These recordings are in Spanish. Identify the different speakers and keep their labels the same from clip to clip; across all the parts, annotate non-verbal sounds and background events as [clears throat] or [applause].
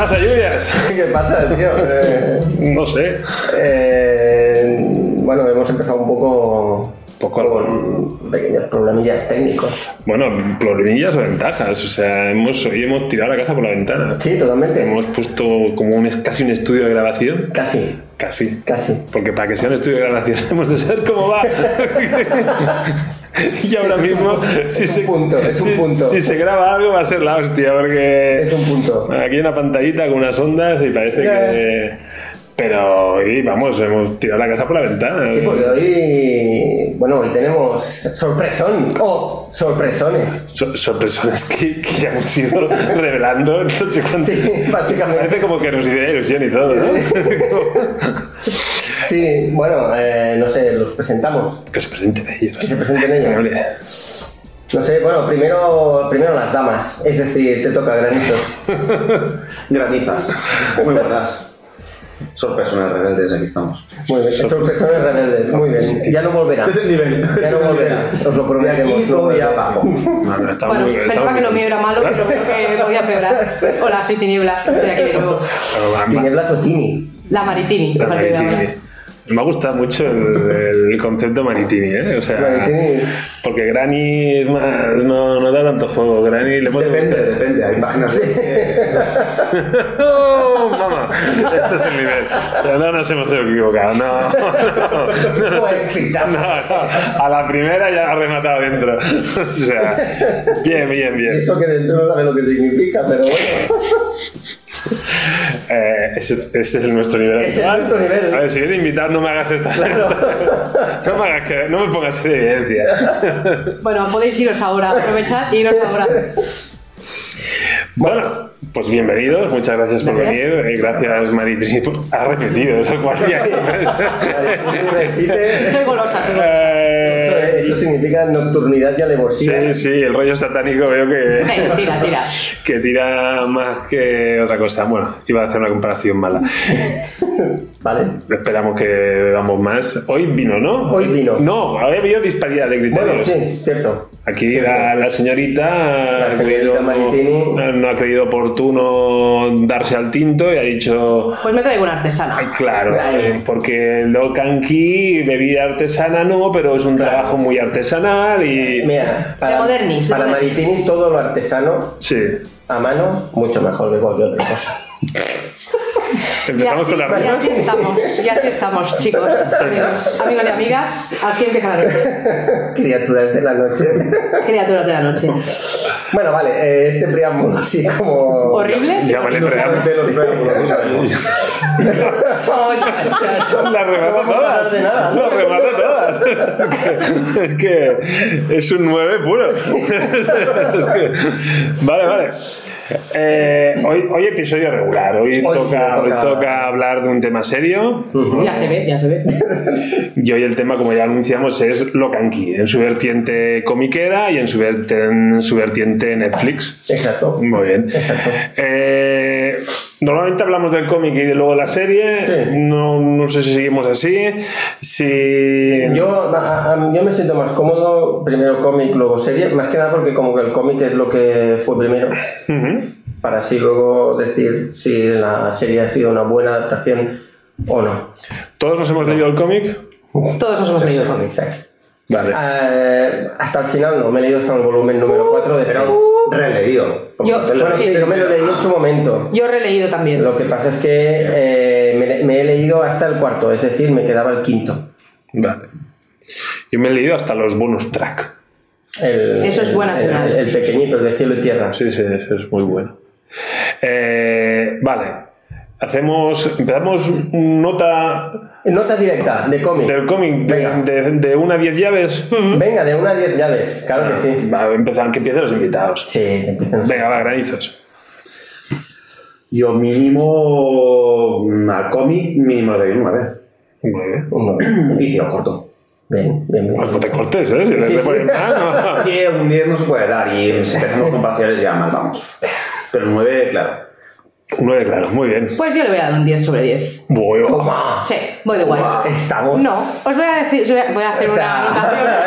Speaker 1: Pasa, Lluvias? [laughs]
Speaker 2: ¿Qué pasa, tío? Eh,
Speaker 1: No sé.
Speaker 2: eh, bueno, hemos empezado un poco,
Speaker 1: Poco
Speaker 2: con pequeños problemillas técnicos.
Speaker 1: Bueno, problemillas o ventajas. O sea, hemos, hoy hemos tirado la casa por la ventana.
Speaker 2: Sí, totalmente.
Speaker 1: Hemos puesto como un, casi un estudio de grabación.
Speaker 2: Casi,
Speaker 1: Casi.
Speaker 2: casi.
Speaker 1: Porque para que sea un estudio de grabación [laughs] hemos de saber cómo va. [laughs] [laughs] y ahora
Speaker 2: Sí, un
Speaker 1: mismo, si se,
Speaker 2: punto, es un
Speaker 1: si-
Speaker 2: punto.
Speaker 1: si se graba algo va a ser la hostia, porque
Speaker 2: Es un punto.
Speaker 1: aquí hay una pantallita con unas ondas y parece que... Pero hoy, vamos, hemos tirado la casa por la ventana.
Speaker 2: Sí, porque hoy, bueno, hoy tenemos sorpresón o sorpresones.
Speaker 1: So- sorpresones que, que ya hemos ido revelando. No sé cuánto.
Speaker 2: Sí, básicamente.
Speaker 1: Parece como que nos hiciera ilusión y todo, ¿no? [laughs]
Speaker 2: Sí, bueno, eh, no sé, los presentamos.
Speaker 1: que se presenten ellos.
Speaker 2: Que se presenten ellos. [laughs] No sé, bueno, primero, primero las damas, es decir, te toca granito. [laughs]
Speaker 3: Granizas. Muy buenas. Sorpresones rebeldes, aquí estamos.
Speaker 2: Muy bien, sorpresones rebeldes, muy bien. Ya no volverá.
Speaker 3: Es el nivel.
Speaker 2: Ya no volverá, os lo prometemos. no
Speaker 3: todo ya abajo.
Speaker 1: no, no, está
Speaker 4: Bueno,
Speaker 1: muy bien. está
Speaker 4: pensaba
Speaker 1: muy
Speaker 4: que mío era malo, pero veo que podía empeorar. Hola, soy Tinieblas, estoy aquí de nuevo.
Speaker 2: Tinieblas o Tini.
Speaker 4: La Maritini,
Speaker 1: la
Speaker 4: a.
Speaker 1: Maritini. Me gusta mucho el, el concepto Maritini, ¿eh? O sea,
Speaker 2: Maritini.
Speaker 1: porque Granny es más, no, no da tanto juego. Granny le
Speaker 3: Depende, depende. Hay páginas que- [laughs]
Speaker 1: ¡Oh, mamá! Este es el nivel. No nos hemos equivocado. No, [laughs] no, no, no, no, no. A la primera ya ha rematado dentro. [laughs] O sea, bien, bien, bien.
Speaker 2: eso que dentro no sabe lo que significa, pero bueno.
Speaker 1: Eh, ese, es, ese es nuestro nivel.
Speaker 2: Ese es
Speaker 1: actual.
Speaker 2: nuestro nivel.
Speaker 1: A ver, si viene invitado, no me hagas esta. No [laughs] me hagas que, no me pongas en evidencia. [laughs]
Speaker 4: Bueno, podéis iros ahora, aprovechad y iros ahora.
Speaker 1: Bueno, pues bienvenidos, muchas gracias por
Speaker 4: Gracias.
Speaker 1: venir. eh, Gracias, Maritri. Ha repetido, es. [laughs]
Speaker 4: Soy golosa,
Speaker 1: Eh,
Speaker 2: eso significa nocturnidad y alevosía.
Speaker 1: Sí, sí, el rollo satánico veo que, [laughs]
Speaker 4: tira, tira. [laughs]
Speaker 1: que tira más que otra cosa. Bueno, iba a hacer una comparación mala. [laughs]
Speaker 2: ¿Vale?
Speaker 1: Esperamos que bebamos más. Hoy vino, ¿no?
Speaker 2: Hoy vino.
Speaker 1: No, había habido disparidad de criterios.
Speaker 2: Bueno, sí, cierto.
Speaker 1: Aquí la, la señorita,
Speaker 2: La
Speaker 1: ha
Speaker 2: señorita
Speaker 1: creído-
Speaker 2: Maritini.
Speaker 1: no ha creído oportuno darse al tinto y ha dicho...
Speaker 4: Pues me traigo una artesana.
Speaker 1: "Ay, Claro,
Speaker 2: Vale.
Speaker 1: porque lo canqui, bebida artesana no, pero es un
Speaker 2: Claro.
Speaker 1: trabajo muy artesanal y...
Speaker 2: Mira, para, para. Maritini todo lo artesano
Speaker 1: Sí,
Speaker 2: a mano, mucho mejor que cualquier otra cosa.
Speaker 1: Empezamos
Speaker 4: así,
Speaker 1: con la
Speaker 4: y así estamos, y así estamos, chicos, amigos, amigos y amigas, así empezaron.
Speaker 2: Criaturas de la noche.
Speaker 4: Criaturas de la noche.
Speaker 2: bueno, vale, eh, este preámbulo así como.
Speaker 4: ¿Horribles?
Speaker 1: Llámale
Speaker 3: No
Speaker 1: preámbulo. La [laughs] remata todas. La remata todas. [laughs] Es que es, que es un 9 puro. [laughs] Es que- vale, vale. Eh, hoy, hoy episodio regular. Hoy,
Speaker 2: Hoy
Speaker 1: toca,
Speaker 2: sí,
Speaker 1: hoy
Speaker 2: toca-
Speaker 1: hablar de un tema serio.
Speaker 4: Ya se ve, ya se ve. [laughs]
Speaker 1: Y hoy el tema, como ya anunciamos, es lo canqui, en su vertiente comiquera y en su, verte- en su vertiente Netflix.
Speaker 2: Exacto.
Speaker 1: Muy bien.
Speaker 2: Exacto.
Speaker 1: Eh, normalmente hablamos del cómic y luego la serie.
Speaker 2: Sí.
Speaker 1: No, no sé si seguimos así. Si.
Speaker 2: Yo, a- a- yo me siento más cómodo, primero cómic, luego serie, más que nada porque como que el cómic es lo que fue primero,
Speaker 1: Ujú.
Speaker 2: Para así luego decir si la serie ha sido una buena adaptación o no.
Speaker 1: ¿Todos nos hemos leído el cómic?
Speaker 4: Todos nos hemos leído.
Speaker 2: Exacto.
Speaker 1: Vale.
Speaker 2: Eh, hasta el final no, me he leído hasta el volumen número 4 de 6.
Speaker 3: Pero releído.
Speaker 4: Yo-
Speaker 2: Bueno, sí, pero me lo leí en su momento.
Speaker 4: Yo he releído también.
Speaker 2: Lo que pasa es que eh, me, me he leído hasta el cuarto, es decir, me quedaba el quinto.
Speaker 1: Vale. Yo me he leído hasta los bonus track.
Speaker 2: El,
Speaker 4: Eso es buena
Speaker 2: el-
Speaker 4: señal.
Speaker 2: El, el pequeñito, el de cielo y tierra.
Speaker 1: Sí, sí, eso es muy bueno. Eh, vale. Hacemos. Empezamos nota
Speaker 2: Nota directa, de cómic.
Speaker 1: del cómic de,
Speaker 2: Venga.
Speaker 1: de, de una a 10 llaves.
Speaker 2: Venga, de una a diez llaves, claro que sí.
Speaker 1: Va, empezar, que empiecen los invitados.
Speaker 2: Sí, que empiecen.
Speaker 1: Venga, va, granizos.
Speaker 3: Yo mínimo mm, al cómic, mínimo le doy un 9.
Speaker 1: Muy bien.
Speaker 3: Y tiro corto.
Speaker 2: Bien, bien, bien.
Speaker 1: Pues no te cortes, ¿eh? Si
Speaker 2: Sí, sí.
Speaker 1: pones
Speaker 3: 10, [laughs] un 10 no se puede dar y si empezamos con parciales ya mal vamos. Pero un 9, claro.
Speaker 1: no. 9, claro, muy bien.
Speaker 4: Pues yo le voy a dar un 10 sobre 10.
Speaker 1: Bueno.
Speaker 2: Toma.
Speaker 4: Sí, voy de guays.
Speaker 2: Estamos.
Speaker 4: No, os voy a decir, voy a- voy a hacer
Speaker 2: O
Speaker 4: una anotación. [laughs]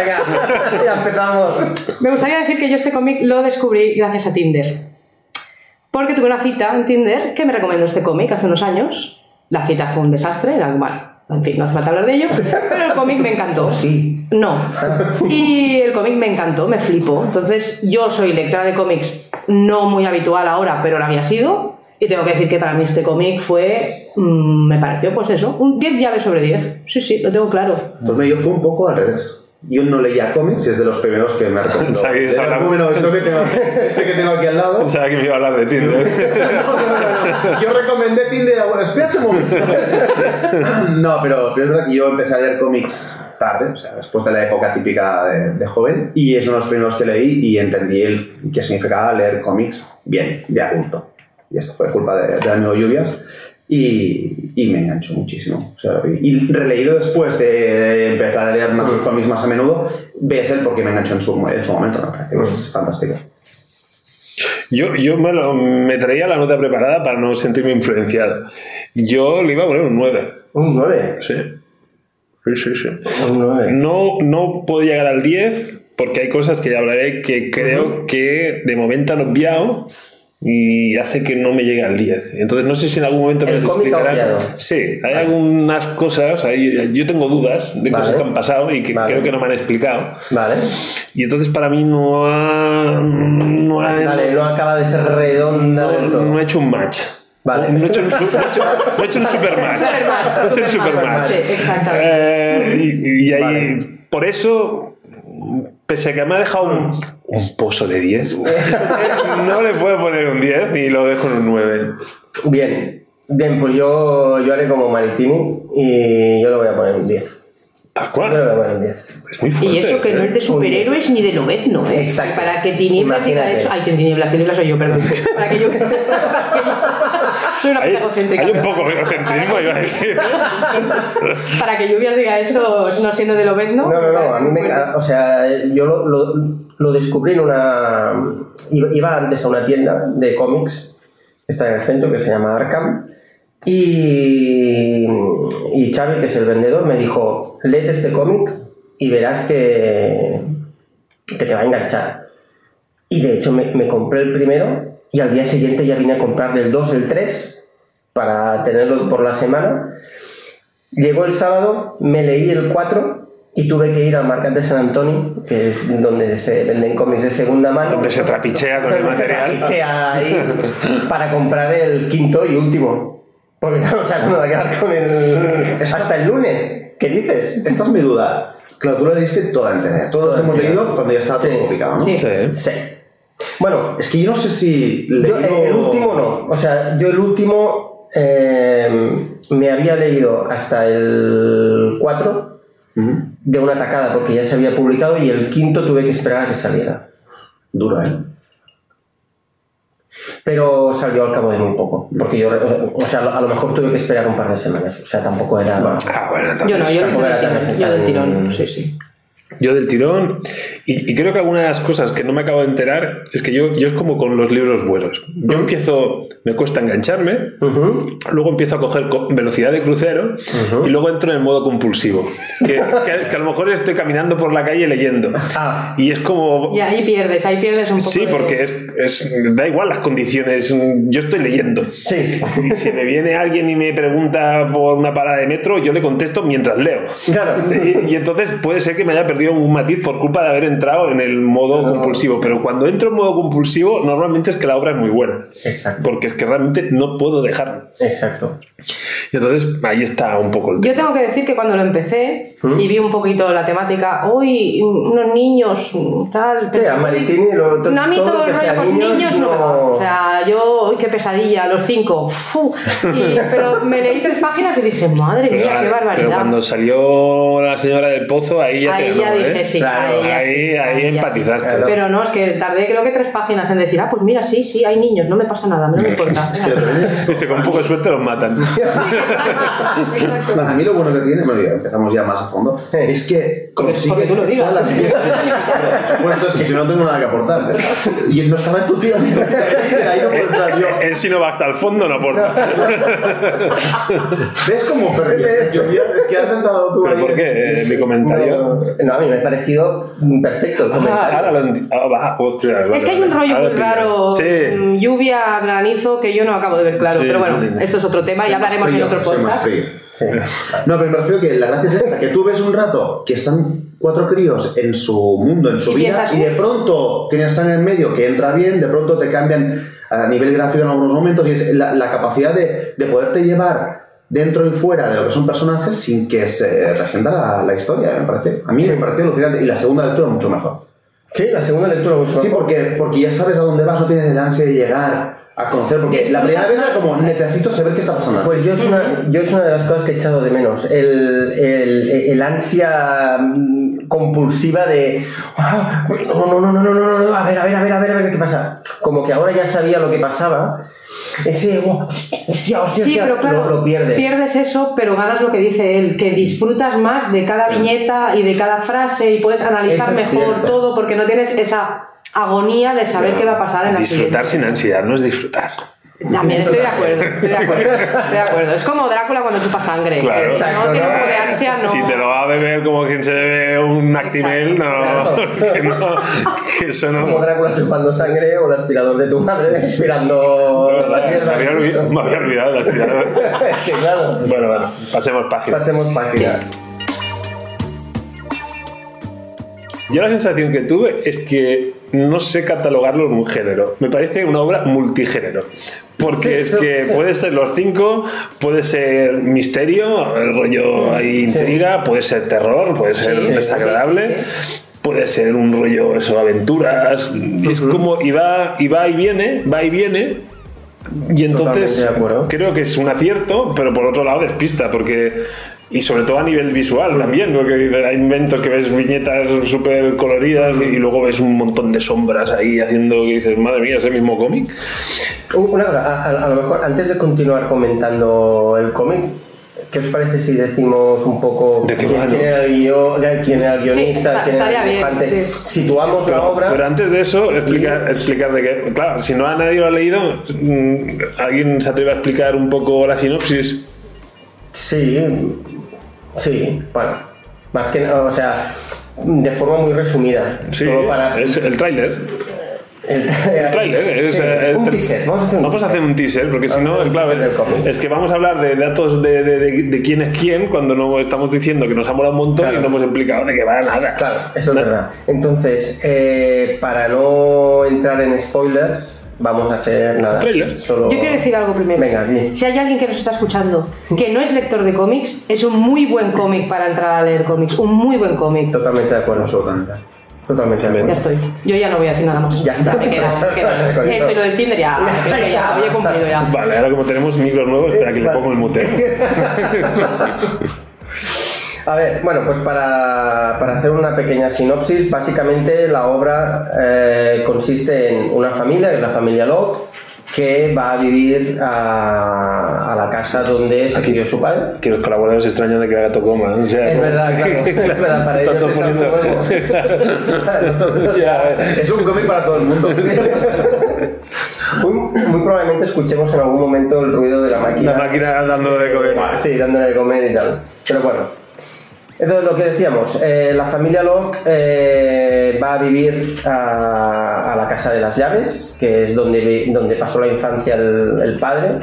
Speaker 2: venga, ya empezamos.
Speaker 4: Me gustaría decir que yo este cómic lo descubrí gracias a Tinder. Porque tuve una cita en Tinder que me recomendó este cómic hace unos años. La cita fue un desastre, era mal. En fin, no hace falta hablar de ello. Pero el cómic me encantó.
Speaker 2: Sí.
Speaker 4: No. Y el cómic me encantó, me flipó. Entonces, yo soy lectora de cómics no muy habitual ahora, pero lo había sido. Y tengo que decir que para mí este cómic fue. mm, me pareció, pues eso, un 10 llaves sobre 10. Sí, sí, lo tengo claro.
Speaker 3: Pues mira, yo fui un poco al revés. Yo no leía cómics y es de los primeros que me recomendó. Bueno, esto que tengo, este que tengo aquí al lado.
Speaker 1: Pensaba que me iba a hablar de Tinder. [laughs]
Speaker 3: No, no, no. Yo recomendé Tinder. Bueno, espérate un momento. No, pero, pero es verdad que yo empecé a leer cómics tarde, o sea, después de la época típica de, de joven, y es uno de los primeros que leí y entendí el, qué significaba leer cómics bien, de adulto. Y esto fue culpa de, del amigo Lluvias. Y, y me enganchó muchísimo. O sea, y, releído después de empezar a leer más cómics más a menudo, ves el por qué me enganchó en su, en su momento. Me parece que es fantástico.
Speaker 1: Yo, yo me, lo- me traía la nota preparada para no sentirme influenciado. Yo le iba a poner un 9.
Speaker 2: Un 9.
Speaker 1: Sí. Sí, sí, sí.
Speaker 2: Un 9.
Speaker 1: No, no puedo llegar al 10 porque hay cosas que ya hablaré que creo que de momento han obviado y hace que no me llegue al 10. Entonces no sé si en algún momento me explicarán. Sí, hay algunas cosas, hay- yo tengo dudas de
Speaker 2: Vale.
Speaker 1: cosas que han pasado y que
Speaker 2: Vale.
Speaker 1: creo que no me han explicado.
Speaker 2: Vale.
Speaker 1: Y entonces para mí no ha... No ha,
Speaker 2: Vale, no acaba de ser redonda
Speaker 1: no,
Speaker 2: todo.
Speaker 1: no he hecho un match.
Speaker 2: Vale.
Speaker 1: No he hecho un, no he hecho, no he hecho un super match.
Speaker 4: Supermatch,
Speaker 1: No he hecho un super
Speaker 4: supermatch,
Speaker 1: match.
Speaker 4: sí, exactamente.
Speaker 1: Eh, y, y ahí,
Speaker 2: Vale.
Speaker 1: por eso, pese a que me ha dejado un, un pozo de 10, [laughs] [laughs] no le puedo poner un 10 y lo dejo en un 9.
Speaker 2: Bien. Bien, pues yo, yo haré como Maritini y yo le voy a poner un 10.
Speaker 1: Tal
Speaker 2: Yo le voy a
Speaker 1: cual.
Speaker 2: poner un 10.
Speaker 1: Es muy fuerte.
Speaker 4: Y eso que no es de superhéroes ni de lobezno, ¿eh?
Speaker 2: Exacto.
Speaker 4: Para que Tinieblas diga
Speaker 2: Imagínate.
Speaker 4: eso. Ay, que Tinieblas, Tinieblas soy yo, perdón. [laughs] Para que yo. Soy una
Speaker 1: Hay,
Speaker 4: puta egocéntrica.
Speaker 1: hay un poco de egocentrismo, iba a decir. [laughs]
Speaker 4: Para que Lluvias diga eso, no siendo de lobezno.
Speaker 2: No, no, no, a mí me. O sea, yo lo, lo, lo descubrí en una. Iba iba antes a una tienda de cómics, que está en el centro, que se llama Arkham. Y, y Xavi, que es el vendedor, me dijo: Léete este cómic y verás que, que te va a enganchar. Y de hecho, me, me compré el primero y al día siguiente ya vine a comprar el 2, el 3 para tenerlo por la semana. Llegó el sábado, me leí el 4 y tuve que ir al Mercat de San Antonio, que es donde se venden cómics de segunda mano.
Speaker 1: Donde se trapichea con el
Speaker 2: Donde se
Speaker 1: material.
Speaker 2: trapichea ahí para comprar el quinto y último. Porque claro, o sea, no me va a quedar con el. hasta el lunes. ¿Qué dices?
Speaker 3: Esta es mi duda. Claro, tú la leíste toda entera. Todos
Speaker 2: Toda
Speaker 3: lo hemos leído cuando ya estaba
Speaker 2: Sí.
Speaker 3: todo publicado, ¿no?
Speaker 4: Sí.
Speaker 1: Sí.
Speaker 2: Sí. Bueno,
Speaker 3: Es que yo no sé si
Speaker 2: Yo,
Speaker 3: leído...
Speaker 2: el, el último no. O sea, yo el último eh, me había leído hasta el 4
Speaker 3: Ujú.
Speaker 2: de una tacada porque ya se había publicado y el quinto tuve que esperar a que saliera.
Speaker 3: Duro, ¿eh?
Speaker 2: Pero salió al cabo de muy poco. Porque yo, o sea, a lo mejor tuve que esperar un par de semanas. O sea, tampoco era.
Speaker 1: Ah, bueno, entonces.
Speaker 4: Yo no, yo del tirón. Yo del tirón,
Speaker 2: tan-
Speaker 4: sí, sí.
Speaker 1: Yo del tirón, y, y creo que alguna de las cosas que no me acabo de enterar es que yo, yo es como con los libros buenos. Yo empiezo, me cuesta engancharme,
Speaker 2: Ujú.
Speaker 1: luego empiezo a coger co- velocidad de crucero y luego entro en modo compulsivo. Que, que- que a lo mejor estoy caminando por la calle leyendo.
Speaker 2: Ah,
Speaker 1: Y es como...
Speaker 4: Y ahí pierdes, ahí pierdes un poco.
Speaker 1: Sí,
Speaker 4: de-
Speaker 1: porque es, es- da igual las condiciones, yo estoy leyendo.
Speaker 2: sí.
Speaker 1: Y si me viene alguien y me pregunta por una parada de metro, yo le contesto mientras leo.
Speaker 2: Claro.
Speaker 1: Y, y entonces puede ser que me haya perdido un matiz por culpa de haber entrado en el modo compulsivo. Pero cuando entro en modo compulsivo, normalmente es que la obra es muy buena.
Speaker 2: Exacto.
Speaker 1: Porque es que realmente no puedo dejarlo.
Speaker 2: Exacto.
Speaker 1: Y entonces ahí está un poco el tema.
Speaker 4: Yo tengo que decir que cuando lo empecé
Speaker 2: ¿Mm?
Speaker 4: y vi un poquito la temática, hoy unos niños, tal.
Speaker 2: Sí, a Maritini lo, to-
Speaker 4: No, a mí
Speaker 2: todo
Speaker 4: todo,
Speaker 2: lo que
Speaker 4: el
Speaker 2: sea
Speaker 4: rollo con
Speaker 2: niños,
Speaker 4: niños no. O sea, yo, uy, qué pesadilla, los cinco. Y- pero me leí tres páginas y dije, madre
Speaker 1: Pero,
Speaker 4: mía, qué barbaridad.
Speaker 1: pero cuando salió la señora del pozo, ahí ya
Speaker 4: Ahí
Speaker 1: te
Speaker 4: ya dije,
Speaker 1: ¿eh?
Speaker 4: sí,
Speaker 2: Claro,
Speaker 4: ahí,
Speaker 1: ahí-
Speaker 4: sí,
Speaker 1: ahí empatizaste.
Speaker 4: sí. Pero no, es que tardé creo que tres páginas en decir, ah, pues mira, sí, sí, hay niños, no me pasa nada, no me [laughs] importa.
Speaker 1: Dice, con un poco de suerte los matan. [laughs]
Speaker 3: A mí lo bueno que tiene, bueno, ya empezamos ya más a fondo, es que consigue
Speaker 4: tú lo digas.
Speaker 3: todas las- [laughs] Bueno, entonces que si no tengo nada que aportar. Y no estaba en tu tía, ahí no puedo entrar yo.
Speaker 1: Él si no va hasta el fondo no aporta.
Speaker 3: ¿Ves cómo perdí? Yo, es que has entrado tú
Speaker 1: ¿Pero
Speaker 3: ahí.
Speaker 1: por qué? Mi comentario...
Speaker 2: No, no, mí me ha parecido perfecto el
Speaker 1: Ah,
Speaker 2: comentario.
Speaker 1: ahora lo ah, vale,
Speaker 4: Es que hay un rollo muy raro,
Speaker 1: Sí.
Speaker 4: mm, lluvia, granizo, que yo no acabo de ver claro.
Speaker 1: Sí,
Speaker 4: pero bueno,
Speaker 1: sí,
Speaker 4: esto es otro tema y hablaremos en
Speaker 3: frío,
Speaker 4: otro
Speaker 3: soy más
Speaker 4: podcast.
Speaker 3: frío.
Speaker 2: Sí. [laughs]
Speaker 3: No, pero me refiero que la gracia es esta, que tú ves un rato que están cuatro críos en su mundo, en su
Speaker 4: Y
Speaker 3: vida,
Speaker 4: piensas,
Speaker 3: y de pronto tienes sangre en medio que entra bien, de pronto te cambian a nivel gráfico en algunos momentos, y es la, la capacidad de, de poderte llevar dentro y fuera de lo que son personajes sin que se representa la, la historia, me parece. A mí me pareció alucinante, y la segunda lectura mucho mejor.
Speaker 2: Sí, la segunda lectura mucho
Speaker 3: Sí,
Speaker 2: mejor.
Speaker 3: porque, porque ya sabes a dónde vas, no tienes el ansia de llegar a conocer, porque la primera vez era como, necesito saber qué está pasando.
Speaker 2: Pues yo es, una, yo es una de las cosas que he echado de menos. El, el, el ansia mm, compulsiva de. "Ah, No, no, no, no, no, no, no, a ver, a ver, a ver, a ver, a ver qué pasa. Como que ahora ya sabía lo que pasaba. Ese. "Oh, hostia, hostia,
Speaker 4: Sí,
Speaker 2: hostia",
Speaker 4: pero claro,
Speaker 2: lo, lo pierdes.
Speaker 4: eso, pero ganas lo que dice él, que disfrutas más de cada viñeta y de cada frase y puedes analizar
Speaker 2: es
Speaker 4: mejor
Speaker 2: cierto.
Speaker 4: todo porque no tienes esa agonía de saber qué va a pasar en la
Speaker 1: Disfrutar
Speaker 4: siguiente.
Speaker 1: sin ansiedad no es disfrutar.
Speaker 4: También estoy de acuerdo, estoy de acuerdo, estoy de [laughs] acuerdo. Es como Drácula cuando chupa sangre.
Speaker 1: Claro.
Speaker 4: Si
Speaker 2: Exacto,
Speaker 4: no tiene
Speaker 2: ¿no?
Speaker 4: un poco de ansia, no.
Speaker 1: Si te lo va a beber como quien se bebe un Actimel, no, que no, que eso no.
Speaker 2: Como Drácula chupando sangre o el aspirador de tu madre aspirando la
Speaker 1: me,
Speaker 2: mierda.
Speaker 1: había olvidado, me había olvidado del aspirador. [laughs]
Speaker 2: es que claro.
Speaker 1: Bueno, bueno, pasemos página.
Speaker 2: Pasemos página.
Speaker 1: Yo la sensación que tuve es que no sé catalogarlo en un género. Me parece una obra multigénero. Porque es que puede ser los cinco, puede ser misterio, el rollo ahí intriga, puede ser terror, puede ser desagradable, puede ser un rollo eso, aventuras. Es como y va, y va y viene, va y viene. Y entonces creo que es un acierto, pero por otro lado despista, porque y sobre todo a nivel visual también, porque hay momentos que ves viñetas súper coloridas y luego ves un montón de sombras ahí haciendo que dices, madre mía, es el mismo cómic.
Speaker 2: Una cosa, a, a- a lo mejor antes de continuar comentando el cómic, ¿qué os parece si decimos un poco
Speaker 1: ¿De qué
Speaker 2: quién, quién era el guio- quién era el guionista, quién era el
Speaker 4: bien,
Speaker 2: dibujante?
Speaker 4: sí.
Speaker 2: Situamos la obra.
Speaker 1: Pero antes de eso, explicar, explicar de qué. Claro, si no a nadie lo ha leído, mm, ¿alguien se atreve a explicar un poco la sinopsis?
Speaker 2: Sí, sí, bueno, más que nada, o sea, de forma muy resumida.
Speaker 1: Sí,
Speaker 2: solo para
Speaker 1: es el tráiler.
Speaker 2: el,
Speaker 1: El tráiler es
Speaker 2: Sí,
Speaker 1: eh,
Speaker 2: un
Speaker 1: te-
Speaker 2: teaser. Vamos a hacer un
Speaker 1: Vamos a hacer un teaser, porque si no, claro, es que vamos a hablar de datos de, de, de- de quién es quién cuando no estamos diciendo que nos ha molado un montón
Speaker 2: Claro.
Speaker 1: y no hemos explicado de qué va nada.
Speaker 2: Claro, eso es verdad. Entonces, eh, para no entrar en spoilers, vamos a hacer nada.
Speaker 1: Trailer.
Speaker 2: Solo...
Speaker 4: Yo quiero decir algo primero.
Speaker 2: Venga, di.
Speaker 4: Si hay alguien que nos está escuchando que no es lector de cómics, es un muy buen cómic para entrar a leer cómics. Un muy buen cómic.
Speaker 2: Totalmente de acuerdo.
Speaker 3: Absolutamente.
Speaker 2: Totalmente de
Speaker 4: Ya
Speaker 2: acuerdo.
Speaker 4: estoy. Yo ya no voy a decir nada más.
Speaker 2: Ya está.
Speaker 4: Me queda. [laughs] Esto y lo del Tinder ya. creo que ya. Hoy he cumplido ya.
Speaker 1: Vale, ahora como tenemos micros nuevos, espera que le pongo el mute. [laughs] [laughs]
Speaker 2: A ver, bueno, pues para, para hacer una pequeña sinopsis, básicamente la obra eh, consiste en una familia, que es la familia Locke, que va a vivir a, a la casa donde se crió su padre.
Speaker 1: Que los colaboradores extrañan de que haga Tocoma. O sea,
Speaker 2: Es
Speaker 1: como-
Speaker 2: verdad, claro, [laughs] es verdad, para ellos es algo
Speaker 1: poniendo-
Speaker 2: nuevo. [laughs] Para nosotros
Speaker 1: Ya,
Speaker 3: Es un cómic para todo el mundo. [laughs]
Speaker 2: Muy, muy probablemente escuchemos en algún momento el ruido de la máquina.
Speaker 1: La máquina dando de comer.
Speaker 2: Sí, dándole de comer y tal. Pero bueno. Entonces, lo que decíamos, eh, la familia Locke eh, va a vivir a, la Casa de las Llaves, que es donde, donde pasó la infancia el padre.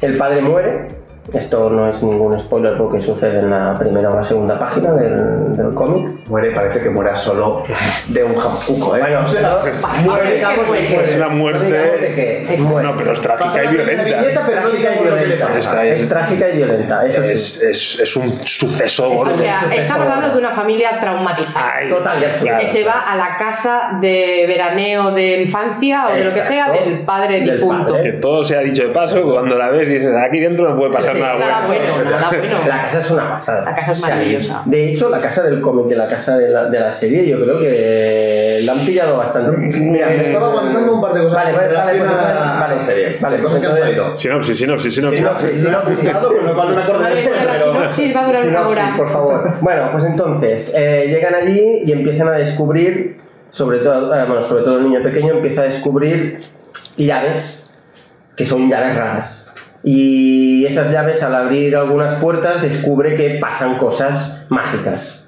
Speaker 2: El padre muere Esto no es ningún spoiler porque sucede en la primera o la segunda página del, del cómic.
Speaker 3: Muere, parece que muera solo de un jampuco, ¿eh?
Speaker 2: Bueno,
Speaker 3: O sea,
Speaker 2: muere, digamos de que-
Speaker 1: Es una muerte-
Speaker 2: de que muere.
Speaker 1: No, pero es trágica y
Speaker 3: viñeta,
Speaker 1: violenta.
Speaker 3: pero no
Speaker 2: Trágica y
Speaker 3: digamos lo que le
Speaker 2: violenta.
Speaker 3: pasa.
Speaker 1: Está bien.
Speaker 2: Es trágica y violenta, eso sí.
Speaker 1: Es, es, es un suceso
Speaker 2: Es
Speaker 1: gordo.
Speaker 4: O sea, estamos hablando de una familia traumatizada.
Speaker 1: Ay,
Speaker 2: Total y absoluto.
Speaker 4: que se va a la casa de veraneo de infancia o de lo que sea del padre
Speaker 2: Del
Speaker 4: difunto.
Speaker 2: padre.
Speaker 1: Que todo se ha dicho de paso, cuando la ves dices, aquí dentro no puede pasar
Speaker 2: Sí,
Speaker 1: nada
Speaker 4: Nada
Speaker 1: bueno.
Speaker 4: bueno, nada bueno.
Speaker 2: La casa es una pasada.
Speaker 4: La casa es
Speaker 2: O sea,
Speaker 4: maravillosa.
Speaker 2: De hecho, la casa del cómic y la casa de la, de la serie, yo creo que la han pillado bastante.
Speaker 3: Mira, me estaba aguantando un par de cosas.
Speaker 2: Vale, vale,
Speaker 3: en
Speaker 2: vale,
Speaker 3: relación
Speaker 2: pues vale,
Speaker 3: serie.
Speaker 2: vale,
Speaker 3: cosas que han salido.
Speaker 1: Sinopsis, sinopsis, sinopsis.
Speaker 2: Sinopsis, sinopsis.
Speaker 3: Pues una
Speaker 4: va a durar una
Speaker 2: Sinopsis,
Speaker 4: hora.
Speaker 2: por favor. Bueno, pues entonces, eh, llegan allí y empiezan a descubrir, sobre todo, eh, bueno, sobre todo el niño pequeño empieza a descubrir llaves, que son llaves raras. Y esas llaves, al abrir algunas puertas, descubre que pasan cosas mágicas.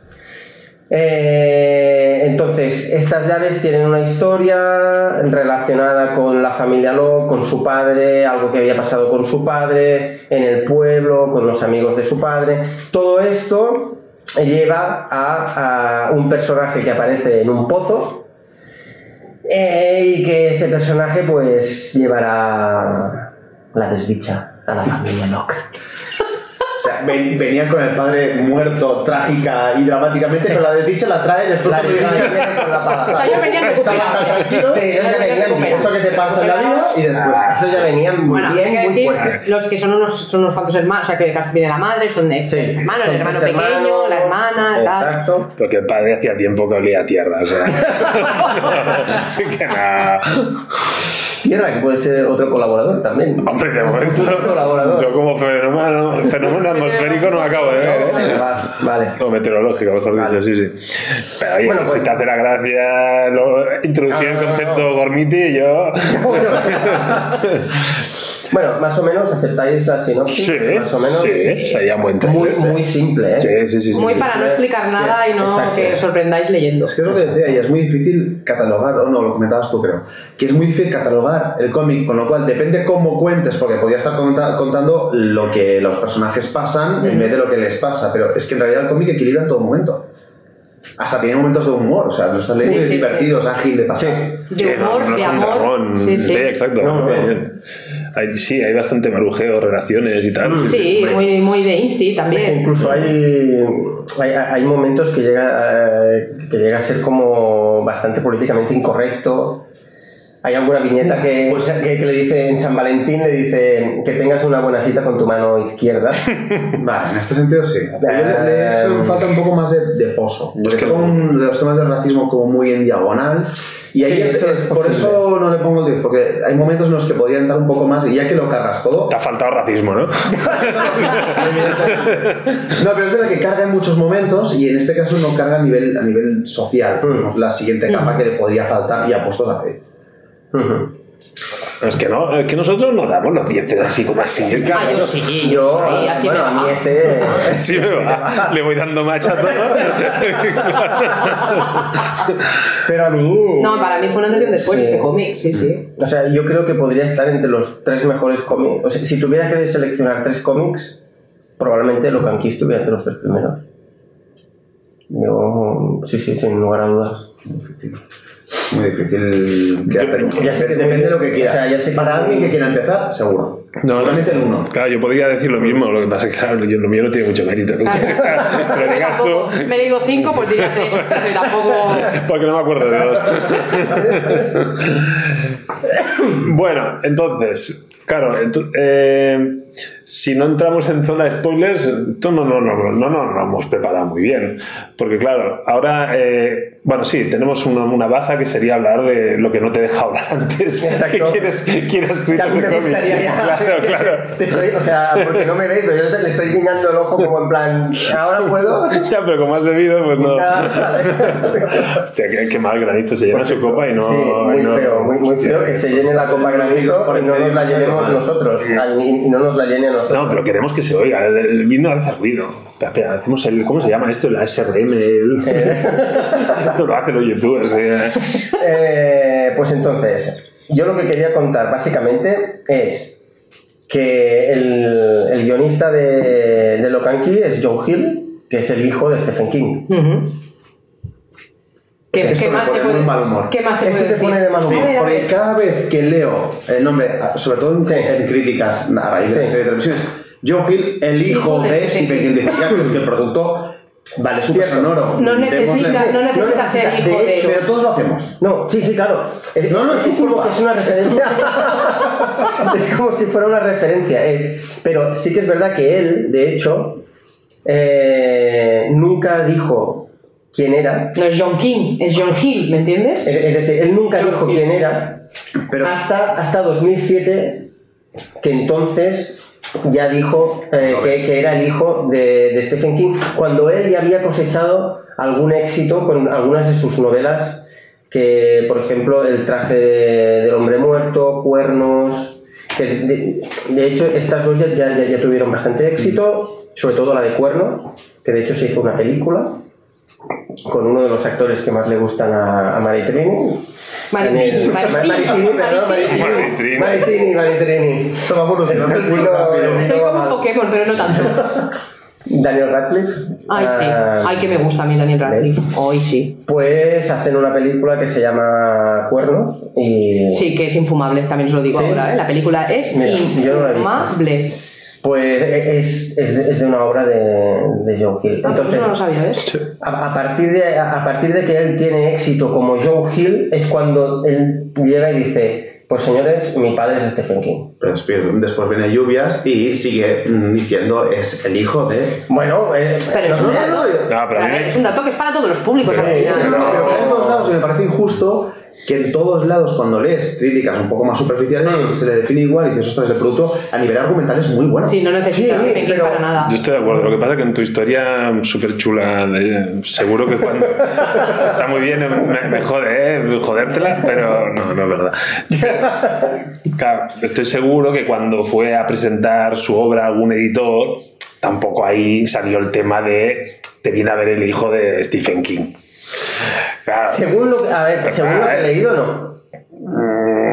Speaker 2: Eh, entonces, estas llaves tienen una historia relacionada con la familia Locke, con su padre, algo que había pasado con su padre, en el pueblo, con los amigos de su padre. Todo esto lleva a, un personaje que aparece en un pozo eh, y que ese personaje pues llevará la desdicha a la familia Locke.
Speaker 3: O sea, ven- venían con el padre muerto trágica y dramáticamente, pero la desdicha la trae después
Speaker 2: La
Speaker 3: de
Speaker 2: desdicha viene con la paga.
Speaker 4: O sea, ellos venían
Speaker 3: Estaba tranquilo,
Speaker 2: Sí, ellos ya venían bien.
Speaker 3: eso que te pasa en la vida y después.
Speaker 2: Eso ya venían muy
Speaker 4: Bueno,
Speaker 2: bien, muy
Speaker 4: decir,
Speaker 2: fuerte.
Speaker 4: los que son unos, son unos cuantos hermanos, o sea, que viene la madre, son de
Speaker 2: Sí,
Speaker 4: hermanos,
Speaker 2: son
Speaker 4: el hermano pequeño,
Speaker 2: hermanos,
Speaker 4: la hermana, tal.
Speaker 2: Exacto.
Speaker 1: Porque el padre hacía tiempo que olía a tierra, o sea. [laughs] [laughs] que nada.
Speaker 2: Tierra, que puede ser otro colaborador también.
Speaker 1: Hombre, de momento.
Speaker 2: Otro colaborador.
Speaker 1: Yo como fenómeno, fenómeno atmosférico no me acabo de ver, ¿eh?
Speaker 2: Va- Vale.
Speaker 1: O meteorológico, mejor
Speaker 2: Vale.
Speaker 1: dicho, sí, sí. Pero oye,
Speaker 2: Bueno, pues-
Speaker 1: si te hace la gracia lo, introducir el
Speaker 2: no, no,
Speaker 1: concepto
Speaker 2: no.
Speaker 1: Gormiti, yo. [laughs] [laughs]
Speaker 2: Bueno, más o menos aceptáis la sinopsis.
Speaker 1: Sí,
Speaker 2: más o menos.
Speaker 1: sí, sería un buen
Speaker 2: Muy,
Speaker 1: trailer,
Speaker 2: muy simple, ¿eh?
Speaker 1: Sí, sí, sí.
Speaker 4: Muy
Speaker 1: sí.
Speaker 4: para no explicar
Speaker 2: Sí,
Speaker 4: nada y no
Speaker 2: exacto.
Speaker 4: que os sorprendáis leyendo.
Speaker 3: Es que es lo que decía, y es muy difícil catalogar, o no, lo comentabas tú creo, que es muy difícil catalogar el cómic, con lo cual depende cómo cuentes, porque podría estar conta- contando lo que los personajes pasan en vez de lo que les pasa, pero es que en realidad el cómic equilibra en todo momento. Hasta tiene momentos de humor, o sea, lo estás leyendo
Speaker 4: Sí,
Speaker 3: es
Speaker 4: sí,
Speaker 3: divertido, es ágil de pasar.
Speaker 4: De
Speaker 1: Sí, no,
Speaker 4: humor,
Speaker 1: no
Speaker 4: de
Speaker 1: es un
Speaker 4: amor.
Speaker 1: dragón.
Speaker 4: Sí, sí.
Speaker 1: exacto.
Speaker 2: No, no.
Speaker 1: Hay- sí, hay bastante marujeo, relaciones y tal.
Speaker 4: Sí,
Speaker 1: Hombre.
Speaker 4: muy, muy de Insti
Speaker 2: Es que
Speaker 4: también.
Speaker 2: incluso hay, hay, hay momentos que llega, eh, que llega a ser como bastante políticamente incorrecto. Hay alguna viñeta que,
Speaker 1: Pues
Speaker 2: que, que le dice en San Valentín, le dice que tengas una buena cita con tu mano izquierda. [laughs]
Speaker 3: Vale, en este sentido sí. Pero yo le, le he hecho
Speaker 2: Eh,
Speaker 3: falta un poco más de, de pozo.
Speaker 1: Yo es
Speaker 3: Porque
Speaker 1: que-
Speaker 3: con los temas del racismo como muy en diagonal. Y ahí
Speaker 2: Sí,
Speaker 3: es-
Speaker 2: eso
Speaker 3: es- por eso no le pongo el 10, porque hay momentos en los que podría entrar un poco más y ya que lo cargas todo.
Speaker 1: Te ha faltado racismo, ¿no? [laughs]
Speaker 3: No, pero es verdad que carga en muchos momentos y en este caso no carga a nivel, a nivel social.
Speaker 2: Mm.
Speaker 3: La siguiente capa que le podría faltar y apuestos a pedir.
Speaker 1: Es que no, es que nosotros no damos los 10 así como así.
Speaker 4: Ah, yo sí,
Speaker 2: Yo,
Speaker 4: sí, así
Speaker 2: bueno,
Speaker 4: me
Speaker 2: a mí
Speaker 4: va.
Speaker 2: este. [laughs]
Speaker 1: Sí me va. Le voy dando macha a todo. [laughs]
Speaker 2: Pero a mí.
Speaker 4: No, para mí fue un antes y un después
Speaker 2: Sí.
Speaker 4: este cómic, sí, sí.
Speaker 2: O sea, yo creo que podría estar entre los tres mejores cómics. O sea, si tuviera que seleccionar tres cómics, probablemente lo que estuviera entre los tres primeros. Yo, sí, sí, sin lugar a dudas.
Speaker 3: Muy difícil quedarte con-
Speaker 2: ya sé que
Speaker 3: Depende de lo que
Speaker 2: o
Speaker 3: quiera.
Speaker 2: sea, ya sé que-
Speaker 3: Para alguien que quiera empezar, seguro.
Speaker 1: No,
Speaker 3: el uno.
Speaker 1: Claro, yo podría decir lo mismo, lo que pasa es que claro, yo, lo mío no tiene mucho mérito. [laughs] [laughs] Digas tú,
Speaker 4: tampoco, me he leído cinco, pues diría tres. pero tampoco.
Speaker 1: porque no me acuerdo de dos. [laughs] bueno, entonces, claro, ent- eh, si no entramos en zona de spoilers, no, no, no, no, no, no lo hemos preparado muy bien. Porque claro, ahora, eh, bueno, sí, tenemos una, una baza que sería hablar de lo que no te deja hablar antes.
Speaker 2: Exacto.
Speaker 1: ¿Quién, es, quién ha
Speaker 2: Que a mí
Speaker 1: ese
Speaker 2: me
Speaker 1: cómic?
Speaker 2: gustaría ya. [laughs]
Speaker 1: Claro, claro. [laughs]
Speaker 2: Te estoy, o sea, porque no me veis, pero yo le estoy guiñando el ojo como en plan, ¿ahora puedo? [laughs]
Speaker 1: Ya, pero como has bebido, pues no.
Speaker 2: Ah, vale.
Speaker 1: Hostia, qué, qué mal granizo, se llena su copa y no.
Speaker 2: sí, muy
Speaker 1: no-
Speaker 2: feo, muy, muy feo que se llene la copa granizo y no nos la llenemos nosotros. Y no nos la nosotros.
Speaker 1: No, pero queremos que se oiga. El, el hace ruido. Espera, espera, hacemos el. ¿Cómo se llama esto? La SRM. el- [laughs] [laughs] Esto lo hacen los youtubers. eh.
Speaker 2: Eh, pues entonces, yo lo que quería contar básicamente es que el, el guionista de, de es Joe Hill, que es el hijo de Stephen King.
Speaker 4: ¿Qué,
Speaker 3: Esto
Speaker 4: qué
Speaker 3: me
Speaker 4: más se
Speaker 3: pone
Speaker 4: puede,
Speaker 3: muy mal humor.
Speaker 4: ¿Qué más se
Speaker 2: Este
Speaker 4: puede
Speaker 2: te pone de mal
Speaker 3: Sí,
Speaker 2: humor.
Speaker 4: A
Speaker 3: porque
Speaker 4: ver.
Speaker 3: cada vez que leo el nombre, sobre todo en,
Speaker 2: Sí.
Speaker 3: en críticas a raíz de la
Speaker 2: Sí.
Speaker 3: serie de televisión, Joe Hill, el hijo
Speaker 4: Hijo de
Speaker 3: de
Speaker 4: Stephen
Speaker 3: King, es que el producto vale súper sonoro.
Speaker 4: No necesita, no necesita ser hijo
Speaker 2: de
Speaker 4: de...
Speaker 2: hecho,
Speaker 3: Pero todos lo hacemos.
Speaker 2: No, sí, sí, claro. Es,
Speaker 3: No, no, es
Speaker 2: es, como que es una referencia. [laughs] es como si fuera una referencia. eh. Pero sí que es verdad que él, de hecho, eh, nunca dijo quién era.
Speaker 4: No es John King, es John Hill, ¿me entiendes?
Speaker 2: Es es decir, él nunca
Speaker 4: John
Speaker 2: dijo
Speaker 4: Hill.
Speaker 2: quién era.
Speaker 3: Pero
Speaker 2: hasta, hasta 2007, que entonces ya dijo eh, que, que era el hijo de, de Stephen King, cuando él ya había cosechado algún éxito con algunas de sus novelas, que por ejemplo El traje de- del hombre muerto, Cuernos, que de, de hecho estas dos ya, ya, ya- ya tuvieron bastante éxito, sobre todo la de Cuernos, que de hecho se hizo una película con uno de los actores que más le gustan a, a Maritrini.
Speaker 4: Maritini, Maritini,
Speaker 2: perdón,
Speaker 4: Maritini.
Speaker 2: Maritini. Maritini, Maritini.
Speaker 3: Toma
Speaker 2: el
Speaker 4: Soy como un. Pokémon, pero no tanto. [laughs]
Speaker 2: Daniel Radcliffe.
Speaker 4: Ay, sí.
Speaker 2: Ah,
Speaker 4: Ay, que me gusta a mí Daniel Radcliffe. Hoy sí.
Speaker 2: Pues hacen una película que se llama Cuernos y
Speaker 4: Sí, que es infumable, también os lo digo
Speaker 2: ¿Sí?
Speaker 4: ahora, ¿eh? La película es
Speaker 2: Mira, yo no la he visto. Pues es, es, de, es de una obra de, de Joe Hill.
Speaker 4: Ah, pues
Speaker 2: Entonces,
Speaker 4: no lo sabía,
Speaker 2: a, a partir de, a, a partir de que él tiene éxito como Joe Hill es cuando él llega y dice, pues señores, mi padre es Stephen King.
Speaker 3: Pero después, después viene lluvias y sigue mm, diciendo es el hijo de.
Speaker 2: Bueno, eh,
Speaker 4: Pero es un dato.
Speaker 1: No, pero a mí me-
Speaker 4: Es un dato que es para todos los públicos.
Speaker 2: Sí,
Speaker 4: al final.
Speaker 2: sí,
Speaker 3: Pero, en todos lados y me parece injusto que en todos lados cuando lees críticas un poco más superficiales
Speaker 2: Mm.
Speaker 3: se le define igual y dices, ostras, el producto a nivel argumental es muy bueno.
Speaker 4: Sí, no necesitas
Speaker 2: Sí, pero-
Speaker 4: para nada.
Speaker 1: Yo estoy de acuerdo. Lo que pasa es que en tu historia súper chula, de- seguro que cuando [laughs] está muy bien, me, me jode, ¿eh? jodértela, pero no, no es verdad. [laughs] Claro, estoy seguro que cuando fue a presentar su obra a algún editor, tampoco ahí salió el tema de te viene a ver el hijo de Stephen King. Claro.
Speaker 2: Según lo que, a ver, según lo que he leído, no.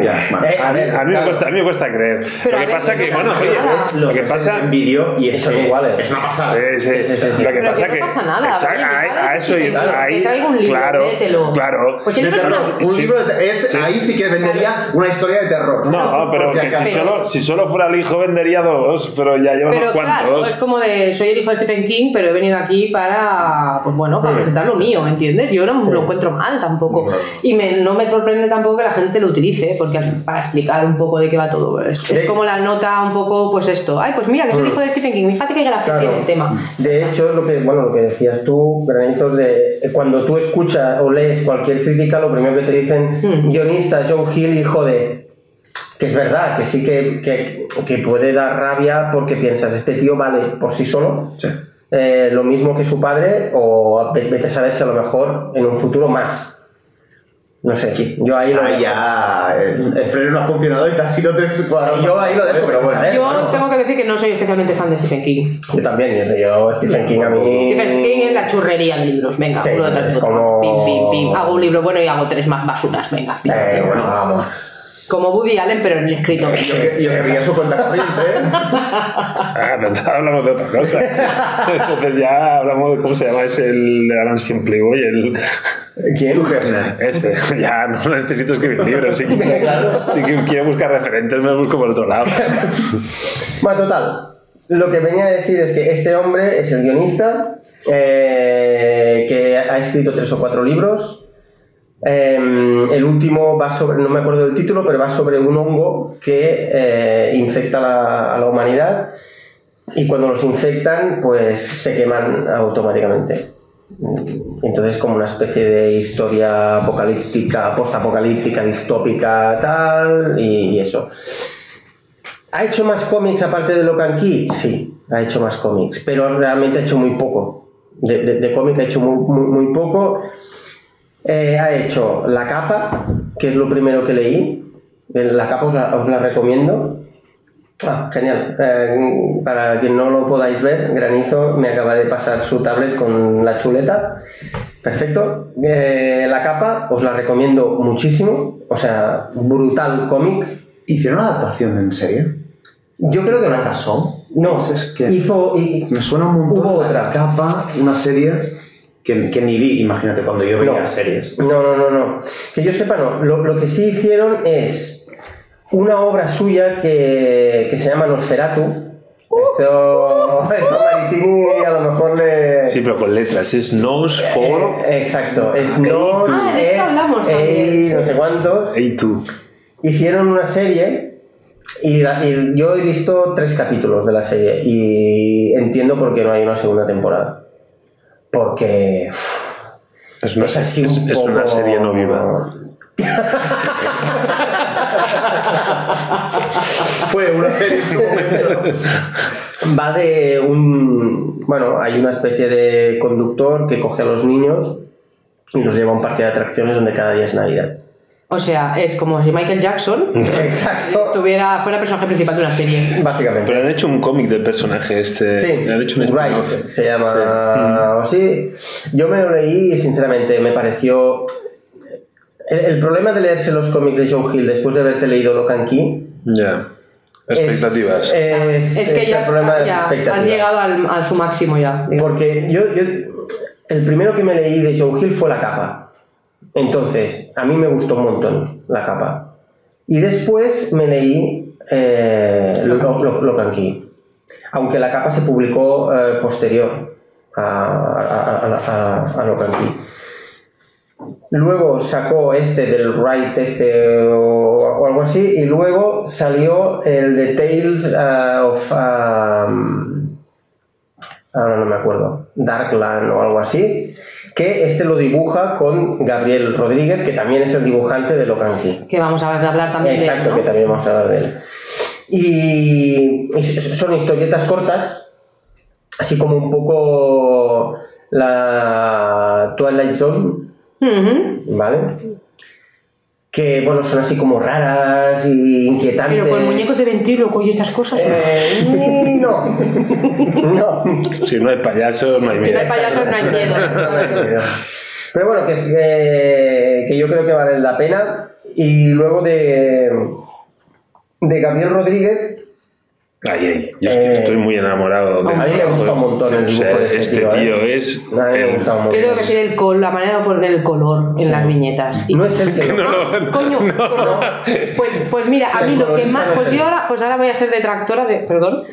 Speaker 3: Ya, bueno.
Speaker 2: Eh,
Speaker 1: A mí, a mí me
Speaker 2: claro.
Speaker 1: cuesta, a mí me cuesta creer.
Speaker 4: Pero
Speaker 1: lo que
Speaker 4: ver,
Speaker 1: pasa
Speaker 4: ¿qué
Speaker 1: que, bueno,
Speaker 4: ¿Qué
Speaker 1: oye,
Speaker 4: pasa?
Speaker 1: lo que pasa
Speaker 3: en vídeo y es
Speaker 2: Son
Speaker 3: que
Speaker 2: iguales.
Speaker 3: Es una pasada.
Speaker 1: Sí, sí,
Speaker 2: Sí, sí, sí, sí.
Speaker 1: Lo que pasa
Speaker 4: que
Speaker 1: que.
Speaker 4: no pasa nada,
Speaker 1: Exacto, a, eso y
Speaker 4: claro,
Speaker 1: ahí. claro, claro.
Speaker 4: Pues
Speaker 3: un libro de- es,
Speaker 1: Sí.
Speaker 3: ahí sí que vendería una historia de terror.
Speaker 1: No, pero que si solo, si solo fuera el hijo vendería dos, pero ya lleva unos
Speaker 4: Pero claro,
Speaker 1: cuantos.
Speaker 4: es como de soy el hijo de Stephen King, pero he venido aquí para, pues bueno, para
Speaker 2: Mm.
Speaker 4: presentar lo mío, ¿me entiendes? Yo no lo encuentro mal tampoco. Y me- no me sorprende tampoco que la gente lo utilice, porque para explicar un poco de qué va todo. Es, es como la nota un poco, pues esto. Ay, pues mira, que es el
Speaker 2: Mm.
Speaker 4: hijo de Stephen King. Fíjate que gracia
Speaker 2: Claro.
Speaker 4: tiene el tema.
Speaker 2: De hecho, lo que, bueno, lo que decías tú, Granizos, de cuando tú escuchas o lees cualquier crítica, lo primero que te dicen,
Speaker 4: Hmm.
Speaker 2: guionista John Hill, hijo de. Que es verdad, que sí que, que, que puede dar rabia porque piensas, este tío vale por sí solo,
Speaker 3: Sí.
Speaker 2: eh, lo mismo que su padre, o ve- vete a saber si a lo mejor en un futuro más. No sé, yo ahí lo dejo.
Speaker 3: ya el, el freno no ha funcionado y te has ido tres cuadros.
Speaker 2: Yo ahí lo dejo,
Speaker 3: pero bueno.
Speaker 2: ¿sabes?
Speaker 4: Yo
Speaker 2: bueno.
Speaker 4: tengo que decir que no soy especialmente fan de Stephen King.
Speaker 2: Yo también, yo, yo Stephen King a mí...
Speaker 4: Stephen King es la churrería de libros. Venga,
Speaker 2: Sí,
Speaker 4: uno detrás
Speaker 2: es
Speaker 4: de otro.
Speaker 2: como-
Speaker 4: Pim, pim, pim. Hago un libro bueno y hago tres más basuras. Venga, pim,
Speaker 2: Eh,
Speaker 4: pim,
Speaker 2: bueno,
Speaker 4: pim.
Speaker 2: vamos.
Speaker 4: Como Woody Allen, pero en el escrito.
Speaker 3: Yo, yo querría su cuenta corriente. ¿eh?
Speaker 1: Ah, entonces hablamos de otra cosa. Entonces ya hablamos de cómo se llama ese el de Alan Playboy, el
Speaker 2: ¿Quién? [laughs]
Speaker 1: Ese. Ya no necesito escribir libros, si,
Speaker 2: Claro.
Speaker 1: si quiero buscar referentes me los busco por otro lado.
Speaker 2: Bueno, total. Lo que venía a decir es que este hombre es el guionista eh, que ha escrito tres o cuatro libros. Eh, el último va sobre, no me acuerdo del título, pero va sobre un hongo que eh, infecta a la humanidad y cuando los infectan, pues se queman automáticamente. Entonces, como una especie de historia apocalíptica, postapocalíptica, distópica, tal, y, eso. ¿Ha hecho más cómics aparte de Locan Key? Sí, ha hecho más cómics, pero realmente ha hecho muy poco. De, de, de cómic ha hecho muy poco. Eh, ha hecho La Capa, que es lo primero que leí. Eh, La Capa os la, os la recomiendo. Ah, genial. Eh, para quien no lo podáis ver, Granizo me acaba de pasar su tablet con la chuleta. Perfecto. Eh, la capa os la recomiendo muchísimo. O sea, brutal cómic.
Speaker 3: ¿Hicieron una adaptación en serie?
Speaker 2: Yo creo que no.
Speaker 3: fracasó.
Speaker 2: No,
Speaker 3: es que
Speaker 2: hizo, y-
Speaker 3: me suena un montón
Speaker 2: Hubo otra.
Speaker 3: capa, una serie que, que ni vi, imagínate, cuando yo veía
Speaker 2: No.
Speaker 3: series.
Speaker 2: No, no, no, no. Que yo sepa, no. Lo, lo que sí hicieron es una obra suya que, que se llama Nosferatu. Esto, [laughs] esto a Maritini a lo mejor le...
Speaker 1: Sí, pero con letras. Es nos, for,
Speaker 2: Eh, exacto, es Nos,
Speaker 4: Ah, de esto
Speaker 2: es,
Speaker 4: hablamos
Speaker 2: eh,
Speaker 4: también,
Speaker 2: no sé cuántos.
Speaker 1: y tú.
Speaker 2: Hicieron una serie y, la- y yo he visto tres capítulos de la serie y entiendo por qué no hay una segunda temporada. Porque uff,
Speaker 1: Es una,
Speaker 2: es así
Speaker 1: es-
Speaker 2: un
Speaker 1: es una serie no viva. [laughs]
Speaker 3: Fue una serie.
Speaker 2: Va de un. Bueno, hay una especie de conductor que coge a los niños y los lleva a un parque de atracciones donde cada día es Navidad.
Speaker 4: O sea, es como si Michael Jackson [laughs]
Speaker 2: Exacto.
Speaker 4: tuviera, fuera el personaje principal de una serie.
Speaker 2: Básicamente.
Speaker 1: Pero han hecho un cómic del personaje este.
Speaker 2: Sí,
Speaker 1: han hecho un
Speaker 2: Right,
Speaker 1: spin-off.
Speaker 2: se llama o así. Yo me lo leí y sinceramente me pareció. El, el problema de leerse los cómics de Joe Hill después de haberte leído Locan Key
Speaker 1: Ya.
Speaker 2: es-
Speaker 1: Expectativas.
Speaker 2: Es,
Speaker 4: Es que
Speaker 2: es
Speaker 4: ya,
Speaker 2: el problema de las expectativas.
Speaker 4: has llegado al, a su máximo ya.
Speaker 2: Porque yo, yo, el primero que me leí de Joe Hill fue la capa. Entonces, a mí me gustó un montón la capa. Y después me leí eh, Lo- Lo- Locan Key. Aunque la capa se publicó eh, posterior a, a, a, a- a Locan Key. Luego sacó este del Right, este o, algo así, y luego salió el de Tales uh, of. um, ahora no me acuerdo, Darkland o algo así, que este lo dibuja con Gabriel Rodríguez, que también es el dibujante de Locan Key.
Speaker 4: Que vamos a hablar también
Speaker 2: Exacto,
Speaker 4: de él,
Speaker 2: que
Speaker 4: ¿no?
Speaker 2: también vamos a hablar de él. Y, y son historietas cortas, así como un poco la Twilight Zone. ¿vale? Que, bueno, son así como raras y inquietantes.
Speaker 4: Pero con muñecos de ventríloco y estas cosas.
Speaker 2: Eh, no. [laughs] No.
Speaker 1: Si no hay payasos, no hay
Speaker 4: Si no hay
Speaker 1: miedo.
Speaker 4: payasos, no hay miedo.
Speaker 2: Pero bueno, que, es, que, que yo creo que valen la pena. Y luego de, de Gabriel Rodríguez,
Speaker 1: Ay, ay, yo
Speaker 2: Eh,
Speaker 1: estoy muy enamorado de
Speaker 2: a mí me gusta un montón el
Speaker 1: O sea,
Speaker 2: dibujo de este
Speaker 1: este
Speaker 2: tío, ¿eh?
Speaker 1: es.
Speaker 2: a mí me
Speaker 1: el-
Speaker 2: gusta un
Speaker 4: Yo
Speaker 2: montón.
Speaker 4: tengo que decir el col, la manera de poner el color en las viñetas. Y-
Speaker 2: No es el que [laughs]
Speaker 1: no
Speaker 2: lo-
Speaker 1: lo-
Speaker 4: Coño, coño. Pues, pues mira, a mí
Speaker 2: El
Speaker 4: lo que más.
Speaker 2: no es
Speaker 4: Pues
Speaker 2: el-
Speaker 4: yo ahora, pues ahora voy a ser detractora de. Perdón.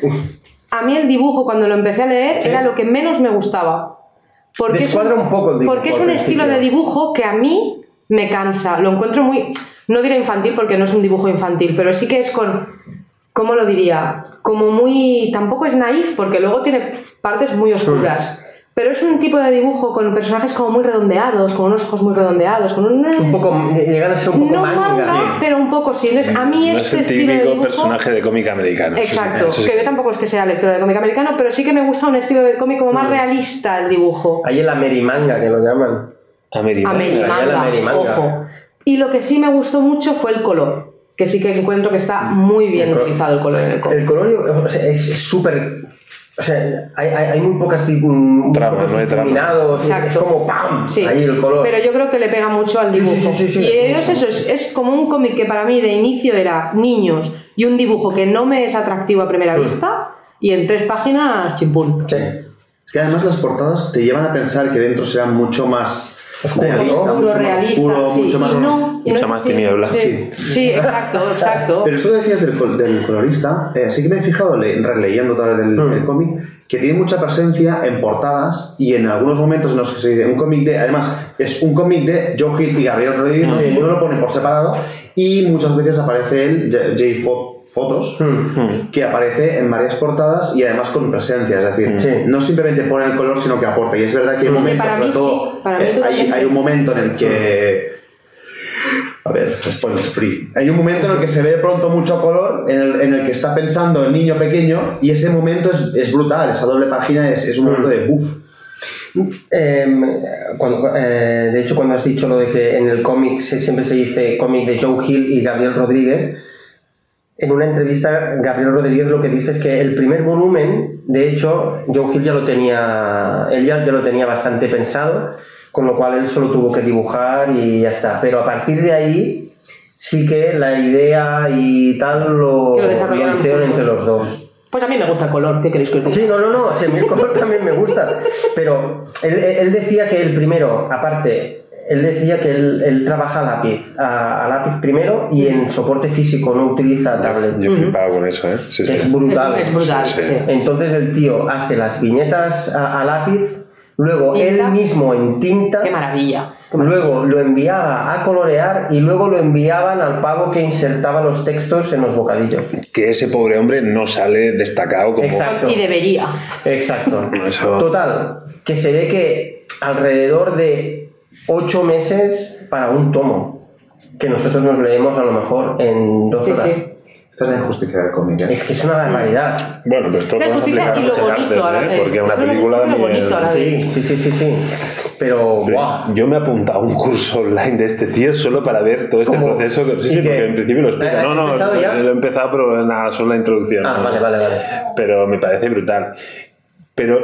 Speaker 4: A mí el dibujo, cuando lo empecé a leer,
Speaker 2: Sí.
Speaker 4: era lo que menos me gustaba. Porque es
Speaker 2: Descuadra un poco el dibujo
Speaker 4: Porque es un estilo de dibujo que a mí me cansa. Lo encuentro muy. No diré infantil porque no es un dibujo infantil, pero sí que es con. ¿Cómo lo diría? Como muy. Tampoco es naif porque luego tiene partes muy oscuras. Pero es un tipo de dibujo con personajes como muy redondeados, con unos ojos muy redondeados, con un.
Speaker 2: Un poco, llegan a ser un poco
Speaker 4: no
Speaker 2: manga.
Speaker 4: manga, pero un poco sí. Entonces, a mí
Speaker 1: no es
Speaker 4: este
Speaker 1: el
Speaker 4: estilo de
Speaker 1: típico
Speaker 4: dibujo...
Speaker 1: personaje de cómic americano. Sí,
Speaker 4: Exacto,
Speaker 1: sí.
Speaker 4: que yo tampoco es que sea lectora de cómic americano, pero sí que me gusta un estilo de cómic como
Speaker 2: Mm.
Speaker 4: más realista el dibujo.
Speaker 2: Hay el Amerimanga, que lo llaman.
Speaker 1: Amerimanga.
Speaker 4: Amerimanga. ojo. Y lo que sí me gustó mucho fue el color, que sí que encuentro que está muy bien
Speaker 2: El
Speaker 4: utilizado el color en el cómic.
Speaker 2: El color o sea, es súper. O sea, hay, hay, hay muy pocas di-
Speaker 1: Trama,
Speaker 2: pocos
Speaker 1: no
Speaker 4: Exacto.
Speaker 2: es como ¡pam!
Speaker 4: Sí,
Speaker 2: Ahí el color.
Speaker 4: pero yo creo que le pega mucho al dibujo.
Speaker 2: sí, sí, sí.
Speaker 4: Y ellos eso, es, es como un cómic que para mí de inicio era niños y un dibujo que no me es atractivo a primera
Speaker 2: Mm.
Speaker 4: vista y en tres páginas chimpún.
Speaker 2: Sí.
Speaker 3: Es que además las portadas te llevan a pensar que dentro serán mucho más
Speaker 2: Oscuro,
Speaker 3: realista,
Speaker 4: Oscuro,
Speaker 3: mucho más
Speaker 4: realista,
Speaker 3: oscuro,
Speaker 4: sí.
Speaker 3: mucho más...
Speaker 4: y no, no
Speaker 1: más
Speaker 4: así.
Speaker 1: tiniebla.
Speaker 4: Sí, sí, exacto, exacto.
Speaker 3: Pero eso que decías del, del colorista, eh, sí que me he fijado le- releyendo otra vez el,
Speaker 2: Mm.
Speaker 3: el cómic, que tiene mucha presencia en portadas y en algunos momentos en los que se dice un cómic de, además es un cómic de Joe Hill y Gabriel Rodríguez,
Speaker 2: Sí.
Speaker 3: uno lo pone por separado y muchas veces aparece él, J, J Fo- Fotos,
Speaker 2: Mm.
Speaker 3: que aparece en varias portadas y además con presencia, es decir,
Speaker 2: Sí.
Speaker 3: no simplemente pone el color, sino que aporta. Y es verdad que hay
Speaker 2: Sí,
Speaker 3: momentos, sobre todo,
Speaker 4: sí,
Speaker 3: eh, hay, un momento en el que. A ver, spoiler free. Hay un momento en el que se ve de pronto mucho color, en el, en el que está pensando el niño pequeño, y ese momento es, es brutal. Esa doble página es, es un momento de buff.
Speaker 2: Em, cuando- eh, de hecho, cuando has dicho lo de que en el cómic se- siempre se dice cómic de Joe Hill y Gabriel Rodríguez, en una entrevista Gabriel Rodríguez lo que dice es que el primer volumen, de hecho, Joe Hill ya lo tenía, él ya, ya lo tenía bastante pensado, con lo cual él solo tuvo que dibujar y ya está. Pero a partir de ahí sí que la idea y tal lo,
Speaker 4: lo
Speaker 2: hicieron entre los dos.
Speaker 4: Pues a mí me gusta el color, ¿qué queréis que os diga?
Speaker 2: Sí, no, no, no, sí, el color [laughs] también me gusta. Pero él, él decía que el primero, aparte, él decía que él, él trabaja a lápiz, a, a lápiz primero y en soporte físico, no utiliza tablet.
Speaker 1: Yo flipaba con eso, ¿eh? Sí, sí.
Speaker 2: Es brutal.
Speaker 4: Es, brutal,
Speaker 1: Sí,
Speaker 4: sí.
Speaker 1: sí.
Speaker 2: Entonces el tío hace las viñetas a, a lápiz, luego él mismo en tinta,
Speaker 4: Qué maravilla. qué maravilla.
Speaker 2: luego lo enviaba a colorear y luego lo enviaban al pavo que insertaba los textos en los bocadillos.
Speaker 1: Que ese pobre hombre no sale destacado como.
Speaker 2: Exacto.
Speaker 4: Y debería.
Speaker 2: Exacto.
Speaker 1: Eso-
Speaker 2: Total, que se ve que alrededor de ocho meses para un tomo, que nosotros nos leemos a lo mejor en dos
Speaker 4: Sí,
Speaker 2: horas.
Speaker 4: sí.
Speaker 3: Esta es la injusticia del cómic, ¿eh?
Speaker 2: Es que es una barbaridad.
Speaker 1: Bueno, pero esto
Speaker 4: Es
Speaker 1: lo vamos a aplicar a muchas artes, ¿eh?
Speaker 4: vez.
Speaker 1: Porque una película también-.
Speaker 2: Sí, sí, sí, sí, sí. Pero,
Speaker 1: Pero
Speaker 2: ¡buah!
Speaker 1: Yo me he apuntado a un curso online de este tío solo para ver todo este
Speaker 2: ¿Cómo?
Speaker 1: proceso. Sí,
Speaker 2: ¿Y
Speaker 1: sí,
Speaker 2: qué?
Speaker 1: porque en principio lo explica.
Speaker 2: ¿Has
Speaker 1: No, no,
Speaker 2: ya?
Speaker 1: lo he empezado, pero nada, solo la introducción.
Speaker 2: Ah,
Speaker 1: ¿no?
Speaker 2: vale, vale, vale.
Speaker 1: Pero me parece brutal. Pero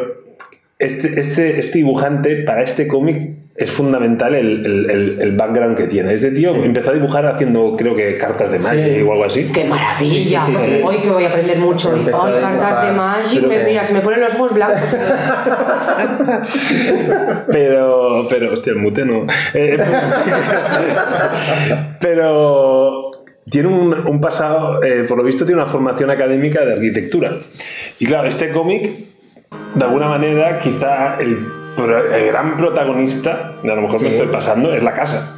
Speaker 1: este, este, este dibujante, para este cómic, es fundamental el, el, el- el background que tiene. Este tío empezó a dibujar haciendo, creo que, cartas de Magic
Speaker 2: Sí.
Speaker 1: o algo así.
Speaker 4: ¡Qué maravilla!
Speaker 2: Sí, sí, sí, sí.
Speaker 4: Hoy que voy a aprender mucho. Hoy cartas de Magic. Me- Mira, se me ponen los ojos blancos. [laughs]
Speaker 1: Pero, pero, hostia, el mute no. [laughs] Pero tiene un, un pasado, eh, por lo visto, tiene una formación académica de arquitectura. Y claro, este cómic, de alguna manera, quizá el, pro- el gran protagonista, a lo mejor me
Speaker 2: Sí.
Speaker 1: estoy pasando, es la casa.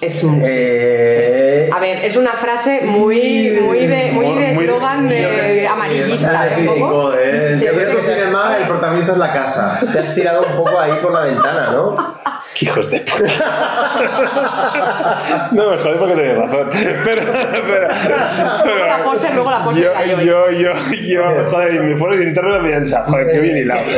Speaker 4: Es un-
Speaker 2: Eh,
Speaker 4: A ver, es una frase muy, muy de, muy de
Speaker 1: Muy-
Speaker 4: eslogan de amarillista,
Speaker 3: Sí,
Speaker 4: ¿eh? ¿Un poco?
Speaker 3: joder.
Speaker 4: Sí,
Speaker 3: Yo creo que
Speaker 4: sí.
Speaker 3: cinema, el protagonista es la casa. [laughs]
Speaker 2: te has tirado un poco ahí por la ventana, ¿no?
Speaker 1: ¡Qué hijos de puta! [laughs] no me jodes porque tenés razón. Pero, pero,
Speaker 4: Luego la pose, luego la pose
Speaker 1: yo,
Speaker 4: cayó.
Speaker 1: yo, yo, yo, joder, y mi fuero interno me piensa, joder, qué bien hilado. [laughs]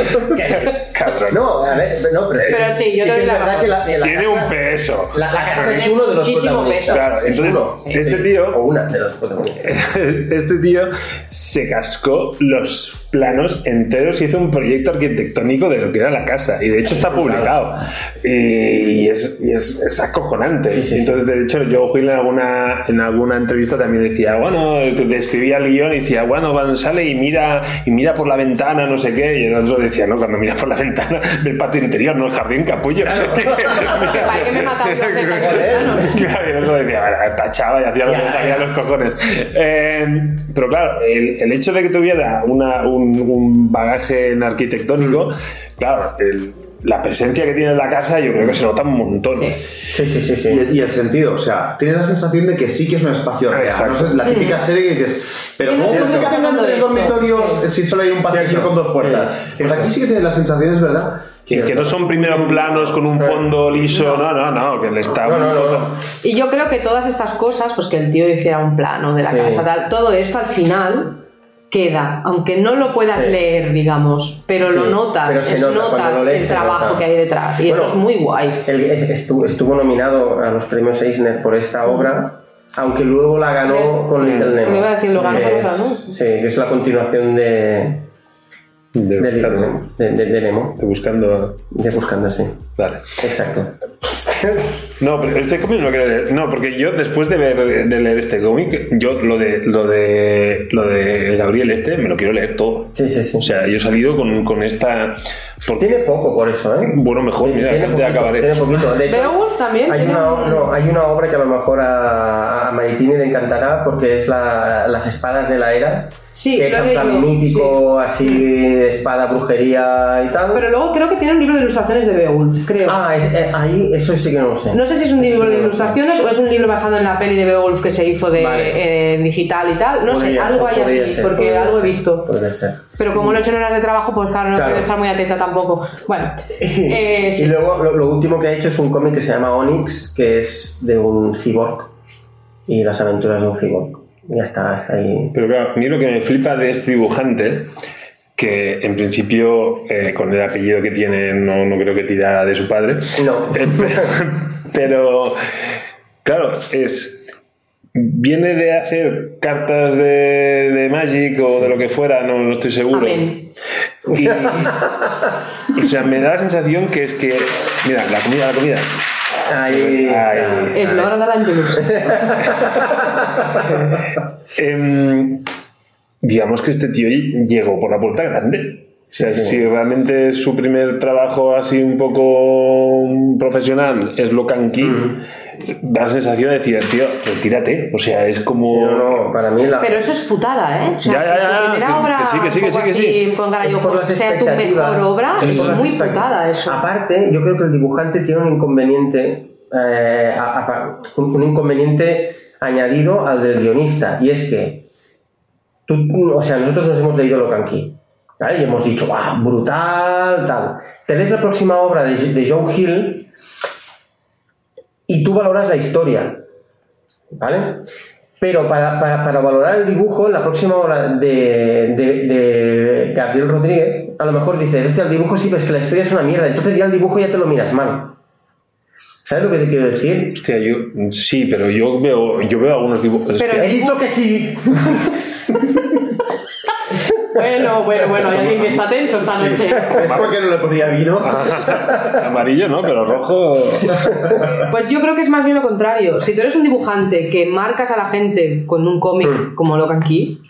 Speaker 1: Cabrón.
Speaker 2: No, a ver, no, pero,
Speaker 4: Pero sí, yo te
Speaker 2: que
Speaker 4: doy la
Speaker 2: verdad
Speaker 4: razón.
Speaker 2: que la, que la
Speaker 1: Tiene
Speaker 2: casa-
Speaker 1: un peso.
Speaker 2: La, la casa es uno de los
Speaker 4: muchísimo
Speaker 2: protagonistas.
Speaker 1: Claro,
Speaker 2: Es
Speaker 1: entonces,
Speaker 2: uno.
Speaker 1: este
Speaker 2: Sí.
Speaker 1: tío-
Speaker 2: O una de los protagonistas. [laughs]
Speaker 1: Este tío se cascó los planos enteros y hizo un proyecto arquitectónico de lo que era la casa. Y de hecho está publicado. Y es, y es, es acojonante.
Speaker 2: Sí, sí, sí.
Speaker 1: Entonces, de hecho, yo Will en alguna, en alguna entrevista también decía, bueno, describía el guion y decía, bueno, cuando sale y mira, y mira por la ventana, no sé qué. Y el otro decía, no, cuando mira por la [laughs] ventana, ve el patio interior, no el jardín, capullo. [laughs] [laughs]
Speaker 4: Que para qué me yo.
Speaker 1: Claro, y el otro decía, bueno, tachaba y hacía lo que salía a los cojones. Eh, pero claro, el, el hecho de que tuviera una, un, un bagaje en arquitectónico, claro, el- la presencia que tiene en la casa yo creo que se nota un montón.
Speaker 2: Sí, sí, sí,
Speaker 3: Y
Speaker 2: sí.
Speaker 3: el, y el sentido, o sea, tienes la sensación de que sí que es un espacio real. No la típica serie que dices, pero ¿cómo puede que tengan tres
Speaker 4: esto?
Speaker 3: dormitorios si solo hay un pasillo con dos puertas?
Speaker 2: Sí.
Speaker 3: Pues aquí sí que tienes la sensación, es verdad.
Speaker 1: Que, que no son primeros planos con un fondo liso, no, no, no, que le está
Speaker 2: No, no, no,
Speaker 1: todo-
Speaker 2: no.
Speaker 4: Y yo creo que todas estas cosas, pues que el tío hiciera un plano de la
Speaker 2: Sí.
Speaker 4: casa, tal, todo esto al final queda, aunque no lo puedas
Speaker 2: Sí.
Speaker 4: leer, digamos, pero
Speaker 2: Sí,
Speaker 4: lo notas,
Speaker 2: pero se nota,
Speaker 4: notas
Speaker 2: lo lees
Speaker 4: el
Speaker 2: se
Speaker 4: trabajo
Speaker 2: nota.
Speaker 4: que hay detrás. Y
Speaker 2: Bueno,
Speaker 4: eso es muy guay.
Speaker 2: Él es- estuvo, estuvo nominado a los premios Eisner por esta obra, aunque luego la ganó
Speaker 4: Sí.
Speaker 2: con Little Nemo.
Speaker 4: Iba a decir, lo ganó
Speaker 2: es-
Speaker 4: ¿no?
Speaker 2: Sí, que es la continuación de,
Speaker 1: de,
Speaker 2: de Little Nemo. De, de- de Nemo.
Speaker 1: de buscando.
Speaker 2: De Buscando, sí.
Speaker 1: Vale.
Speaker 2: Exacto.
Speaker 1: No, pero este cómic no lo quiero leer. No, porque yo después de, ver- de leer este cómic, yo lo de lo de lo de Gabriel este me lo quiero leer todo.
Speaker 2: Sí, sí, sí.
Speaker 1: O sea, yo he salido con, con esta. Porque,
Speaker 2: Tiene poco por eso, ¿eh?
Speaker 1: bueno, mejor, mira,
Speaker 2: tiene poquito,
Speaker 1: acabaré.
Speaker 2: tiene poquito. De hecho,
Speaker 4: Beowulf también.
Speaker 2: hay una,
Speaker 4: un-
Speaker 2: no, hay una obra que a lo mejor a, a Maritini le encantará porque es la, Las espadas de la era.
Speaker 4: Sí,
Speaker 2: que es en
Speaker 4: he
Speaker 2: plan mítico, así, espada, brujería y tal.
Speaker 4: Pero luego creo que tiene un libro de ilustraciones de Beowulf, creo.
Speaker 2: Ah, es- eh, ahí eso sí que no lo sé.
Speaker 4: No sé si es un libro de ilustraciones o es un libro basado en la peli de Beowulf que se hizo de
Speaker 2: Vale.
Speaker 4: eh, digital y tal. No sé, algo hay así,
Speaker 2: ser,
Speaker 4: porque algo he visto.
Speaker 2: Podría ser.
Speaker 4: Pero como no he hecho horas de trabajo, pues claro, no
Speaker 2: Claro.
Speaker 4: puedo estar muy atenta tampoco. Bueno, [laughs] eh,
Speaker 2: Y luego lo, lo último que ha hecho es un cómic que se llama Onyx, que es de un cyborg y las aventuras de un cyborg. Ya está, hasta ahí.
Speaker 1: Pero claro, a mí lo que me flipa de este dibujante, que en principio eh, con el apellido que tiene no, no creo que tira de su padre,
Speaker 2: No. [laughs]
Speaker 1: Pero claro, es viene de hacer cartas de, de Magic o de lo que fuera, no, no estoy seguro.
Speaker 4: Amén.
Speaker 1: Y, o sea, me da la sensación que es que, mira, la comida, la comida.
Speaker 2: Ahí está.
Speaker 1: Ahí.
Speaker 4: És l'hora de l'Angelus.
Speaker 1: Em, digamos que este tío llegó por la puerta grande. O sea, si realmente es su primer trabajo así un poco profesional es lo canqui, da la sensación de decir, tío, retírate. O sea, es como.
Speaker 2: No, no, para mí la...
Speaker 4: Pero eso es putada, ¿eh? O sea,
Speaker 1: Ya, ya, ya, que-
Speaker 4: obra
Speaker 1: que sí, que sí,
Speaker 4: un
Speaker 1: que sí,
Speaker 4: poco
Speaker 1: que sí.
Speaker 4: así, con
Speaker 2: Es
Speaker 4: Garayo,
Speaker 2: por
Speaker 4: pues,
Speaker 2: las
Speaker 4: sea tu mejor obra,
Speaker 2: Es
Speaker 4: es muy putada eso.
Speaker 2: Aparte, yo creo que el dibujante tiene un inconveniente, eh, a- a- un, un inconveniente añadido al del guionista, y es que, tú, o sea, nosotros nos hemos leído Locanqui, ¿vale? Y hemos dicho, ¡ah, brutal, tal! Te lees la próxima obra de, de Joe Hill y tú valoras la historia, ¿vale? Pero para, para, para valorar el dibujo, la próxima obra de, de, de Gabriel Rodríguez, a lo mejor dice, este el dibujo sí, pero es que la historia es una mierda, entonces ya el dibujo ya te lo miras mal. ¿Sabes lo que te quiero decir?
Speaker 1: Hostia, yo, sí, pero yo veo, yo veo algunos dibujos. es
Speaker 4: Pero-
Speaker 1: que-
Speaker 2: He dicho que sí. [laughs]
Speaker 4: Bueno, bueno, bueno, hay alguien que está tenso esta noche.
Speaker 3: Es porque no le ponía vino. [laughs]
Speaker 1: Amarillo, ¿no? Pero rojo.
Speaker 4: Pues yo creo que es más bien lo contrario. Si tú eres un dibujante que marcas a la gente con un cómic
Speaker 2: Mm.
Speaker 4: como Locan Key,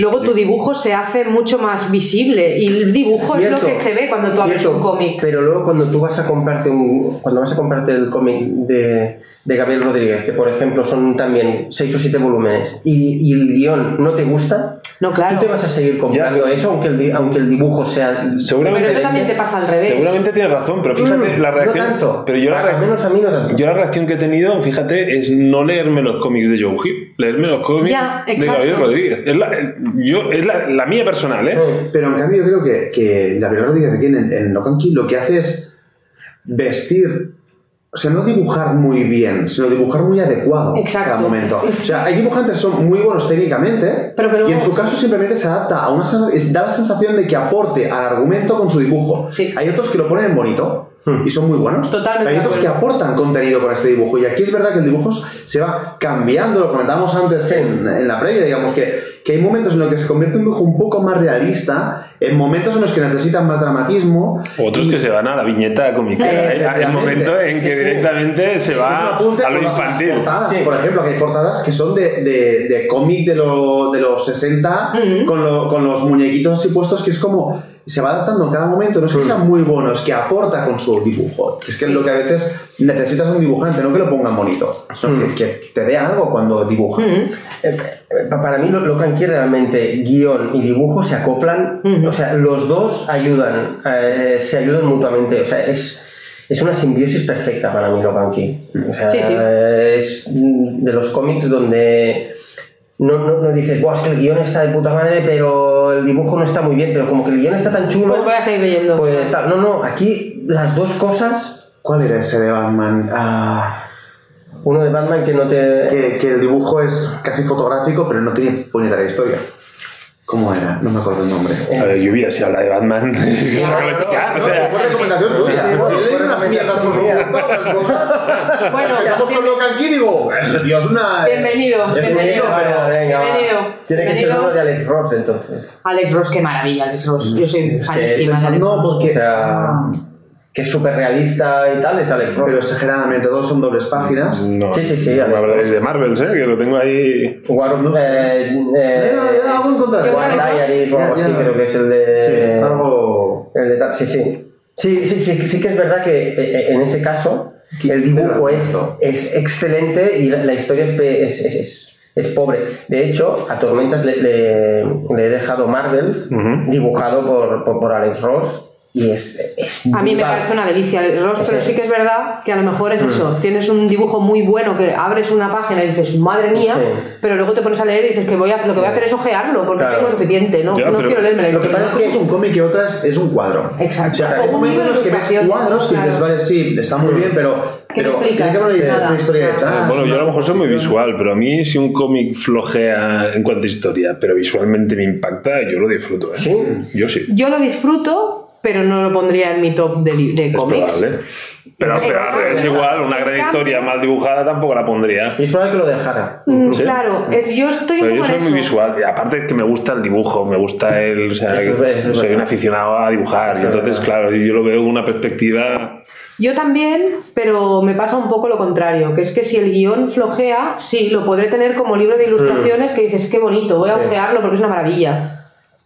Speaker 4: luego tu dibujo se hace mucho más visible y el dibujo es lo que se ve cuando tú abres
Speaker 2: cierto,
Speaker 4: un cómic.
Speaker 2: Pero luego cuando tú vas a comprarte un, cuando vas a comprarte el cómic de, de Gabriel Rodríguez, que por ejemplo son también seis o siete volúmenes, y, y el guion no te gusta,
Speaker 4: No, claro.
Speaker 2: tú te vas a seguir comprando eso aunque el, aunque el dibujo sea
Speaker 1: Seguramente-
Speaker 4: Pero eso también te pasa al revés.
Speaker 1: Seguramente tienes razón, pero fíjate,
Speaker 2: Mm,
Speaker 1: la reacción.
Speaker 2: No tanto.
Speaker 1: Pero yo la, reacción,
Speaker 2: menos a mí no tanto.
Speaker 1: yo la reacción que he tenido, fíjate, es no leerme los cómics de Joe Hill, leerme los cómics
Speaker 4: Ya,
Speaker 1: de. Gabriel Rodríguez. Es la, yo, es la, la mía personal, ¿eh?
Speaker 2: Mm.
Speaker 3: Pero en cambio yo creo que, que Gabriel Rodríguez aquí en, en Locan Key lo que hace es vestir, o sea, no dibujar muy bien, sino dibujar muy adecuado
Speaker 4: Exacto.
Speaker 3: cada momento.
Speaker 4: Es- es-
Speaker 3: O sea, hay dibujantes que son muy buenos técnicamente
Speaker 4: Pero que luego-
Speaker 3: y en su caso simplemente se adapta a una sen- es- da la sensación de que aporte al argumento con su dibujo.
Speaker 4: Sí.
Speaker 3: Hay otros que lo ponen bonito
Speaker 2: Hmm.
Speaker 3: y son muy buenos.
Speaker 4: Totalmente
Speaker 3: Hay otros que aportan contenido con este dibujo y aquí es verdad que el dibujo se va cambiando, lo comentábamos antes en, en la previa, digamos que, que hay momentos en los que se convierte en un dibujo un poco más realista, en momentos en los que necesitan más dramatismo.
Speaker 1: Otros
Speaker 3: y-
Speaker 1: que se van a la viñeta comiquera.
Speaker 3: Eh.
Speaker 1: Hay un
Speaker 3: efectivamente.
Speaker 1: momento en
Speaker 3: Sí,
Speaker 1: que
Speaker 3: sí.
Speaker 1: directamente se va a lo infantil.
Speaker 3: portadas,
Speaker 2: Sí.
Speaker 3: Por ejemplo, que hay portadas que son de, de, de cómic de, lo- de los 60
Speaker 4: Ujú.
Speaker 3: con, lo- con los muñequitos así puestos, que es como se va adaptando en cada momento. No es que sea muy bueno, es que aporta con su dibujo. Es que es lo que a veces necesitas un dibujante, no que lo pongan bonito, sino que, que te dé algo cuando dibuja.
Speaker 4: Mm.
Speaker 2: Eh, eh, Para mí, lo, lo que aquí realmente guion y dibujo se acoplan,
Speaker 4: Ujú.
Speaker 2: o sea, los dos ayudan, eh, se ayudan mutuamente, o sea, es, es una simbiosis perfecta para mí Locan Key. O sea,
Speaker 4: Sí, sí.
Speaker 2: es de los cómics donde no, no, no dices, Buah, es que el guion está de puta madre, pero el dibujo no está muy bien, pero como que el guion está tan chulo,
Speaker 4: Pues voy a seguir leyendo.
Speaker 2: pues. No, no, aquí las dos cosas,
Speaker 3: ¿Cuál era ese de Batman? Ah,
Speaker 2: uno de Batman que no te...
Speaker 3: que, que el dibujo es casi fotográfico, pero no tiene puñetera historia. ¿Cómo era? No me acuerdo el nombre.
Speaker 1: A ver, lluvia, si habla de Batman. [laughs] sácalo [laughs] ya, o sea,
Speaker 3: fue recomendación Porque leí unas mierdas por.
Speaker 4: Bueno,
Speaker 3: Estamos con Locan aquí digo, este tío es una.
Speaker 4: Bienvenido,
Speaker 3: Es un
Speaker 4: bienvenido.
Speaker 3: tío, pero-
Speaker 2: venga, va.
Speaker 4: Bienvenido,
Speaker 2: Tiene que ser
Speaker 4: bienvenido.
Speaker 2: uno de Alex Ross, entonces.
Speaker 4: Alex Ross, qué maravilla, Alex Ross. Yo soy fanísima de Alex
Speaker 3: no,
Speaker 4: Ross.
Speaker 3: porque-
Speaker 2: O sea, que es súper realista y tal, es Alex Ross.
Speaker 3: Pero exageradamente, dos son dobles páginas.
Speaker 1: no,
Speaker 2: Sí, sí, sí,
Speaker 1: No
Speaker 2: a
Speaker 1: me
Speaker 2: ver.
Speaker 1: habláis de Marvels, ¿eh? Que lo tengo ahí.
Speaker 2: War of, eh, eh,
Speaker 3: algo encontraré.
Speaker 2: War
Speaker 4: Alex.
Speaker 2: Diaries o algo así, creo que es el de.
Speaker 3: Sí, algo.
Speaker 2: El de tal, sí, sí. Sí, sí, sí, sí que es verdad que eh, en ese caso el dibujo es, es excelente y la, la historia es, pe- es, es, es- es pobre. De hecho, a Tormentas le, le- le he dejado Marvels dibujado por, por, por Alex Ross y es, es
Speaker 4: A mí me parece una delicia Alex Ross, pero
Speaker 2: Sí.
Speaker 4: que es verdad que a lo mejor es
Speaker 2: Mm.
Speaker 4: eso. Tienes un dibujo muy bueno que abres una página y dices, madre mía,
Speaker 2: Sí.
Speaker 4: pero luego te pones a leer y dices que voy a, lo que voy a hacer es ojearlo porque
Speaker 2: Claro.
Speaker 4: tengo suficiente, ¿no?
Speaker 1: Ya,
Speaker 4: no quiero leerme la
Speaker 2: lo que pasa
Speaker 3: Una cosa es un cómic y otra es, es un cuadro.
Speaker 4: Exacto.
Speaker 3: O sea,
Speaker 4: O
Speaker 3: hay
Speaker 4: un
Speaker 3: momentos en los que ves cuadros que dices, vale, sí, está muy bien, pero,
Speaker 4: ¿Qué me
Speaker 3: pero tiene que haber una,
Speaker 4: Nada.
Speaker 3: una historia detrás.
Speaker 1: Bueno, yo a lo mejor soy muy visual, pero a mí si un cómic flojea en cuanto a historia, pero visualmente me impacta, yo lo disfruto. ¿eh?
Speaker 2: Sí.
Speaker 1: Yo sí.
Speaker 4: Yo lo disfruto, pero no lo pondría en mi top de, de
Speaker 1: Es
Speaker 4: cómics.
Speaker 1: probable. Pero, pero al revés, igual, una gran historia mal dibujada tampoco la pondría.
Speaker 2: Es probable que lo dejara.
Speaker 4: Mm. Claro, es, yo estoy
Speaker 1: Pero yo soy muy visual, y aparte es que me gusta el dibujo, me gusta el. O sea,
Speaker 2: Eso es- eso es
Speaker 1: soy un aficionado a dibujar, y
Speaker 2: Eso es
Speaker 1: entonces,
Speaker 2: verdad.
Speaker 1: claro, yo lo veo con una perspectiva
Speaker 4: Yo también, pero me pasa un poco lo contrario, que es que si el guion flojea, sí, lo podré tener como libro de ilustraciones que dices, qué bonito, voy a
Speaker 2: Sí.
Speaker 4: ojearlo porque es una maravilla.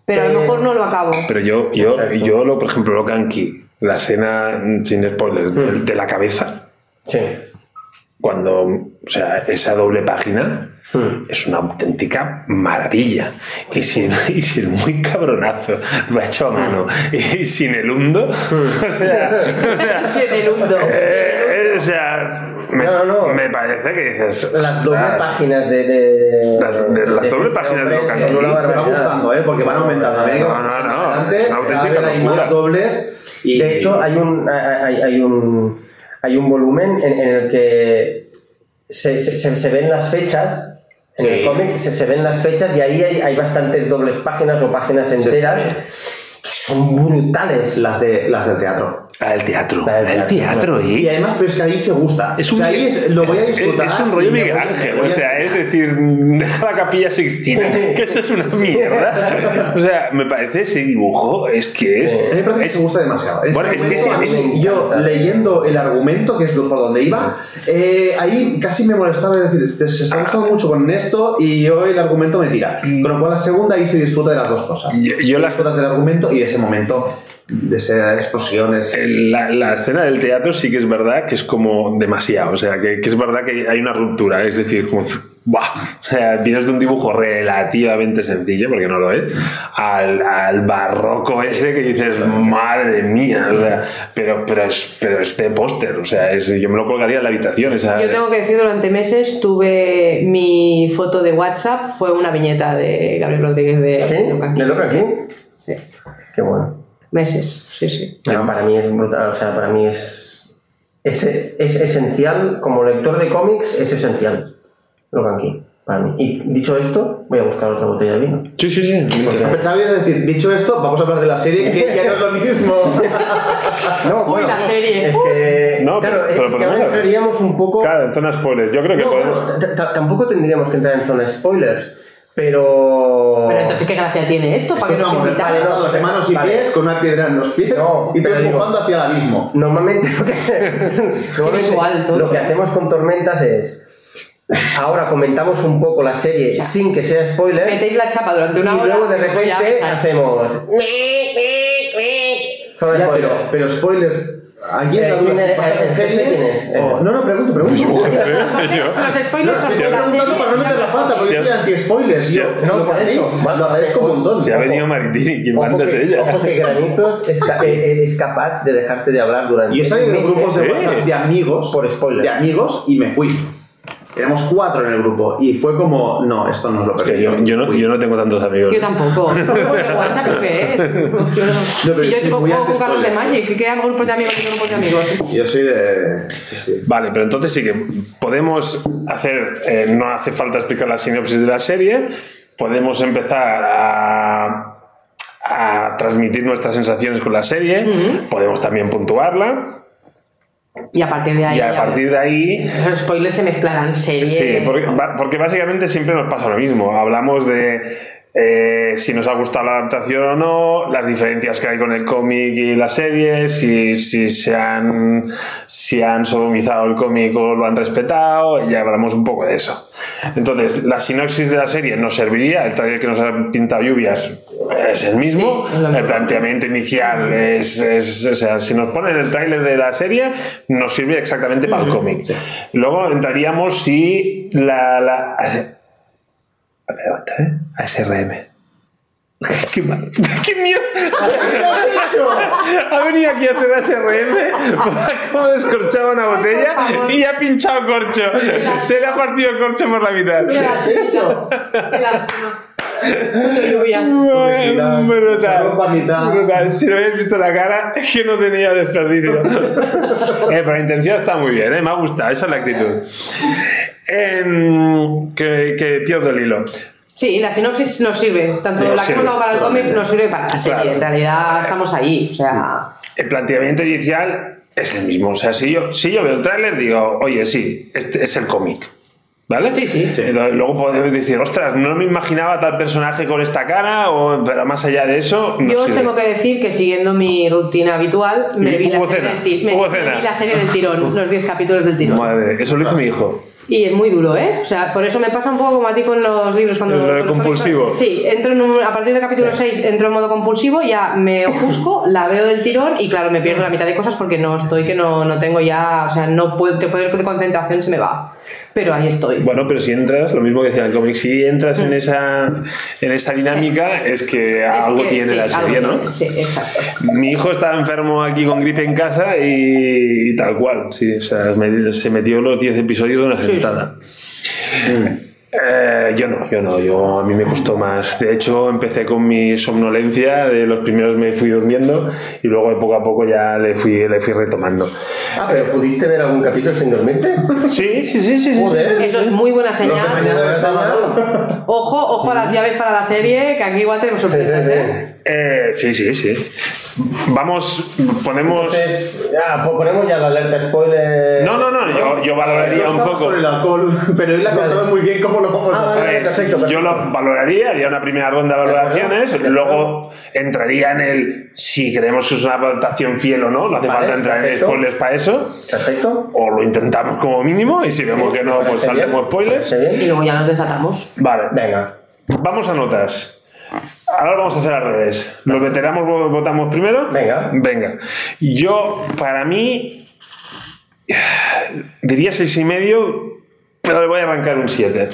Speaker 4: Pero a lo
Speaker 2: Eh,
Speaker 4: mejor no lo acabo.
Speaker 1: Pero yo, yo,
Speaker 2: Exacto.
Speaker 1: yo lo, por ejemplo, lo Kanki, la escena, mm, sin spoilers, de,
Speaker 2: Mm.
Speaker 1: de la cabeza,
Speaker 2: Sí.
Speaker 1: cuando, o sea, esa doble página
Speaker 2: Hmm.
Speaker 1: es una auténtica maravilla. Y sin, [laughs] y sin muy cabronazo, lo ha hecho a mano. [laughs] Y sin el hundo, [laughs] o sea, o sea,
Speaker 4: Sí, del hundo.
Speaker 1: eh, o sea, me,
Speaker 2: No, no, no.
Speaker 1: me parece que dices.
Speaker 2: Las doble páginas de. de,
Speaker 1: Las- de- las doble páginas de Key.
Speaker 2: una
Speaker 3: Me va gustando, ¿eh? Porque van aumentando. A medida que
Speaker 1: No, no, no,
Speaker 3: adelante, cada vez hay más dobles. Y,
Speaker 2: De hecho, hay un, hay, hay un, hay un volumen en, en el que se, se- se- se ven las fechas. En
Speaker 1: Sí.
Speaker 2: el cómic se, se ven las fechas y ahí hay, hay bastantes dobles páginas o páginas enteras que son brutales.
Speaker 3: las, de, las del teatro.
Speaker 1: La del teatro.
Speaker 2: La del
Speaker 1: La del
Speaker 2: teatro.
Speaker 1: teatro, ¿eh?
Speaker 3: Y además, pero es que ahí se gusta.
Speaker 1: Es
Speaker 3: o
Speaker 1: un,
Speaker 3: sea, ahí es- lo voy a
Speaker 1: es-
Speaker 3: disfrutar.
Speaker 1: es un rollo
Speaker 3: me
Speaker 1: Miguel Ángel,
Speaker 3: me
Speaker 1: o sea, es decir, [laughs] deja la capilla Sixtina, que eso es una mierda. O sea, me parece ese dibujo, es que es.
Speaker 3: Mí me parece que
Speaker 1: es-
Speaker 3: se gusta demasiado.
Speaker 1: Bueno, es que
Speaker 3: mí, yo leyendo el argumento, que es por donde iba, eh, ahí casi me molestaba es decir, se está gustando mucho con esto y yo el argumento me tira. Con lo cual la segunda ahí se disfruta de las dos cosas.
Speaker 1: Yo- yo las-
Speaker 3: disfrutas del argumento y de ese momento, de esas explosiones.
Speaker 1: La, la escena del teatro sí que es verdad que es como demasiado, o sea, que, que es verdad que hay una ruptura, es decir, como, ¡buah! o sea, vienes de un dibujo relativamente sencillo, porque no lo es, al, al barroco ese que dices, madre mía, o sea, pero, pero, es, pero este póster, o sea, es, yo me lo colgaría en la habitación, esa,
Speaker 4: Yo tengo que decir, durante meses tuve mi foto de WhatsApp, fue una viñeta de Gabriel Rodríguez de
Speaker 2: ¿Sí?
Speaker 4: Locan Key.
Speaker 2: ¿De Locan Key?
Speaker 4: Sí,
Speaker 2: Qué bueno.
Speaker 4: meses, sí, sí.
Speaker 2: No, para mí es brutal, o sea, para mí es, es, es esencial, como lector de cómics, es esencial. Key, para mí. Y dicho esto, voy a buscar otra botella de vino.
Speaker 1: Sí, sí, sí.
Speaker 3: Pensaba que decir, dicho esto, vamos a hablar de la serie, que ya no es lo mismo. [laughs]
Speaker 2: No,
Speaker 4: Uy, la serie.
Speaker 2: Es que,
Speaker 1: No,
Speaker 2: claro,
Speaker 1: pero
Speaker 2: es que ahora entraríamos un poco...
Speaker 1: Claro, en zona spoilers, yo creo que
Speaker 2: No,
Speaker 1: podemos...
Speaker 2: tampoco tendríamos que entrar en zona spoilers, pero...
Speaker 4: Pero entonces, ¿qué gracia tiene esto? ¿Para
Speaker 3: Es
Speaker 4: que nos
Speaker 3: pasados de manos y
Speaker 2: Vale.
Speaker 3: pies con una piedra en los pies
Speaker 2: No,
Speaker 3: y tú
Speaker 2: pero digo-
Speaker 3: empujando hacia el abismo.
Speaker 2: Normalmente lo que, [laughs] normalmente
Speaker 4: visual todo.
Speaker 2: lo que hacemos con Tormentas es... Ahora comentamos un poco la serie sin que sea spoiler.
Speaker 4: Metéis la chapa durante
Speaker 2: y
Speaker 4: una hora.
Speaker 2: luego de
Speaker 4: y luego ya
Speaker 2: repente hacemos
Speaker 3: pero, pero spoilers. Aquí
Speaker 2: Eh,
Speaker 3: es la duda,
Speaker 2: ¿quién es- el jefe
Speaker 3: serie
Speaker 2: quién es?
Speaker 3: No, no, pregunto, pregunto. [laughs]
Speaker 1: Yo.
Speaker 4: Los spoilers
Speaker 3: No,
Speaker 4: la
Speaker 3: preguntando para no meter la pata, porque soy anti-spoilers.
Speaker 2: No, por eso.
Speaker 3: lo agradezco un montón.
Speaker 1: Se ha venido Maritini, quien manda es ella.
Speaker 2: ojo que Granizos es, ca- eh, es capaz de dejarte de hablar durante
Speaker 3: Y he salido de grupos de
Speaker 1: Sí.
Speaker 3: WhatsApp de amigos,
Speaker 2: por spoiler.
Speaker 3: de amigos, y me fui. Éramos cuatro en el grupo, y fue como, no, esto no es lo
Speaker 1: que yo, yo, no, yo no tengo tantos amigos.
Speaker 4: Yo tampoco. [laughs] WhatsApp que es. Yo no- si yo Carlos de. Magic, ¿qué hago grupos de amigos y grupos de amigos?
Speaker 3: Yo soy de... Sí, sí.
Speaker 1: Vale, pero entonces sí que podemos hacer, eh, no hace falta explicar la sinopsis de la serie, podemos empezar a, a transmitir nuestras sensaciones con la serie, podemos también puntuarla
Speaker 4: Y a partir de ahí.
Speaker 1: y a partir de ahí
Speaker 4: Los spoilers se mezclarán serie.
Speaker 1: Sí, porque, porque básicamente siempre nos pasa lo mismo. Hablamos de eh, si nos ha gustado la adaptación o no, las diferencias que hay con el cómic y la serie, si, si se han, si han sodomizado el cómic o lo han respetado, y ya hablamos un poco de eso. Entonces, la sinopsis de la serie nos serviría, el trailer que nos ha pintado lluvias es el mismo,
Speaker 4: Sí,
Speaker 1: el planteamiento inicial es, es- o sea, si nos ponen el tráiler de la serie, nos sirve exactamente para el cómic. Luego entraríamos si la... la aguanta, ¿eh? ASRM. [laughs] ¿Qué, mal- [laughs] ¿Qué mierda? ha venido aquí a hacer ASRM, [laughs] como descorchaba una botella y ha pinchado corcho. Se le ha partido corcho por la mitad.
Speaker 4: ¿Qué lástima. Qué Mucho lluvias.
Speaker 1: Brutal. Brutal. Si lo habéis visto la cara, es que no tenía desperdicio. [laughs] eh, pero la intención está muy bien, ¿eh? me ha gustado, esa es la actitud. Em, que, que pierdo el hilo.
Speaker 4: Sí, la sinopsis nos sirve. Tanto la
Speaker 1: sirve,
Speaker 4: dado para el cómic nos sirve para la serie.
Speaker 1: Claro.
Speaker 4: En realidad estamos ahí. O sea.
Speaker 1: El planteamiento inicial es el mismo. O sea, si yo, si yo veo el tráiler, digo, oye, sí, este es el cómic. ¿Vale?
Speaker 4: Sí, sí.
Speaker 1: Luego podemos decir, ostras, no me imaginaba tal personaje con esta cara, o, pero más allá de eso, no
Speaker 4: Yo os tengo que decir que siguiendo mi rutina habitual, me vi, la del me- vi la serie del tirón, [laughs] los 10 capítulos del tirón.
Speaker 1: Madre, eso lo hizo mi hijo.
Speaker 4: Y es muy duro, ¿eh? O sea, por eso me pasa un poco como a ti con los libros cuando...
Speaker 1: Lo de
Speaker 4: los
Speaker 1: compulsivo.
Speaker 4: Sí, entro en un- a partir del capítulo 6 entro en modo compulsivo, ya me [laughs] ofusco, la veo del tirón y claro, me pierdo la mitad de cosas porque no estoy, que no, no tengo ya... O sea, no puedo, poder de concentración se me va. Pero ahí estoy.
Speaker 1: Bueno, pero si entras, lo mismo que decía el cómic, si entras
Speaker 4: Mm.
Speaker 1: en esa en esa dinámica, es que
Speaker 4: Es
Speaker 1: algo
Speaker 4: que
Speaker 1: tiene
Speaker 4: sí,
Speaker 1: la serie, ¿no?
Speaker 4: tiene, Sí, exacto.
Speaker 1: Mi hijo estaba enfermo aquí con gripe en casa y, y tal cual, sí, o sea, me- se metió los 10 episodios de una
Speaker 4: sí.
Speaker 1: Eh, yo no, yo no, yo a mí me costó más. De hecho, empecé con mi somnolencia, de los primeros me fui durmiendo y luego de poco a poco ya le fui, le fui retomando.
Speaker 2: Ah, pero ¿pudiste ver algún capítulo sin dormirte?
Speaker 1: Sí, sí, sí, sí. sí,
Speaker 2: Joder.
Speaker 4: Eso es muy buena señal.
Speaker 2: mañana sábado.
Speaker 4: Ojo, ojo a las llaves para la serie, que aquí igual tenemos
Speaker 2: Sí, sí,
Speaker 4: sorpresas, ¿eh?
Speaker 2: sí.
Speaker 1: Eh, sí, sí, sí. Vamos, ponemos...
Speaker 2: Entonces, ya, pues ponemos ya la alerta spoiler.
Speaker 1: No, no, no, yo, yo valoraría un poco...
Speaker 3: el alcohol, pero él ha contado muy bien cómo lo vamos
Speaker 2: Ah,
Speaker 3: a
Speaker 2: vale,
Speaker 3: hacer.
Speaker 2: Perfecto, perfecto.
Speaker 1: Yo lo valoraría, haría una primera ronda de valoraciones, luego entraría en el si creemos que es una adaptación fiel o no, no hace
Speaker 2: Vale,
Speaker 1: falta entrar en spoilers para eso,
Speaker 2: Perfecto.
Speaker 1: o lo intentamos como mínimo, y si vemos que no, pues saltemos
Speaker 2: bien,
Speaker 1: spoilers.
Speaker 4: Y luego ya nos desatamos.
Speaker 1: Vale,
Speaker 2: Venga.
Speaker 1: vamos a notas. Ahora vamos a hacer al revés. Los veteranos vo- votamos primero.
Speaker 2: Venga.
Speaker 1: Venga. Yo, para mí, diría seis y medio, pero le voy a arrancar un 7.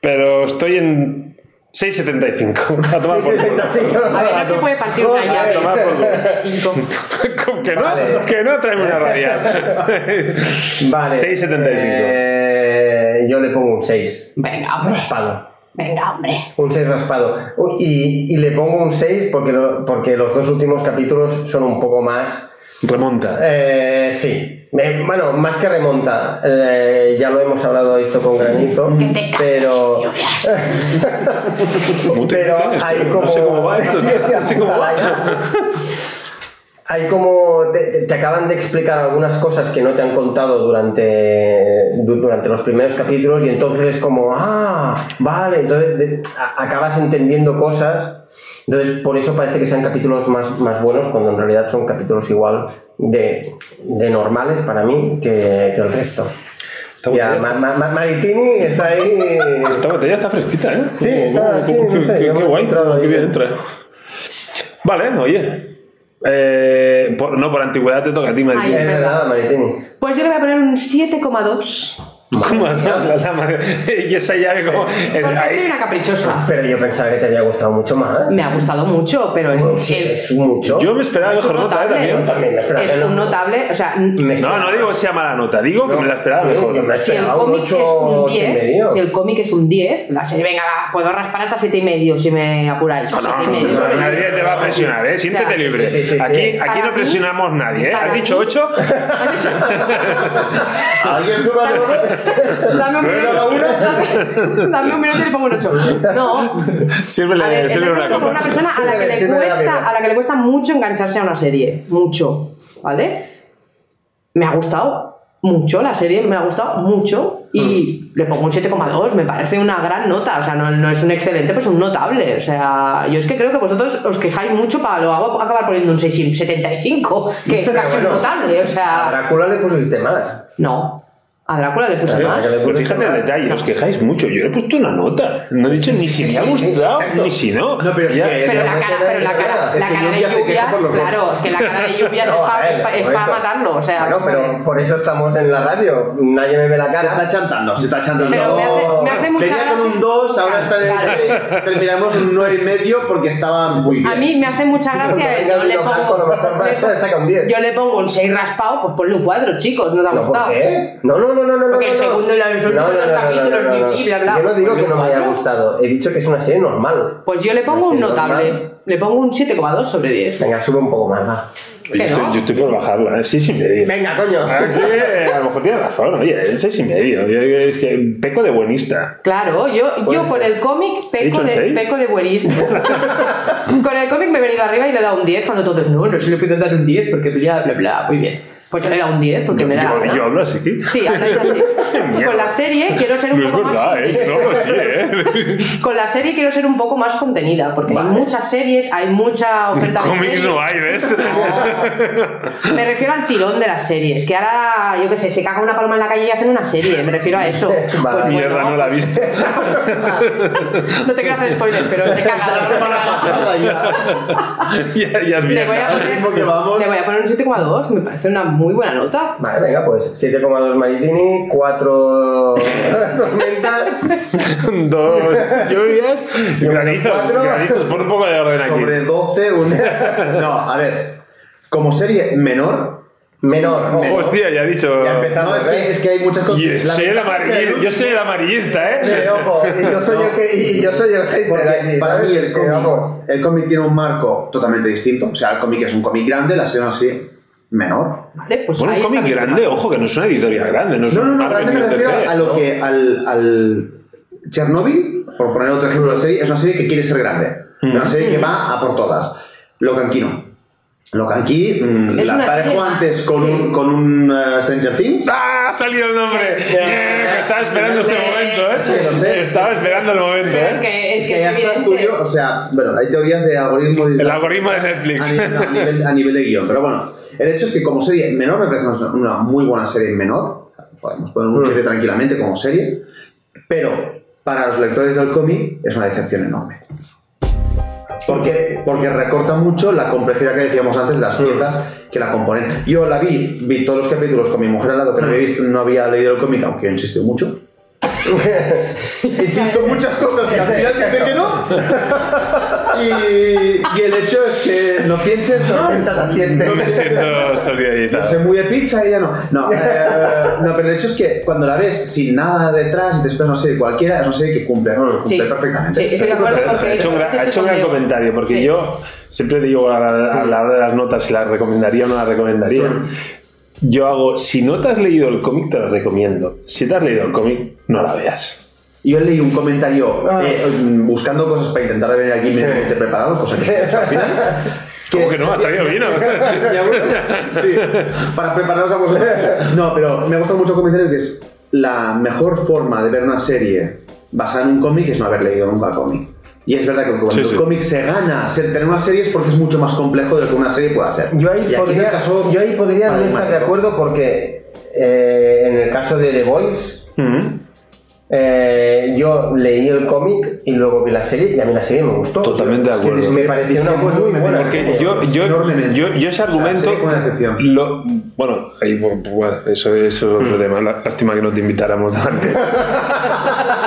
Speaker 1: Pero estoy en 6.75. [laughs] A tomar por culo.
Speaker 4: A ver, no se puede partir una
Speaker 2: Joder,
Speaker 4: llave.
Speaker 1: tomar por culo. [laughs] Que no,
Speaker 2: Vale.
Speaker 1: que no trae una radial. [laughs]
Speaker 2: Vale.
Speaker 1: 6.75.
Speaker 2: Eh, yo le pongo un 6.
Speaker 4: Venga, hombre.
Speaker 2: Raspado.
Speaker 4: Venga, hombre.
Speaker 2: Un 6 raspado. Uy, Y, y le pongo un 6 porque, lo- porque los dos últimos capítulos son un poco más.
Speaker 1: Remonta.
Speaker 2: Eh, sí. Eh, bueno, más que remonta. Eh, ya lo hemos hablado esto con Granizo.
Speaker 4: Que te
Speaker 2: pero.
Speaker 1: ¿Cómo te
Speaker 2: pero hay como.
Speaker 1: No sé cómo va esto. [laughs]
Speaker 2: Sí, sí,
Speaker 1: no sé cómo va.
Speaker 2: Hay como. Te, te acaban de explicar algunas cosas que no te han contado durante, du- durante los primeros capítulos y entonces es como. Ah, vale. Entonces de- a- acabas entendiendo cosas. Entonces, por eso parece que sean capítulos más, más buenos, cuando en realidad son capítulos igual de, de normales para mí que, que el resto. Ma- Ma- Maritini está ahí.
Speaker 1: Esta botella está fresquita, ¿eh?
Speaker 2: Sí, está- sí,
Speaker 1: como-
Speaker 2: no sé,
Speaker 1: qué, guay, qué bien entra. Vale, oye. Eh, por- no, por antigüedad te toca a ti, Maritini.
Speaker 4: Ay,
Speaker 2: Es verdad, Maritini.
Speaker 4: Pues yo le voy a poner un 7,2.
Speaker 1: ¿Cómo? La- la- la- y esa llave como... es-
Speaker 4: Porque
Speaker 1: ahí-
Speaker 4: soy una caprichosa.
Speaker 2: Pero yo pensaba que te había gustado mucho más.
Speaker 4: Me ha gustado mucho, pero el,
Speaker 2: Bueno, sí,
Speaker 4: el-
Speaker 2: es mucho.
Speaker 1: Yo me esperaba
Speaker 4: es
Speaker 1: mejor nota, ¿eh?
Speaker 4: notable.
Speaker 1: También.
Speaker 2: también me esperaba
Speaker 4: es
Speaker 2: no.
Speaker 4: un notable, o sea,
Speaker 1: No, no digo que sea mala nota, digo que me la esperaba
Speaker 2: Sí,
Speaker 1: mejor.
Speaker 2: yo me
Speaker 4: si el cómic
Speaker 2: 8,
Speaker 4: es un
Speaker 2: 8 y
Speaker 4: 10,
Speaker 2: medio.
Speaker 4: si el cómic es un 10, la serie, venga, va, puedo raspar hasta 7 y medio si me apuráis.
Speaker 1: No,
Speaker 4: 7
Speaker 1: no,
Speaker 4: y
Speaker 1: no,
Speaker 4: medio.
Speaker 1: no, nadie te va a presionar, ¿eh? Siéntete
Speaker 4: O sea,
Speaker 1: libre.
Speaker 2: sí,
Speaker 1: aquí no presionamos nadie, ¿eh? ¿Has dicho 8? [laughs]
Speaker 3: ¿Alguien volumen? [laughs]
Speaker 4: Dame un minuto, dame, [laughs] dame un minuto y le pongo un 8. No, a
Speaker 1: Sírvele,
Speaker 4: ver,
Speaker 1: sírvele
Speaker 4: empecé
Speaker 1: una
Speaker 4: por una
Speaker 1: copa.
Speaker 4: persona a la que le cuesta, a la que le cuesta mucho engancharse a una serie, mucho, ¿vale? Me ha gustado mucho la serie, me ha gustado mucho y le pongo un 7,2, me parece una gran nota, o sea, no, no es un excelente, pues un notable, o sea, yo es que creo que vosotros os quejáis mucho para luego acabar poniendo un 6,75, que es casi
Speaker 2: bueno,
Speaker 4: notable, o
Speaker 2: A
Speaker 4: sea,
Speaker 2: Drácula le pusiste más.
Speaker 4: no, a Drácula le puse más.
Speaker 2: le
Speaker 1: Pero fíjate el detalle, os quejáis mucho. Yo he puesto una nota. No he dicho ni si
Speaker 2: sí,
Speaker 1: me ha
Speaker 2: sí, sí,
Speaker 1: gustado, ni si no.
Speaker 3: No, pero es
Speaker 1: Ya.
Speaker 3: que-
Speaker 4: Pero la
Speaker 2: no
Speaker 4: cara, pero la cara,
Speaker 3: Es
Speaker 4: la cara de lluvias, claro, es que la cara de lluvias
Speaker 2: No,
Speaker 4: es para
Speaker 2: ver, un momento.
Speaker 4: matarlo, o sea,
Speaker 2: Bueno, pero por eso estamos en la radio. Nadie me ve la
Speaker 3: Se está
Speaker 2: cara.
Speaker 3: chantando, se está chantando.
Speaker 4: Pero me hace, me hace mucha
Speaker 3: Venía con
Speaker 4: gracia.
Speaker 3: un 2, ahora está en el
Speaker 4: Claro.
Speaker 3: 6. Terminamos un 9 y medio porque estaba muy bien.
Speaker 4: A mí me hace mucha gracia. Yo le, pongo,
Speaker 2: un 10.
Speaker 4: yo le pongo un 6 raspado, pues ponle un 4, chicos, no te ha
Speaker 2: No, ¿por
Speaker 4: gustado.
Speaker 2: qué? No, no, no, no, no.
Speaker 4: Porque
Speaker 2: no,
Speaker 4: el
Speaker 2: no.
Speaker 4: segundo y los últimos capítulos, bli, bla, bla.
Speaker 2: Yo no digo que no me haya gustado. He dicho que es una serie normal.
Speaker 4: Pues yo le pongo un notable.
Speaker 2: normal.
Speaker 4: Le pongo un 7,2 sobre 10.
Speaker 2: Venga, sube un poco más, va.
Speaker 1: Yo estoy,
Speaker 4: no.
Speaker 1: yo estoy por bajarla, ¿eh? Seis y medio.
Speaker 2: Venga, coño.
Speaker 1: Aquí, a lo mejor tiene razón, oye, el seis y medio. Yo- yo- Es que peco de buenista.
Speaker 4: Claro, yo, yo con el cómic
Speaker 1: ¿He dicho
Speaker 4: peco de, peco de buenista. [laughs] con el cómic me he venido arriba y le he dado un 10 cuando todos no, no se le puede dar un 10 porque bla bla bla, muy bien. Pues yo le da un 10 porque me da.
Speaker 1: Yo, yo hablo así.
Speaker 4: Sí, habláis así. [laughs] Con la serie quiero ser un
Speaker 1: No es
Speaker 4: poco más
Speaker 1: verdad, ¿eh?
Speaker 4: contenida.
Speaker 1: No, pues sí, ¿eh? [laughs]
Speaker 4: Con la serie quiero ser un poco más contenida, porque hay muchas series, hay mucha oferta de
Speaker 1: Cómics
Speaker 4: series.
Speaker 1: no hay, ¿ves?
Speaker 4: Me refiero al tirón de las series, que ahora, yo qué sé, se caga una palma en la calle y hacen una serie, me refiero a eso. Pues
Speaker 2: Vale.
Speaker 1: Mierda, no la he visto. [laughs]
Speaker 4: no te quiero hacer spoiler, pero se caga.
Speaker 3: La semana pasada ya.
Speaker 1: ya, ya es
Speaker 4: Le voy, a poner, le voy a poner un 7,2, me parece una muy buena nota.
Speaker 2: Vale, venga, pues 7,2 Maritini, 4 [laughs] tormentas.
Speaker 1: Dos lluvias,
Speaker 2: Yo
Speaker 1: granizos,
Speaker 2: cuatro.
Speaker 1: granizos. Pon un poco de orden aquí.
Speaker 3: Sobre 12, un... [laughs] No, a ver. Como serie menor,
Speaker 2: Menor.
Speaker 1: Ojo, hostia, ya he dicho.
Speaker 2: Ya
Speaker 3: no, es que, es que hay muchas cosas.
Speaker 1: Y
Speaker 3: La
Speaker 1: soy el amarillista, yo soy el amarillista,
Speaker 2: Eh,
Speaker 1: ¿eh?
Speaker 2: ojo, y yo soy el que y yo soy el hater aquí,
Speaker 3: para
Speaker 2: ¿sabes?
Speaker 3: mí el
Speaker 2: vamos.
Speaker 3: cómic, el cómic tiene un marco totalmente distinto. O sea, el cómic es un cómic grande, la serie así menor.
Speaker 4: Vale, pues
Speaker 1: Bueno, un cómic grande, ojo, que no es una editorial grande, no es
Speaker 3: No, no,
Speaker 1: un
Speaker 3: no, grande me refiero a lo
Speaker 1: ¿no?
Speaker 3: que al, al Chernobyl, por poner otro ejemplo de serie, es una serie que quiere ser grande.
Speaker 1: Mm.
Speaker 3: Una serie que va a por todas. Locan no. Locan Key, mm, la parejo antes con
Speaker 4: sí.
Speaker 3: un, con un eh, Stranger Things.
Speaker 1: ¡Ah! Ha salido el nombre. Yeah, estaba esperando este momento,
Speaker 3: Sí, lo
Speaker 1: ¿eh?
Speaker 3: sé.
Speaker 1: Estaba esperando el momento,
Speaker 4: Pero es
Speaker 1: ¿eh?
Speaker 4: que es,
Speaker 3: Es
Speaker 4: que
Speaker 3: que ya estudio, o sea, bueno, hay teorías de algoritmo.
Speaker 1: El algoritmo de Netflix.
Speaker 3: A nivel, a nivel- a nivel de guion, pero bueno, el hecho es que como serie menor me parece una, muy buena serie menor, podemos poner un 7 tranquilamente como serie, pero para los lectores del cómic es una decepción enorme. Porque, porque recorta mucho la complejidad que decíamos antes de las piezas que la componen. Yo la vi, vi todos los capítulos con mi mujer al lado que no había, visto, no había leído el cómic, aunque yo insistió mucho. [laughs] Insisto muchas cosas que al final dice que no. Y, y el hecho es que no pienses,
Speaker 2: Tormentas asiente.
Speaker 1: No me siento [laughs]
Speaker 3: yo
Speaker 1: solidarizado.
Speaker 3: soy muy de pizza y ella no. No, [laughs] eh, no, pero el hecho es que cuando la ves sin nada detrás y te esperas una serie cualquiera, es una serie que cumple, ¿no? cumple
Speaker 4: Sí.
Speaker 3: perfectamente.
Speaker 4: Sí,
Speaker 1: Ha hecho un, gran, ha hecho un gran comentario, porque
Speaker 4: Sí.
Speaker 1: yo siempre digo a la, a la hora de las notas si las recomendaría o no las recomendaría. Yo hago, si no te has leído el cómic, te lo recomiendo. Si te has leído el cómic, no la veas.
Speaker 3: Yo leí un comentario
Speaker 2: Ah.
Speaker 3: eh, buscando cosas para intentar venir aquí mínimamente preparado, cosa que he hecho al final. [laughs]
Speaker 1: ¿Cómo que no? Has traído vino. [laughs]
Speaker 3: Me sí, para prepararos a vosotros. No, pero me ha gustado mucho el comentario que es la mejor forma de ver una serie basada en un cómic es no haber leído nunca el cómic. Y es verdad que cuando
Speaker 1: Sí,
Speaker 3: el
Speaker 1: sí.
Speaker 3: cómic se gana ser, tener una serie es porque es mucho más complejo de lo que una serie puede hacer.
Speaker 2: Yo ahí
Speaker 3: Y
Speaker 2: podría,
Speaker 3: caso
Speaker 2: yo ahí podría no estar de acuerdo porque eh, en el caso de The Voice. Eh, yo leí el cómic y luego vi la serie y a mí la serie me gustó.
Speaker 1: Totalmente de acuerdo.
Speaker 2: Me pareció una muy buena
Speaker 1: Porque yo, yo, yo, yo ese
Speaker 3: O sea,
Speaker 1: argumento. lo, bueno, ahí, bueno, bueno, eso, eso es otro tema. lá- Lástima que no te invitáramos [laughs] antes.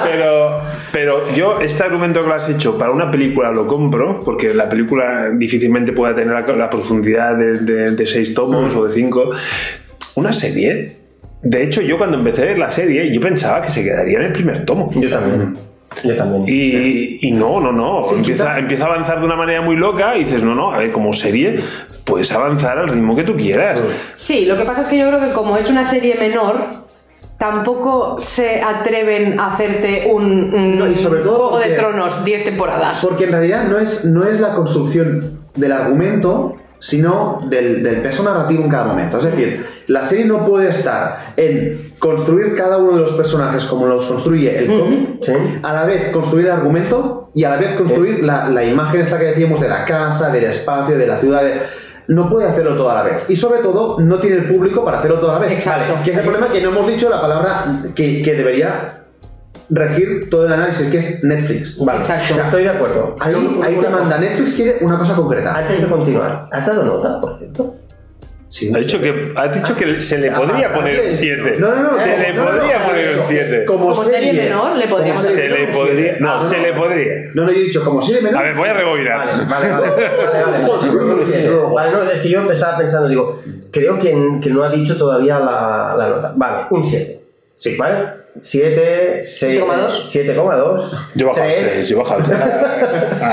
Speaker 1: pero, pero yo, este argumento que lo has hecho para una película lo compro, porque la película difícilmente pueda tener la, la profundidad de, de- de seis tomos o de cinco. Una serie. De hecho, yo cuando empecé a ver la serie, yo pensaba que se quedaría en el primer tomo.
Speaker 2: Yo también. Yo también.
Speaker 1: Y, y no, no, no. empieza, empieza a avanzar de una manera muy loca y dices, no, no, a ver, como serie, puedes avanzar al ritmo que tú quieras.
Speaker 4: Sí, lo que pasa es que yo creo que como es una serie menor, tampoco se atreven a hacerte un, un
Speaker 3: No, y sobre todo
Speaker 4: Juego de Tronos 10 temporadas.
Speaker 3: Porque en realidad no es, no es la construcción del argumento, sino del, del peso narrativo en cada momento. Es decir, la serie no puede estar en construir cada uno de los personajes como los construye el cómic,
Speaker 2: Sí.
Speaker 3: a la vez construir el argumento y a la vez construir la, la imagen esta que decíamos de la casa, del espacio, de la ciudad. de- No puede hacerlo todo a la vez. Y sobre todo, no tiene el público para hacerlo todo a la vez.
Speaker 4: Exacto.
Speaker 3: Que es el problema que no hemos dicho la palabra que, que debería regir todo el análisis, que es Netflix.
Speaker 2: Vale,
Speaker 4: Exacto.
Speaker 2: ya estoy de acuerdo.
Speaker 3: Ahí, ahí te
Speaker 2: cosa.
Speaker 3: manda Netflix quiere una cosa concreta.
Speaker 2: Antes de continuar, ¿has dado nota, por cierto?
Speaker 3: Sí.
Speaker 1: Ha dicho que, ha dicho que se le podría poner un 7.
Speaker 3: No, no, no.
Speaker 1: Se
Speaker 3: no,
Speaker 1: le podría
Speaker 3: no,
Speaker 1: poner un 7.
Speaker 3: Como,
Speaker 4: Como serie menor, le podríamos
Speaker 1: Se le podría.
Speaker 3: siete.
Speaker 1: No,
Speaker 3: Ah,
Speaker 1: se le podría.
Speaker 3: No, no, yo he dicho como serie menor.
Speaker 1: A ver, voy a rebobinar.
Speaker 2: Vale, vale, vale. [laughs] vale, vale. [laughs] Vale, no, es que yo estaba pensando, digo, creo que, que no ha dicho todavía la, la nota. Vale, un 7. Sí, ¿vale? 7, 6,
Speaker 4: 7,2.
Speaker 2: 7,2.
Speaker 1: Yo he bajado 6, yo he bajado 3.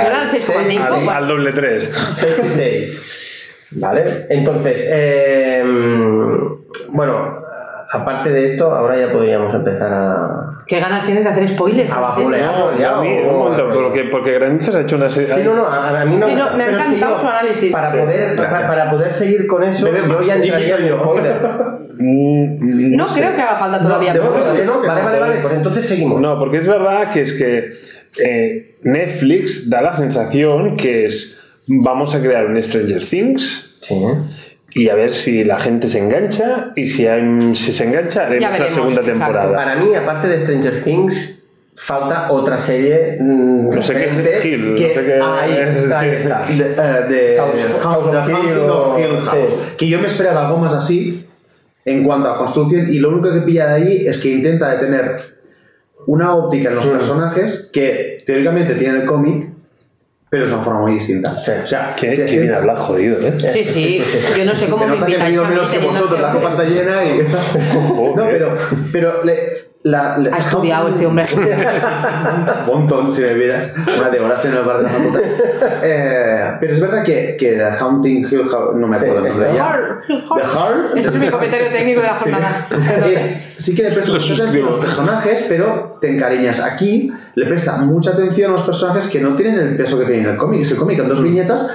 Speaker 4: Eran 6,5.
Speaker 1: Al, al doble 3.
Speaker 2: 6 y 6. Vale, entonces, eh, bueno, aparte de esto, ahora ya podríamos empezar a.
Speaker 4: ¿Qué ganas tienes de hacer spoilers?
Speaker 2: A vapulear.
Speaker 1: No,
Speaker 2: ya,
Speaker 1: a mí,
Speaker 2: o-
Speaker 1: un momento,
Speaker 2: o-
Speaker 1: porque, porque Grandizos ha hecho una serie.
Speaker 2: Sí, no, no, a, a mí no.
Speaker 4: Sí, no, me ha encantado
Speaker 2: yo,
Speaker 4: su análisis.
Speaker 2: Para
Speaker 4: Sí,
Speaker 2: poder, para, para poder seguir con eso,
Speaker 3: Bebe
Speaker 2: yo ya entraría en spoilers. [laughs]
Speaker 1: Mm,
Speaker 4: No creo que haga falta todavía.
Speaker 2: De
Speaker 4: pero-
Speaker 2: no, vale, vale, vale, pues entonces seguimos.
Speaker 1: No, porque es verdad que es que eh, Netflix da la sensación que es vamos a crear un Stranger Things
Speaker 2: Sí.
Speaker 1: y a ver si la gente se engancha y si, hay- si se engancha haremos la segunda
Speaker 4: exacto.
Speaker 1: temporada.
Speaker 2: Para mí, aparte de Stranger Things, falta otra serie. mm,
Speaker 1: No sé qué, Hill, no
Speaker 2: que
Speaker 1: sé qué-
Speaker 2: ahí, ahí está.
Speaker 3: De, de
Speaker 2: House- House
Speaker 3: The
Speaker 2: of Hill o-
Speaker 3: of
Speaker 2: sí.
Speaker 3: House. Que yo me esperaba algo más así en cuanto a construcción y lo único que pilla de ahí es que intenta de tener una óptica en los personajes que teóricamente tienen el cómic pero es una forma muy distinta.
Speaker 2: Sí.
Speaker 3: O sea,
Speaker 1: qué bien
Speaker 3: centra-
Speaker 1: habla, jodido, ¿eh?
Speaker 4: Sí, sí, [laughs] yo no sé cómo
Speaker 3: se
Speaker 4: me
Speaker 3: nota que he menos que vosotros, la copa está llena y... [laughs] no, pero, pero le, la, la-
Speaker 4: Ha estudiado este hombre. [laughs]
Speaker 3: un montón si me viera una de horas en el bar de la [laughs] eh, pero es verdad que, que The Haunting Hill House no me
Speaker 2: Sí,
Speaker 3: acuerdo el nombre ya The Heart
Speaker 4: Ese es mi comentario técnico de la jornada. [laughs]
Speaker 3: es, sí que le presta
Speaker 1: Lo
Speaker 3: mucha atención a los personajes, pero te encariñas. Aquí le presta mucha atención a los personajes que no tienen el peso que tienen en el cómic. Es el cómic en dos viñetas,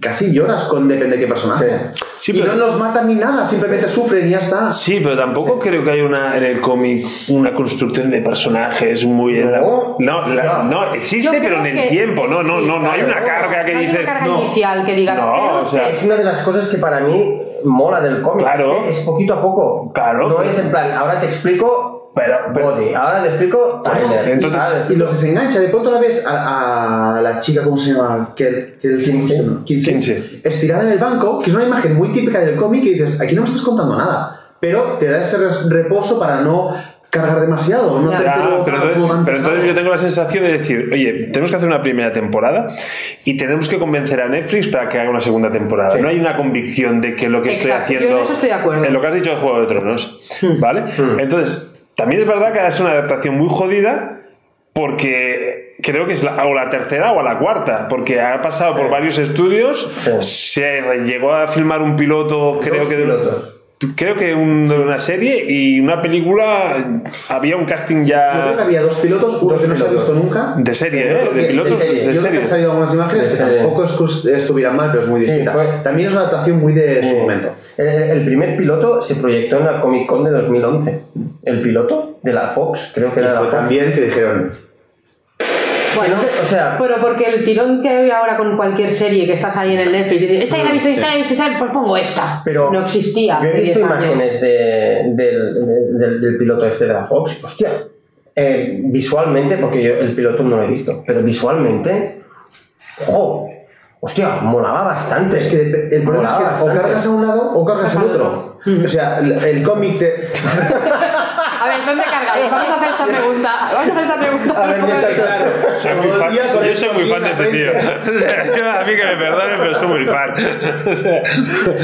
Speaker 3: casi lloras con depende de qué personaje.
Speaker 1: Sí,
Speaker 3: y
Speaker 1: pero-
Speaker 3: no los matan ni nada, simplemente sufren y ya está.
Speaker 1: Sí, pero tampoco creo que haya una en el cómic una construcción de personajes muy
Speaker 2: No.
Speaker 1: no, la- no existe, pero en el
Speaker 4: que-
Speaker 1: tiempo, no, no,
Speaker 4: sí,
Speaker 1: no, no hay una carga que
Speaker 4: No hay una
Speaker 1: dices
Speaker 4: carga
Speaker 1: no.
Speaker 4: inicial que digas,
Speaker 1: No, o sea,
Speaker 2: Es una de las cosas que para mí mola del cómic.
Speaker 1: Claro.
Speaker 2: Es, que es poquito a poco.
Speaker 1: Claro.
Speaker 2: No es en plan, ahora te explico
Speaker 1: Pero- pero-
Speaker 2: Body, ahora te explico Tyler.
Speaker 1: entonces-
Speaker 2: ¿sabes?
Speaker 3: Y los desengancha, de pronto la ves a, a la chica, ¿cómo se llama? Que, que
Speaker 2: Kinsey.
Speaker 1: Kinsey.
Speaker 3: estirada en el banco, que es una imagen muy típica del cómic y dices, aquí no me estás contando nada. Pero te da ese reposo para no cargar demasiado, no todo
Speaker 1: pero, entonces, pero entonces yo tengo la sensación de decir, oye, tenemos que hacer una primera temporada y tenemos que convencer a Netflix para que haga una segunda temporada.
Speaker 2: Sí.
Speaker 1: No hay una convicción de que lo que estoy
Speaker 4: Exacto, yo
Speaker 1: haciendo
Speaker 4: en eso estoy de acuerdo.
Speaker 1: en lo que has dicho de Juego de Tronos,
Speaker 4: Hmm.
Speaker 1: ¿vale?
Speaker 2: Hmm.
Speaker 1: Entonces, también es verdad que es una adaptación muy jodida porque creo que es la, o la tercera o la cuarta, porque ha pasado por varios estudios,
Speaker 2: Sí.
Speaker 1: se llegó a filmar un piloto, creo
Speaker 2: Dos
Speaker 1: que de-
Speaker 2: pilotos.
Speaker 1: Creo que un- de una serie y una película había un casting
Speaker 3: Yo creo que
Speaker 1: ya
Speaker 3: había dos pilotos, uno que no se ha visto nunca.
Speaker 1: de serie, ¿eh? De pilotos
Speaker 2: de serie.
Speaker 1: de
Speaker 3: Yo creo que
Speaker 1: serie.
Speaker 3: han salido algunas imágenes
Speaker 2: De
Speaker 3: que
Speaker 2: serie.
Speaker 3: tampoco es que estuvieran mal, pero es muy
Speaker 2: Sí,
Speaker 3: distinta.
Speaker 2: pues-
Speaker 3: También es una adaptación muy de su momento.
Speaker 2: El, el primer piloto se proyectó en la Comic Con de 2011. El piloto de la Fox, creo que
Speaker 3: Y
Speaker 2: era de la Fox.
Speaker 3: también que dijeron,
Speaker 4: Bueno,
Speaker 2: o sea-
Speaker 4: pero porque el tirón que hay ahora con cualquier serie que estás ahí en el Netflix y dices, esta ya la he visto, esta ya la he visto, esta, pues pongo esta.
Speaker 2: Pero
Speaker 4: no existía.
Speaker 2: Yo he visto
Speaker 4: 10 años.
Speaker 2: imágenes de- del, de- del- del piloto este de la Fox. Hostia, eh, visualmente, porque yo el piloto no lo he visto, pero visualmente, ojo, hostia, molaba bastante.
Speaker 3: es que el problema
Speaker 2: Molaba
Speaker 3: es que o cargas a un lado o cargas al otro. O sea, el, el cómic te... [laughs]
Speaker 4: A ver, ¿dónde cargáis? Vamos a hacer esta pregunta. Vamos a hacer esta pregunta.
Speaker 2: A ver,
Speaker 4: ¿Cómo
Speaker 2: está
Speaker 4: de-
Speaker 2: claro.
Speaker 1: Soy muy fan- yo soy muy fan de este tío. [laughs] O sea, yo- a mí que me perdonen, pero soy muy fan. O sea,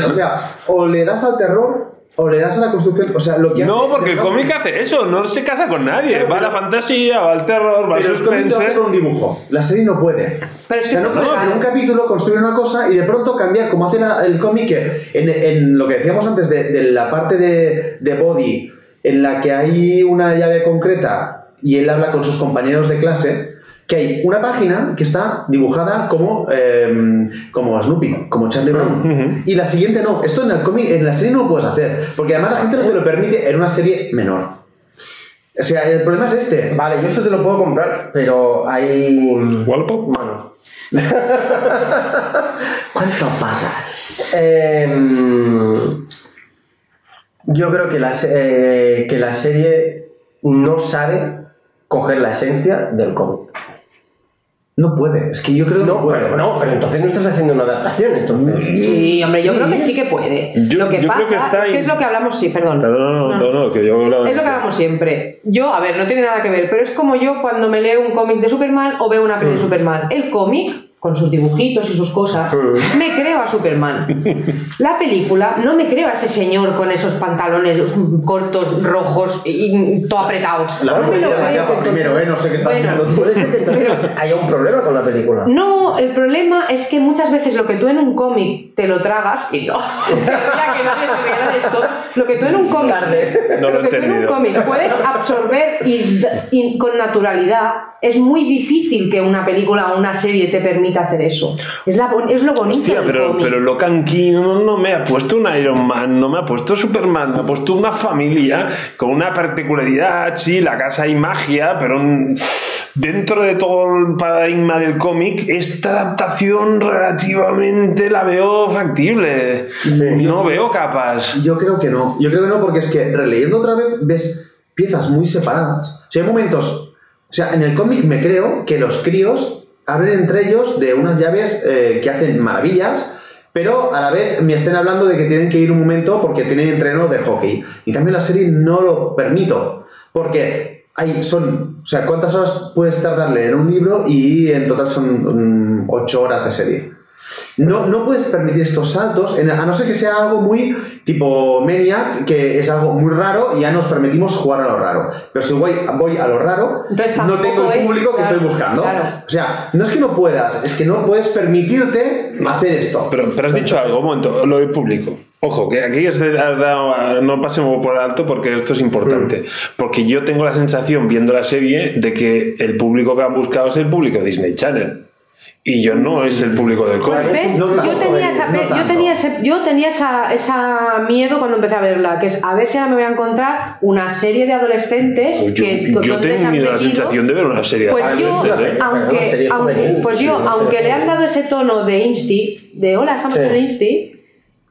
Speaker 3: O sea, o le das al terror o le das a la construcción. O sea, lo que
Speaker 1: no,
Speaker 3: hace-
Speaker 1: porque el cómic hace eso, no se casa con nadie.
Speaker 3: Claro,
Speaker 1: Va a la
Speaker 3: pero-
Speaker 1: fantasía, va al terror, va al
Speaker 3: Pero
Speaker 1: suspense.
Speaker 3: un dibujo. La serie no puede.
Speaker 4: Pero es
Speaker 3: O
Speaker 4: que
Speaker 3: sea, no puede en un capítulo construir una cosa y de pronto cambiar, como hace la- el cómic, que en, en lo que decíamos antes de, de la parte de, de Body, en la que hay una llave concreta y él habla con sus compañeros de clase, que hay una página que está dibujada como, eh, como Snoopy, como Charlie Brown. Y la siguiente no. Esto en el cómic, en la serie no lo puedes hacer, porque además la gente no te lo permite en una serie menor. O sea, el problema es este.
Speaker 2: Vale, yo esto te lo puedo comprar, pero hay.
Speaker 1: Wallpop.
Speaker 2: Bueno. [laughs]
Speaker 3: ¿Cuánto pagas?
Speaker 2: Em, yo creo que la, se- eh, que la serie no sabe coger la esencia del cómic.
Speaker 3: No puede, es que yo creo que no,
Speaker 2: No,
Speaker 3: puede.
Speaker 2: pero, no, pero entonces no estás haciendo una adaptación, entonces.
Speaker 4: Sí, hombre, yo
Speaker 2: Sí.
Speaker 4: creo que sí que puede.
Speaker 1: Yo-
Speaker 4: lo que
Speaker 1: yo creo
Speaker 4: pasa
Speaker 1: que está
Speaker 4: es que es lo que hablamos, sí, perdón.
Speaker 1: No, no, no, no, no, que yo hablaba
Speaker 4: Es lo que hablamos siempre. Yo, a ver, no tiene nada que ver, pero es como yo cuando me leo un cómic de Superman o veo una peli de Superman. El cómic con sus dibujitos y sus cosas, [laughs] me creo a Superman. La película no me creo a ese señor con esos pantalones cortos, rojos y todo apretado.
Speaker 3: La
Speaker 4: No me lo creo.
Speaker 3: primero, ¿eh? No sé qué está
Speaker 4: Bueno.
Speaker 2: Puede ser que haya un problema con la película.
Speaker 4: No, el problema es que muchas veces lo que tú en un cómic te lo tragas y no. [laughs] ya que esto. Lo que tú en un cómic,
Speaker 2: Tarde.
Speaker 1: No lo he
Speaker 4: que tú en un cómic puedes absorber y, y con naturalidad, es muy difícil que una película o una serie te permita hacer eso. Es, la, bon- es lo bonito
Speaker 1: Hostia,
Speaker 4: del
Speaker 1: pero,
Speaker 4: cómic.
Speaker 1: pero Locan King no, no me ha puesto un Iron Man, no me ha puesto Superman, me ha puesto una familia con una particularidad, sí, la casa hay magia, pero dentro de todo el paradigma del cómic, esta adaptación relativamente la veo factible. no veo capas.
Speaker 3: Yo creo que no. Yo creo que no porque es que releyendo otra vez ves piezas muy separadas. O sea, hay momentos... O sea, en el cómic me creo que los críos hablen entre ellos de unas llaves eh, que hacen maravillas, pero a la vez me estén hablando de que tienen que ir un momento porque tienen entreno de hockey. En cambio, en la serie no lo permito. Porque hay, son... O sea, ¿cuántas horas puedes tardarle en un libro? Y en total son mm, ocho horas de serie. No, no puedes permitir estos saltos, en- a no ser que sea algo muy tipo Maniac, que es algo muy raro y ya nos permitimos jugar a lo raro. Pero si voy, voy a lo raro,
Speaker 4: Entonces
Speaker 3: no tengo el
Speaker 4: es-
Speaker 3: público que
Speaker 4: claro,
Speaker 3: estoy buscando.
Speaker 4: claro.
Speaker 3: O sea, no es que no puedas, es que no puedes permitirte hacer esto.
Speaker 1: Pero, pero has dicho algo, un momento, lo del público. Ojo, que aquí no pasemos por alto porque esto es importante. Porque yo tengo la sensación, viendo la serie, de que el público que han buscado es el público de Disney Channel. Y yo no es el público del
Speaker 4: Pues
Speaker 1: cómic.
Speaker 4: ves,
Speaker 3: No
Speaker 4: yo tenía,
Speaker 3: eh,
Speaker 4: esa,
Speaker 3: no
Speaker 4: yo tenía, ese, yo tenía esa, esa miedo cuando empecé a verla, que es a ver si ahora me voy a encontrar una serie de adolescentes
Speaker 1: Pues yo,
Speaker 4: que
Speaker 1: yo tengo la
Speaker 4: metido-
Speaker 1: sensación de ver una serie
Speaker 4: Pues
Speaker 1: de
Speaker 4: yo,
Speaker 1: adolescentes, ¿eh?
Speaker 2: Una
Speaker 4: aunque,
Speaker 2: serie
Speaker 4: aunque-
Speaker 2: juvenil,
Speaker 4: pues yo,
Speaker 2: una
Speaker 4: aunque
Speaker 2: serie
Speaker 4: le han dado ese tono de Insti, de hola, estamos
Speaker 2: Sí.
Speaker 4: en Insti,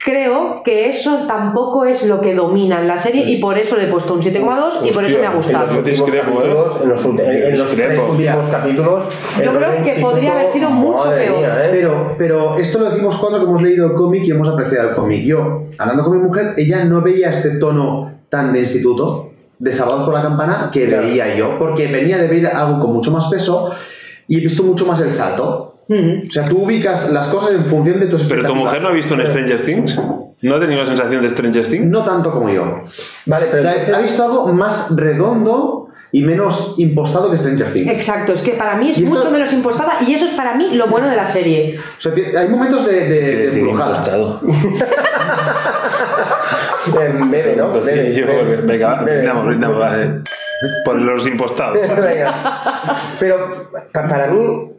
Speaker 4: creo que eso tampoco es lo que domina en la serie y por eso le he puesto un 7,2 y por eso me ha gustado.
Speaker 1: yo discrepo,
Speaker 2: capítulos, en los, en- tres últimos capítulos.
Speaker 4: Yo creo que
Speaker 2: instituto,
Speaker 4: podría haber sido mucho
Speaker 2: madre
Speaker 4: peor.
Speaker 2: mía, ¿eh?
Speaker 3: Pero, pero esto lo decimos cuando que hemos leído el cómic y hemos apreciado el cómic. Yo, hablando con mi mujer, ella no veía este tono tan de instituto, de sábado por la campana, que
Speaker 2: Claro.
Speaker 3: veía yo, porque venía de ver algo con mucho más peso y he visto mucho más el salto. O sea, tú ubicas las cosas en función de tus
Speaker 1: Pero tu mujer no ha visto un Stranger Things. ¿No ha tenido la sensación de Stranger Things?
Speaker 3: No tanto como yo.
Speaker 2: Vale,
Speaker 3: O
Speaker 2: pero
Speaker 3: sea,
Speaker 2: entonces-
Speaker 3: ha visto algo más redondo y menos impostado que Stranger Things.
Speaker 4: Exacto, es que para mí es
Speaker 3: esto-
Speaker 4: mucho menos impostada y eso es para mí lo bueno de la serie.
Speaker 3: O sea, hay momentos de, de, de embrujadas. [laughs]
Speaker 2: Em, bebe, ¿no? Bebe,
Speaker 1: Yo,
Speaker 2: bebe.
Speaker 1: venga, brindamos, [laughs] brindamos. Por los impostados. [laughs]
Speaker 2: Venga. Pero pa- para mí,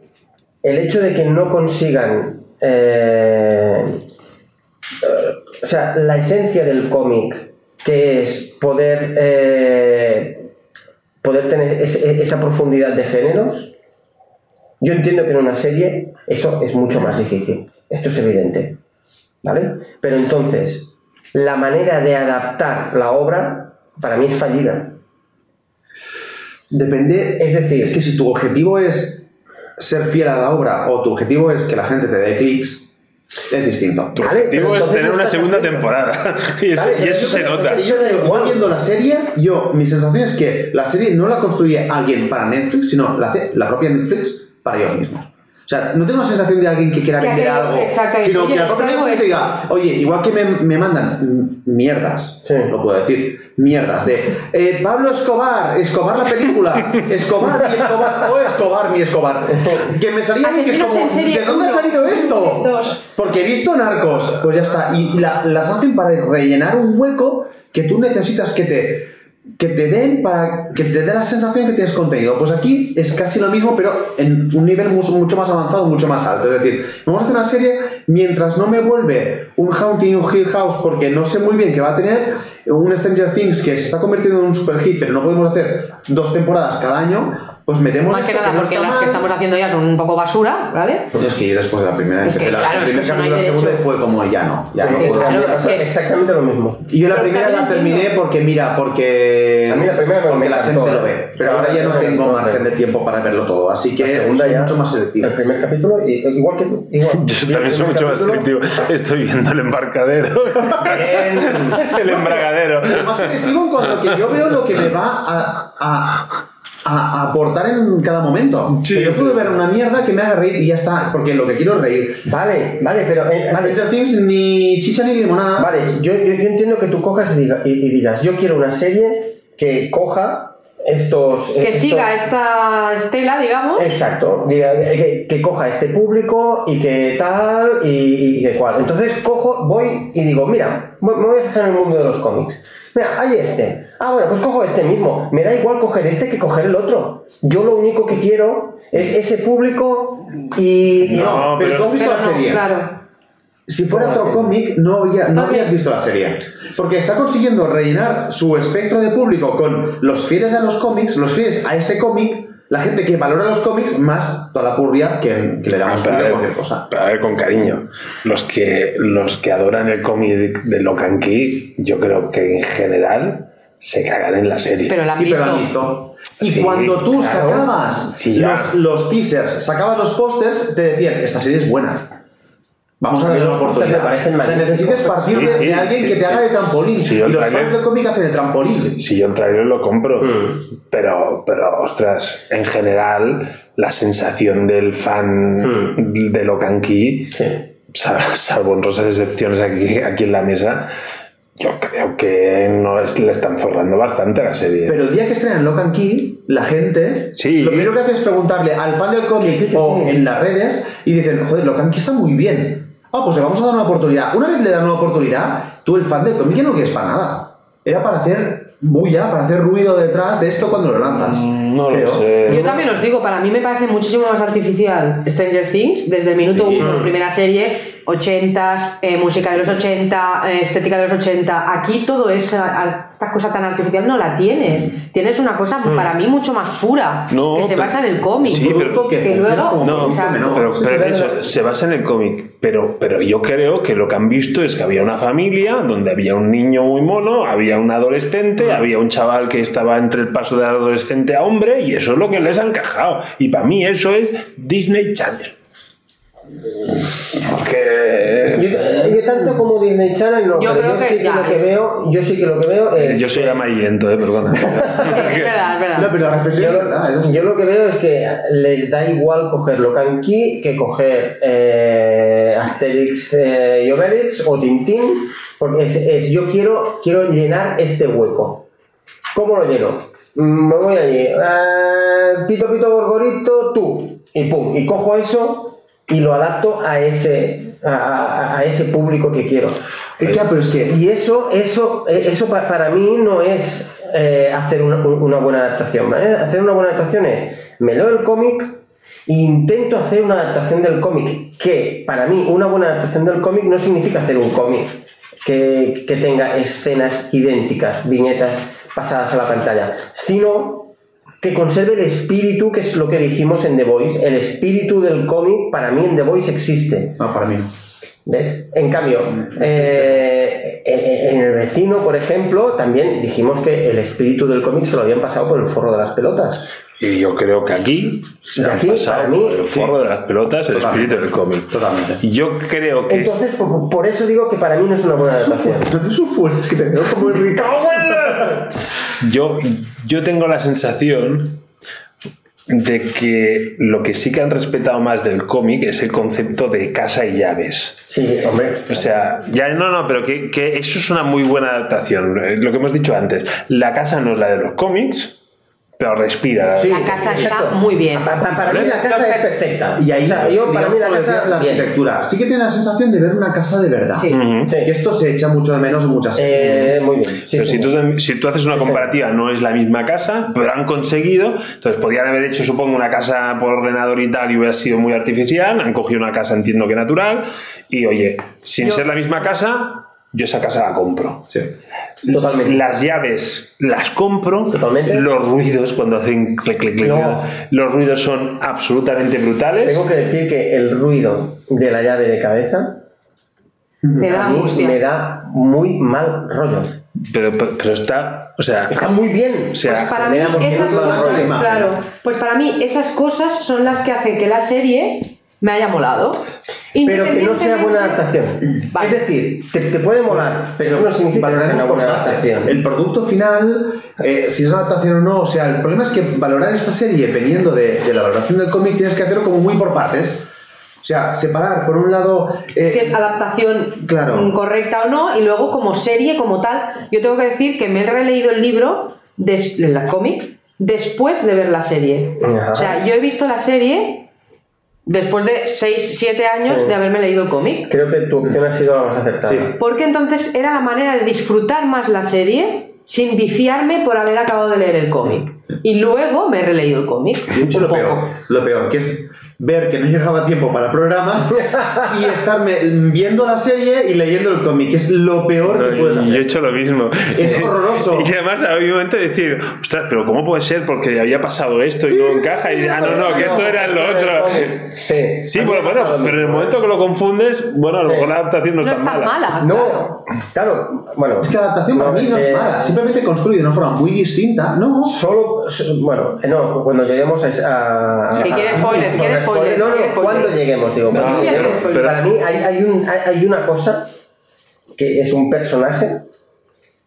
Speaker 2: el hecho de que no consigan. eh, o sea, la esencia del cómic, que es poder. eh, poder tener esa profundidad de géneros. Yo entiendo que en una serie eso es mucho más difícil. Esto es evidente. ¿Vale? Pero entonces, la manera de adaptar la obra para mí es fallida.
Speaker 3: Depende,
Speaker 2: Es decir,
Speaker 3: es que si tu objetivo es ser fiel a la obra o tu objetivo es que la gente te dé clics, es distinto.
Speaker 1: Tu
Speaker 2: Vale,
Speaker 1: objetivo
Speaker 2: pero
Speaker 1: es tener una segunda temporada. [laughs] Y eso,
Speaker 2: Vale,
Speaker 1: y eso se nota.
Speaker 3: yo, igual viendo la serie, yo, mi sensación es que la serie no la construye alguien para Netflix, sino la hace la propia Netflix para ellos mismos. O sea, no tengo la sensación de alguien que quiera
Speaker 4: Que
Speaker 3: vender
Speaker 4: aquello-
Speaker 3: algo,
Speaker 4: exacto,
Speaker 3: sino
Speaker 4: oye,
Speaker 3: que
Speaker 4: traigo
Speaker 3: Netflix
Speaker 4: esto.
Speaker 3: diga, oye, igual que me, me mandan mierdas,
Speaker 2: Sí.
Speaker 3: lo puedo decir, mierdas de eh, Pablo Escobar, Escobar la película, Escobar y Escobar, o Escobar mi Escobar, que me salía ahí que es como, ¿de dónde ha salido esto?
Speaker 4: dos.
Speaker 3: Porque he visto narcos, pues ya está. Y la- las hacen para rellenar un hueco que tú necesitas que te, que te den para que te dé la sensación que tienes contenido. Pues aquí es casi lo mismo, pero en un nivel mu- mucho más avanzado, mucho más alto. Es decir, vamos a hacer una serie mientras no me vuelve un Haunting un Hill House porque no sé muy bien qué va a tener, un Stranger Things que se está convirtiendo en un super hit, pero no podemos hacer dos temporadas cada año, pues metemos
Speaker 4: Más que nada
Speaker 3: no
Speaker 4: porque las que estamos haciendo ya son un poco basura, ¿vale?
Speaker 3: Es que yo después de la primera
Speaker 4: Es que,
Speaker 3: la,
Speaker 4: claro, es que no
Speaker 3: la
Speaker 4: derecho.
Speaker 3: segunda y fue como ya no, ya
Speaker 2: Sí,
Speaker 3: no puedo.
Speaker 2: a mí me
Speaker 4: Claro, es que-
Speaker 2: exactamente lo mismo.
Speaker 3: Y yo la
Speaker 4: Pero
Speaker 3: primera la terminé
Speaker 4: entiendo.
Speaker 3: porque, mira, porque,
Speaker 2: A mí la primera me
Speaker 3: porque la gente
Speaker 2: ¿eh?
Speaker 3: lo ve. Pero ahora ya no
Speaker 2: segunda
Speaker 3: tengo margen de
Speaker 2: ¿eh?
Speaker 3: tiempo para verlo todo. Así
Speaker 2: La
Speaker 3: que
Speaker 2: segunda ya,
Speaker 3: mucho más selectivo.
Speaker 2: El primer capítulo, y- igual que tú. Igual. [laughs]
Speaker 1: Yo también soy mucho más selectivo. Estoy viendo el embarcadero. [laughs] el embragadero.
Speaker 3: Más selectivo en cuanto que yo veo lo que me va a, a, a, aportar en cada momento.
Speaker 1: Sí,
Speaker 3: Que yo
Speaker 1: sí.
Speaker 3: puedo ver una mierda que me haga reír y ya está, porque lo que quiero es reír.
Speaker 2: Vale, vale, pero... eh, vale,
Speaker 3: Stranger Things ni chicha ni limonada.
Speaker 2: Vale, yo, yo, yo entiendo que tú cojas y, diga- y- y digas, yo quiero una serie que coja estos...
Speaker 4: Que
Speaker 2: estos-
Speaker 4: siga esta estela, digamos.
Speaker 2: Exacto, diga, eh, que, que coja este público y que tal y, y que cual. Entonces cojo, voy y digo, mira, me me voy a fijar en el mundo de los cómics. Mira, hay este. Ah, bueno, pues cojo este mismo. Me da igual coger este que coger el otro. Yo lo único que quiero es ese público y... y-
Speaker 1: No,
Speaker 3: pero,
Speaker 1: pero-
Speaker 3: tú has visto la
Speaker 4: no,
Speaker 3: serie.
Speaker 4: claro.
Speaker 3: Si fuera
Speaker 2: ¿Cómo
Speaker 3: otro cómic, no, habría- no habrías visto la serie. Porque está consiguiendo rellenar su espectro de público con los fieles a los cómics, los fieles a ese cómic, la gente que valora los cómics, más toda la purria que, que le damos
Speaker 1: Ah, pero a
Speaker 3: a
Speaker 1: ver,
Speaker 3: cualquier cosa.
Speaker 1: pero a ver, con cariño. Los que, los que adoran el cómic de Locan Key, yo creo que en general se cagan en la serie.
Speaker 4: Pero la han
Speaker 3: Sí, pero lo han visto. Y
Speaker 1: Sí,
Speaker 3: cuando tú
Speaker 1: claro.
Speaker 3: sacabas
Speaker 1: Sí,
Speaker 3: los, los teasers, sacabas los pósters, te decían, esta serie es buena. Vamos a darle
Speaker 2: los
Speaker 3: una
Speaker 2: pósters me parecen
Speaker 3: O sea, necesitas partir
Speaker 1: Sí,
Speaker 3: de,
Speaker 1: sí,
Speaker 3: de alguien
Speaker 1: sí,
Speaker 3: que te
Speaker 1: sí.
Speaker 3: haga de trampolín.
Speaker 1: Sí,
Speaker 3: y los
Speaker 1: trailer-
Speaker 3: fans del cómic hacen de trampolín.
Speaker 1: Si yo el trailer lo compro,
Speaker 2: Mm.
Speaker 1: pero, pero ostras, en general, la sensación del fan
Speaker 2: Mm.
Speaker 1: de
Speaker 2: Sí.
Speaker 1: sal- salvo honrosas excepciones aquí, aquí en la mesa, yo creo que no es- le están zorrando bastante a la serie.
Speaker 3: Pero el día que estrenan Lock and Key, la gente
Speaker 1: Sí.
Speaker 3: lo primero que hace es preguntarle al fan del cómic
Speaker 2: Que sí, que
Speaker 3: o
Speaker 2: sí.
Speaker 3: en las redes y dicen, joder, Lock and Key está muy bien. Ah, pues le vamos a dar una oportunidad. Una vez le dan una oportunidad, tú el fan del cómic ya no quieres para nada. Era para hacer bulla, para hacer ruido detrás de esto cuando lo lanzas.
Speaker 1: Mm, no
Speaker 3: Creo.
Speaker 1: lo sé.
Speaker 4: Yo también os digo, para mí me parece muchísimo más artificial Stranger Things, desde el minuto
Speaker 3: Sí.
Speaker 4: uno, primera serie, 80s, eh, música de los 80, eh, estética de los 80. Aquí todo esa, esta cosa tan artificial no la tienes. Tienes una cosa para mí mucho más pura,
Speaker 1: No,
Speaker 4: que se basa en el cómic.
Speaker 1: Sí, pero-
Speaker 3: que,
Speaker 4: luego-
Speaker 1: No, pero, eso, se basa en el cómic. Pero, pero yo creo que lo que han visto es que había una familia donde había un niño muy mono, había un adolescente, había un chaval que estaba entre el paso de adolescente a hombre, y eso es lo que les ha encajado. Y para mí eso es Disney Channel. Porque
Speaker 2: Yo, yo tanto como Disney Channel no,
Speaker 4: Yo
Speaker 2: pero
Speaker 4: creo
Speaker 2: yo
Speaker 4: que
Speaker 2: sí que
Speaker 4: ya.
Speaker 2: lo que veo, yo sí que lo que veo es
Speaker 1: yo soy amarillento, eh, perdona. [laughs]
Speaker 4: es verdad, es verdad.
Speaker 3: No, pero la reflexión
Speaker 2: Yo,
Speaker 3: es verdad. es así.
Speaker 2: yo lo que veo es que les da igual coger Locan Key que coger eh, Asterix eh, y Obelix o Tintín, porque es, es, yo quiero, quiero llenar este hueco. ¿Cómo lo lleno? Mm, Me voy allí, eh, pito pito gorgorito, tú, y pum, y cojo eso y lo adapto a ese, a, a- ese público que quiero.
Speaker 3: Claro, pero es que
Speaker 2: Y eso, eso, eh, eso pa- para mí no es eh, hacer una, una buena adaptación. ¿vale? Hacer una buena adaptación es, me leo el cómic e intento hacer una adaptación del cómic, que para mí una buena adaptación del cómic no significa hacer un cómic que, que tenga escenas idénticas, viñetas pasadas a la pantalla, sino que conserve el espíritu, que es lo que dijimos en The Voice. El espíritu del cómic para mí en The Voice existe.
Speaker 3: No, para mí no.
Speaker 2: ¿Ves? En cambio, eh, en el vecino, por ejemplo, también dijimos que el espíritu del cómic se lo habían pasado por el forro de las pelotas.
Speaker 1: Y yo creo que aquí se han
Speaker 2: aquí,
Speaker 1: pasado
Speaker 2: para mí,
Speaker 1: por el forro de las pelotas el
Speaker 3: Totalmente.
Speaker 1: espíritu del cómic.
Speaker 3: Totalmente.
Speaker 1: Y yo creo que...
Speaker 2: Entonces, por, por eso digo que para mí no es una buena adaptación.
Speaker 3: Veo como irritado. [laughs]
Speaker 1: Yo, yo tengo la sensación de que lo que sí que han respetado más del cómic es el concepto de casa y llaves.
Speaker 2: Sí, hombre.
Speaker 1: O sea, ya no, no, pero que, que eso es una muy buena adaptación. Eh, Lo que hemos dicho antes, la casa no es la de los cómics, pero respira.
Speaker 2: Sí,
Speaker 4: La casa está
Speaker 2: exacto.
Speaker 4: muy bien.
Speaker 2: Pa- pa- Para, mí la casa es perfecta.
Speaker 3: Y ahí,
Speaker 2: yo, para mí la casa,
Speaker 3: la
Speaker 2: bien.
Speaker 3: arquitectura. Sí que tiene la sensación de ver una casa de verdad.
Speaker 4: Sí.
Speaker 1: Ujú.
Speaker 2: Sí.
Speaker 3: Y esto se echa mucho de menos en muchas.
Speaker 2: Eh, muy bien. Sí,
Speaker 1: pero
Speaker 2: sí.
Speaker 1: si, tú, si tú haces una comparativa, no es la misma casa, pero han conseguido. Entonces, podrían haber hecho, supongo, una casa por ordenador y tal, y hubiera sido muy artificial. Han cogido una casa, entiendo que natural. Y oye, sin
Speaker 4: Yo-
Speaker 1: ser la misma casa, yo esa casa la compro.
Speaker 3: Sí.
Speaker 2: Totalmente.
Speaker 1: Las llaves las compro.
Speaker 2: Totalmente.
Speaker 1: Los ruidos cuando hacen clic, clic, clic,
Speaker 2: No.
Speaker 1: Los ruidos son absolutamente brutales.
Speaker 2: Tengo que decir que el ruido de la llave de cabeza
Speaker 4: da
Speaker 2: me da muy mal rollo.
Speaker 1: Pero, pero está, o sea,
Speaker 2: Está muy bien.
Speaker 1: o sea,
Speaker 4: Pues para
Speaker 2: me
Speaker 4: mí esas
Speaker 2: mal
Speaker 4: cosas,
Speaker 2: rollo.
Speaker 4: claro, pues para mí esas cosas son las que hacen que la serie me haya molado.
Speaker 2: Pero que no sea buena adaptación.
Speaker 4: Vale.
Speaker 2: Es decir, te, te puede molar, pero eso no significa que sea una buena adaptación.
Speaker 3: El producto final, eh, si es una adaptación o no, o sea, el problema es que valorar esta serie, dependiendo de, de la valoración del cómic, tienes que hacerlo como muy por partes. O sea, separar, por un lado... eh,
Speaker 4: si es adaptación
Speaker 3: Claro.
Speaker 4: mm, correcta o no, y luego como serie, como tal, yo tengo que decir que me he releído el libro, des- el cómic, después de ver la serie.
Speaker 2: Ajá.
Speaker 4: O sea, yo he visto la serie después de 6, 7 años
Speaker 2: Sí.
Speaker 4: de haberme leído el cómic.
Speaker 2: Creo que tu opción ha sido la más acertada.
Speaker 3: Sí.
Speaker 4: Porque entonces era la manera de disfrutar más la serie sin viciarme por haber acabado de leer el cómic. Y luego me he releído el cómic.
Speaker 3: De hecho, lo
Speaker 4: poco.
Speaker 3: peor, lo peor, que es ver que no llegaba tiempo para el programa y [laughs] estarme viendo la serie y leyendo el cómic, que es lo peor que puedes
Speaker 1: Yo he
Speaker 3: hacer.
Speaker 1: hecho lo mismo.
Speaker 3: Es [laughs] horroroso.
Speaker 1: Y además había un momento de decir, ostras, pero ¿cómo puede ser? Porque había pasado esto y no encaja. Y ah, no, no, que esto era lo otro.
Speaker 2: Sí,
Speaker 1: Sí, bueno, bueno, pero en el momento que lo confundes, bueno, a lo
Speaker 2: Sí.
Speaker 1: mejor la adaptación no,
Speaker 4: No
Speaker 1: es tan mala.
Speaker 4: mala.
Speaker 2: No, claro, bueno.
Speaker 3: Es que la adaptación para mí no es mala, simplemente construye de una forma muy distinta. No,
Speaker 2: Solo, so- bueno, eh, no, cuando lleguemos a. a- a- a-
Speaker 4: spoilers, spoilers,
Speaker 2: No, no,
Speaker 4: spoilers.
Speaker 2: cuando lleguemos, digo.
Speaker 1: No,
Speaker 2: cuando
Speaker 4: pero-
Speaker 2: lleguemos.
Speaker 1: pero-
Speaker 2: Para mí hay, hay, un, hay, hay una cosa que es un personaje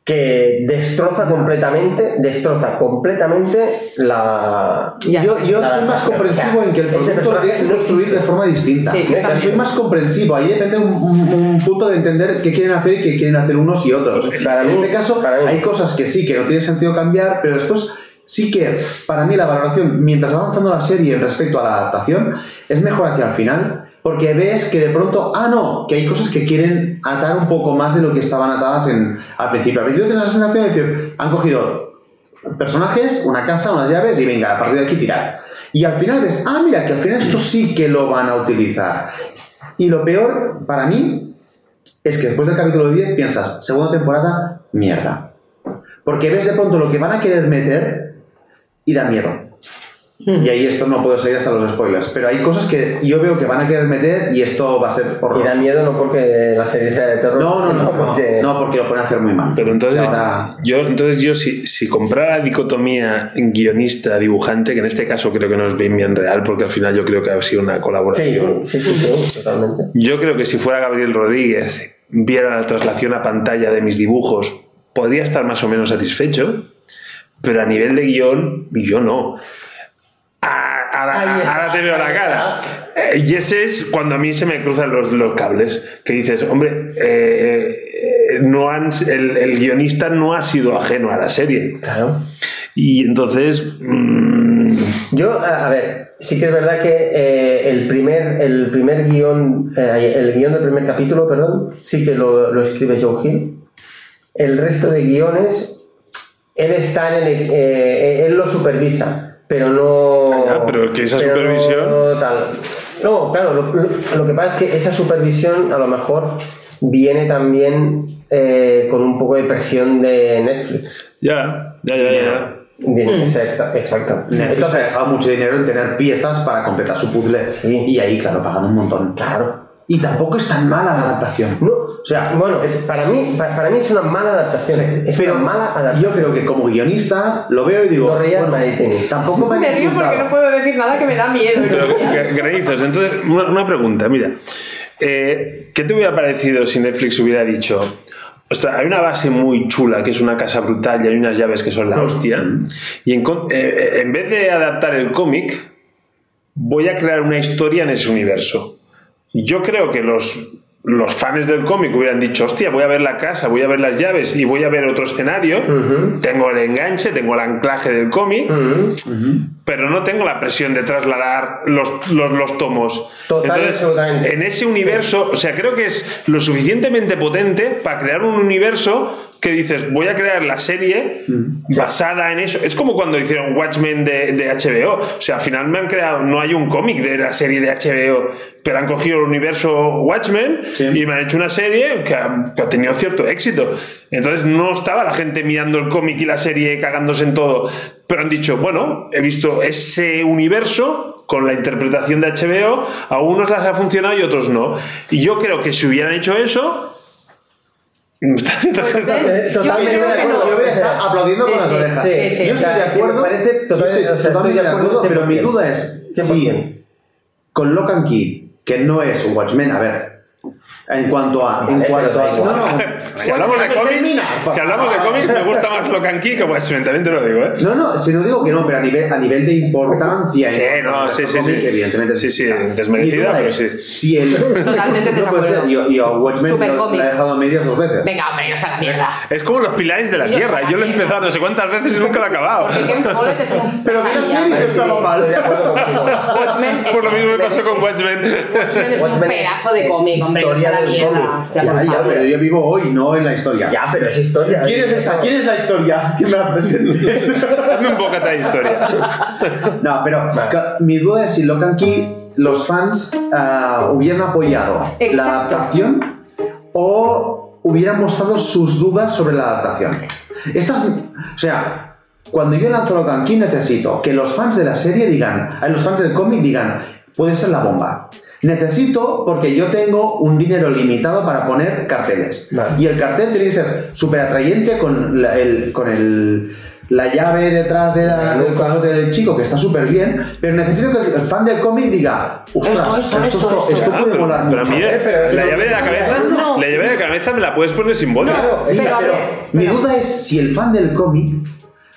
Speaker 2: que destroza completamente, destroza completamente la.
Speaker 4: Ya
Speaker 3: yo, yo
Speaker 2: la
Speaker 3: soy más comprensivo
Speaker 2: O sea,
Speaker 3: en que el
Speaker 2: ese
Speaker 3: producto lo
Speaker 2: personaje
Speaker 3: tienes que
Speaker 2: no
Speaker 3: construir de forma distinta.
Speaker 4: Sí,
Speaker 3: soy más comprensivo. Ahí depende un, un- un punto de entender qué quieren hacer y qué quieren hacer unos y otros.
Speaker 2: Para
Speaker 3: en
Speaker 2: mí-
Speaker 3: este caso,
Speaker 2: para mí.
Speaker 3: hay cosas que sí, que no tiene sentido cambiar, pero después sí que para mí la valoración, mientras va avanzando la serie respecto a la adaptación, es mejor hacia el final. Porque ves que de pronto, ah, no, que hay cosas que quieren atar un poco más de lo que estaban atadas en, al principio. Al principio tienes la sensación de decir, han cogido personajes, una casa, unas llaves y venga, a partir de aquí tirar. Y al final ves, ah, mira, que al final esto sí que lo van a utilizar. Y lo peor para mí es que después del capítulo 10 piensas, segunda temporada, mierda. Porque ves de pronto lo que van a querer meter y da miedo. Y ahí esto no puedo seguir hasta los spoilers. Pero hay cosas que yo veo que van a querer meter y esto va a ser
Speaker 2: Y da miedo no porque la serie sea de terror.
Speaker 3: No, no, no, no,
Speaker 2: porque-
Speaker 3: no, porque lo pueden hacer muy mal.
Speaker 1: Pero entonces,
Speaker 3: Ahora-
Speaker 1: yo, entonces yo si, si comprara la dicotomía guionista-dibujante, que en este caso creo que no es bien bien real, porque al final yo creo que ha sido una
Speaker 2: Sí,
Speaker 1: colaboración.
Speaker 2: sí, sí, sí, totalmente.
Speaker 1: Yo creo que si fuera Gabriel Rodríguez, viera la traslación a pantalla de mis dibujos, podría estar más o menos satisfecho, pero a nivel de guion, yo no. Ah, Ahora,
Speaker 2: Ahí está,
Speaker 1: ahora te veo la cara. Eh, Y ese es cuando a mí se me cruzan los, los cables, que dices, hombre, eh, eh, no han, el, el guionista no ha sido ajeno a la serie.
Speaker 2: Claro.
Speaker 1: Y entonces, mm,
Speaker 2: Yo, a, ver, sí que es verdad que eh, el primer, el primer guion, el guion del primer capítulo, perdón, sí que lo, lo escribe Joe Hill. El resto de guiones, él está en el, eh, él lo supervisa, pero no.
Speaker 1: Ah, pero que esa
Speaker 2: pero
Speaker 1: supervisión-
Speaker 2: No, tal. No, claro, lo, que pasa es que esa supervisión a lo mejor viene también eh, con un poco de presión de Netflix.
Speaker 1: ya, ya, ya, ya.
Speaker 2: De- Exacto, exacto.
Speaker 3: Netflix ha dejado mucho dinero en tener piezas para completar su puzzle.
Speaker 2: Sí.
Speaker 3: Y ahí, claro, pagando un montón.
Speaker 2: Claro.
Speaker 3: Y tampoco es tan mala la adaptación.
Speaker 2: No, o sea, bueno, es, para, mí, pa- para mí es una mala adaptación. Es
Speaker 3: Pero
Speaker 2: una mala adaptación.
Speaker 3: yo creo que como guionista lo veo y digo,
Speaker 2: No
Speaker 3: bueno, tampoco me,
Speaker 4: Me río porque no puedo decir nada que me da miedo.
Speaker 1: Pero, granizos, entonces, una, una pregunta, mira. Eh, ¿Qué te hubiera parecido si Netflix hubiera dicho, ostras, hay una base muy chula que es una casa brutal y hay unas llaves que son la hostia, y en, eh, en vez de adaptar el cómic, voy a crear una historia en ese universo? Yo creo que los, los fans del cómic hubieran dicho, hostia, voy a ver la casa, voy a ver las llaves y voy a ver otro escenario. Tengo el enganche, tengo el anclaje del cómic. Pero no tengo la presión de trasladar los, los, los tomos.
Speaker 2: Total y absolutamente.
Speaker 1: en ese universo, o sea, creo que es lo suficientemente potente para crear un universo que dices, voy a crear la serie basada en eso. Es como cuando hicieron Watchmen de, de HBO. O sea, al final me han creado, no hay un cómic de la serie de HBO, pero han cogido el universo Watchmen y me han hecho una serie que ha, que ha tenido cierto éxito. Entonces no estaba la gente mirando el cómic y la serie cagándose en todo. Pero han dicho, bueno, he visto ese universo con la interpretación de HBO, a unos les ha funcionado y otros no. Y yo creo que si hubieran hecho eso, [laughs]
Speaker 4: Pues
Speaker 2: Eh,
Speaker 4: yo
Speaker 2: totalmente
Speaker 4: creo
Speaker 2: de acuerdo.
Speaker 4: no.
Speaker 3: Yo voy a estar aplaudiendo
Speaker 4: Sí,
Speaker 3: con las orejas.
Speaker 2: sí,
Speaker 4: sí.
Speaker 3: Yo estoy de acuerdo,
Speaker 2: parece total-
Speaker 3: yo estoy
Speaker 2: o sea, estoy
Speaker 3: totalmente
Speaker 2: de
Speaker 3: de
Speaker 2: acuerdo
Speaker 3: acuerdo, pero mi
Speaker 2: 100%.
Speaker 3: duda es
Speaker 2: 100%.
Speaker 3: si con Lock and Key, que no es un Watchmen, a ver, en cuanto a... En cuanto a no, no,
Speaker 1: Si hablamos de cómics, si hablamos de cómics, me gusta más Locan Key que Watchmen, también te lo digo, ¿eh?
Speaker 3: no, no, si no digo que no, pero a nivel, a nivel de importancia...
Speaker 1: Sí, no, sí, sí, sí.
Speaker 3: Evidentemente.
Speaker 1: Sí, sí, desmerecida, pero sí.
Speaker 3: Si el...
Speaker 4: Totalmente desacuerdo.
Speaker 3: yo, yo a Watchmen lo- la he dejado a medias dos veces.
Speaker 4: Venga, hombre, no sea la mierda.
Speaker 1: Es como los pilares de la Tierra. Yo lo he empezado no sé cuántas veces y nunca lo he acabado. [laughs]
Speaker 3: Pero serie no estaba mal.
Speaker 2: Estoy de acuerdo contigo.
Speaker 4: Watchmen es,
Speaker 1: Por lo mismo me pasó con Watchmen.
Speaker 4: Watchmen es un pedazo de cómic, hombre, la
Speaker 2: Ya,
Speaker 3: Ya, pero yo vivo hoy, no en la historia.
Speaker 2: Ya, pero es historia.
Speaker 3: ¿Quién es esa? ¿Quién es la historia? Que me la presente.
Speaker 1: Hazme un bocata de historia. [laughs]
Speaker 3: No, pero mi duda es si Locan Key los fans ah, hubieran apoyado la
Speaker 4: Exacto.
Speaker 3: adaptación o hubieran mostrado sus dudas sobre la adaptación. Estas, o sea, cuando yo lanzo Locan Key necesito que los fans de la serie digan, eh, los fans del cómic digan, puede ser la bomba. Necesito porque yo tengo un dinero limitado para poner carteles.
Speaker 2: Vale.
Speaker 3: Y el cartel tiene que ser súper atrayente con, la, el, con el, la llave detrás de la- del del chico, que está súper bien, pero necesito que el fan del cómic diga,
Speaker 4: Esto, esto, esto,
Speaker 3: esto,
Speaker 4: esto".
Speaker 1: Ah,
Speaker 3: puede
Speaker 1: pero,
Speaker 3: molar
Speaker 1: pero a
Speaker 3: mucho.
Speaker 1: mí
Speaker 2: Eh,
Speaker 1: la llave de la cabeza,
Speaker 4: No.
Speaker 1: la llave de la cabeza me la puedes poner simbólica.
Speaker 2: Claro,
Speaker 3: Sí,
Speaker 4: Pero a
Speaker 3: pero
Speaker 4: ver,
Speaker 3: mi duda es si el fan del cómic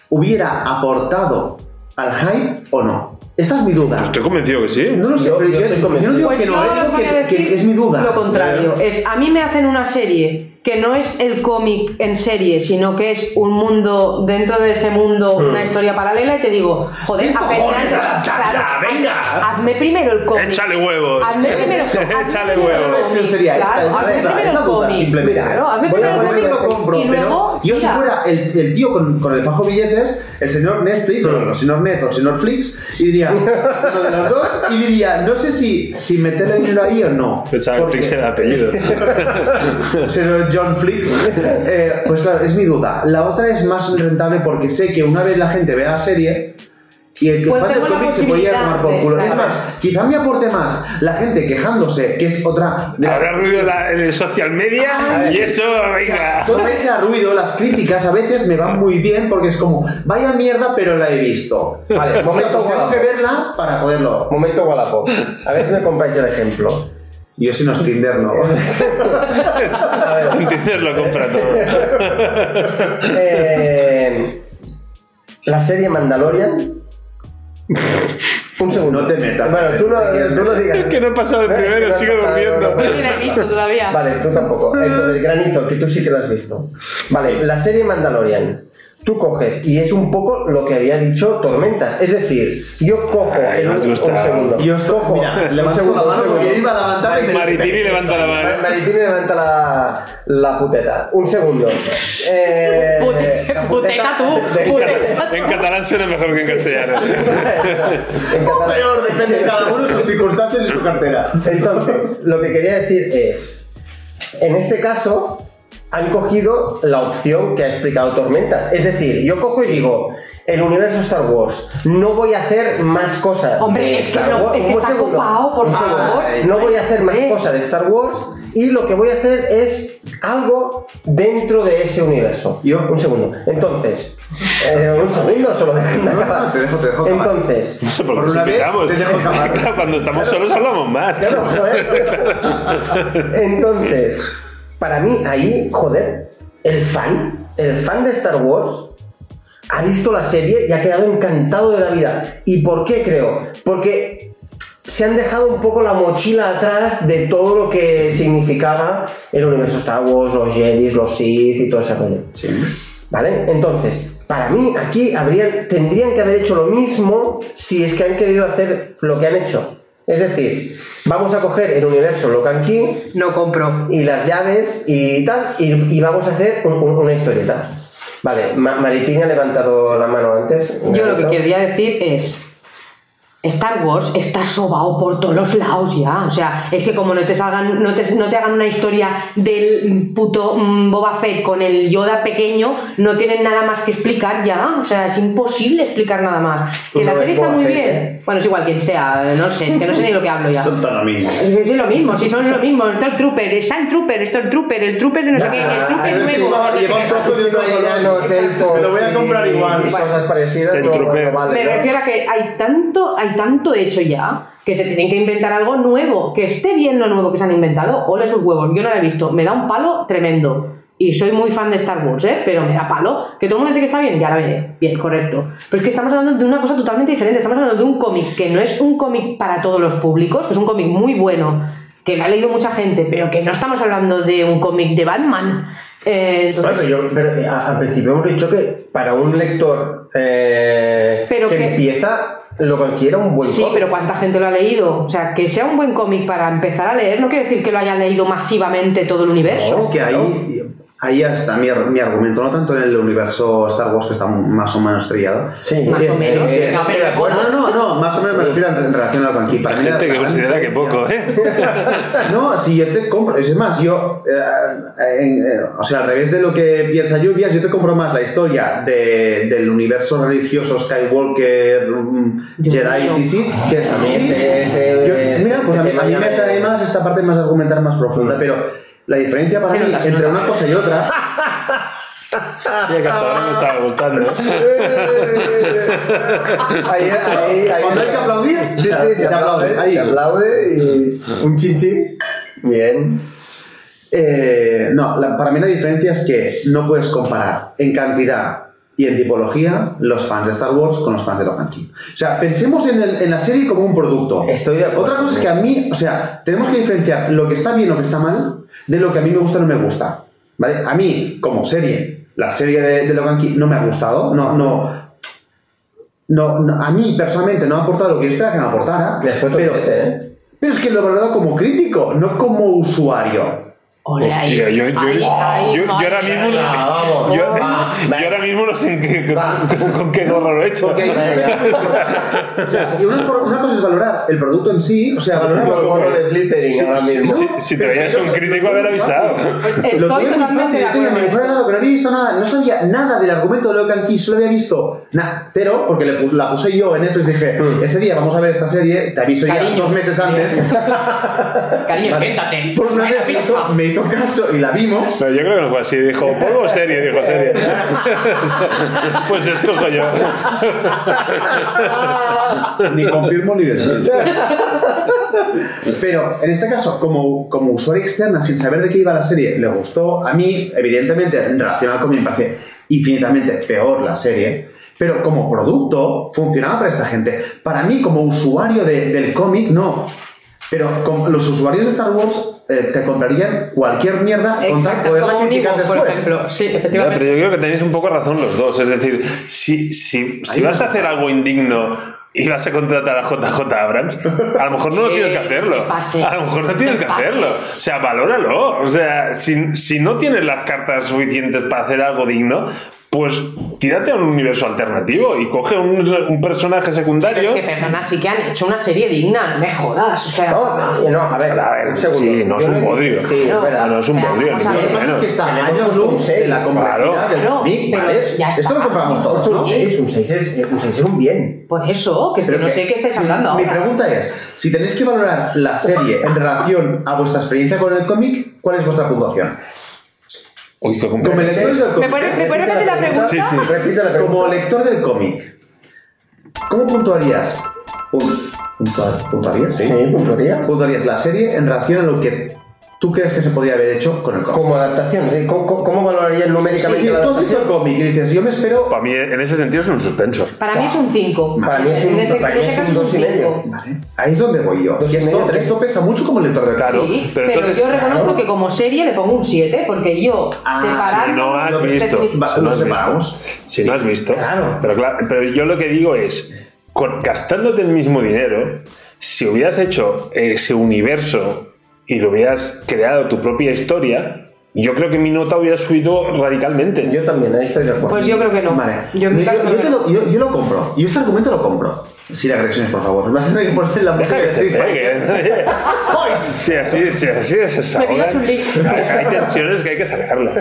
Speaker 3: hubiera aportado al hype o no. Esta es mi duda.
Speaker 1: Estoy convencido que sí.
Speaker 3: No lo sé,
Speaker 2: Yo-
Speaker 3: pero
Speaker 2: yo
Speaker 3: yo,
Speaker 2: estoy
Speaker 3: yo no
Speaker 2: convencido.
Speaker 3: digo
Speaker 4: Pues
Speaker 3: que no,
Speaker 4: yo
Speaker 3: eh, digo que, que es mi duda.
Speaker 4: Lo contrario. Es, a mí me hacen una serie que no es el cómic en serie, sino que es un mundo, dentro de ese mundo, una historia paralela, y te digo, joder,
Speaker 3: ¿Qué
Speaker 4: apenas-
Speaker 3: cojones, adaptadla, venga?
Speaker 4: hazme primero el cómic.
Speaker 1: Échale huevos.
Speaker 4: Hazme primero, [laughs]
Speaker 1: Échale
Speaker 4: el
Speaker 1: huevos.
Speaker 4: cómic,
Speaker 3: es la
Speaker 4: hazme primero
Speaker 3: la
Speaker 4: el cómic.
Speaker 3: simplemente.
Speaker 4: Claro, hazme
Speaker 2: Voy a
Speaker 4: primero el cómic y luego,
Speaker 3: yo si fuera el, el tío con, con el fajo billetes, el señor Netflix, o el señor Net o el señor Flix, y diría, [laughs] uno de los dos, y diría, no sé si, si meterle dinero ahí o no. Porque-
Speaker 1: Flix era apellido. [laughs]
Speaker 3: John Flix, [laughs] eh, pues claro, es mi duda. La otra es más rentable porque sé que una vez la gente vea la serie y el que
Speaker 4: Pues la
Speaker 3: cómic se puede ir a tomar por culo.
Speaker 4: de-
Speaker 3: Es más, quizá me aporte más la gente quejándose, que es otra de la-
Speaker 1: Habrá ruido en la- en el social media y eso, venga.
Speaker 3: Todo ese ruido, las críticas a veces me van muy bien porque es como, vaya mierda, pero la he visto.
Speaker 2: Vale, [laughs] momento
Speaker 3: Tengo que verla para poderlo.
Speaker 2: Momento Wallapop. A ver si me compráis el ejemplo.
Speaker 3: Yo si no es Tinder, no. [laughs]
Speaker 1: En [laughs] Tinder lo compra todo.
Speaker 2: Eh, la serie Mandalorian. Un segundo.
Speaker 3: No te metas.
Speaker 2: Bueno, tú no, tú no digas.
Speaker 1: Es que no he pasado el
Speaker 2: No, es que
Speaker 1: primero,
Speaker 2: no
Speaker 1: sigo durmiendo.
Speaker 2: no, no,
Speaker 4: no la he visto todavía.
Speaker 2: Vale, tú tampoco. Entonces, Granizo, que tú sí que lo has visto. Vale, la serie Mandalorian. Tú coges, y es un poco lo que había dicho Tormentas. Es decir, yo cojo
Speaker 1: Ay,
Speaker 2: en
Speaker 1: me
Speaker 2: un, un segundo.
Speaker 3: Yo os
Speaker 2: cojo.
Speaker 3: Mira,
Speaker 2: un
Speaker 3: levanto
Speaker 2: segundo,
Speaker 3: la mano
Speaker 2: segundo.
Speaker 3: porque iba a levantar y me-
Speaker 1: Maritini levanta la mano.
Speaker 2: Maritini levanta la, la puteta. Un segundo. Eh,
Speaker 4: Pute-
Speaker 2: la
Speaker 4: puteta tú,
Speaker 2: de-
Speaker 4: puteta.
Speaker 1: En catalán suena mejor que en castellano.
Speaker 2: en
Speaker 3: O
Speaker 2: catalán.
Speaker 3: peor, depende de cada uno, sus circunstancias y su cartera.
Speaker 2: Entonces, lo que quería decir es, en este caso, han cogido la opción que ha explicado Tormentas. Es decir, yo cojo y digo, el universo Star Wars, no voy a hacer más cosas.
Speaker 4: Hombre,
Speaker 2: de
Speaker 4: es que
Speaker 2: Star
Speaker 4: no,
Speaker 2: Wars.
Speaker 4: es que
Speaker 2: Un
Speaker 4: está
Speaker 2: segundo,
Speaker 4: copado, por favor.
Speaker 2: No voy a hacer más
Speaker 4: Eh.
Speaker 2: cosas de Star Wars y lo que voy a hacer es algo dentro de ese universo.
Speaker 3: Yo-
Speaker 2: un segundo. Entonces, eh, un segundo, solo
Speaker 3: No, no,
Speaker 2: acabar.
Speaker 3: te dejo- te dejo.
Speaker 2: Entonces,
Speaker 3: Por
Speaker 1: nos
Speaker 3: una vez,
Speaker 1: invitamos.
Speaker 3: te dejo acabar. [laughs]
Speaker 1: Cuando estamos solos hablamos más.
Speaker 2: Claro, joder. [laughs] Entonces, para mí ahí, joder, el fan, el fan de Star Wars ha visto la serie y ha quedado encantado de la vida. ¿Y por qué creo? Porque se han dejado un poco la mochila atrás de todo lo que significaba el universo Star Wars, los Jedi, los Sith y todo ese rollo. ¿Vale? Entonces, para mí aquí habrían, tendrían que haber hecho lo mismo si es que han querido hacer lo que han hecho. Es decir, vamos a coger el universo Locan Key
Speaker 4: No compro.
Speaker 2: y las llaves y tal, y, y vamos a hacer un- un- una historieta. Vale, Ma- Maritini ha levantado la mano antes.
Speaker 4: Yo lo que quería decir es. Star Wars está sobao por todos los lados ya. O sea, es que como no te salgan, no te, no te hagan una historia del puto mm, Boba Fett con el Yoda pequeño, no tienen nada más que explicar ya. O sea, es imposible explicar nada más. Que
Speaker 2: Pues
Speaker 4: la
Speaker 2: no
Speaker 4: serie
Speaker 2: es
Speaker 4: está
Speaker 2: Boba
Speaker 4: muy
Speaker 2: Fett,
Speaker 4: bien.
Speaker 2: ¿eh?
Speaker 4: Bueno, es igual quien sea, no sé, es que no sé ni lo que hablo ya.
Speaker 3: Son lo mismo.
Speaker 4: Es que sí, lo mismo, si son lo mismo, Stormtrooper, el Trooper de no sé qué, el Trooper
Speaker 2: Ah,
Speaker 4: nuevo. no sé qué.
Speaker 2: Encima enanos, elfos
Speaker 3: Me lo voy a comprar igual.
Speaker 2: cosas parecidas.
Speaker 1: El
Speaker 2: no-
Speaker 1: Trooper.
Speaker 2: no vale,
Speaker 4: Me
Speaker 2: ¿no?
Speaker 4: refiero a que hay tanto, hay tanto hecho ya que se tienen que inventar algo nuevo, que esté bien lo nuevo que se han inventado, ole sus huevos, yo no lo he visto, me da un palo tremendo. Y soy muy fan de Star Wars, ¿eh? pero me da palo. Que todo el mundo dice que está bien, ya la veré. Bien, correcto. Pero es que estamos hablando de una cosa totalmente diferente. Estamos hablando de un cómic que no es un cómic para todos los públicos, que es un cómic muy bueno, que lo ha leído mucha gente, pero que no estamos hablando de un cómic de Batman. Eh,
Speaker 2: pero eh, al principio hemos dicho que para un lector eh,
Speaker 4: Pero
Speaker 2: que,
Speaker 4: que-
Speaker 2: empieza, lo considera un buen
Speaker 4: Sí,
Speaker 2: cómic.
Speaker 4: pero ¿cuánta gente lo ha leído? O sea, que sea un buen cómic para empezar a leer no quiere decir que lo haya leído masivamente todo el universo.
Speaker 3: Es que ahí, ahí está mi, mi argumento, no tanto en el universo Star Wars que está más o menos estrellado.
Speaker 2: Sí,
Speaker 4: Más o
Speaker 2: es-
Speaker 4: menos.
Speaker 2: es-
Speaker 4: No,
Speaker 2: acuerdo.
Speaker 3: No, no, no, más o menos me refiero en, relación a lo que aquí. Para
Speaker 1: Hay gente
Speaker 3: la-
Speaker 1: que
Speaker 3: la-
Speaker 1: considera que poco, ¿eh? [laughs]
Speaker 3: No, si yo te compro, es más, yo, eh, en- eh, o sea, al revés de lo que piensa Lluvias, yo te compro más la historia de- del universo religioso Skywalker, mm,
Speaker 4: Dios
Speaker 3: Jedi
Speaker 4: mío.
Speaker 3: y Sith, que
Speaker 2: A mí
Speaker 3: sí,
Speaker 2: ese- ese-
Speaker 3: yo- mira, pues a mí, a mí me atrae más esta parte más argumentar más profunda, pero la diferencia para mí entre una cosa y otra [laughs]
Speaker 1: Mira que hasta ahora me estaba gustando. [laughs]
Speaker 5: Ahí, ahí, ahí.
Speaker 3: Cuando hay que aplaudir,
Speaker 5: Sí, sí,
Speaker 3: se,
Speaker 5: se
Speaker 3: aplaude.
Speaker 5: aplaude.
Speaker 3: Ahí.
Speaker 5: Se aplaude y un chinchi. Bien.
Speaker 3: Eh, no, la- para mí la diferencia es que no puedes comparar en cantidad y en tipología los fans de Star Wars con los fans de Logan King. O sea, pensemos en, el- en la serie como un producto.
Speaker 2: Estoy de acuerdo.
Speaker 3: Otra cosa es que a mí, o sea, tenemos que diferenciar lo que está bien o que está mal de lo que a mí me gusta o no me gusta. ¿Vale? A mí, como serie, la serie de, de Logan King no me ha gustado. No, no, no, no- a mí personalmente no ha aportado lo que yo esperaba que me aportara. Pero,
Speaker 2: ¿eh?
Speaker 3: pero es que lo he valorado como crítico, no como usuario.
Speaker 1: Hostia, yo, yo,
Speaker 4: Ahí, ahí,
Speaker 1: yo, yo ahora mismo no, yo, yo ahora mismo no sé en qué-
Speaker 2: Va.
Speaker 1: con, con qué gorro lo he hecho.
Speaker 3: Porque o sea, y una, una cosa es valorar el producto en sí, o sea, valorar
Speaker 5: el gorro de Slytherin ahora mismo.
Speaker 1: Si, si te veías un crítico haber avisado.
Speaker 4: Pues
Speaker 3: Lo
Speaker 4: estoy
Speaker 3: tenía muy
Speaker 4: totalmente de acuerdo.
Speaker 3: que no había visto nada, no sabía nada del argumento de Logan Key, solo había visto nada, cero, porque le pus- la puse yo en Netflix y dije, ese día vamos a ver esta serie, te aviso ya
Speaker 4: Cariño.
Speaker 3: dos meses antes. [laughs]
Speaker 4: Cariño, siéntate.
Speaker 3: Por una
Speaker 4: Ay, la
Speaker 3: vez me. Hizo, caso y la vimos.
Speaker 1: Pero yo creo que no fue así. Dijo, ¿polvo o serie? Dijo, serie. [laughs] pues escojo yo.
Speaker 3: ni confirmo ni desmiento. Pero en este caso, como, como usuario externa, sin saber de qué iba la serie, le gustó. A mí, evidentemente, en relación al cómic, me parece infinitamente peor la serie. Pero como producto, funcionaba para esta gente. Para mí, como usuario de- del cómic, no. Pero como los usuarios de Star Wars eh, te comprarían cualquier mierda con tal poderla criticar
Speaker 4: Nico, por
Speaker 3: después.
Speaker 4: ejemplo. Sí,
Speaker 1: Ya,
Speaker 4: efectivamente.
Speaker 1: pero yo creo que tenéis un poco razón los dos. Es decir, si, si, si vas a
Speaker 3: no.
Speaker 1: hacer algo indigno y vas a contratar a JJ Abrams, a lo mejor no lo
Speaker 4: Eh,
Speaker 1: tienes que hacerlo.
Speaker 4: pases,
Speaker 1: A lo mejor no tienes que hacerlo. O sea, valóralo. O sea, si, si no tienes las cartas suficientes para hacer algo digno, pues tírate a un universo alternativo y coge un, un personaje
Speaker 4: Pero
Speaker 1: secundario.
Speaker 4: es que, perdona, sí que han hecho una serie digna, no me jodas. O sea,
Speaker 2: No, no, a ver,
Speaker 1: A ver,
Speaker 2: un segundo.
Speaker 1: sí, no es un bodrio.
Speaker 2: Sí,
Speaker 4: No,
Speaker 2: es verdad.
Speaker 1: no es un bodrio, ni mucho
Speaker 3: pasa es que
Speaker 1: menos.
Speaker 3: está
Speaker 2: Tenemos
Speaker 3: años luz de la complejidad
Speaker 1: claro.
Speaker 3: del cómic, ¿vale? Esto lo compramos todos,
Speaker 2: Un
Speaker 3: ¿no?
Speaker 2: 6, un 6 es, un seis es un bien.
Speaker 4: por eso, que es que
Speaker 3: Pero
Speaker 4: no
Speaker 3: que-
Speaker 4: sé qué estáis
Speaker 3: sí,
Speaker 4: hablando
Speaker 3: Mi pregunta es, si tenéis que valorar la serie en relación a vuestra experiencia con el cómic, ¿cuál es vuestra puntuación?
Speaker 1: Uy,
Speaker 3: Como lectores del
Speaker 4: ¿Me
Speaker 3: cómic,
Speaker 4: me puedes repetir la pregunta?
Speaker 1: Sí, sí.
Speaker 2: Repite la pregunta.
Speaker 3: como lector del cómic, ¿cómo puntuarías? Pun- puntua- ¿Puntuarías?
Speaker 2: Sí, puntuaría.
Speaker 3: Puntuarías la serie en relación a lo que tú crees que se podría haber hecho con el cómic.
Speaker 2: Como adaptación, ¿sí? ¿Cómo, cómo, valorarías
Speaker 3: Sí,
Speaker 2: numéricamente
Speaker 3: sí,
Speaker 2: la
Speaker 3: tú has visto el cómic y dices, yo me espero...
Speaker 1: Para mí, en ese sentido, es un suspenso.
Speaker 4: Para mí es un 5.
Speaker 2: Para mí es un-
Speaker 4: en ese,
Speaker 2: para
Speaker 4: en
Speaker 2: mí
Speaker 4: ese
Speaker 2: es un
Speaker 4: caso
Speaker 2: dos y medio.
Speaker 4: cinco.
Speaker 3: Vale, ahí es donde voy yo.
Speaker 2: Dos
Speaker 3: Y
Speaker 2: y medio,
Speaker 3: esto,
Speaker 2: tres.
Speaker 3: esto pesa mucho como lector del
Speaker 1: Claro.
Speaker 4: Sí,
Speaker 1: pero
Speaker 4: pero,
Speaker 1: entonces,
Speaker 4: yo reconozco
Speaker 2: claro.
Speaker 4: que como serie le pongo un 7, porque yo,
Speaker 3: Ah,
Speaker 4: separando...
Speaker 1: Si no has visto,
Speaker 3: Va,
Speaker 1: si no has visto.
Speaker 3: separamos.
Speaker 1: No has visto.
Speaker 2: Claro.
Speaker 1: Pero, claro, pero yo lo que digo es, gastándote el mismo dinero, si hubieras hecho ese universo y lo hubieras creado tu propia historia, yo creo que mi nota hubiera subido radicalmente.
Speaker 2: Yo también, ahí estoy de acuerdo.
Speaker 4: Pues yo creo que no.
Speaker 3: Vale.
Speaker 4: Yo
Speaker 3: yo, yo
Speaker 4: que
Speaker 3: lo, yo, yo lo compro. Yo este argumento lo compro. Sin agresiones, por favor. Vas a tener que poner la
Speaker 1: Deja
Speaker 3: música
Speaker 1: que se pegue. [laughs] Sí, así, sí, así es esa
Speaker 4: Me.
Speaker 1: Hay, hay tensiones que hay que sacarlas.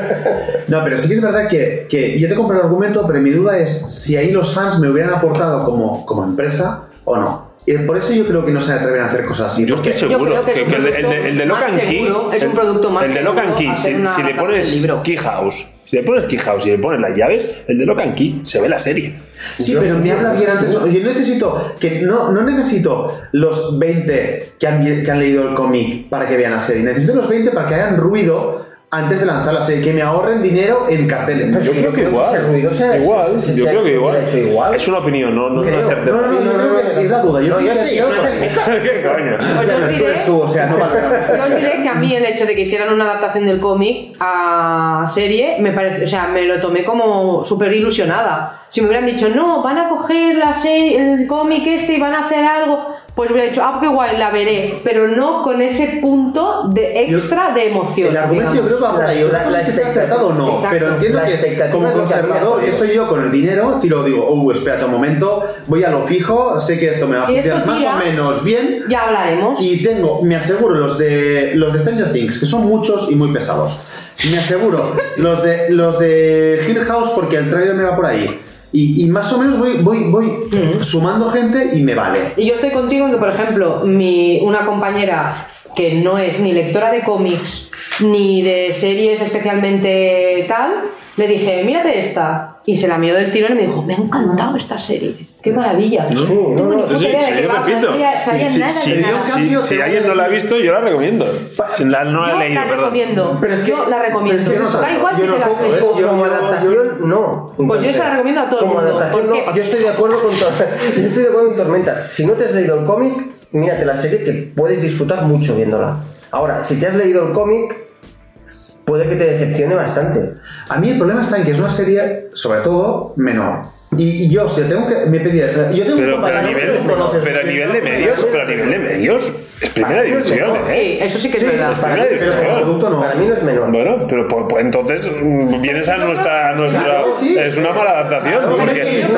Speaker 3: No, pero sí que es verdad que, que yo te compro el argumento, pero mi duda es si ahí los fans me hubieran aportado como, como empresa o no. Y por eso yo creo que no se atreven a hacer cosas así.
Speaker 1: Yo estoy seguro
Speaker 4: creo que es
Speaker 1: que,
Speaker 4: un
Speaker 1: el, de- el de- el de
Speaker 4: producto
Speaker 1: Locan Key.
Speaker 4: seguro, es un producto más
Speaker 1: El de Locan Key, si, si le pones
Speaker 4: libro.
Speaker 1: Key House, Si le pones Keyhouse y le pones las llaves, el de Lock and Key se ve la serie.
Speaker 3: Sí,
Speaker 2: Yo
Speaker 3: pero me habla bien antes. Yo necesito que no, no necesito los 20 que han, que han leído el cómic para que vean la serie. Necesito los 20 para que hagan ruido antes de lanzar la serie, que me ahorren dinero en carteles.
Speaker 1: Yo creo que
Speaker 2: creo que
Speaker 1: igual.
Speaker 2: ruido
Speaker 1: igual,
Speaker 2: se- se-
Speaker 1: yo
Speaker 2: se
Speaker 1: creo que igual. Es una opinión, no, no es una
Speaker 2: Creo.
Speaker 1: certeza.
Speaker 3: No, no, no, yo creo que es, la duda. Yo
Speaker 2: No,
Speaker 3: creo
Speaker 2: yo sí,
Speaker 3: es
Speaker 2: yo. [laughs]
Speaker 1: ¿Qué coño?
Speaker 4: Pues yo os
Speaker 3: Tú
Speaker 4: diré,
Speaker 3: eres tú, o sea, no
Speaker 4: yo os diré que a mí el hecho de que hicieran una adaptación del cómic a serie me parece, o sea, me lo tomé como súper ilusionada. Si me hubieran dicho, no, van a coger la serie, el cómic este y van a hacer algo, pues hubiera dicho, ah, qué guay, la veré, pero no con ese punto de extra de emoción.
Speaker 3: El argumento yo
Speaker 4: digamos.
Speaker 3: creo que va por ahí.
Speaker 2: La- la expectativa-
Speaker 3: o no.
Speaker 4: Exacto.
Speaker 3: Pero entiendo
Speaker 2: La
Speaker 3: que como
Speaker 2: lo
Speaker 3: conservador que soy yo con el dinero, tiro digo, oh, espérate un momento, voy a lo fijo, sé que esto me va a
Speaker 4: Si
Speaker 3: funcionar más
Speaker 4: tira-
Speaker 3: o menos bien.
Speaker 4: Ya hablaremos.
Speaker 3: Y tengo, me aseguro los de los de Stranger Things, que son muchos y muy pesados. Me aseguro los de los de Hill House porque el trailer me va por ahí. Y, y más o menos voy, voy, voy sumando gente y me vale.
Speaker 4: Y yo estoy contigo en que, por ejemplo, mi, una compañera que no es ni lectora de cómics ni de series especialmente tal, le dije, mírate esta. Y se la miró del tirón y me dijo, me ha encantado esta serie. ¡Qué maravilla!
Speaker 1: ¿No?
Speaker 2: Sí, no, no,
Speaker 1: Sí, yo repito. Si- alguien no la ha visto, yo la recomiendo. Si la, no la he
Speaker 4: Yo
Speaker 1: leído,
Speaker 4: la
Speaker 1: perdón.
Speaker 4: recomiendo.
Speaker 2: Pero es que-
Speaker 4: yo la recomiendo.
Speaker 2: pero es que no
Speaker 4: da igual
Speaker 2: Yo
Speaker 4: si
Speaker 2: no
Speaker 4: te la has
Speaker 2: cojo,
Speaker 4: leído.
Speaker 2: ¿ves? como adaptación, no.
Speaker 4: Pues yo se la recomiendo a todo el
Speaker 2: como
Speaker 4: mundo,
Speaker 2: adaptación, no. Yo estoy de acuerdo con [laughs] yo estoy de acuerdo con Tormenta. Si no te has leído el cómic, mírate la serie que puedes disfrutar mucho viéndola. Ahora, si te has leído el cómic, puede que te decepcione bastante.
Speaker 3: A mí el problema está en que es una serie, sobre todo, menor. Y, y yo, si tengo que. Me pedía. Yo tengo
Speaker 1: Pero,
Speaker 3: un
Speaker 1: pero, a nivel,
Speaker 3: que conoces.
Speaker 1: pero a nivel de medios, pero a nivel de medios, es primera división,
Speaker 4: Sí,
Speaker 1: ¿eh?
Speaker 4: eso sí que es
Speaker 2: Sí,
Speaker 4: verdad.
Speaker 1: es
Speaker 2: para
Speaker 1: primera
Speaker 2: mí,
Speaker 3: Pero como
Speaker 1: división.
Speaker 3: producto no.
Speaker 2: Para mí no es menor.
Speaker 1: Bueno, pero pues, pues entonces mm, vienes a nuestra, a nuestra
Speaker 3: Claro, sí.
Speaker 1: es una mala adaptación,
Speaker 3: Claro,
Speaker 1: porque
Speaker 3: es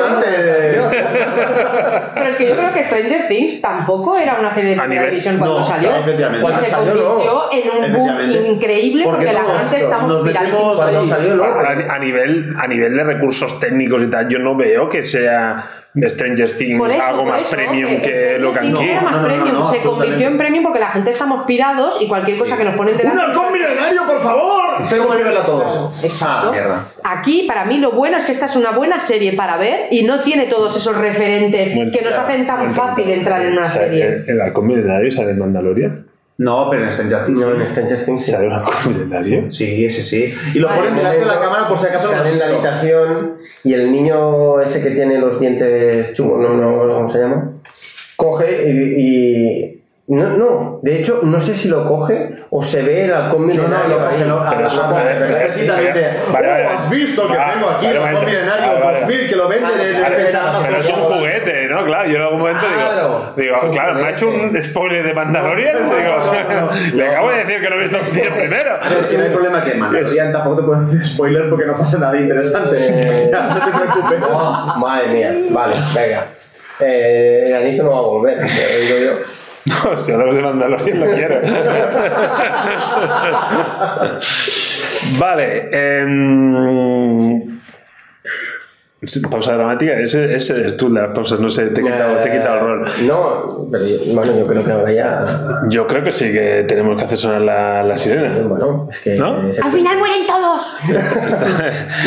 Speaker 4: Pero es que yo creo que Stranger Things tampoco era una serie de primera
Speaker 1: nivel-
Speaker 4: división cuando
Speaker 3: no,
Speaker 4: salió. Y
Speaker 2: Cuando
Speaker 4: se
Speaker 2: salió, no.
Speaker 4: convirtió en un boom increíble porque,
Speaker 3: Porque
Speaker 4: la gente estamos
Speaker 2: no.
Speaker 1: a, a nivel a nivel de recursos técnicos y tal, yo no veo que sea Stranger Things
Speaker 4: Por eso,
Speaker 1: algo más
Speaker 4: eso,
Speaker 1: premium que lo
Speaker 4: era más
Speaker 3: No, no, no,
Speaker 4: premium,
Speaker 3: no,
Speaker 4: se convirtió en premium porque la gente estamos pirados y cualquier cosa que nos ponen
Speaker 3: ¡Un
Speaker 4: delante.
Speaker 3: halcón milenario, por favor! Tengo que verla todos.
Speaker 4: Exacto.
Speaker 3: Ah, mierda.
Speaker 4: Aquí, para mí, lo bueno es que esta es una buena serie para ver y no tiene todos esos referentes
Speaker 1: Bueno,
Speaker 4: que nos hacen tan fácil entrar en una
Speaker 1: o sea,
Speaker 4: serie.
Speaker 1: El, el halcón milenario sale en Mandalorian.
Speaker 3: No, pero en Stranger Things.
Speaker 2: No,
Speaker 3: sí.
Speaker 2: en Stranger Things sí.
Speaker 1: Sale halcón milenario.
Speaker 3: Sí, ese sí. Y lo
Speaker 4: Vale.
Speaker 3: ponen delante de la cámara por si acaso
Speaker 2: Están en la habitación y el niño ese que tiene los dientes chungos, no, no, no, ¿cómo se llama? Coge y, y- no, no, de hecho no sé si lo coge o se ve el halcón
Speaker 3: No, no,
Speaker 2: milenario
Speaker 3: lo
Speaker 2: ahí.
Speaker 3: coge, lo- pero eso-.
Speaker 1: Vale, vale.
Speaker 3: ¿Has visto que
Speaker 1: Ah,
Speaker 3: tengo aquí el halcón milenario
Speaker 1: Vale, vale.
Speaker 3: 2000 que lo venden en
Speaker 1: Pero es un juguete, ¿no? Claro, yo en algún momento digo, claro, me ha hecho un spoiler de Mandalorian.
Speaker 3: No, no,
Speaker 1: digo,
Speaker 3: no, no.
Speaker 1: le [laughs] acabo de decir que lo he visto primero. [laughs]
Speaker 3: Si no hay problema que Mandalorian tampoco te puedo hacer spoiler porque no pasa nada interesante. [laughs] O sea, no te preocupes.
Speaker 2: Oh, madre mía, vale, venga. Eh, el anillo no va a volver, digo yo. [laughs]
Speaker 1: No, si hablamos de Mandalorian lo quiero. [laughs] vale. sí, pausa dramática, ese, ese eres tú, las pausas, no sé, te he quitado, te he quitado el rol.
Speaker 2: Eh, No, pero yo, bueno, yo creo que ahora ya.
Speaker 1: Yo creo que sí que tenemos que hacer sonar la, la sirena.
Speaker 2: Bueno, es que.
Speaker 1: ¿No?
Speaker 2: es-
Speaker 4: Al final mueren todos.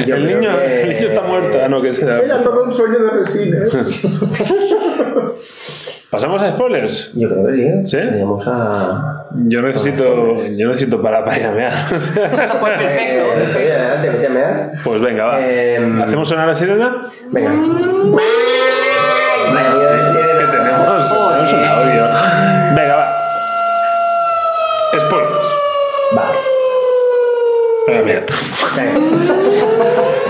Speaker 1: El, niño,
Speaker 2: que-
Speaker 1: el niño está muerto. Ah, no, que será.
Speaker 3: Era todo un sueño de resines. [laughs]
Speaker 1: ¿Pasamos a spoilers?
Speaker 2: Yo creo que sí.
Speaker 1: ¿Sí?
Speaker 2: Teníamos a.
Speaker 1: Yo necesito, yo necesito para para ir a mear. [laughs]
Speaker 4: Pues [laughs] perfecto.
Speaker 2: Eh, sí, adelante, vete a mear.
Speaker 1: Pues venga, va.
Speaker 2: Em,
Speaker 1: ¿Hacemos sonar la sirena?
Speaker 2: Venga. Mía, de
Speaker 1: Que
Speaker 2: sirena.
Speaker 1: tenemos, tenemos un audio. Venga, va. Spoilers.
Speaker 2: Vale.
Speaker 1: Venga, mira. [laughs]
Speaker 2: Venga.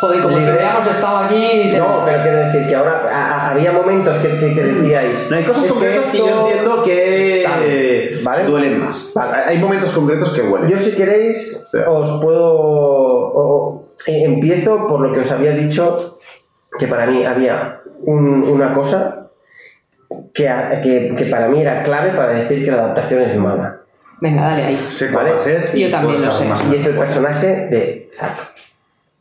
Speaker 4: Joder, como si hubiéramos estado aquí. y se-
Speaker 2: No, pero quiero decir que ahora a- a- había momentos que, que, que decíais.
Speaker 3: No hay cosas
Speaker 2: "Es
Speaker 3: concretas que, yo
Speaker 2: esto-
Speaker 3: entiendo que
Speaker 2: Tal, ¿vale?
Speaker 3: duelen más.
Speaker 2: Vale.
Speaker 3: Hay momentos concretos que huelen.
Speaker 2: Yo si queréis
Speaker 3: Sí.
Speaker 2: os puedo... o- eh, empiezo por lo que os había dicho, que para mí había un- una cosa que, a- que, que para mí era clave para decir que la adaptación es mala.
Speaker 4: Venga, dale ahí.
Speaker 3: sé cuál
Speaker 2: Vale.
Speaker 3: va a ser y
Speaker 4: Yo también lo sé.
Speaker 3: más
Speaker 2: Y es el personaje de Zack.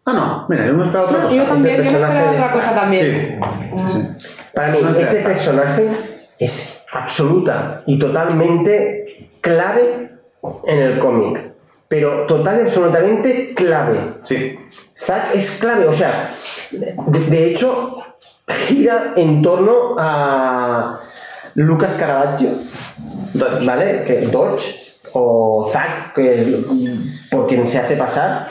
Speaker 3: Ah, no, mira, yo me esperaba otra cosa.
Speaker 4: Yo también, yo me esperaba
Speaker 2: de
Speaker 4: otra cosa también.
Speaker 3: Sí.
Speaker 2: Para mí, ese personaje es absoluta y totalmente clave en el cómic. Pero total y absolutamente clave.
Speaker 3: Sí.
Speaker 2: Zack es clave, o sea, de, de hecho, gira en torno a Lucas Caravaggio, ¿vale? Que Dodge, o Zack, que, por quien se hace pasar.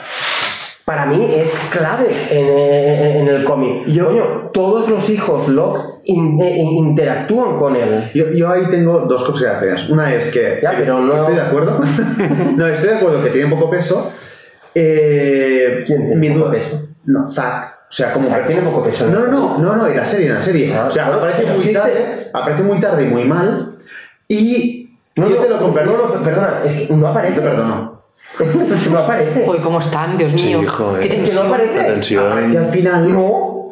Speaker 2: Para mí es clave en, en- en el cómic. Y coño, todos los hijos Locke in- eh, interactúan con él.
Speaker 3: Yo, yo ahí tengo dos consideraciones. Una es que
Speaker 2: Ya, pero no-
Speaker 3: estoy de acuerdo. [laughs] no, estoy de acuerdo que tiene poco peso. Eh,
Speaker 2: ¿Quién tiene
Speaker 3: mi
Speaker 2: poco
Speaker 3: duda-
Speaker 2: peso?
Speaker 3: No, Zack. O sea, como
Speaker 2: Zack tiene poco peso,
Speaker 3: No,
Speaker 2: ¿no?
Speaker 3: no, no, no, en la serie, en la serie.
Speaker 2: Ah,
Speaker 3: o sea, aparece muy tarde, aparece muy tarde y muy mal. Y
Speaker 2: No,
Speaker 3: yo
Speaker 2: no,
Speaker 3: te lo
Speaker 2: no, no, perdona, es que no aparece.
Speaker 3: Te perdono.
Speaker 2: No aparece.
Speaker 4: Uy, ¿cómo están? Dios mío.
Speaker 1: hijo,
Speaker 4: Qué.
Speaker 2: Es que no aparece.
Speaker 1: Atención.
Speaker 3: Y al final.
Speaker 2: No.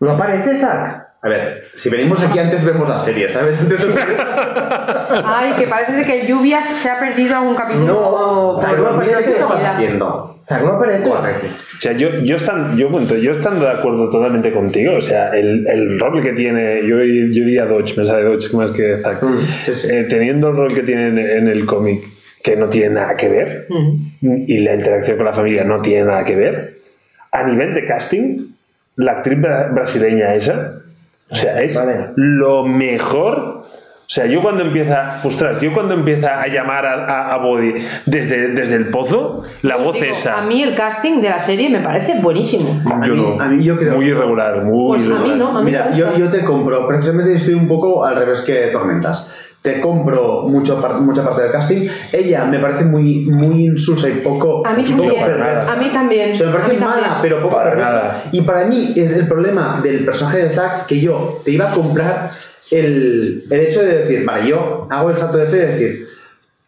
Speaker 2: No aparece Zack.
Speaker 3: A ver, si venimos aquí antes vemos la serie, ¿sabes? Antes de- [laughs]
Speaker 4: Ay, que parece que Lluvias se ha perdido algún capítulo.
Speaker 2: No,
Speaker 4: por
Speaker 2: mira
Speaker 4: esa
Speaker 2: que estaba
Speaker 3: haciendo.
Speaker 2: Zack no aparece.
Speaker 3: Correcto.
Speaker 1: O sea, yo, yo, están, yo, cuento, yo estando de acuerdo totalmente contigo, o sea, el, el rol que tiene, yo, yo diría Dodge, me sale Dodge más que Zack,
Speaker 2: Mm,
Speaker 3: sí, sí.
Speaker 1: Eh, teniendo el rol que tiene en, en el cómic, que no tiene nada que ver,
Speaker 4: Mm.
Speaker 1: y la interacción con la familia no tiene nada que ver, a nivel de casting, la actriz bra- brasileña esa, o sea, es
Speaker 2: Vale.
Speaker 1: lo mejor. O sea, yo cuando empieza, ostras, yo cuando empieza a llamar a, a, a Body desde, desde el pozo, la
Speaker 4: Yo
Speaker 1: voz
Speaker 4: digo,
Speaker 1: esa.
Speaker 4: A mí el casting de la serie me parece buenísimo.
Speaker 3: A
Speaker 1: yo
Speaker 3: mí-
Speaker 1: no.
Speaker 3: a mí yo creo-
Speaker 1: Muy irregular, muy
Speaker 4: Pues a mí
Speaker 1: irregular.
Speaker 4: no, a mí
Speaker 3: Mira, yo, yo te compro, precisamente estoy un poco al revés que Tormentas. Te compro mucho, mucha parte del casting. Ella me parece muy, muy insulsa y poco,
Speaker 4: A mí
Speaker 3: poco
Speaker 4: también.
Speaker 3: perversa.
Speaker 4: A mí también.
Speaker 3: O sea, me parece mala,
Speaker 4: también.
Speaker 3: pero poco
Speaker 1: Para
Speaker 3: perversa.
Speaker 1: nada.
Speaker 3: Y para mí es el problema del personaje de Zack que yo te iba a comprar el, el hecho de decir, vale, yo hago el salto de fe y decir,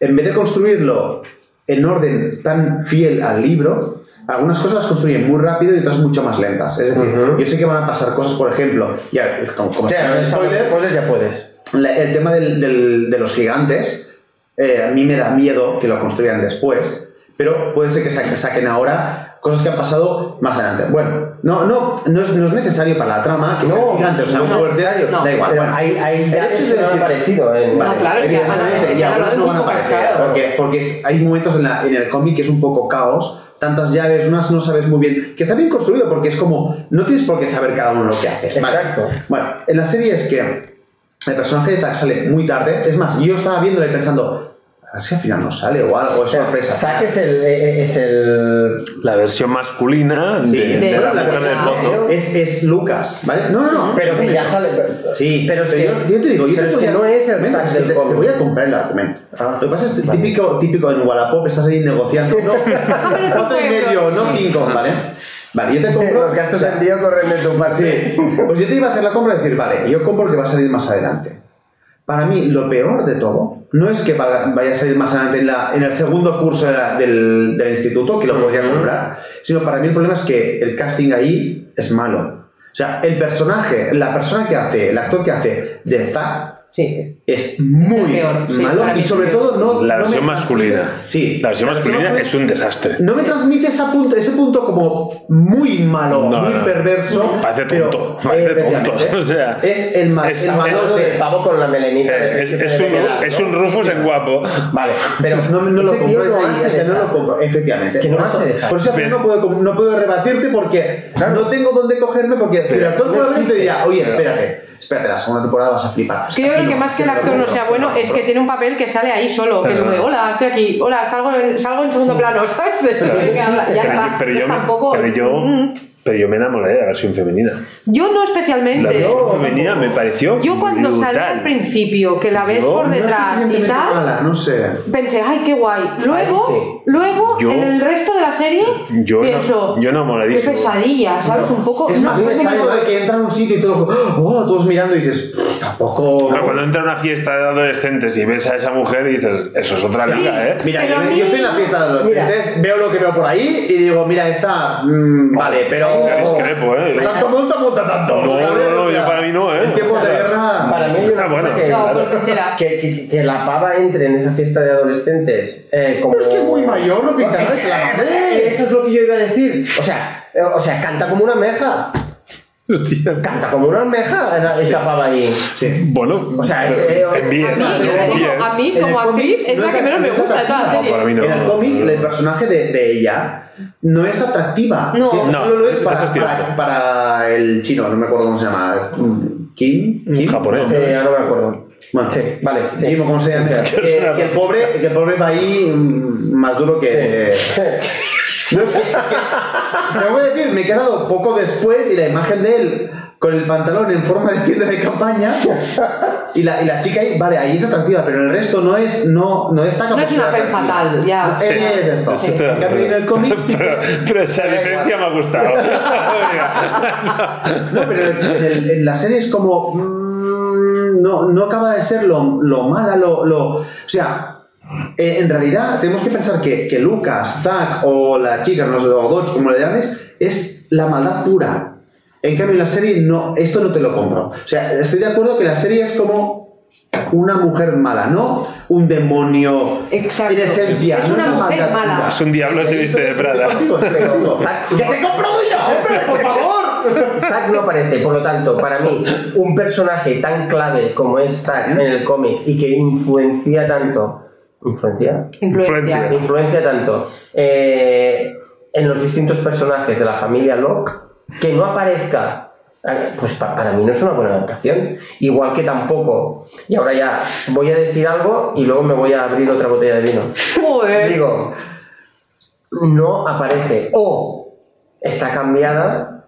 Speaker 3: en vez de construirlo en orden tan fiel al libro, algunas cosas construyen muy rápido y otras mucho más lentas. Es decir,
Speaker 2: Ujú.
Speaker 3: yo sé que van a pasar cosas, por ejemplo, ya, como, como
Speaker 2: O sea,
Speaker 3: estamos en spoilers,
Speaker 2: spoilers ya puedes.
Speaker 3: la- el tema del- del- de los gigantes, eh, a mí me da miedo que lo construyan después, pero puede ser que sa- saquen ahora cosas que han pasado más adelante. Bueno, no, no, no, es, no es necesario para la trama que
Speaker 2: No,
Speaker 3: sean gigantes, o sea,
Speaker 2: no es
Speaker 3: fuertes, da igual.
Speaker 2: Pero
Speaker 3: bueno.
Speaker 2: hay, hay
Speaker 3: El
Speaker 2: ya
Speaker 3: hecho
Speaker 2: es
Speaker 3: de
Speaker 2: que no han aparecido en.
Speaker 4: No, claro, es que
Speaker 3: Evidentemente,
Speaker 4: Ana,
Speaker 3: y
Speaker 4: se ha
Speaker 3: algunas
Speaker 4: hablado
Speaker 3: no van a aparecer, porque, porque es- hay momentos en, la- en el cómic que es un poco caos, tantas llaves, unas no sabes muy bien, que está bien construido porque es como, no tienes por qué saber cada uno lo que hace. Vale.
Speaker 2: Exacto.
Speaker 3: Bueno, en la serie es que el personaje de Zack sale muy tarde, es más, yo estaba viéndole pensando, a ver si al final no sale o algo, es sorpresa.
Speaker 2: Zack es el, eh, es el.
Speaker 1: La versión masculina de,
Speaker 3: Sí,
Speaker 1: de
Speaker 4: de-
Speaker 1: la
Speaker 3: la
Speaker 1: mujer del
Speaker 3: persona
Speaker 1: fondo.
Speaker 3: es, es Lucas, ¿vale? No, no, no.
Speaker 2: Pero que ya sale.
Speaker 3: Sí,
Speaker 2: pero es que.
Speaker 3: yo, yo te digo, yo
Speaker 2: pero es que no es el Zack
Speaker 3: te,
Speaker 2: del
Speaker 3: te
Speaker 2: cómic.
Speaker 3: voy a comprar el argumento.
Speaker 2: Ah,
Speaker 3: Lo que pasa es que
Speaker 2: vale.
Speaker 3: típico, típico en Wallapop, estás ahí negociando. No, [laughs] cuatro y medio, no cinco, ¿vale? Vale, yo te compro.
Speaker 2: Los gastos
Speaker 3: o sea,
Speaker 2: del día corren de tu parte.
Speaker 3: Sí, pues yo te iba a hacer la compra y decir, vale, yo compro lo que va a salir más adelante. Para mí, lo peor de todo no es que va- vaya a salir más adelante en, la- en el segundo curso de la- del, del instituto, que lo podría comprar, sino para mí el problema es que el casting ahí es malo. O sea, el personaje, la persona que hace, el actor que hace de Zack
Speaker 2: Sí.
Speaker 3: Es muy
Speaker 4: peor, sí,
Speaker 3: malo y sobre todo no.
Speaker 1: La
Speaker 3: no me
Speaker 1: versión
Speaker 3: transmite-
Speaker 1: masculina.
Speaker 3: Sí.
Speaker 1: La versión masculina es un desastre.
Speaker 3: No me transmite ese punto, ese punto como muy malo,
Speaker 1: No,
Speaker 3: muy
Speaker 1: no.
Speaker 3: perverso.
Speaker 1: Parece
Speaker 3: pero,
Speaker 1: tonto, parece
Speaker 3: efectivamente,
Speaker 1: tonto, [laughs] o sea,
Speaker 3: es el, ma-
Speaker 1: es-
Speaker 3: el malo de
Speaker 2: pavo con la melenita.
Speaker 1: Eh, Es, es un,
Speaker 2: Belgrado,
Speaker 1: es
Speaker 2: ¿no?
Speaker 1: un Rufus en guapo.
Speaker 2: Vale, pero
Speaker 3: no, no lo compro,
Speaker 2: no
Speaker 3: no lo compro, efectivamente.
Speaker 2: Es que no
Speaker 3: por
Speaker 2: hace
Speaker 3: eso, no puedo, no puedo rebatirte porque no tengo dónde cogerme porque si el
Speaker 2: Pero
Speaker 3: actor
Speaker 2: no existe.
Speaker 3: diría, oye,
Speaker 2: Pero-
Speaker 3: espérate, espérate, la segunda temporada vas a flipar.
Speaker 4: Que yo creo que más que el actor no sea bueno, es que tiene un papel que sale ahí solo, que es de, hola, estoy aquí, hola, salgo en, salgo en segundo plano, [laughs] ¿sabes? Venga, ya
Speaker 1: Pero,
Speaker 4: está.
Speaker 1: pero yo,
Speaker 4: tampoco-
Speaker 1: pero, yo, me enamoré de la versión femenina.
Speaker 4: Yo no
Speaker 1: La
Speaker 4: especialmente.
Speaker 1: versión femenina me pareció
Speaker 4: Yo cuando
Speaker 1: brutal.
Speaker 4: sale al principio, que la ves
Speaker 1: Yo
Speaker 4: por
Speaker 1: no
Speaker 3: No
Speaker 4: detrás y tal,
Speaker 3: mala, no sé.
Speaker 4: pensé, ay, qué guay. Luego,
Speaker 2: sí.
Speaker 4: luego
Speaker 1: Yo-
Speaker 4: en el resto de la serie,
Speaker 1: Yo no-
Speaker 4: pienso,
Speaker 1: yo enamoradísimo.
Speaker 4: qué pesadilla, ¿sabes? Un poco.
Speaker 3: Es
Speaker 4: no,
Speaker 3: más,
Speaker 4: es
Speaker 3: momento de que entra a un sitio y todo, oh, todos mirando y dices, "Pff, tampoco.
Speaker 1: Pero cuando entra a una fiesta de adolescentes y ves a esa mujer y dices, eso es otra
Speaker 4: Sí.
Speaker 1: liga, ¿eh?
Speaker 3: Mira, yo,
Speaker 4: a mí-
Speaker 3: yo estoy en la fiesta de
Speaker 2: Mira.
Speaker 3: adolescentes, veo lo que veo por ahí y digo, mira, esta, mm, vale, pero
Speaker 1: discrepo, ¿eh?
Speaker 3: Tanto monta, monta tanto.
Speaker 1: No,
Speaker 3: ¿sabes?
Speaker 1: no, no,
Speaker 3: O sea,
Speaker 1: yo para mí no.
Speaker 3: En tiempos de guerra.
Speaker 2: Para mí hay una
Speaker 1: bueno.
Speaker 2: cosa que, la pava entre en esa fiesta de adolescentes eh, como...
Speaker 3: Pero es que es muy mayor, no pinta nada, es la [laughs] madre.
Speaker 2: Eso es lo que yo iba a decir. O sea, eh, o sea, canta como una almeja.
Speaker 1: Hostia.
Speaker 2: Canta como una almeja esa, esa pava ahí.
Speaker 3: Sí.
Speaker 1: Bueno,
Speaker 2: O sea, es, eh,
Speaker 1: en bien,
Speaker 4: A mí,
Speaker 1: en bien.
Speaker 4: a mí, como actriz, es
Speaker 2: no
Speaker 4: la
Speaker 2: es
Speaker 4: que menos me gusta de toda la
Speaker 2: atractiva.
Speaker 4: serie.
Speaker 1: para mí no.
Speaker 3: En el cómic, el personaje de, de ella no es atractiva.
Speaker 4: No.
Speaker 3: Sí,
Speaker 1: No,
Speaker 3: solo lo es para,
Speaker 1: es
Speaker 3: para, para el chino, no me acuerdo cómo se llama. ¿Kim? ¿Kim?
Speaker 1: Japonés.
Speaker 2: Sí, ya no me acuerdo.
Speaker 3: Bueno,
Speaker 2: Sí, vale, sí.
Speaker 3: Kim o como se llama. [laughs] Que, que el pobre, que el pobre va ahí más duro que. [laughs] No, es que- es que- te voy a decir, me he quedado poco después y la imagen de él con el pantalón en forma de tienda de campaña y la, y la chica ahí, vale, ahí es atractiva, pero el resto no es, no, no destaca
Speaker 4: No es una
Speaker 3: atractiva.
Speaker 4: fatal, ya.
Speaker 3: No,
Speaker 4: Sí.
Speaker 3: es esto.
Speaker 1: De
Speaker 3: En cambio, en el cómic sí
Speaker 1: pero, pero esa diferencia me ha gustado. [laughs]
Speaker 3: No, pero en, el- en la serie es como. mm, no, no acaba de ser lo, lo mala, lo, lo. O sea, eh, en realidad tenemos que pensar que, que Lucas, Zack o la chica, no sé, o Dodge, como le llames, es la maldad pura. En cambio, en la serie, no, esto no te lo compro. O sea, estoy de acuerdo que la serie es como una mujer mala, no un demonio
Speaker 4: Exacto.
Speaker 3: en esencia.
Speaker 4: Es una mujer mala.
Speaker 1: Es un diablo se viste de Prada. [laughs]
Speaker 3: ¡Que te compro yo, hombre, por favor!
Speaker 2: Zack no aparece, por lo tanto, para mí, un personaje tan clave como es Zack en el cómic y que influencia tanto. ¿Influencia?
Speaker 4: Influencia.
Speaker 2: Influencia tanto eh, en los distintos personajes de la familia Locke que no aparezca. Pues pa- para mí no es una buena adaptación. Igual que tampoco. Y ahora ya voy a decir algo y luego me voy a abrir otra botella de vino.
Speaker 4: Joder.
Speaker 2: Digo, no aparece o está cambiada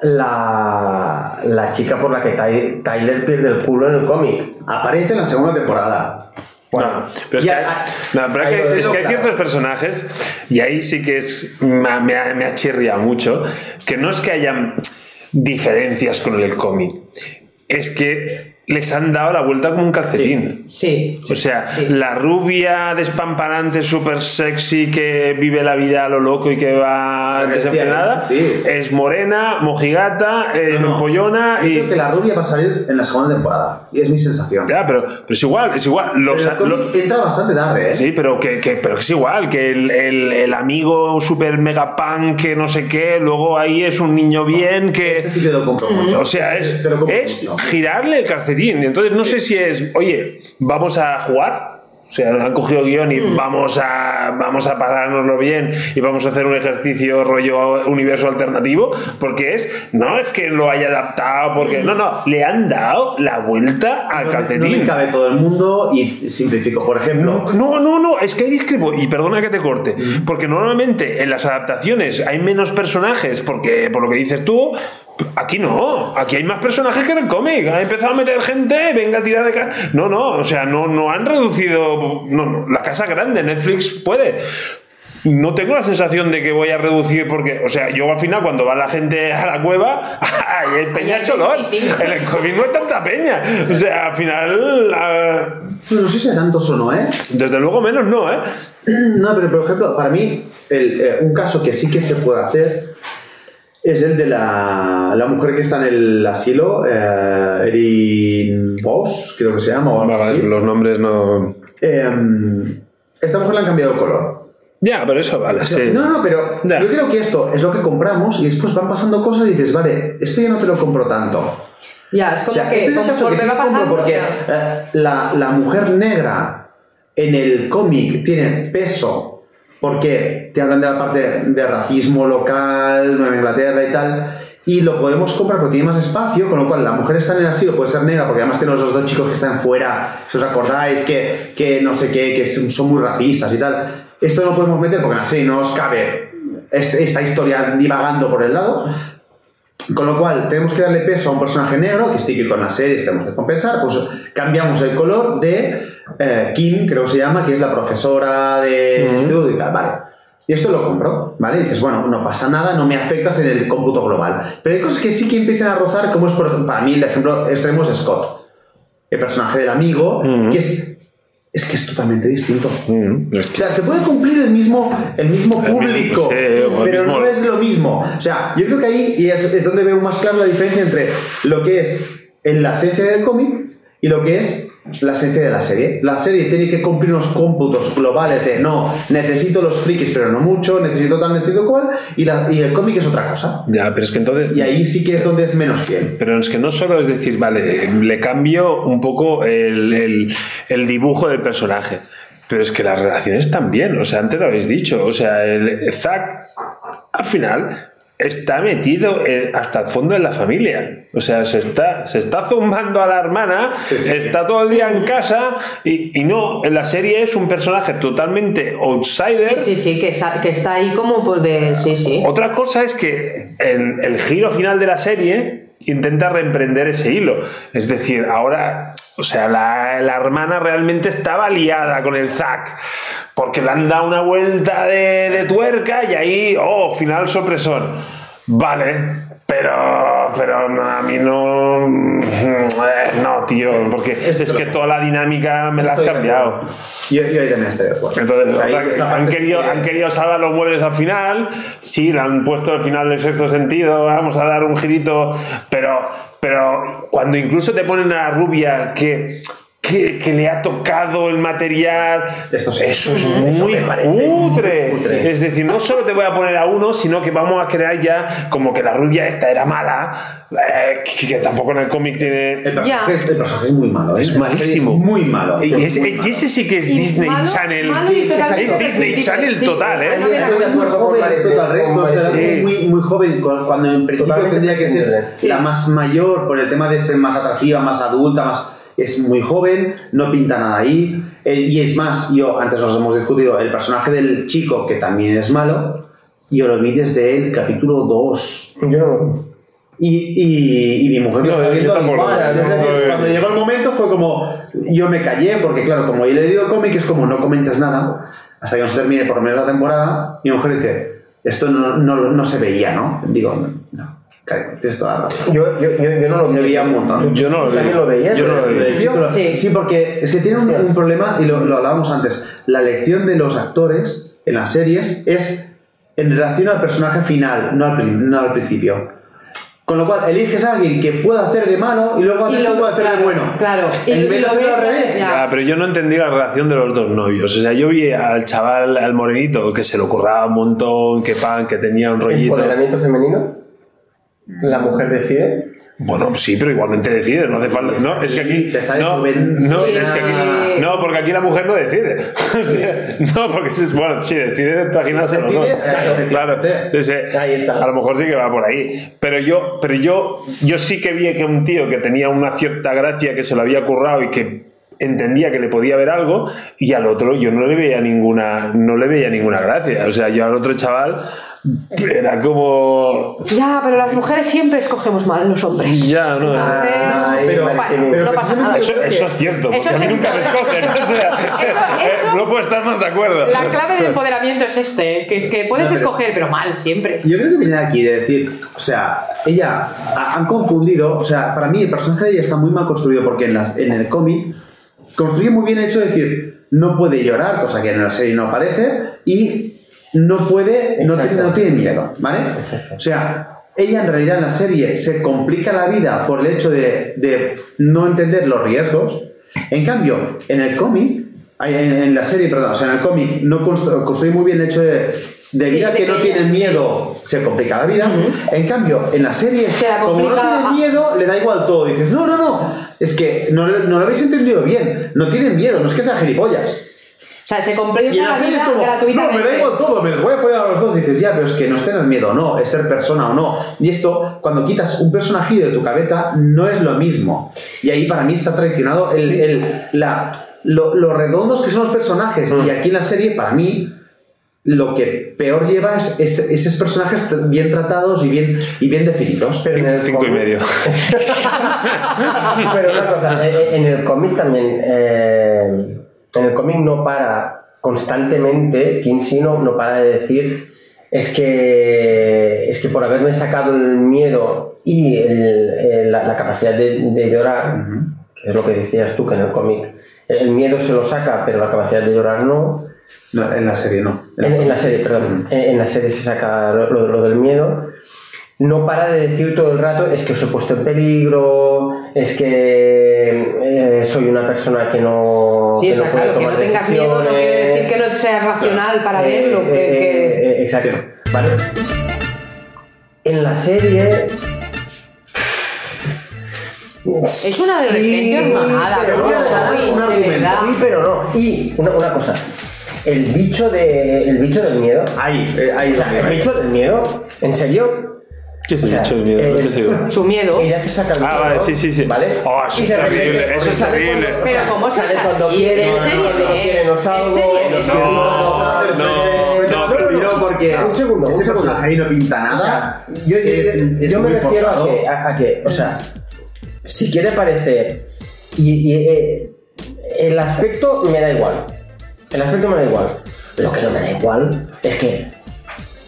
Speaker 2: la, la chica por la que Ty- Tyler pierde el culo en el cómic.
Speaker 3: Aparece en la segunda temporada.
Speaker 1: No, pero es
Speaker 2: Ya,
Speaker 1: que,
Speaker 2: ah,
Speaker 1: no, pero que- es que hay ciertos personajes, y ahí sí que es me, ha- me ha, me ha chirriado mucho, que no es que hayan diferencias con el cómic, es que les han dado la vuelta como un calcetín.
Speaker 4: Sí.
Speaker 1: O sea,
Speaker 4: Sí.
Speaker 1: la rubia despamparante, súper sexy, que vive la vida a lo loco y que va desenfrenada,
Speaker 3: sí.
Speaker 1: es morena, mojigata, eh,
Speaker 3: No, no.
Speaker 1: empollona
Speaker 3: Yo
Speaker 1: y...
Speaker 3: creo que la rubia va a salir en la segunda temporada. Y es mi sensación.
Speaker 1: Ya, pero, pero es igual, es igual. Los,
Speaker 3: Pero el cómic
Speaker 1: lo-
Speaker 3: entra bastante tarde, ¿eh?
Speaker 1: Sí, pero que, que- pero que es igual, que el, el- el amigo super mega punk que no sé qué, luego ahí es un niño bien que...
Speaker 3: Este sí te lo compro mucho.
Speaker 1: O sea, es,
Speaker 3: Te lo compro
Speaker 1: es
Speaker 3: mucho.
Speaker 1: girarle el calcetín. Entonces no sé si es, oye, vamos a jugar. O sea, han cogido guion y vamos a vamos a bien y vamos a hacer un ejercicio rollo universo alternativo, porque es, no es que lo haya adaptado, porque no, no, le han dado la vuelta al
Speaker 3: No,
Speaker 1: calcetín.
Speaker 3: no cabe todo el mundo y simplifico. Por ejemplo,
Speaker 1: No, no, no, es que hay discrepo, y perdona que te corte, porque normalmente en las adaptaciones hay menos personajes, porque por lo que dices tú, aquí no, aquí hay más personajes que en el cómic, ha empezado a meter gente, venga a tirar de ca- No, no, o sea, no, no han reducido, no, no, la casa grande, Netflix puede. No tengo la sensación de que voy a reducir porque, o sea, yo al final cuando va la gente a la cueva, [laughs] hay peña
Speaker 4: Ahí hay
Speaker 1: cholón.
Speaker 4: 25.
Speaker 1: En el cómic no hay tanta peña. O sea, al final, ah,
Speaker 3: no sé si hay tantos o no, ¿eh?
Speaker 1: desde luego menos no, ¿eh? [clears throat]
Speaker 3: No, pero por ejemplo, para mí, el, eh, un caso que sí que se puede hacer es el de la, la mujer que está en el asilo, eh, Erin Bosch, creo que se llama, o algo así.
Speaker 1: los nombres no.
Speaker 3: Eh, esta mujer le han cambiado el color.
Speaker 1: Ya, pero eso vale, sí.
Speaker 3: No, no, pero
Speaker 1: Ya.
Speaker 3: yo creo que esto es lo que compramos y después van pasando cosas y dices, vale, esto ya no te lo compro tanto.
Speaker 4: Ya, es
Speaker 3: O
Speaker 4: como
Speaker 3: sea,
Speaker 4: que
Speaker 3: este es el caso que sí
Speaker 4: va
Speaker 3: compro
Speaker 4: pasando.
Speaker 3: porque eh, la, la mujer negra en el cómic tiene peso porque te hablan de la parte de racismo local, Nueva Inglaterra y tal, y lo podemos comprar porque tiene más espacio, con lo cual la mujer está en el asilo, puede ser negra, porque además tiene los dos chicos que están fuera, si os acordáis, que, que no sé qué, que son muy racistas y tal. Esto no lo podemos meter porque en la serie no nos cabe esta historia divagando por el lado, con lo cual, tenemos que darle peso a un personaje negro, que es típico en las series, tenemos que compensar, pues cambiamos el color de eh, Kim, creo que se llama, que es la profesora de instituto y tal, vale. Y esto lo compro, ¿vale? Y dices, bueno, no pasa nada, no me afectas en el cómputo global. Pero hay cosas que sí que empiezan a rozar, como es, por ejemplo, para mí el ejemplo extremo es Scott, el personaje del amigo, que es es que es totalmente distinto.
Speaker 1: Mm, es
Speaker 3: O sea, te puede cumplir el mismo, el mismo
Speaker 1: El mismo,
Speaker 3: público,
Speaker 1: sí, o el
Speaker 3: pero
Speaker 1: mismo-
Speaker 3: no es lo mismo. O sea, yo creo que ahí y es, es donde veo más clara la diferencia entre lo que es en la esencia del cómic y lo que es la esencia de la serie. La serie tiene que cumplir unos cómputos globales de no, necesito los frikis, pero no mucho, necesito tal, necesito cual, y, la- y el cómic es otra cosa.
Speaker 1: Ya, pero es que entonces.
Speaker 3: Y ahí sí que es donde es menos fiel.
Speaker 1: Pero es que no solo es decir, vale, le cambio un poco el, el- el dibujo del personaje. Pero es que las relaciones también, o sea, antes lo habéis dicho, o sea, el Zack al final está metido en- hasta el fondo en la familia. O sea, se está, se está zumbando a la hermana, está todo el día en casa y, y no, en la serie es un personaje totalmente outsider.
Speaker 4: Sí, sí, sí, que, que está ahí como pues de. Sí, sí.
Speaker 1: Otra cosa es que el, el giro final de la serie intenta reemprender ese hilo. Es decir, ahora, o sea, la, la hermana realmente estaba liada con el Zack. Porque le han dado una vuelta de, de tuerca y ahí, oh, final sorpresón. Vale, pero, pero no, a mí no. eh, No, tío, porque es que toda la dinámica me la has cambiado.
Speaker 3: Yo, yo ahí también estoy de acuerdo.
Speaker 1: Entonces,
Speaker 3: Ahí
Speaker 1: han,
Speaker 3: parte
Speaker 1: querido,
Speaker 3: que-
Speaker 1: han querido salvar los muebles al final, sí, le han puesto el final del sexto sentido, vamos a dar un girito, pero, pero cuando incluso te ponen a la rubia que, que, que le ha tocado el material,
Speaker 3: Esto sí.
Speaker 1: eso es
Speaker 3: Eso
Speaker 1: muy
Speaker 3: parece muy
Speaker 1: cutre. Es decir, no solo te voy a poner a uno, sino que vamos a crear ya como que la rubia esta era mala, eh, que, que tampoco en el cómic tiene...
Speaker 3: El personaje, es, el personaje es muy malo. ¿eh?
Speaker 1: Es malísimo.
Speaker 3: Es muy malo.
Speaker 1: Y,
Speaker 3: Es
Speaker 1: ese,
Speaker 3: muy malo.
Speaker 1: ese sí que es
Speaker 4: Y
Speaker 1: Disney
Speaker 4: malo-
Speaker 1: Channel.
Speaker 4: malo
Speaker 1: es Disney Channel
Speaker 4: sí.
Speaker 1: total, ¿eh?
Speaker 2: Estoy de acuerdo con
Speaker 3: respecto al resto, o sea, muy, muy joven, cu- cuando en principio tendría que ser la más mayor por el tema de ser más atractiva, más adulta, más es muy joven, no pinta nada ahí. Eh, y es más, yo antes os hemos discutido, el personaje del chico, que también es malo, yo lo vi desde el capítulo 2.
Speaker 2: Yo no.
Speaker 3: Y, y, y mi mujer
Speaker 1: No,
Speaker 3: viendo
Speaker 1: tampoco.
Speaker 3: igual. Es decir,
Speaker 1: No,
Speaker 3: cuando llegó el momento fue como, yo me callé, porque claro, como yo he leído el cómic, es como no comentes nada, hasta que no se termine por lo menos la temporada, y mi mujer dice, esto no, no, no se veía, ¿no? Digo, no, no, tienes toda la razón.
Speaker 2: Yo, yo, yo, yo no lo
Speaker 3: Se veía un montón.
Speaker 1: Yo no lo vi.
Speaker 2: ¿También lo veías?
Speaker 1: Yo no lo
Speaker 3: lo-
Speaker 4: Sí.
Speaker 3: sí, porque que tiene un, un problema, y lo, lo hablábamos antes, la elección de los actores en las series es en relación al personaje final, no al, no al principio. Con lo cual, eliges a alguien que pueda hacer de malo y luego a
Speaker 4: lo-
Speaker 3: puede hacer
Speaker 4: claro,
Speaker 3: de bueno.
Speaker 4: claro. Y-
Speaker 3: En
Speaker 4: y lo ves,
Speaker 3: al revés.
Speaker 4: ya.
Speaker 1: Ya, pero yo no entendí la relación de los dos novios. O sea, yo vi al chaval, al morenito, que se lo curraba un montón, que pan, que tenía un rollito.
Speaker 2: ¿Empoderamiento femenino? ¿La mujer decide?
Speaker 1: Bueno, sí, pero igualmente decide, no hace falta. No, es que aquí. No, no, es que aquí. No, porque aquí la mujer no decide. [laughs] O sea, no, porque es. Bueno, sí, decide traginarse los dos.
Speaker 3: Decide,
Speaker 1: Claro. Entonces,
Speaker 2: Ahí está.
Speaker 1: A lo mejor sí que va por ahí. Pero yo, pero yo, yo sí que vi que un tío que tenía una cierta gracia, que se lo había currado y que entendía que le podía ver algo y al otro yo no le veía ninguna no le veía ninguna gracia o sea yo al otro chaval era como
Speaker 4: Ya, pero las mujeres siempre escogemos mal los hombres.
Speaker 1: ya no
Speaker 4: Entonces,
Speaker 2: Ay,
Speaker 3: pero-
Speaker 4: bueno,
Speaker 2: pero
Speaker 4: no pasa nada.
Speaker 1: Eso, eso es cierto, porque
Speaker 4: Eso
Speaker 1: a mí
Speaker 4: es
Speaker 1: nunca me escogen. [laughs] O sea,
Speaker 4: Eso- eso-
Speaker 1: no puedo estar más de acuerdo.
Speaker 4: La clave del empoderamiento es este, que es que puedes
Speaker 3: No, pero-
Speaker 4: escoger, pero mal, siempre.
Speaker 3: Yo creo que viene aquí de decir, o sea, ella ha- han confundido, o sea, para mí el personaje de ella está muy mal construido porque en, las- en el cómic construye muy bien el hecho de decir, no puede llorar, cosa que en la serie no aparece, y no puede, no,
Speaker 2: Exacto.
Speaker 3: tiene- no tiene miedo, ¿vale? O sea, ella en realidad en la serie se complica la vida por el hecho de, de no entender los riesgos. En cambio, en el cómic, en, en la serie, perdón, o sea, en el cómic no constru- construye muy bien el hecho de, debido
Speaker 4: Sí,
Speaker 3: a que
Speaker 4: de
Speaker 3: no
Speaker 4: que
Speaker 3: tiene
Speaker 4: ella- sí.
Speaker 3: miedo, se complica la vida. En cambio, en la serie,
Speaker 4: Se la
Speaker 3: como no
Speaker 4: complica
Speaker 3: tiene
Speaker 4: a-
Speaker 3: miedo, le da igual todo. Dices, no, no, no, es que no, no lo habéis entendido bien. No tienen miedo, no es que sean gilipollas.
Speaker 4: O sea, se
Speaker 3: en la es
Speaker 4: vida
Speaker 3: como, no,
Speaker 4: gratuitamente.
Speaker 3: me da igual todo, me los voy a follar a los dos. Dices, ya, pero es que no es tener miedo o no, es ser persona o no. Y esto, cuando quitas un personajillo de tu cabeza, no es lo mismo. Y ahí para mí está traicionado el, el- la, lo, lo redondos que son los personajes.
Speaker 1: Mm.
Speaker 3: Y aquí en la serie, para mí, lo que peor lleva es, es- esos personajes bien tratados y bien, y bien definidos.
Speaker 2: Pero en el
Speaker 1: Cinco y medio. [laughs]
Speaker 2: Pero una cosa, eh, en el cómic también, eh, en el cómic no para constantemente, Kinsey no, no para de decir es que es que por haberme sacado el miedo y el- el- la, la capacidad de, de llorar, que es lo que decías tú, que en el cómic el miedo se lo saca, pero la capacidad de llorar no.
Speaker 3: No, en la serie no.
Speaker 2: En, en la serie, perdón. En, en la serie se saca lo, lo- lo del miedo. No para de decir todo el rato, es que os he puesto en peligro, es que eh, soy una persona que no.
Speaker 4: Sí,
Speaker 2: que
Speaker 4: o sea,
Speaker 2: no puede
Speaker 4: claro, que no
Speaker 2: tomar
Speaker 4: tengas miedo no quiere decir
Speaker 2: decisiones.
Speaker 4: que no seas racional para
Speaker 2: Eh,
Speaker 4: verlo. que-
Speaker 2: eh,
Speaker 4: que-
Speaker 2: eh, exacto. Vale. En la serie.
Speaker 4: Es una adolescente
Speaker 2: Sí,
Speaker 4: mamada,
Speaker 2: pero
Speaker 4: ¿no? de.
Speaker 2: Sí, pero no. Y una, una cosa. El bicho, de, el bicho del miedo.
Speaker 3: Ahí, ahí
Speaker 2: O sea, el bicho del miedo. ¿En serio?
Speaker 1: ¿Qué es
Speaker 2: O sea,
Speaker 1: el del miedo?
Speaker 2: Eh,
Speaker 1: sigo.
Speaker 4: Su miedo.
Speaker 2: Ella se saca el
Speaker 1: Ah,
Speaker 2: bicho,
Speaker 1: vale, sí, sí, sí.
Speaker 2: ¿Vale?
Speaker 1: Oh, eso
Speaker 2: Y
Speaker 1: es terrible, eso es
Speaker 2: sale
Speaker 1: terrible.
Speaker 4: Pero ¿cómo se
Speaker 2: sale cuando quiere, no quiere, no
Speaker 3: porque
Speaker 2: Un segundo, un segundo.
Speaker 3: ahí no pinta nada.
Speaker 2: Yo, me refiero a que, o sea, si quiere parecer y, eh, el aspecto me da igual, el aspecto me da igual. Lo que no me da igual es que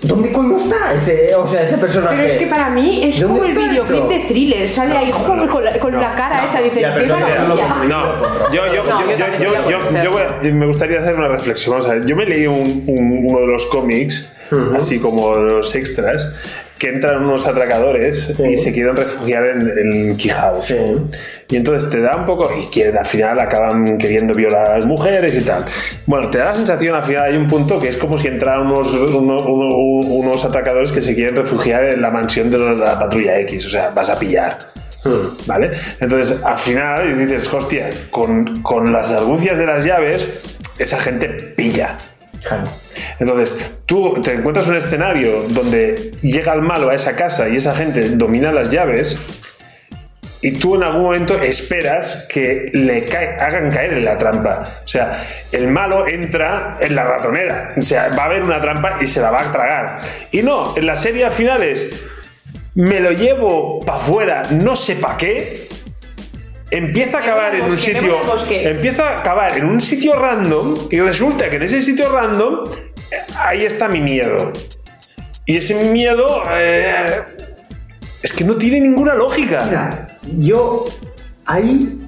Speaker 2: ¿dónde coño está ese, o sea, ese personaje?
Speaker 4: Pero es que para mí es
Speaker 2: ¿Dónde
Speaker 4: como el videoclip
Speaker 2: eso?
Speaker 4: de thriller. Sale ahí joder, con, la, con la cara esa. Dices,
Speaker 3: ya, pero
Speaker 4: qué
Speaker 3: no, no.
Speaker 1: No, yo, yo,
Speaker 4: No,
Speaker 1: yo,
Speaker 4: yo
Speaker 1: yo,
Speaker 4: también
Speaker 1: yo,
Speaker 4: sería
Speaker 1: yo-
Speaker 4: por
Speaker 1: yo voy a- me gustaría hacer una reflexión. Vamos a ver, yo me leí un- un- uno de los cómics, así como los extras, que entran unos atracadores y se quieren refugiar en, en Quijao.
Speaker 2: Sí.
Speaker 1: Y entonces te da un poco, y quieren al final acaban queriendo violar a las mujeres y tal. Bueno, te da la sensación al final hay un punto que es como si entraran unos, uno- uno- unos atracadores que se quieren refugiar en la mansión de la patrulla X, o sea, vas a pillar. ¿Vale? Entonces, al final dices, hostia, con, con las argucias de las llaves, esa gente pilla. Entonces, tú te encuentras un escenario donde llega el malo a esa casa y esa gente domina las llaves y tú en algún momento esperas que le hagan caer en la trampa. O sea, el malo entra en la ratonera. O sea, va a haber una trampa y se la va a tragar. Y no, en la serie al final es, me lo llevo para afuera, no sé para qué. Empieza a acabar en un sitio. Empieza a acabar en un sitio random y resulta que en ese sitio random eh, ahí está mi miedo. Y ese miedo eh, es que no tiene ninguna lógica.
Speaker 3: Mira, yo ahí,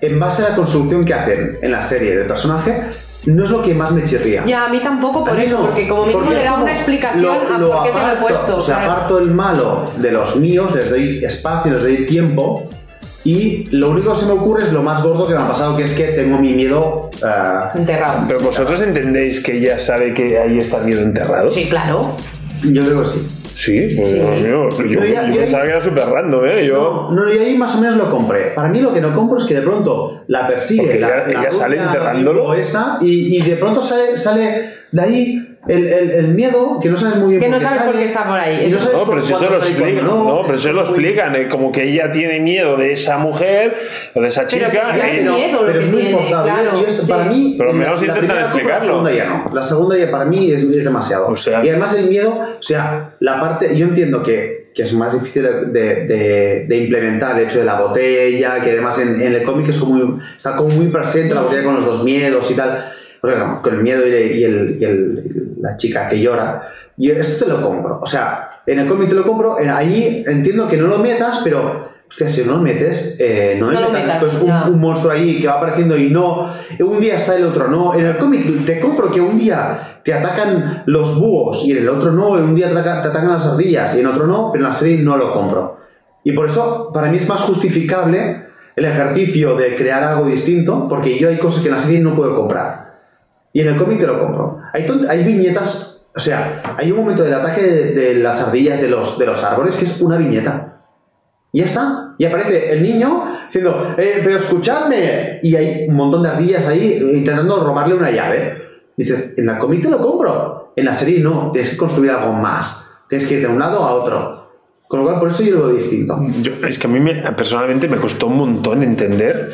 Speaker 3: en base a la construcción que hacen en la serie del personaje, no es lo que más me chirría.
Speaker 4: Ya, a mí tampoco por
Speaker 3: A mí
Speaker 4: eso,
Speaker 3: no,
Speaker 4: porque como mismo
Speaker 3: porque
Speaker 4: le da
Speaker 3: como
Speaker 4: una explicación
Speaker 3: lo-
Speaker 4: a
Speaker 3: lo
Speaker 4: por qué te lo he
Speaker 3: aparto,
Speaker 4: puesto.
Speaker 3: O sea,
Speaker 4: claro.
Speaker 3: aparto el malo de los míos, les doy espacio, les doy tiempo. Y lo único que se me ocurre es lo más gordo que me ha pasado, que es que tengo mi miedo. eh,
Speaker 4: Enterrado.
Speaker 1: Pero vosotros entendéis que ella sabe que ahí está el miedo enterrado.
Speaker 4: Sí, claro.
Speaker 3: yo creo que sí.
Speaker 1: Sí, pues,
Speaker 4: Sí.
Speaker 1: amigo, yo,
Speaker 3: Yo ya-
Speaker 1: yo
Speaker 3: yo-
Speaker 1: pensaba que era súper random, ¿eh? Yo.
Speaker 3: No, no, y ahí más o menos lo compré. Para mí lo que no compro es que de pronto la persigue
Speaker 1: Porque
Speaker 3: la,
Speaker 1: ella-
Speaker 3: la
Speaker 1: ella sale enterrándolo.
Speaker 3: esa y, y de pronto sale, sale de ahí el, el- el miedo que no sabes muy bien
Speaker 4: Que no sabes por qué está por ahí,
Speaker 3: no
Speaker 1: No, pero si eso lo explican. No, pero
Speaker 3: es
Speaker 1: eso lo explican, eh, como que ella tiene miedo de esa mujer o de esa
Speaker 4: Pero
Speaker 1: chica.
Speaker 4: que sea
Speaker 1: y-
Speaker 4: el miedo
Speaker 3: pero
Speaker 4: que
Speaker 3: es muy
Speaker 4: tiene.
Speaker 3: Yo-
Speaker 4: claro,
Speaker 3: esto-
Speaker 4: sí.
Speaker 3: Para mí,
Speaker 1: Pero menos intentan explicarlo.
Speaker 3: La segunda ya no. La segunda ya para mí es, es demasiado.
Speaker 1: O sea-
Speaker 3: y además el miedo, o sea, la parte, yo entiendo que, que es más difícil de, de- de- de implementar el hecho de la botella, que además en, en el cómic es como muy- está como muy presente la botella con los dos miedos y tal. O sea, con el miedo y, y el- y el- la chica que llora. Yo esto te lo compro. O sea, en el cómic te lo compro, en- ahí entiendo que no lo metas, pero Hostia, si no lo metes, eh, no,
Speaker 4: No lo
Speaker 3: metas
Speaker 4: metas,
Speaker 3: después un, un monstruo ahí que va apareciendo y no, un día está el otro no. En el cómic te compro que un día te atacan los búhos y en el otro no, en un día te, ataca- te atacan las ardillas y en otro no, pero en la serie no lo compro. Y por eso, para mí es más justificable el ejercicio de crear algo distinto, porque yo hay cosas que en la serie no puedo comprar. Y en el cómic te lo compro. Hay, hay viñetas, o sea, hay un momento del ataque de, de las ardillas de los, de los árboles que es una viñeta. Y ya está. Y aparece el niño diciendo, eh, pero escuchadme. Y hay un montón de ardillas ahí intentando robarle una llave. Dice, en la cómic te lo compro. En la serie no, tienes que construir algo más. Tienes que ir de un lado a otro. Con lo cual, por eso yo lo veo distinto.
Speaker 1: Yo- es que a mí me- personalmente me costó un montón entender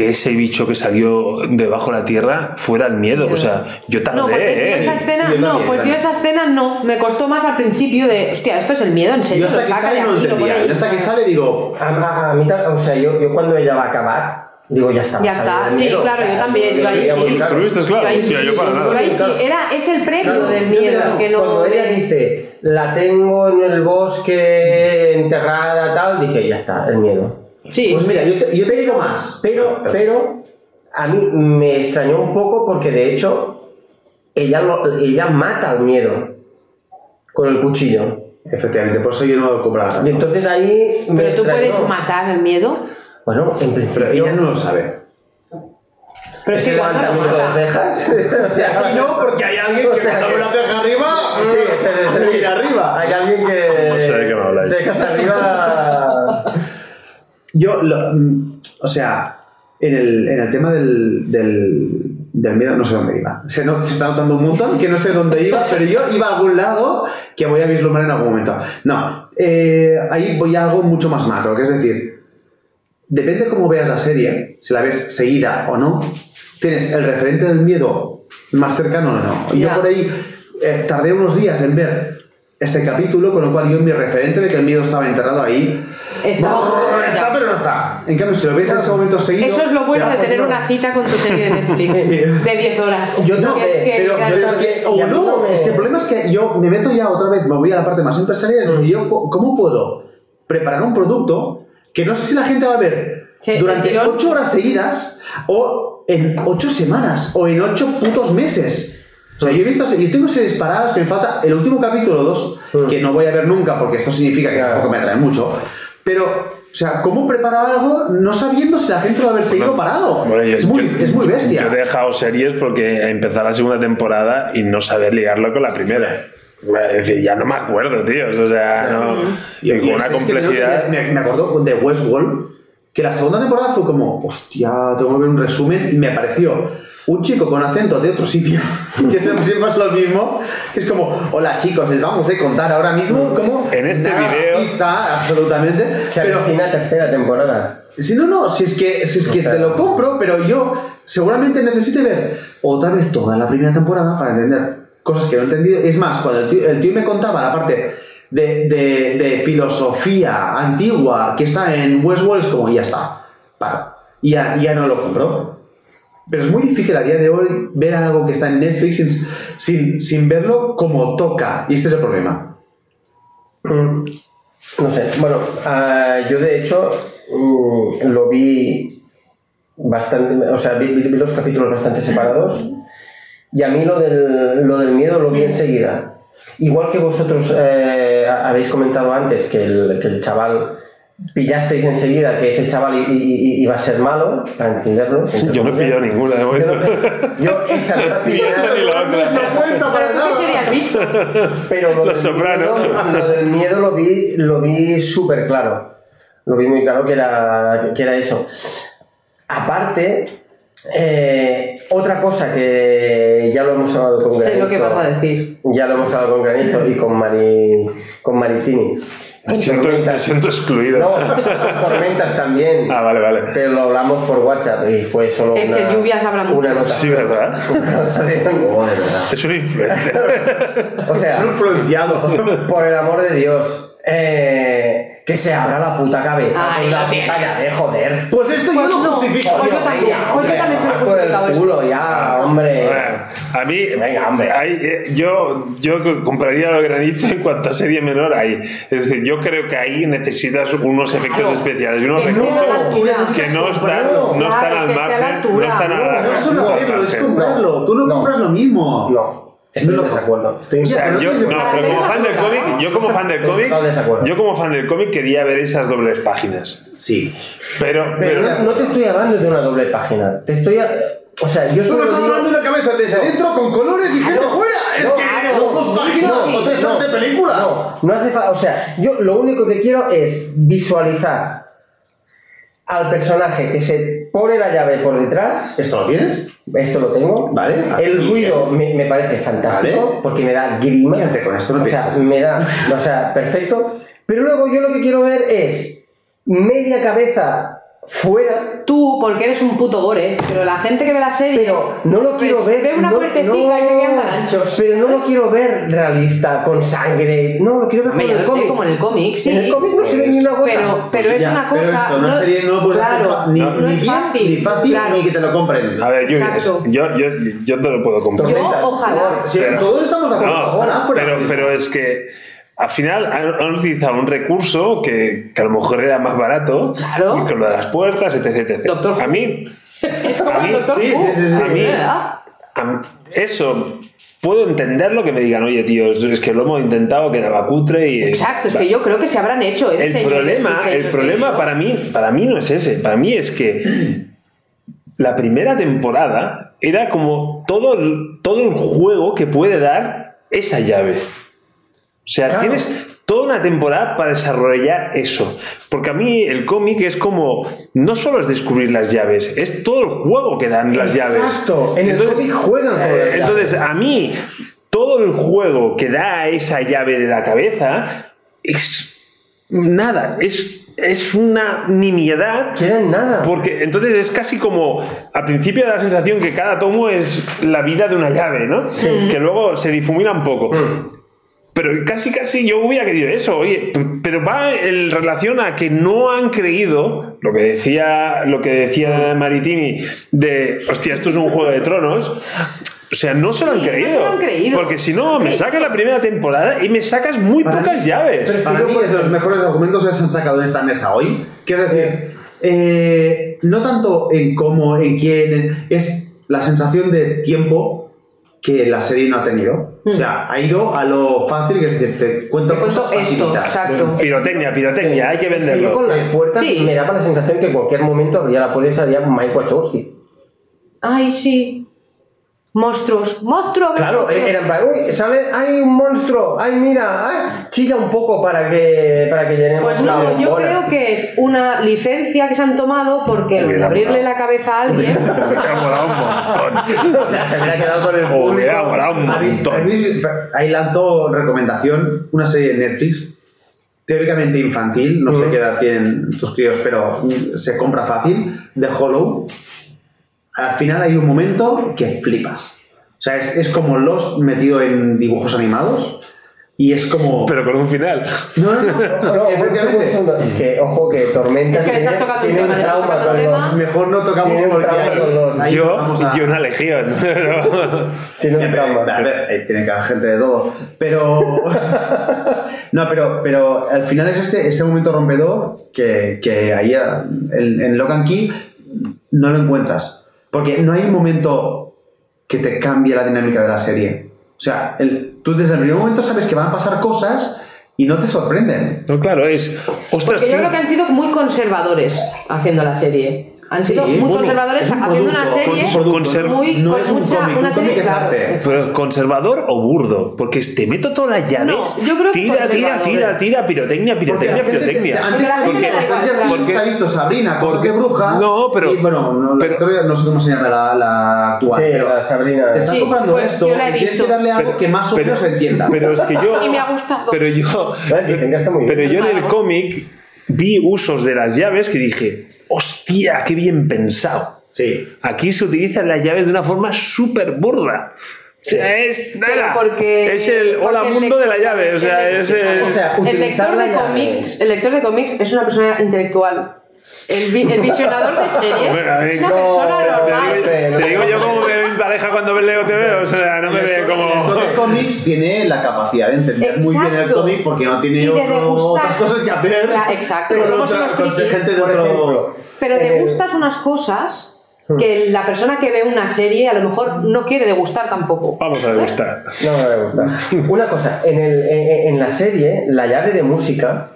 Speaker 1: que ese bicho que salió debajo de la tierra fuera el miedo. O sea, yo tardé,
Speaker 4: No, porque yo
Speaker 1: ¿eh?
Speaker 4: esa escena,
Speaker 3: Sí, yo
Speaker 4: no, pues yo esa escena no, me costó más al principio de, hostia, esto es el miedo, en serio,
Speaker 3: Yo hasta que sale no entendía. Yo hasta que sale digo,
Speaker 2: A, a- a mí, o sea, yo, yo cuando ella va a acabar, digo, ya está.
Speaker 4: Ya está, sí, claro, yo también, yo ahí sí.
Speaker 1: Pero viste, es claro,
Speaker 4: Yo ahí
Speaker 1: sí, yo para nada.
Speaker 4: Yo ahí sí, era, es el
Speaker 2: Claro,
Speaker 4: del
Speaker 2: yo
Speaker 4: miedo, que no...
Speaker 2: Cuando ella dice, la tengo en el bosque enterrada, tal, dije, ya está, el miedo.
Speaker 4: Sí,
Speaker 3: pues mira, yo te, yo te digo más.
Speaker 2: Pero, pero, a mí me extrañó un poco porque de hecho ella, lo- ella mata al miedo con el cuchillo.
Speaker 3: Efectivamente, por eso yo no lo compraba.
Speaker 2: Y entonces ahí me
Speaker 4: Pero tú
Speaker 2: extrañó.
Speaker 4: puedes matar el miedo.
Speaker 2: Bueno, en
Speaker 3: Pero
Speaker 2: principio...
Speaker 3: ella no lo sabe.
Speaker 4: Pero es que
Speaker 2: ¿Ese
Speaker 4: igual no lo
Speaker 2: levantamiento de cejas? [laughs] O sea,
Speaker 3: Aquí no, porque hay alguien
Speaker 2: o
Speaker 3: que
Speaker 2: sea,
Speaker 3: cuando
Speaker 2: que-
Speaker 3: una ceja arriba,
Speaker 2: Sí,
Speaker 3: se
Speaker 2: ese-
Speaker 3: mira arriba.
Speaker 2: Hay alguien que...
Speaker 1: No sé de qué me habláis.
Speaker 2: Cejas arriba...
Speaker 3: Yo, lo- mm, o sea, en el, en el tema del, del, del miedo no sé dónde iba. Se, no- se está notando un montón que no sé dónde iba, [laughs] pero yo iba a algún lado que voy a vislumbrar en algún momento. No, eh, ahí voy a algo mucho más macro, que es decir, depende cómo veas la serie, si la ves seguida o no, tienes el referente del miedo más cercano o no. Y yo por ahí eh, tardé unos días en ver este capítulo, con lo cual yo mi referente de que el miedo estaba enterrado ahí
Speaker 4: Está un poco
Speaker 3: no, está, pero no está. En cambio, si lo ves en ese momento seguido.
Speaker 4: Eso es lo bueno de tener
Speaker 3: posible.
Speaker 4: una cita con tu serie de Netflix [laughs]
Speaker 3: Sí.
Speaker 4: de 10 horas.
Speaker 2: Yo no,
Speaker 4: es que,
Speaker 3: Pero, es que, no,
Speaker 2: no me-
Speaker 3: es que el problema es que yo me meto ya otra vez, me voy a la parte más empresarial, es decir, yo, ¿cómo puedo preparar un producto que no sé si la gente va a ver
Speaker 4: Sí,
Speaker 3: durante
Speaker 4: el tirón.
Speaker 3: 8 horas seguidas o en 8 semanas o en 8 putos meses? O sea, yo he visto, yo tengo series paradas que me falta el último capítulo 2,
Speaker 2: Mm.
Speaker 3: que no voy a ver nunca porque esto significa que
Speaker 2: Claro.
Speaker 3: tampoco me atrae mucho, pero, o sea, ¿cómo preparar algo no sabiendo si la gente va a haber seguido parado?
Speaker 1: Bueno, yo-
Speaker 3: es, muy,
Speaker 1: yo-
Speaker 3: es muy bestia.
Speaker 1: Yo he dejado series porque empezar la segunda temporada y no saber ligarlo con la primera. Es decir, ya no me acuerdo, tío. O sea, no. Y con una
Speaker 3: que
Speaker 1: complejidad.
Speaker 3: me, me acuerdo de Westworld, que la segunda temporada fue como, hostia, tengo que ver un resumen, y me pareció un chico con acento de otro sitio, [laughs] que siempre es lo mismo, que es como, hola chicos, les vamos a contar ahora mismo cómo...
Speaker 1: En este video-
Speaker 3: Está, absolutamente.
Speaker 2: Se
Speaker 3: pero,
Speaker 2: avecina tercera temporada.
Speaker 3: si no, no, si es que, si es que
Speaker 2: O sea-
Speaker 3: te lo compro, pero yo seguramente necesite ver otra vez toda la primera temporada para entender cosas que no he entendido. Es más, cuando el tío, el tío me contaba la parte de, de- de filosofía antigua que está en Westworld, es como, ya está, para. Y ya, ya no lo compro. Pero es muy difícil a día de hoy ver algo que está en Netflix sin, sin, sin verlo como toca. Y este es el problema.
Speaker 2: Mm, No sé, bueno, ah, yo de hecho mm, lo vi bastante, o sea, vi- vi los capítulos bastante separados y a mí lo del, lo del miedo lo vi enseguida. Igual que vosotros eh, habéis comentado antes que el, que el chaval pillasteis enseguida que ese chaval i- i- i- iba a ser malo, para entenderlo.
Speaker 1: Yo no he pillado ninguna de momento.
Speaker 2: yo esa no la pillé.
Speaker 1: Esta ni la otra.
Speaker 4: Pero
Speaker 2: lo, del
Speaker 1: Soprano.
Speaker 2: miedo, lo del miedo lo vi, lo vi súper claro. Lo vi muy claro que era, que era eso. Aparte, eh, otra cosa que ya lo hemos hablado con Granizo.
Speaker 4: Sé lo que vas a decir.
Speaker 2: Ya lo hemos hablado con Granizo y con Mari, con Maritini.
Speaker 1: Me siento, me siento excluido.
Speaker 2: No, tormentas también. [laughs]
Speaker 1: Ah, vale, vale.
Speaker 2: Pero lo hablamos por WhatsApp y fue solo
Speaker 4: Es
Speaker 2: una,
Speaker 4: que lluvias habla mucho. [laughs]
Speaker 2: una nota. [laughs]
Speaker 1: Sí,
Speaker 2: Oh, de verdad.
Speaker 1: Es un influencer.
Speaker 2: O sea,
Speaker 3: influenciado.
Speaker 2: por el amor de Dios, eh, que se abra la puta cabeza
Speaker 4: Ay,
Speaker 2: con la puta de joder.
Speaker 3: Pues esto
Speaker 4: Pues
Speaker 3: yo lo
Speaker 4: no,
Speaker 3: justifico.
Speaker 4: pues yo
Speaker 2: Coño,
Speaker 4: también, pues yo también se lo
Speaker 2: por el culo ya, hombre.
Speaker 1: A mí,
Speaker 2: Venga, hombre.
Speaker 1: hay, eh, yo, yo compraría el granizo en cuanto a serie menor ahí. Es decir, yo creo que ahí necesitas unos efectos
Speaker 4: Claro.
Speaker 1: especiales y unos
Speaker 4: Que
Speaker 1: recursos no están, no están al
Speaker 4: esté a la
Speaker 1: margen, no están a la
Speaker 3: No es solo
Speaker 1: al
Speaker 3: hacerlo, es
Speaker 1: margen.
Speaker 3: comprarlo. Tú no,
Speaker 2: No.
Speaker 3: compras lo mismo.
Speaker 2: No, estoy
Speaker 3: No
Speaker 2: en
Speaker 3: lo-
Speaker 2: desacuerdo. Estoy
Speaker 1: O sea, yo,
Speaker 3: no
Speaker 1: no,
Speaker 3: es
Speaker 1: pero como fan del
Speaker 4: cosa,
Speaker 1: cómic,
Speaker 4: ¿no?
Speaker 1: yo como fan del cómic, yo como fan del cómic quería ver esas dobles páginas.
Speaker 3: Sí.
Speaker 1: Pero,
Speaker 2: Pero
Speaker 1: pero,
Speaker 2: no, no te estoy hablando de una doble página. Te estoy. a- O sea, yo
Speaker 3: Tú
Speaker 2: solo
Speaker 3: me estás hablando de una cabeza desde dentro con colores y gente
Speaker 2: No,
Speaker 3: fuera. Es
Speaker 2: no,
Speaker 3: que
Speaker 2: claro,
Speaker 3: no, dos páginas
Speaker 2: no,
Speaker 3: o tres
Speaker 2: no,
Speaker 3: horas de película.
Speaker 2: No, no hace falta. O sea, yo lo único que quiero es visualizar al personaje que se pone la llave por detrás.
Speaker 3: ¿Esto lo tienes?
Speaker 2: Esto lo tengo.
Speaker 3: Vale.
Speaker 2: El ruido me, me parece fantástico
Speaker 3: Vale.
Speaker 2: porque me da grima.
Speaker 3: Con esto no
Speaker 2: o sea, me da, o sea, perfecto. Pero luego yo lo que quiero ver es media cabeza fuera,
Speaker 4: Tú, porque eres un puto gore, pero la gente que ve la serie.
Speaker 2: pero no lo
Speaker 4: pues,
Speaker 2: quiero ver.
Speaker 4: Ve una
Speaker 2: no,
Speaker 4: puertecita
Speaker 2: no,
Speaker 4: y se quedan tan anchos.
Speaker 2: Pero no lo quiero ver realista, con sangre. No, lo quiero ver
Speaker 4: Hombre,
Speaker 2: como en el
Speaker 4: lo sé,
Speaker 2: cómic.
Speaker 4: como en el cómic, sí.
Speaker 2: En el cómic no se ve ni una gota.
Speaker 4: Pero, pero
Speaker 3: Pues
Speaker 4: es
Speaker 3: ya,
Speaker 4: una
Speaker 3: pero
Speaker 4: cosa.
Speaker 3: esto, una serie no lo puedes hacer
Speaker 2: claro,
Speaker 3: ni,
Speaker 4: no
Speaker 3: ni
Speaker 4: es fácil,
Speaker 3: ni fácil,
Speaker 4: claro.
Speaker 3: ni que te lo compren.
Speaker 1: a ver, yo, yo, yo, yo te lo puedo comprar.
Speaker 4: Yo, ojalá.
Speaker 2: Sí,
Speaker 1: Pero-
Speaker 2: todos estamos de acuerdo.
Speaker 1: No, pero, pero es que al final han, han utilizado un recurso que, que a lo mejor era más barato
Speaker 4: Claro.
Speaker 1: y con lo de las puertas, etc. etc.
Speaker 4: Doctor Who.
Speaker 1: A mí, [laughs]
Speaker 4: Es como
Speaker 1: A mí-
Speaker 4: el Doctor
Speaker 3: sí, sí, sí.
Speaker 1: A mí- Eso, puedo entenderlo que me digan, oye, tío, es que lo hemos intentado, quedaba cutre y...
Speaker 4: Exacto, es que yo creo que se habrán hecho. ¿eh?
Speaker 1: El problema, el problema para mí, para mí no es ese, para mí es que la primera temporada era como todo el, todo el juego que puede dar esa llave. O sea,
Speaker 2: Claro.
Speaker 1: tienes toda una temporada para desarrollar eso. Porque a mí el cómic es como, no solo es descubrir las llaves, es todo el juego que dan las llaves.
Speaker 2: Exacto. En el cómic juegan con
Speaker 1: eh,
Speaker 2: las
Speaker 1: entonces,
Speaker 2: llaves.
Speaker 1: a mí, todo el juego que da esa llave de la cabeza es nada, es, es una nimiedad.
Speaker 2: Quieren nada.
Speaker 1: Porque entonces es casi como, al principio da la sensación que cada tomo es la vida de una llave, ¿no? Que luego se difumina un poco.
Speaker 2: Mm.
Speaker 1: Pero casi, casi yo hubiera querido eso, oye, pero va en relación a que no han creído lo que decía, lo que decía Maritini de, hostia, esto es un juego de tronos. O sea, no se lo han
Speaker 4: Sí, no
Speaker 1: creído.
Speaker 4: se lo han creído.
Speaker 1: Porque si no, me sacas la primera temporada y me sacas muy
Speaker 3: Para
Speaker 1: pocas
Speaker 3: mí-
Speaker 1: llaves.
Speaker 2: pero es que
Speaker 3: es de los mejores argumentos que se han sacado en esta mesa hoy. Que es decir, eh, no tanto en cómo, en quién, en- es la sensación de tiempo que la serie no ha tenido. O sea, ha ido a lo fácil, que es decir, te cuento,
Speaker 4: Te cuento
Speaker 3: cosas
Speaker 4: esto,
Speaker 3: facilitas.
Speaker 4: exacto.
Speaker 1: Pirotecnia, pirotecnia, hay que
Speaker 2: que yo
Speaker 1: venderlo.
Speaker 2: con las puertas
Speaker 4: Sí.
Speaker 2: me daba la sensación que en cualquier momento abría la puerta y salía Mike Wachowski.
Speaker 4: Ay, sí. Monstruos. Monstruos.
Speaker 2: Claro,
Speaker 4: monstruos.
Speaker 2: era en plan, uy, sale, hay un monstruo, ay, mira, ay, chilla un poco para que, para que llenemos
Speaker 4: Pues no, yo
Speaker 2: bombona.
Speaker 4: creo que es una licencia que se han tomado porque
Speaker 1: Hubiera
Speaker 4: abrirle la cabeza a alguien.
Speaker 1: Me [laughs] ha molado un montón. [laughs]
Speaker 2: O sea, se hubiera quedado con el público.
Speaker 1: hubiera molado un
Speaker 3: ¿Habéis-
Speaker 1: montón.
Speaker 3: Ahí lanzo recomendación, una serie de Netflix, teóricamente infantil, no sé
Speaker 2: Ujú.
Speaker 3: qué edad tienen tus críos, pero mm, se compra fácil, de Hollow. Al final hay un momento que flipas. O sea, es, es como los metido en dibujos animados y es como...
Speaker 1: Pero con un final.
Speaker 3: no, no, no, [laughs]
Speaker 2: es que, ojo, que Tormenta
Speaker 4: Es que le estás
Speaker 2: tiene,
Speaker 4: tocando un
Speaker 2: tiene trauma con los...
Speaker 3: Mejor no tocamos
Speaker 2: Tiene un trauma con los-
Speaker 3: ahí
Speaker 1: yo,
Speaker 3: a-
Speaker 1: yo una legión. pero- [laughs]
Speaker 2: Tiene un trauma.
Speaker 3: A ver, eh, tiene que haber gente de todo. Pero. [laughs] no, pero, pero al final es este, ese momento rompedor que, que ahí ah, en, en Lock and Key no lo encuentras. Porque no hay un momento que te cambie la dinámica de la serie. O sea, el- tú desde el primer momento sabes que van a pasar cosas y no te sorprenden.
Speaker 1: No, claro, es. Ostras,
Speaker 4: Porque yo
Speaker 1: tío,
Speaker 4: creo que han sido muy conservadores haciendo la serie. Han sido
Speaker 3: Sí,
Speaker 4: muy
Speaker 3: bueno,
Speaker 4: conservadores
Speaker 3: es un
Speaker 4: haciendo una serie
Speaker 3: un
Speaker 1: conserv-
Speaker 4: muy
Speaker 3: no
Speaker 4: con
Speaker 3: es un
Speaker 4: mucha
Speaker 3: cómic,
Speaker 4: una
Speaker 3: un
Speaker 4: serie
Speaker 3: cómic es
Speaker 4: claro,
Speaker 3: arte.
Speaker 1: Pero conservador o burdo, porque te meto todas las llaves.
Speaker 4: No, yo creo que
Speaker 1: tira, tira, tira, tira, pirotecnia,
Speaker 3: Porque
Speaker 1: pirotecnia, pirotecnia.
Speaker 3: Antes,
Speaker 4: Porque la gente
Speaker 3: porque. Things ha visto Sabrina,
Speaker 1: porque-
Speaker 3: de brujas.
Speaker 1: No, pero-
Speaker 3: Y bueno, no, la
Speaker 1: pero-
Speaker 3: historia, no sé cómo se llama la, la actual.
Speaker 2: Sí,
Speaker 3: pero
Speaker 2: la Sabrina.
Speaker 3: Te están
Speaker 4: Sí,
Speaker 3: comprando
Speaker 4: pues
Speaker 3: esto y tienes que darle algo que más o menos se entienda.
Speaker 1: Pero es que yo. [laughs]
Speaker 4: Y me ha gustado.
Speaker 1: Pero yo.
Speaker 2: Dicen que está muy bien.
Speaker 1: Pero yo en el cómic vi usos de las llaves que dije, hostia, qué bien pensado.
Speaker 3: Sí.
Speaker 1: Aquí se utilizan las llaves de una forma súper burda. Es, nada,
Speaker 4: porque-
Speaker 1: es el hola
Speaker 4: el
Speaker 1: mundo de la
Speaker 4: lector-
Speaker 1: llave. O sea,
Speaker 4: el-
Speaker 1: es el.
Speaker 2: O sea,
Speaker 4: el
Speaker 2: utilizar
Speaker 4: lector
Speaker 2: la
Speaker 4: de
Speaker 2: llave.
Speaker 4: cómics el lector de cómics es una persona intelectual el, vi- el visionador de [laughs] series
Speaker 1: Bueno, a ver,
Speaker 4: es una
Speaker 2: no,
Speaker 4: persona
Speaker 2: te
Speaker 4: normal
Speaker 2: digo-
Speaker 1: Te, te digo yo como pareja cuando me leo TV, o sea, no me ve
Speaker 3: El
Speaker 1: como.
Speaker 3: de cómics tiene la capacidad de entender muy bien el
Speaker 4: Exacto.
Speaker 3: cómic porque no tiene otro-
Speaker 4: degustar.
Speaker 3: otras cosas que hacer.
Speaker 4: Exacto,
Speaker 3: con
Speaker 4: somos
Speaker 3: otra-
Speaker 4: unos frikis,
Speaker 3: gente de
Speaker 2: Por
Speaker 3: otro.
Speaker 2: ejemplo,
Speaker 4: pero
Speaker 2: en el-
Speaker 4: degustas unas cosas que la persona que ve una serie a lo mejor no quiere degustar tampoco
Speaker 1: Vamos a degustar.
Speaker 2: No me va a gustar. [laughs] Una cosa, en, el, en, en la serie, la llave de música,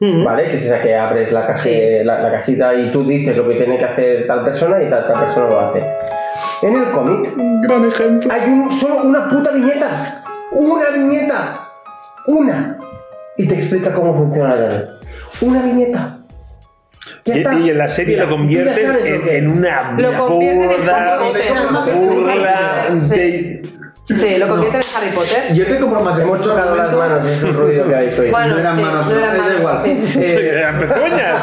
Speaker 4: Mm.
Speaker 2: ¿vale? Que es esa que abres la, caja-
Speaker 4: Sí.
Speaker 2: la, la cajita y tú dices lo que tiene que hacer tal persona y tal, tal persona lo hace. En el cómic
Speaker 1: Gran ejemplo.
Speaker 2: hay un, solo una puta viñeta. Una viñeta. Una. Y te explica cómo funciona la llave. Una viñeta. Ya
Speaker 1: Y,
Speaker 2: está.
Speaker 1: y en la serie
Speaker 2: Mira,
Speaker 1: lo
Speaker 2: lo
Speaker 1: en, en una
Speaker 4: Lo en
Speaker 1: burda, burla
Speaker 4: Sí.
Speaker 1: de.
Speaker 4: Sí, lo convierte en Harry Potter
Speaker 3: Yo te compro más
Speaker 2: Hemos chocado las manos, es un ruido que habéis oído.
Speaker 4: Bueno,
Speaker 3: no eran
Speaker 4: sí,
Speaker 3: manos,
Speaker 4: no eran manos,
Speaker 3: igual.
Speaker 4: sí.
Speaker 3: Eh,
Speaker 1: Eran pezuñas.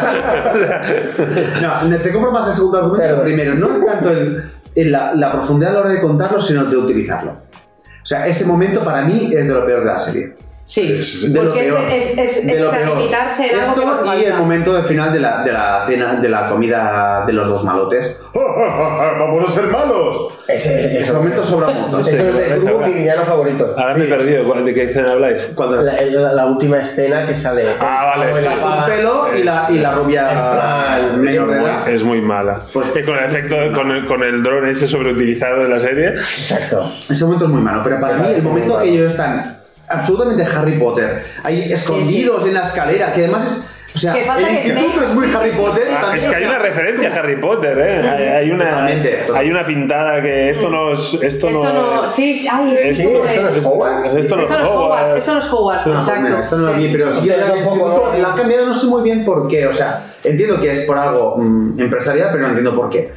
Speaker 3: No, te compro más el segundo argumento.
Speaker 2: Perdón.
Speaker 3: Primero, no tanto el- en la, la profundidad a la hora de contarlo, sino de utilizarlo. O sea, ese momento para mí es de lo peor de la serie.
Speaker 4: Sí,
Speaker 3: Es de lo
Speaker 4: porque
Speaker 3: peor.
Speaker 4: es, es, es
Speaker 3: de lo peor.
Speaker 4: extralimitarse en algo que no
Speaker 3: Esto y el momento del final de la, de la cena, de la comida de los dos malotes. ¡Vamos a ser malos!
Speaker 2: Ese,
Speaker 3: Ese momento sobra un [laughs] montón.
Speaker 2: Eso es de
Speaker 1: ese
Speaker 2: mi villano favorito.
Speaker 1: Ahora me he perdido. ¿cuál- ¿De qué escena habláis?
Speaker 3: Cuando
Speaker 2: La, la- la última escena que sale.
Speaker 1: Ah, vale,
Speaker 2: Como
Speaker 1: sí.
Speaker 3: con pelo y la, y la rubia
Speaker 2: plan,
Speaker 3: menor de edad.
Speaker 1: Es muy mala.
Speaker 3: Pues-
Speaker 1: Eh, con el efecto, con el, con el dron ese sobreutilizado de la serie.
Speaker 2: Exacto.
Speaker 3: Ese momento es muy malo, pero para mí el momento que ellos están absolutamente Harry Potter, ahí escondidos en la escalera, que además es. O sea, el instituto es muy Harry Potter.
Speaker 1: Ah, es que hay una referencia a Harry Potter, ¿eh? Hay, hay una,
Speaker 3: Totalmente, totalmente.
Speaker 1: hay una pintada que esto no es. Esto,
Speaker 4: Esto no. Sí, sí, ay, sí,
Speaker 1: Esto-
Speaker 2: Sí,
Speaker 4: ¿cómo
Speaker 2: esto no
Speaker 4: es?
Speaker 2: Hogwarts.
Speaker 1: Esto no es
Speaker 4: no Hogwarts, esto no es Hogwarts,
Speaker 3: No, no,
Speaker 4: exacto.
Speaker 3: mira, esto no lo
Speaker 4: Sí.
Speaker 3: vi, pero sí
Speaker 2: tampoco
Speaker 3: instituto
Speaker 2: lo-
Speaker 3: han cambiado, no sé muy bien por qué. O sea, entiendo que es por algo mm, empresarial, pero no entiendo por qué.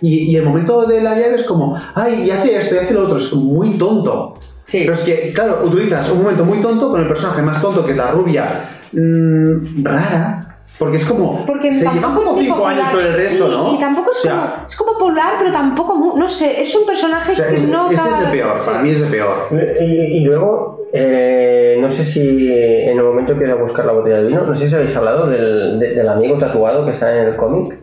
Speaker 3: Y, y el momento de la llave es como, ay, y hace esto y hace lo otro, es muy tonto.
Speaker 4: Sí.
Speaker 3: Pero es que, claro, utilizas un momento muy tonto con el personaje más tonto, que es la rubia mm, rara. Porque es como.
Speaker 4: Porque
Speaker 3: se llevan como
Speaker 4: es muy
Speaker 3: 5 años con el resto,
Speaker 4: Sí,
Speaker 3: ¿no?
Speaker 4: Y tampoco es,
Speaker 3: O sea,
Speaker 4: como, es como popular, pero tampoco. No sé, es un personaje
Speaker 3: o sea,
Speaker 4: que
Speaker 3: es-
Speaker 4: no.
Speaker 3: ese es el peor,
Speaker 4: sí.
Speaker 3: para mí es el peor.
Speaker 2: Y, y luego, eh, no sé si en el momento que he ido a buscar la botella de vino, no sé si habéis hablado del, de- del amigo tatuado que está en el cómic.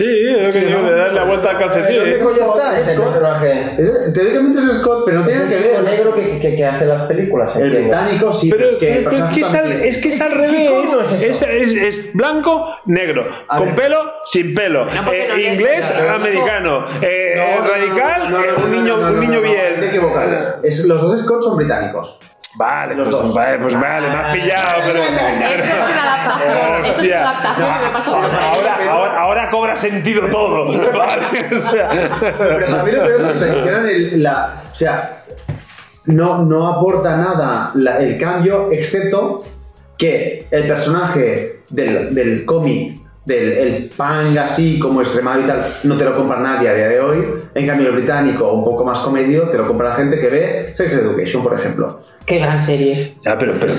Speaker 1: Sí, es que le das la vuelta al calcetín.
Speaker 3: ¿Dónde
Speaker 1: ¿eh?
Speaker 3: coño está?
Speaker 2: Ese
Speaker 3: Scott. Es- teóricamente es Scott, pero no
Speaker 2: Es
Speaker 3: tiene
Speaker 2: el
Speaker 3: que ver.
Speaker 2: negro que, que, que hace las películas.
Speaker 3: El británico sí,
Speaker 1: Pero,
Speaker 3: es que el
Speaker 1: pero es, que es, al, es que es al
Speaker 2: ¿Qué
Speaker 1: revés.
Speaker 2: es
Speaker 1: Es, es- es blanco, negro.
Speaker 3: A
Speaker 1: con
Speaker 3: ver.
Speaker 1: pelo, sin pelo.
Speaker 4: No,
Speaker 1: Eh,
Speaker 4: no
Speaker 1: inglés,
Speaker 4: no, no, no.
Speaker 1: americano. Eh,
Speaker 3: No, no, no,
Speaker 1: radical, un niño, un bien.
Speaker 3: Te equivocas. Es- los dos Scott son británicos.
Speaker 1: Vale,
Speaker 3: Los
Speaker 1: pues,
Speaker 3: dos.
Speaker 1: vale, pues vale, me has pillado, pero.
Speaker 4: Eso es una adaptación. Eso es una adaptación que me pasó por
Speaker 1: Ahora, ahora, ahora cobra sentido todo. [laughs] Vale, o sea.
Speaker 3: Pero mí lo peor es que la. O sea, no, no aporta nada la- el cambio, excepto que el personaje del, del cómic, del el punk así como extremado y tal, no te lo compra nadie a día de hoy. En cambio, el británico, un poco más comedido, te lo compra la gente que ve Sex Education, por ejemplo.
Speaker 4: Qué gran serie.
Speaker 1: Ya, pero, pero,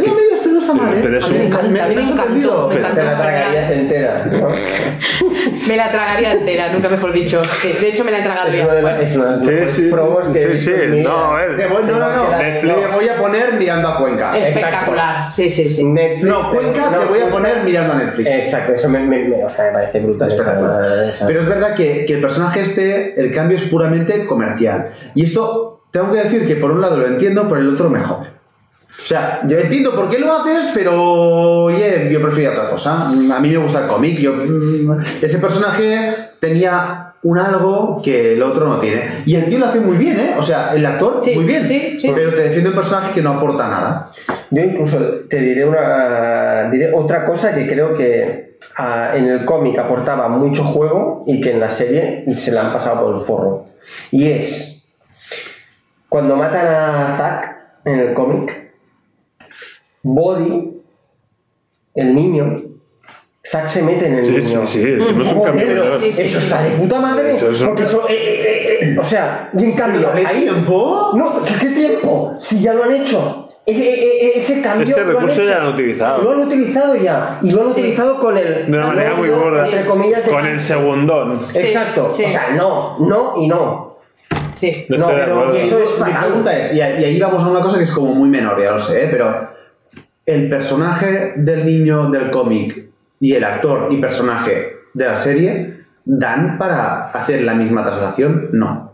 Speaker 3: pero no está mal, ¿eh?
Speaker 1: pero es un.
Speaker 4: a mí me encantó.
Speaker 2: Te la tragarías entera. [laughs]
Speaker 4: Me la tragaría entera, nunca mejor dicho. De hecho, me la he tragado
Speaker 2: Es
Speaker 4: ya.
Speaker 2: una de las, es una de las
Speaker 1: Sí, sí,
Speaker 2: que
Speaker 1: sí, no, a ver.
Speaker 3: Te voy- no, no, no. Te voy a poner mirando a Cuenca.
Speaker 4: Espectacular. Sí, sí, sí.
Speaker 2: Netflix,
Speaker 3: No, Cuenca
Speaker 2: no,
Speaker 3: te voy a
Speaker 2: Cuenca-
Speaker 3: poner mirando a Netflix.
Speaker 2: Exacto, eso me, me, me- o sea, me parece brutal. Esa-
Speaker 3: Pero es verdad que, que el personaje este, el cambio es puramente comercial. Y esto, tengo que decir que por un lado lo entiendo, por el otro me jode. O sea, yo entiendo por qué lo haces, pero oye, yo prefiero otra cosa. A mí me gusta el cómic. Yo, mm, ese personaje tenía un algo que el otro no tiene. Y el tío lo hace muy bien, ¿eh? O sea, el actor,
Speaker 4: Sí,
Speaker 3: muy bien.
Speaker 4: sí, sí,
Speaker 3: pero te defiende un personaje que no aporta nada.
Speaker 2: Yo incluso te diré, una, diré otra cosa que creo que ah, en el cómic aportaba mucho juego y que en la serie se la han pasado por el forro. Y es cuando matan a Zack en el cómic, Body, el niño, Zack se mete en el
Speaker 1: Sí,
Speaker 2: niño.
Speaker 1: sí, sí, un
Speaker 2: Joder,
Speaker 4: sí, sí,
Speaker 2: eso está de puta madre.
Speaker 1: Eso
Speaker 2: porque eso, eh, eh, eh, o sea, y en cambio,
Speaker 3: ¿Dale
Speaker 2: ahí.
Speaker 3: tiempo?
Speaker 2: No, ¿qué, qué tiempo? Si ya lo han hecho. Ese, e- e- ese cambio.
Speaker 1: Ese
Speaker 2: lo han
Speaker 1: recurso
Speaker 2: hecho.
Speaker 1: ya lo han utilizado.
Speaker 2: Lo han utilizado ya. Y lo han
Speaker 4: Sí.
Speaker 2: utilizado con el.
Speaker 1: De una manera muy gorda.
Speaker 2: Entre comillas, de-
Speaker 1: Con el segundón.
Speaker 2: Exacto.
Speaker 4: Sí.
Speaker 2: O sea, no, no y no.
Speaker 4: Sí.
Speaker 1: No
Speaker 2: pero
Speaker 1: acuerdo.
Speaker 2: eso es
Speaker 3: Mi pregunta es, y ahí y vamos a una cosa que es como muy menor, ya lo sé, pero el personaje del niño del cómic y el actor y personaje de la serie dan para hacer la misma traslación? No.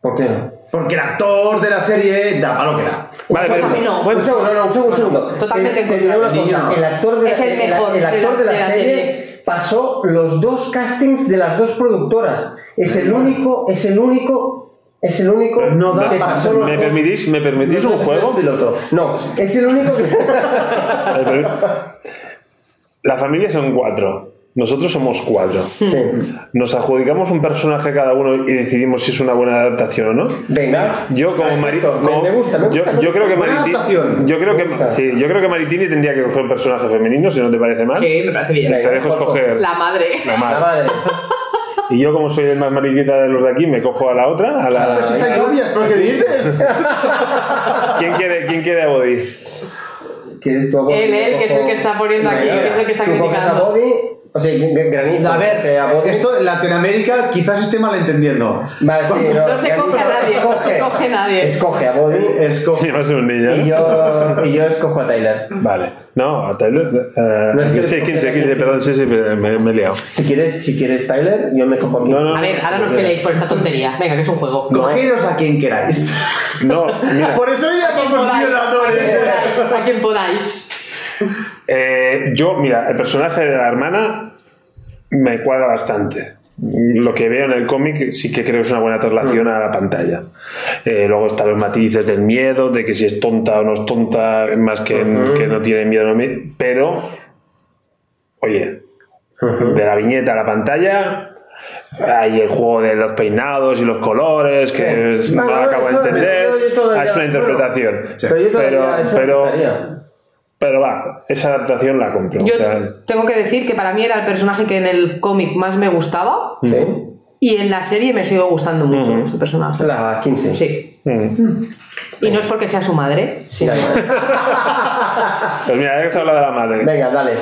Speaker 2: ¿Por qué no?
Speaker 3: Porque el actor de la serie da para lo que da.
Speaker 1: Vale,
Speaker 4: Pues no.
Speaker 2: un segundo, no, un segundo, un segundo.
Speaker 4: Totalmente
Speaker 2: Eh,
Speaker 4: en
Speaker 2: te diré
Speaker 4: contra.
Speaker 2: una cosa.
Speaker 3: Niño.
Speaker 2: El actor de,
Speaker 4: Es
Speaker 2: la,
Speaker 4: el mejor
Speaker 2: el
Speaker 4: de
Speaker 2: actor
Speaker 4: la-
Speaker 2: de la,
Speaker 4: de la
Speaker 2: serie,
Speaker 4: serie.
Speaker 2: pasó los dos castings de las dos productoras. Es el único, es el único, es el único
Speaker 3: No da
Speaker 2: que pasó los
Speaker 1: ¿Me
Speaker 2: dos-
Speaker 1: permitís, ¿me permitís un juego?
Speaker 2: piloto. No, es el único que. [laughs]
Speaker 1: La familia son cuatro. Nosotros somos cuatro.
Speaker 2: sí.
Speaker 1: Nos adjudicamos un personaje cada uno y decidimos si es una buena adaptación o no.
Speaker 2: Venga.
Speaker 1: Yo como Mari-
Speaker 2: Perfecto. Me- gusta, me gusta,
Speaker 1: yo, yo creo que
Speaker 3: Buena
Speaker 1: Maritini,
Speaker 3: adaptación.
Speaker 1: yo creo que sí, yo creo que Maritini tendría que coger un personaje femenino, si no te parece mal.
Speaker 4: Sí, me parece bien.
Speaker 1: Te dejo escoger
Speaker 4: La madre.
Speaker 1: la
Speaker 2: La
Speaker 1: madre. [laughs] Y yo como soy el más mariquita de los de aquí, me cojo a la otra, a la
Speaker 2: A la-
Speaker 3: Si obvias, ¿pero qué dices? [laughs]
Speaker 1: ¿Quién quiere quién quiere a Body?
Speaker 2: ¿Quieres tú a Body?
Speaker 4: Él, él, que es el que está poniendo aquí, que es el que está
Speaker 2: a
Speaker 4: criticando.
Speaker 2: Body, O sea, gr- granizo.
Speaker 3: A ver, esto en Latinoamérica quizás esté malentendiendo.
Speaker 2: Vale, sí, no,
Speaker 4: No se coge a nadie, no se coge nadie.
Speaker 2: Escoge a Body
Speaker 3: Escoge.
Speaker 1: Sí, va a ser un niño.
Speaker 2: y yo, y yo escojo a Tyler.
Speaker 1: Vale. No, a Tyler. eh,
Speaker 2: No es que
Speaker 1: sí,
Speaker 2: le
Speaker 1: 15,
Speaker 2: coges a
Speaker 1: 15,
Speaker 2: 15.
Speaker 1: perdón, sí, sí, me, me he liado.
Speaker 2: Si quieres, si quieres Tyler, yo me cojo a 15.
Speaker 1: No, no.
Speaker 4: A ver, ahora no os peleéis por esta tontería. Venga, que es un juego.
Speaker 3: Cogeros a quien queráis.
Speaker 1: No, [laughs] mira.
Speaker 3: Por eso iría con los violadores.
Speaker 4: A quien podáis. [laughs]
Speaker 1: Eh, yo, mira, el personaje de la hermana me cuadra bastante. Lo que veo en el cómic sí que creo que es una buena traslación a la pantalla. Eh, luego están los matices del miedo, de que si es tonta o no es tonta, más que, que no tiene miedo. No pero, oye, de la viñeta a la pantalla, hay el juego de los peinados y los colores, que es- no lo acabo de entender. es una interpretación.
Speaker 2: Pero
Speaker 1: pero. Pero va, esa adaptación la compro.
Speaker 4: Yo
Speaker 1: o sea,
Speaker 4: tengo que decir que para mí era el personaje que en el cómic más me gustaba
Speaker 2: ¿Sí?
Speaker 4: y en la serie me sigue gustando mucho este personaje.
Speaker 2: La 15.
Speaker 4: Sí. Y no es porque sea su madre,
Speaker 2: Ya, [laughs]
Speaker 1: Pues mira, ya que se habla de la madre.
Speaker 2: Venga, dale.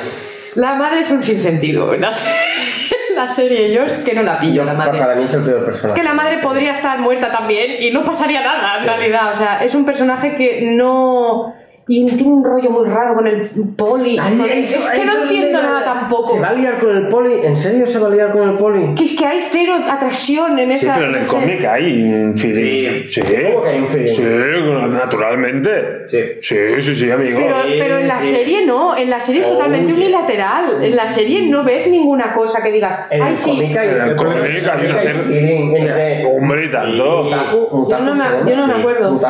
Speaker 4: La madre es un sinsentido. En la, [laughs] serie yo es que no la pillo, la madre.
Speaker 2: Para mí es el peor
Speaker 4: Es
Speaker 2: personaje.
Speaker 4: que la madre podría estar muerta también y no pasaría nada, en realidad. O sea, es un personaje que no... Y tiene un rollo muy raro con el poli.
Speaker 2: Ay,
Speaker 4: con el-
Speaker 2: eso-
Speaker 4: es que no entiendo nada tampoco.
Speaker 2: ¿Se va a liar con el poli? ¿En serio se va a liar con el poli?
Speaker 4: Que es que hay cero atracción en
Speaker 1: Sí,
Speaker 4: esa...
Speaker 1: pero en el cómic hay un feeling. Sí.
Speaker 2: ¿Cómo que hay un feeling?
Speaker 1: Sí, naturalmente.
Speaker 3: Sí.
Speaker 1: Sí, sí, sí, amigo.
Speaker 4: Pero, pero en la
Speaker 2: sí.
Speaker 4: serie no, en la serie es totalmente unilateral. En la serie no ves ninguna cosa que digas,
Speaker 2: En
Speaker 4: ay
Speaker 2: el
Speaker 4: sí.
Speaker 2: cómic hay
Speaker 1: En el
Speaker 2: en
Speaker 1: cómic hay
Speaker 2: cómic
Speaker 1: una
Speaker 2: hay
Speaker 1: cierta-
Speaker 2: feeling
Speaker 1: Hombre, y tanto.
Speaker 4: Yo no me-
Speaker 2: ¿se llama?
Speaker 4: yo no me
Speaker 2: Sí.
Speaker 4: acuerdo.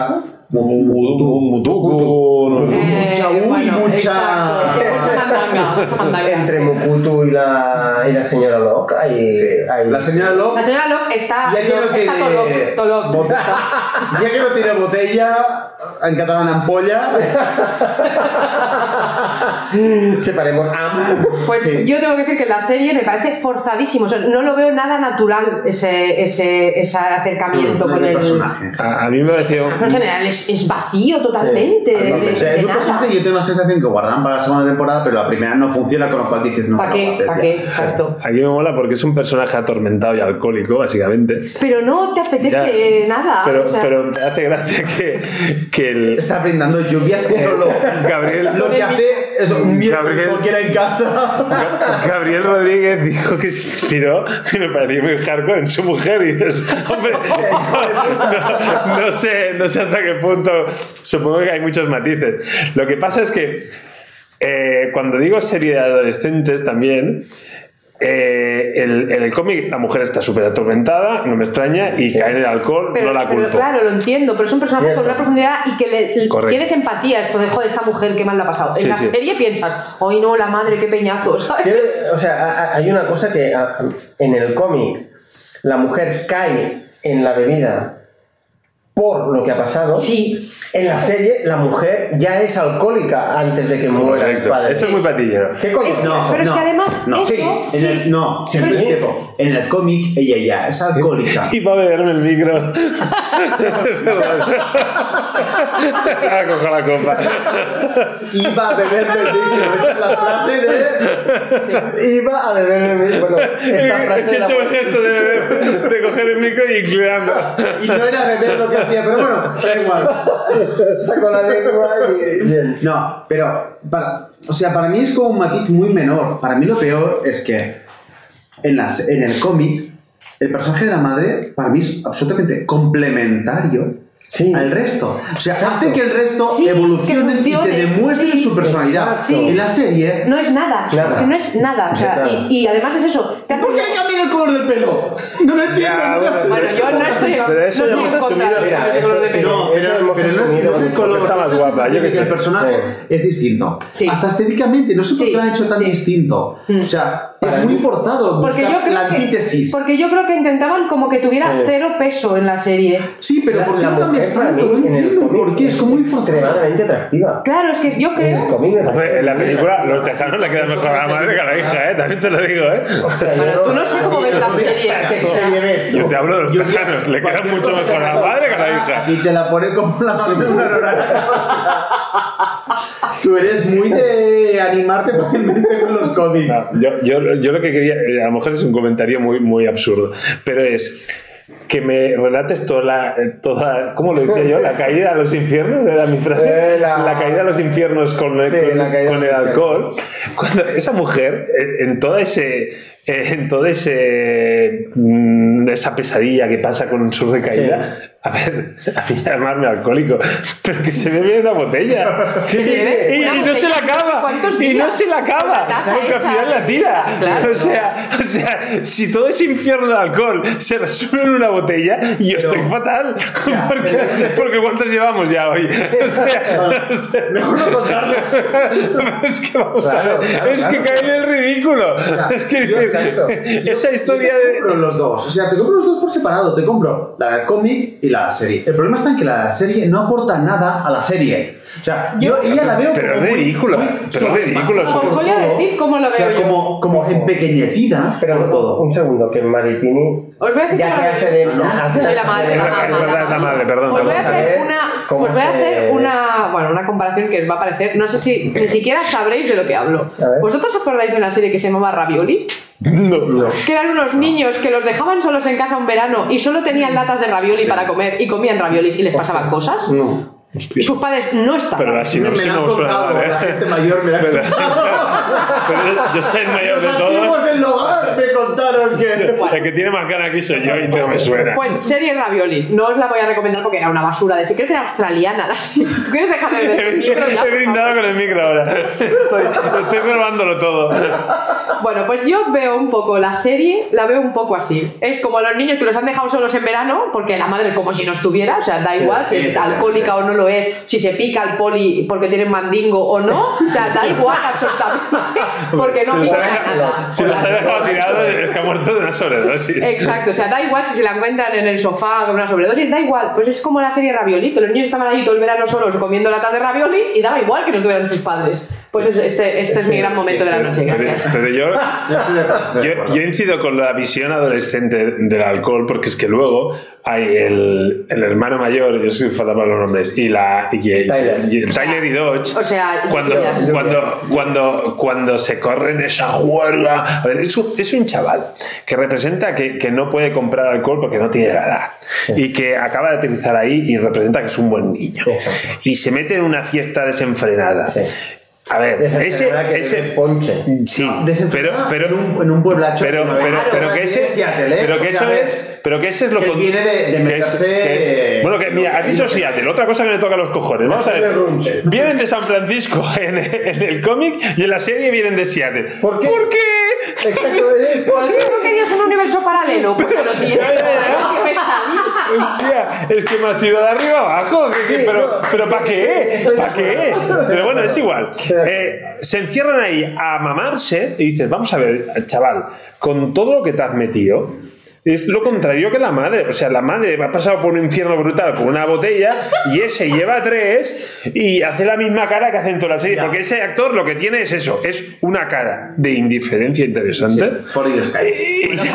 Speaker 1: Mutuku. no.
Speaker 4: Eh,
Speaker 3: Mucha, uy,
Speaker 4: bueno,
Speaker 3: mucha-
Speaker 4: exacto, mucha mandanga, [laughs] mucha mandanga.
Speaker 2: Entre Mukutu y la, y la señora Locke hay, hay
Speaker 3: La señora Locke,
Speaker 4: La señora Locke está,
Speaker 3: ya que no
Speaker 4: está
Speaker 3: tiene,
Speaker 4: toloc.
Speaker 3: bot- ya que no tiene botella, en catalán ampolla, [laughs]
Speaker 2: Separemos am.
Speaker 4: Pues
Speaker 3: Sí.
Speaker 4: yo tengo que decir que la serie me parece forzadísimo. O sea, no lo veo nada natural ese, ese, ese acercamiento con
Speaker 3: el
Speaker 4: el.
Speaker 3: personaje.
Speaker 1: A, a mí me pareció.
Speaker 4: En general es, es vacío totalmente.
Speaker 2: Sí,
Speaker 4: de- de-
Speaker 3: O sea,
Speaker 4: de
Speaker 3: es un
Speaker 4: nada.
Speaker 3: personaje que yo tengo la sensación que guardan para la segunda temporada, pero la primera no funciona, con lo cual dices no.
Speaker 4: ¿Para qué? ¿Para qué? Exacto.
Speaker 1: Aquí me mola porque es un personaje atormentado y alcohólico, básicamente.
Speaker 4: Pero no te apetece
Speaker 1: Ya,
Speaker 4: nada.
Speaker 1: Pero,
Speaker 4: o sea,
Speaker 1: pero me hace gracia que, que el
Speaker 3: Está brindando lluvias que [laughs] solo.
Speaker 1: Gabriel,
Speaker 3: Lo que hace es un miedo
Speaker 1: Gabriel.
Speaker 3: cualquiera en casa.
Speaker 1: Gabriel Rodríguez dijo que se inspiró y me pareció muy hardcore en su mujer y dices, hombre, [laughs] no, no sé, no sé hasta qué punto, supongo que hay muchos matices. Lo que pasa es que eh, cuando digo serie de adolescentes también, eh, el- en el cómic la mujer está súper atormentada, no me extraña, y cae en el alcohol,
Speaker 4: pero,
Speaker 1: no la
Speaker 4: pero
Speaker 1: culpo.
Speaker 4: claro, lo entiendo, pero es un personaje
Speaker 2: Cierto.
Speaker 4: con una profundidad y que le, tienes empatía. Esto de joder, esta mujer, qué mal la ha pasado.
Speaker 1: Sí,
Speaker 4: en la
Speaker 1: sí.
Speaker 4: serie piensas, hoy no, la madre, qué peñazo, [laughs]
Speaker 2: O sea, hay una cosa que en el cómic la mujer cae en la bebida por lo que ha pasado.
Speaker 4: Sí,
Speaker 2: En la serie la mujer ya es alcohólica antes de que muera el
Speaker 1: Correcto.
Speaker 2: padre.
Speaker 1: Eso es muy patillero.
Speaker 2: ¿Qué coño
Speaker 4: Es-
Speaker 2: es eso?
Speaker 4: pero es que además
Speaker 3: no,
Speaker 4: eso,
Speaker 3: sí, en
Speaker 4: sí.
Speaker 3: el, no,
Speaker 2: Sí,
Speaker 3: en,
Speaker 2: sí.
Speaker 3: el, en el cómic ella ya es alcohólica. [laughs]
Speaker 1: Y va a beberme el micro. Perdón. [laughs] Ah, cojo la copa.
Speaker 3: Iba a beber de esa es la frase de.
Speaker 2: Iba a beber el mismo. Bueno, esta
Speaker 1: Es
Speaker 2: frase
Speaker 1: que he
Speaker 2: la
Speaker 1: hecho el gesto de, beber, de coger el micro y inclinando.
Speaker 3: Y no era beber lo que pero bueno, [laughs] da igual.
Speaker 2: sacó la lengua y bien.
Speaker 3: No, pero para, o sea, para mí es como un matiz muy menor. Para mí lo peor es que en, las, en el cómic el personaje de la madre para mí es absolutamente complementario
Speaker 2: Sí.
Speaker 3: al resto. O sea,
Speaker 2: Exacto.
Speaker 3: hace que el resto
Speaker 4: Sí,
Speaker 3: evolucione y te
Speaker 4: funcione,
Speaker 3: demuestre
Speaker 4: sí.
Speaker 3: su personalidad. En la serie,
Speaker 4: No es nada, o sea,
Speaker 2: Nada.
Speaker 4: es que no es nada. O sea,
Speaker 2: Nada.
Speaker 4: y, y además es eso. Te hace-
Speaker 3: ¿por qué hay que cambiar el color del pelo? No lo entiendo.
Speaker 1: Ya, bueno,
Speaker 4: Bueno, yo no
Speaker 1: Pero eso
Speaker 4: no
Speaker 1: hemos asumido,
Speaker 2: mira, eso sí.
Speaker 3: No,
Speaker 2: Eso
Speaker 3: pero, no, es,
Speaker 2: asumido
Speaker 3: no es el
Speaker 2: mucho.
Speaker 3: color,
Speaker 1: Está más
Speaker 3: es la
Speaker 1: guapa, yo
Speaker 3: que el
Speaker 1: sé.
Speaker 3: personaje
Speaker 2: Sí.
Speaker 3: es distinto.
Speaker 4: Sí.
Speaker 3: Hasta estéticamente, no sé por
Speaker 4: Sí,
Speaker 3: qué lo han hecho tan
Speaker 4: sí.
Speaker 3: distinto.
Speaker 4: Mm.
Speaker 3: O sea,
Speaker 2: Para
Speaker 3: es muy forzado
Speaker 4: Porque yo, creo
Speaker 3: la antítesis.
Speaker 4: porque yo creo que intentaban como que tuviera
Speaker 2: Sí.
Speaker 4: cero peso en la serie.
Speaker 3: Sí, pero
Speaker 2: La,
Speaker 3: ¿por qué
Speaker 2: la mujer para mí en el cómic
Speaker 3: es como
Speaker 2: extremadamente atractiva.
Speaker 4: Claro, es que yo creo.
Speaker 1: en la
Speaker 2: muy
Speaker 1: película los tejanos le quedan mejor a la madre que a la hija, ¿eh? También te lo digo, ¿eh?
Speaker 4: Tú no sé cómo ves la serie.
Speaker 2: ¿Qué serie ves tú?
Speaker 1: Yo te hablo de los
Speaker 3: Yo-
Speaker 1: tejanos, le quedan
Speaker 3: cualquier
Speaker 1: mucho mejor a la madre que a la hija.
Speaker 3: Y te la pone como la madre de una. Tú eres muy de animarte fácilmente con los cómics.
Speaker 1: No, yo, yo, yo lo que quería, eh, a lo mejor es un comentario muy, muy absurdo, pero es que me relates toda la, toda, ¿cómo lo decía yo? La caída a los infiernos, era mi frase.
Speaker 2: Eh, la-
Speaker 1: La caída a los infiernos con,
Speaker 2: Sí,
Speaker 1: con- el alcohol. Cuando esa mujer, en todo ese, en todo ese, mm, esa pesadilla que pasa con su recaída, a ver, a mí llamarme alcohólico, pero que se bebe una botella.
Speaker 4: Se bebe
Speaker 1: Y, y no se la acaba.
Speaker 4: ¿cuántos
Speaker 1: Y no se la acaba. Porque al final la tira.
Speaker 4: Claro.
Speaker 1: O sea, o sea, si todo ese infierno de alcohol se resume en una botella, yo estoy fatal. [laughs] Porque, porque ¿cuántos llevamos ya hoy? [laughs] O sea, o sea,
Speaker 3: Mejor no contarlo. [laughs]
Speaker 1: es que vamos
Speaker 2: Claro,
Speaker 1: a ver,
Speaker 2: claro,
Speaker 1: es que
Speaker 2: claro.
Speaker 1: cae en el ridículo. Es que
Speaker 2: yo,
Speaker 1: esa historia
Speaker 3: Yo te
Speaker 1: de.
Speaker 3: compro los dos. O sea, te compro los dos por separado. Te compro la cómic y la El problema está en que la serie no aporta nada a la serie. O sea, yo, ella la veo
Speaker 1: Pero
Speaker 3: como
Speaker 1: es ridícula,
Speaker 3: muy
Speaker 1: pero es
Speaker 3: por
Speaker 4: Os voy a decir cómo lo
Speaker 3: O sea,
Speaker 4: veo yo.
Speaker 3: como, como empequeñecida
Speaker 2: Pero
Speaker 3: por todo.
Speaker 2: un segundo, que Maritini.
Speaker 4: Os voy a decir
Speaker 2: Ya que
Speaker 4: la-
Speaker 2: hace de.
Speaker 3: ¿no?
Speaker 2: hace-
Speaker 4: Soy la madre,
Speaker 1: Es
Speaker 4: la
Speaker 1: verdad, es verdad, la madre, perdón,
Speaker 4: Os voy a hacer una,
Speaker 2: cómo
Speaker 4: os voy a
Speaker 2: se-
Speaker 4: hacer una, bueno, una comparación que os va a parecer, no sé si [laughs] ni siquiera sabréis de lo que hablo. ¿Vosotros os acordáis de una serie que se llamaba Ravioli?
Speaker 1: No.
Speaker 4: Que eran unos niños que los dejaban solos en casa un verano y solo tenían latas de ravioli para comer y comían raviolis y les pasaban cosas.
Speaker 2: No.
Speaker 4: Y sus padres no estaban.
Speaker 1: Pero la sinopsis
Speaker 3: la
Speaker 1: no suena mal,
Speaker 3: la
Speaker 1: ¿eh?
Speaker 3: gente mayor me la ha
Speaker 1: Pero-. Pero yo soy el mayor de todos.
Speaker 3: del hogar me contaron que...
Speaker 1: El que tiene más ganas aquí soy yo y no me suena.
Speaker 4: Pues serie Ravioli. No os la voy a recomendar porque era una basura de era australiana. la. ¿Tú quieres dejarme de ver el micro?
Speaker 1: He brindado con el micro ahora. Estoy, estoy robándolo todo.
Speaker 4: Bueno, pues yo veo un poco la serie, la veo un poco así. Es como los niños que los han dejado solos en verano, porque la madre como si no estuviera, o sea, da igual si es alcohólica o no lo es, si se pica el poli porque tiene mandingo o no, o sea, da igual absolutamente, [laughs] porque no
Speaker 1: dejado,
Speaker 4: nada.
Speaker 1: si los ha dejado tirados es que ha muerto de una sobredosis.
Speaker 4: Exacto, o sea, da igual si se la encuentran en el sofá con una sobredosis, da igual, pues es como la serie Ravioli, que los niños estaban ahí todo el verano solos comiendo latas de raviolis y daba igual que no estuvieran sus padres. Pues es- este, este es mi gran momento de la noche,
Speaker 1: Pero,
Speaker 4: gracias.
Speaker 1: pero yo, [laughs] yo, yo incido con la visión adolescente del alcohol porque es que luego hay el, el hermano mayor, yo soy fatal para los nombres, y la y, y-
Speaker 2: Tyler.
Speaker 1: y- Tyler y Dodge.
Speaker 4: O sea,
Speaker 1: cuando,
Speaker 4: lluvias.
Speaker 1: cuando, cuando, cuando se corren esa juerga. A ver, es un, es un chaval que representa que, que no puede comprar alcohol porque no tiene la edad. Y que acaba de aterrizar ahí y representa que es un buen niño.
Speaker 2: Exacto.
Speaker 1: Y se mete en una fiesta desenfrenada.
Speaker 2: Sí.
Speaker 1: A ver, ese,
Speaker 2: que
Speaker 1: ese
Speaker 2: ponche.
Speaker 1: Sí, pero,
Speaker 3: Desenfrenada
Speaker 1: pero,
Speaker 3: en un, en un pueblacho.
Speaker 1: pero,
Speaker 3: que no
Speaker 1: pero, pero
Speaker 3: Claro,
Speaker 1: que ese, pero que eso es, pero que ese es lo
Speaker 3: que
Speaker 1: con-
Speaker 3: viene de- de
Speaker 1: que es-
Speaker 3: meterse,
Speaker 1: que- bueno, que mira, has dicho Seattle, otra cosa que me toca los cojones. Vamos a ver, vienen de San Francisco [laughs] en, en el cómic y en la serie vienen de Seattle.
Speaker 2: ¿Por qué?
Speaker 1: ¿Por qué?
Speaker 2: Exacto. eh,
Speaker 4: ¿Por qué no querías un universo paralelo? Porque lo [laughs] tienes.
Speaker 1: Hostia, es que me has ido de arriba abajo. pero, pero ¿para qué? ¿Para qué? Pero bueno, es igual. Eh, se encierran ahí a mamarse y dices, vamos a ver, chaval, con todo lo que te has metido, es lo contrario que la madre. O sea, la madre ha pasado por un infierno brutal con una botella y ese lleva tres y hace la misma cara que hace en toda la serie. Porque ese actor lo que tiene es eso, es una cara de indiferencia interesante.
Speaker 3: Por Dios, cállate.
Speaker 1: Y ya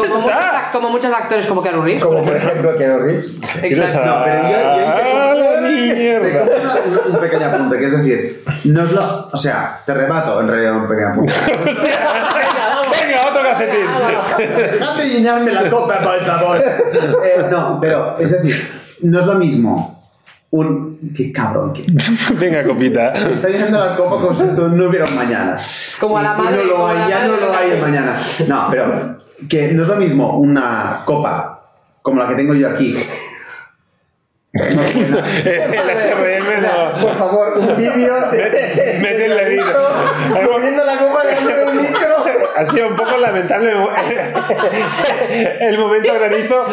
Speaker 4: Como muchos, como actores, como Keanu Reeves.
Speaker 2: Como por ejemplo Keanu Reeves.
Speaker 4: Exacto.
Speaker 3: No, pero yo, yo
Speaker 1: ¡Ah, mierda!
Speaker 3: un, un pequeño apunte, que es decir, no es lo. O sea, te rebato en realidad un pequeño apunte. [laughs] [laughs]
Speaker 1: Venga, otro calcetín.
Speaker 3: Dejad de llenarme la copa, por favor. Eh, no, pero, es decir, no es lo mismo. Un. Qué cabrón.
Speaker 1: Venga, copita.
Speaker 3: Está llenando la copa como si esto no hubiera un mañana.
Speaker 4: Como a la madre,
Speaker 3: No lo hay, ya no lo hay mañana. No, pero que no es lo mismo una copa como la que tengo yo aquí. [laughs]
Speaker 1: El SRM no.
Speaker 2: Por favor, un vídeo de.
Speaker 1: Mete el dedito.
Speaker 2: Poniendo la copa delante del micro.
Speaker 1: Ha sido un poco lamentable [laughs] el momento granizo.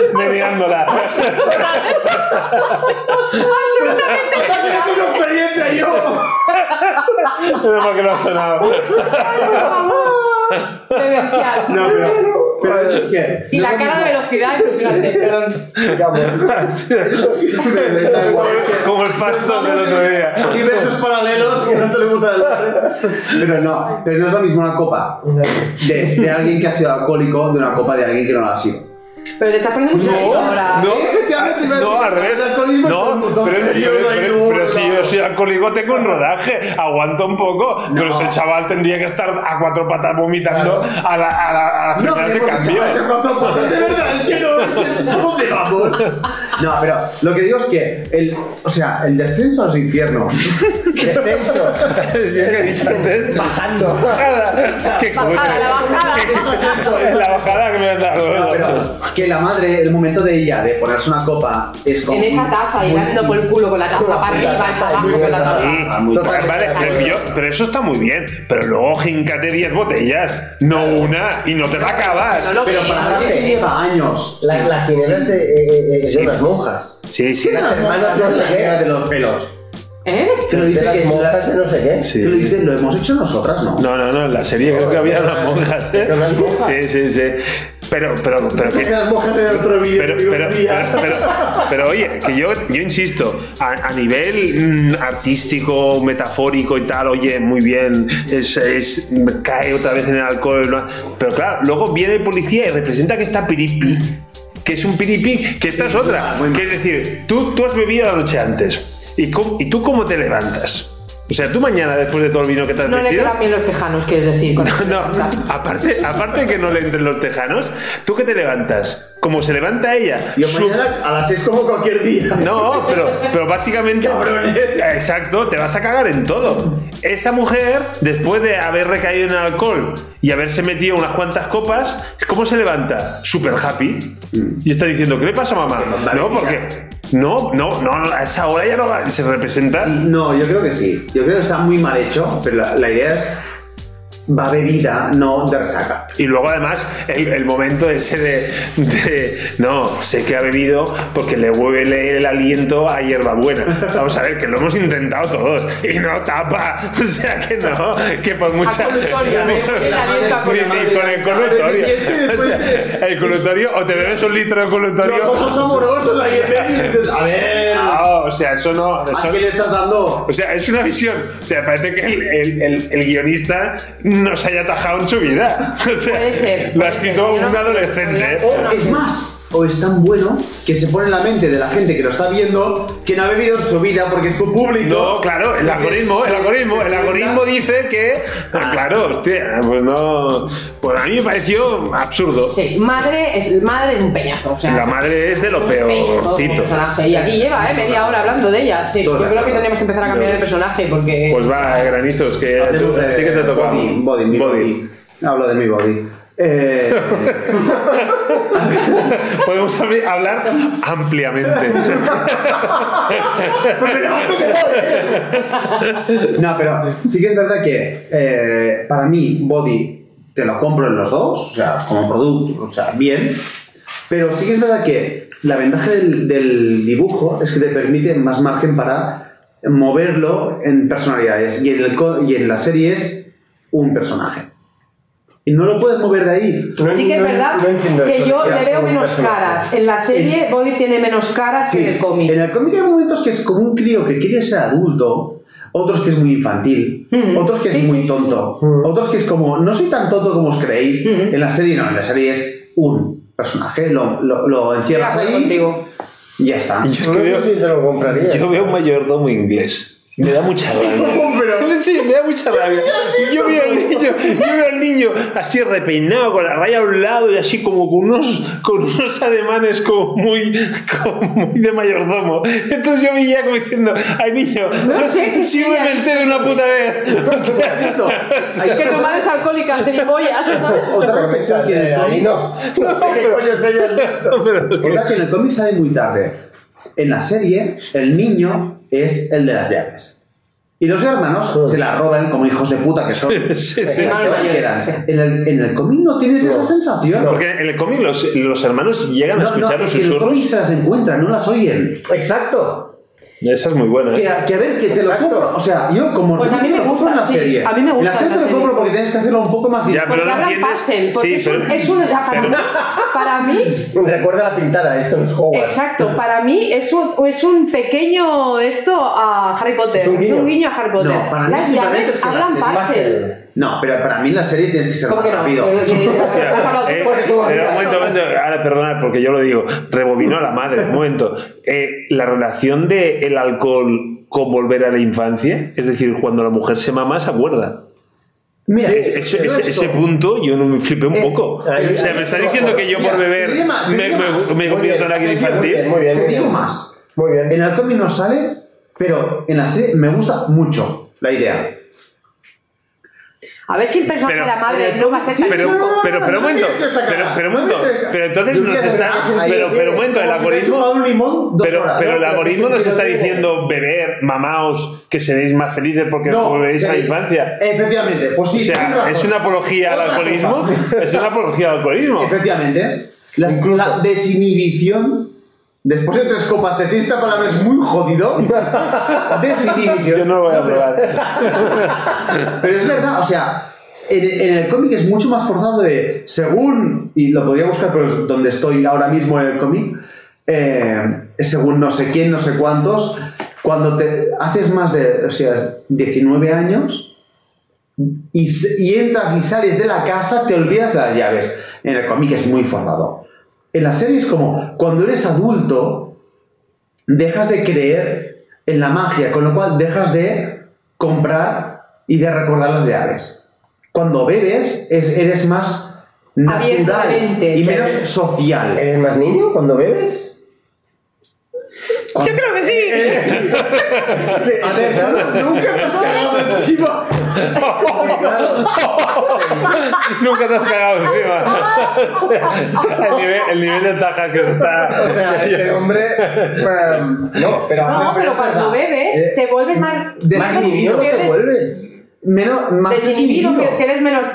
Speaker 3: ¡Tengo experiencia yo!
Speaker 1: No, porque no ha sonado.
Speaker 3: No, pero, pero es que.
Speaker 4: Y la cara de velocidad impresionante, perdón. [laughs]
Speaker 1: Como el pasto del otro día.
Speaker 3: Universos paralelos que no te le gusta el nombre. Pero no, pero no es lo mismo una copa de, de alguien que ha sido alcohólico de una copa de alguien que no lo ha sido.
Speaker 4: Pero te estás poniendo mucho serio ahora.
Speaker 1: no,
Speaker 3: a
Speaker 1: no, al revés. No, pero, pero-
Speaker 3: no
Speaker 1: pero- pero si
Speaker 3: no.
Speaker 1: yo soy alcohólico, tengo un rodaje, aguanto un poco. Pero
Speaker 3: No.
Speaker 1: ese chaval tendría que estar a cuatro patas vomitando a la, a la, a la
Speaker 3: No,
Speaker 1: final de cambio.
Speaker 3: de verdad, es que no, es que ¿por dónde vamos? No, pero lo que digo es que el, o sea, el descenso a los infiernos, [laughs]
Speaker 2: Descenso.
Speaker 1: Es que he dicho antes.
Speaker 2: Bajando.
Speaker 1: Bajada. Qué
Speaker 4: Bajada, la bajada. [laughs]
Speaker 1: La bajada que me han dado.
Speaker 3: No, que la madre, el momento de ella de ponerse una copa es como.
Speaker 4: En esa taza y dando por el culo con la taza para arriba
Speaker 3: Ah, muy
Speaker 1: vale, pero, yo- pero eso está muy bien. Pero luego jincate 10 botellas, no una, y no te la acabas.
Speaker 4: No lo
Speaker 3: Pero para que lleva años.
Speaker 2: La, la ginebra es de, eh, eh,
Speaker 1: Sí.
Speaker 2: de unas monjas.
Speaker 1: Sí, sí.
Speaker 2: Las hermanas no sé qué.
Speaker 3: de los pelos.
Speaker 4: ¿Eh?
Speaker 3: Que lo dice
Speaker 2: las
Speaker 3: que
Speaker 2: monjas de no sé qué.
Speaker 1: Sí.
Speaker 3: Que lo dice, lo hemos hecho nosotras, ¿no?
Speaker 1: No, no, no, en la serie creo que había unas [laughs] monjas, ¿eh? Sí, sí, sí. Pero, pero, pero,
Speaker 3: Que
Speaker 1: pero, pero, oye, que yo, yo insisto, a, a nivel mm, artístico, metafórico y tal, oye, muy bien, es, es- cae otra vez en el alcohol, ¿no? pero claro, luego viene el policía y representa que está piripi, que es un piripi, que esta es otra, que es decir, tú, tú has bebido la noche antes, ¿y, cómo- ¿y tú cómo te levantas? O sea, tú mañana, después de todo el vino que te has
Speaker 4: No le
Speaker 1: metido...
Speaker 4: quedan bien los tejanos, quieres decir. [laughs] esto.
Speaker 1: No, aparte, aparte que no le entren los tejanos, ¿tú qué te levantas? Como se levanta ella.
Speaker 3: Yo
Speaker 1: su-
Speaker 3: mañana a las 6 como cualquier día.
Speaker 1: No, pero, pero básicamente. Exacto, te vas a cagar en todo. Esa mujer, después de haber recaído en el alcohol y haberse metido unas cuantas copas, ¿cómo se levanta? Super happy. Y está diciendo, ¿qué le pasa, mamá? No, porque. No, no, no, a esa hora ya no se representa.
Speaker 3: No, yo creo que sí. Yo creo que está muy mal hecho, pero la idea es. Va bebida, no de resaca.
Speaker 1: Y luego además el, el momento ese de, de, no, sé que ha bebido porque le huele el aliento a hierbabuena. Vamos a ver, que lo hemos intentado todos y no tapa. [laughs] O sea que no, que por mucha... [laughs] Ni con el colutorio. [laughs] O sea, el colutorio, o te bebes un litro de colutorio.
Speaker 3: Los ojos amorosos ahí en dices, a ver.
Speaker 1: No, o sea, eso no...
Speaker 3: ¿A qué le estás dando?
Speaker 1: o sea, es una visión. O sea, parece que el, el- el- el guionista no se haya atajado en su vida. [laughs] O sea,
Speaker 4: Puede ser,
Speaker 1: lo ha escrito un adolescente.
Speaker 3: Es más, o es tan bueno que se pone en la mente de la gente que lo está viendo que no ha bebido en su vida porque es tu público.
Speaker 1: No, claro, el algoritmo, el algoritmo, el algoritmo dice que. Ah, claro, hostia, pues no. Pues a mí me pareció absurdo.
Speaker 4: Sí, madre es, madre es un peñazo. O sea,
Speaker 1: La madre es de lo peorcito.
Speaker 4: personaje. Y aquí lleva, ¿eh? Media hora hablando de ella. Sí, yo
Speaker 3: Toda.
Speaker 4: creo que tendríamos que empezar a cambiar el personaje porque.
Speaker 1: Pues va, eh, granizos, que
Speaker 3: de-
Speaker 1: que te toca.
Speaker 3: Body, body, mi body. Hablo de mi body. Eh, [laughs]
Speaker 1: Podemos hab- hablar ampliamente. [laughs]
Speaker 3: no, pero sí que es verdad que eh, para mí Body te lo compro en los dos, o sea, como producto, o sea, bien. Pero sí que es verdad que la ventaja del, del dibujo es que te permite más margen para moverlo en personalidades. Y en, el y en la serie es un personaje. Y no lo puedes mover de ahí.
Speaker 4: Sí que es verdad
Speaker 2: no entiendo
Speaker 4: que
Speaker 2: eso
Speaker 4: yo le veo menos caras. En la serie Body tiene menos caras que en el cómic.
Speaker 3: En el cómic hay momentos que es como un crío que quiere ser adulto, otros que es muy infantil,
Speaker 4: Mm.
Speaker 3: otros que es
Speaker 4: Sí,
Speaker 3: muy
Speaker 4: sí, sí,
Speaker 3: tonto,
Speaker 2: sí. Mm.
Speaker 3: otros que es como, no soy tan tonto como os creéis.
Speaker 4: Mm.
Speaker 3: En la serie no, en la serie es un personaje, lo, lo, lo encierras ahí
Speaker 4: contigo.
Speaker 3: y ya está.
Speaker 1: Yo, es
Speaker 2: No
Speaker 1: veo,
Speaker 2: si te lo compraría.
Speaker 1: yo veo un mayordomo inglés. Me da mucha [laughs] rabia. Sí, me da mucha rabia. Yo veo al niño, yo veo al niño así repeinado, con la raya a un lado y así como con unos, con unos ademanes como muy, como muy de mayordomo. Entonces yo veía como diciendo, ay niño,
Speaker 4: No sé [laughs]
Speaker 1: té de una puta vez. O sea,
Speaker 4: Es [laughs] que tu madre es alcohólica, gilipollas, ¿sabes?
Speaker 3: Otra reflexión que el
Speaker 2: Ahí no. No sé qué coño sería el [laughs]
Speaker 1: pero que-
Speaker 3: otra que en el cómic sale muy tarde. En la serie, el niño es el de las llaves. Y los hermanos se la roban como hijos de puta que son.
Speaker 1: Sí, sí.
Speaker 3: En el, en el cómic no tienes esa sensación.
Speaker 1: Porque en el cómic los, los hermanos llegan a escuchar
Speaker 3: no,
Speaker 1: los
Speaker 3: en el
Speaker 1: susurros.
Speaker 3: cómic se las encuentran, no las oyen.
Speaker 2: Exacto.
Speaker 1: Esa es muy buena.
Speaker 3: Que,
Speaker 1: ¿eh?
Speaker 3: a- que a ver, que te lo compro. O sea, yo como
Speaker 4: Pues a mí me gusta,
Speaker 3: en la
Speaker 4: sí,
Speaker 3: serie.
Speaker 4: a mí me gusta
Speaker 3: la serie te lo compro porque tienes que hacerlo un poco más
Speaker 1: Ya,
Speaker 3: dinámico.
Speaker 1: pero
Speaker 4: Porque hablan puzzle, porque
Speaker 1: sí,
Speaker 4: es, un,
Speaker 1: pero-
Speaker 4: es un- para,
Speaker 1: pero-
Speaker 4: mí, para mí,
Speaker 2: Recuerda la pintada, esto es Hogwarts.
Speaker 4: exacto, para mí es un, es un pequeño esto a Harry Potter,
Speaker 2: Es un guiño.
Speaker 4: a Harry Potter.
Speaker 3: No, para mí
Speaker 4: Las llaves
Speaker 3: es que
Speaker 4: hablan puzzle.
Speaker 3: No, pero para mí la serie tienes que ser
Speaker 4: ¿Cómo
Speaker 3: más
Speaker 4: que no?
Speaker 3: rápido.
Speaker 1: Eh,
Speaker 2: digas,
Speaker 1: un momento, un momento, ahora perdonad porque yo lo digo, rebobino a la madre, un momento. Eh, la relación de el alcohol con volver a la infancia, es decir, cuando la mujer se mama, se acuerda.
Speaker 3: Mira,
Speaker 1: Ese, ese- ese- punto yo no me flipé un
Speaker 3: Eh,
Speaker 1: poco.
Speaker 2: ahí-
Speaker 1: o sea, me está diciendo que yo por
Speaker 3: Mira,
Speaker 1: beber
Speaker 3: más,
Speaker 1: me, me
Speaker 2: Muy
Speaker 1: convierto en alguien
Speaker 2: muy bien,
Speaker 1: infantil.
Speaker 2: muy bien,
Speaker 3: Te digo más.
Speaker 2: Muy bien.
Speaker 3: En el cómic no sale, pero en la serie me gusta mucho la idea.
Speaker 4: A ver si el personaje
Speaker 1: Pero-
Speaker 4: de la madre no va a ser tan
Speaker 1: Pero,
Speaker 3: no, no,
Speaker 1: pero,
Speaker 3: no,
Speaker 1: pero un momento,
Speaker 3: destacar.
Speaker 1: pero, pero un momento, pero entonces nos está, pero, pero un momento, el algoritmo, pero, pero el
Speaker 2: pero
Speaker 1: algoritmo nos está diciendo beber, mamaos, que seréis más felices porque volveréis a la infancia.
Speaker 3: Efectivamente, pues sí.
Speaker 1: O sea. ¿es una apología al alcoholismo? ¿Es una apología al alcoholismo?
Speaker 3: Efectivamente. La desinhibición. Después de tres copas, decir esta palabra es muy jodido. [laughs] desinhibición.
Speaker 1: Yo no lo voy a probar. [laughs]
Speaker 3: Pero es verdad, o sea, en, en el cómic es mucho más forzado de, según, y lo podría buscar, pero es donde estoy ahora mismo en el cómic, eh, según no sé quién, no sé cuántos, cuando te haces más de, o sea, 19 años y, y entras y sales de la casa, te olvidas de las llaves. En el cómic es muy forzado. En la serie es como, cuando eres adulto, dejas de creer en la magia, con lo cual dejas de comprar y de recordar las llaves. Cuando bebes, es, eres más natural y menos social.
Speaker 2: ¿Eres más niño cuando bebes?
Speaker 1: Yo creo que sí.
Speaker 3: A ver, nunca te has cagado encima.
Speaker 1: Nunca te has cagado encima. el, nivel, el nivel de taja que está.
Speaker 2: O sea, este hombre. em, no, pero.
Speaker 4: No, pero cuando bebes
Speaker 2: Eh,
Speaker 4: te vuelves más,
Speaker 2: Más inhibido te vuelves.
Speaker 3: Menos, más
Speaker 4: desinhibido, que, que eres menos.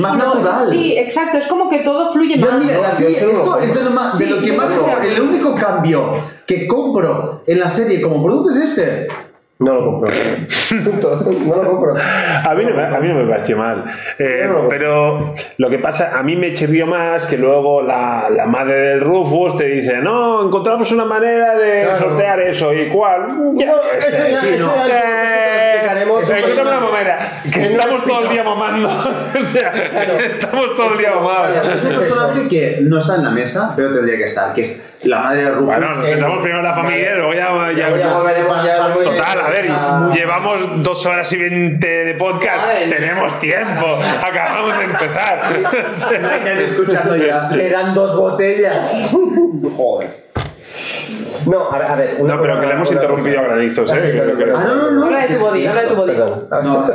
Speaker 3: Más natural.
Speaker 4: Sí, exacto, es como que todo fluye más.
Speaker 2: lo
Speaker 3: esto
Speaker 2: compro.
Speaker 3: es de lo, más, de
Speaker 4: Sí,
Speaker 3: lo que más.
Speaker 4: de.
Speaker 3: El único cambio que compro en la serie como producto es este.
Speaker 2: No lo compro. [laughs] No lo compro.
Speaker 1: A mí, no, me- a mí no me pareció mal. Eh,
Speaker 2: No.
Speaker 1: Pero lo que pasa, a mí me chirrió más que luego la, la madre del Rufus te dice: No, encontramos una manera de
Speaker 2: Claro.
Speaker 1: sortear eso. ¿Y cuál? Ya,
Speaker 2: No, eso
Speaker 1: sé,
Speaker 2: ya-
Speaker 1: sí,
Speaker 2: eso
Speaker 1: no.
Speaker 2: ya
Speaker 1: Eh, una manera. Que estamos todo el día mamando. o sea, estamos todo el día mamando.
Speaker 2: Claro.
Speaker 3: Es un personaje que no está en la mesa, pero tendría que estar, que es la madre de Rufus.
Speaker 1: Bueno, nos sentamos primero la familia y luego ya, ya,
Speaker 2: Ya ya,
Speaker 1: Total, a ver, llevamos dos horas y veinte de podcast,
Speaker 4: Madre mía.
Speaker 1: tenemos tiempo, acabamos de empezar.
Speaker 3: Vengan escuchando ya.
Speaker 2: Le dan dos botellas. Joder. No, a ver, a ver. una-
Speaker 1: No, pero que le hemos
Speaker 2: una
Speaker 1: interrumpido a granizos,
Speaker 2: Ah, sí,
Speaker 1: ¿eh?
Speaker 3: Ah, no, no, no.
Speaker 4: Habla de tu body, habla de tu body.
Speaker 2: Perdón.
Speaker 3: No.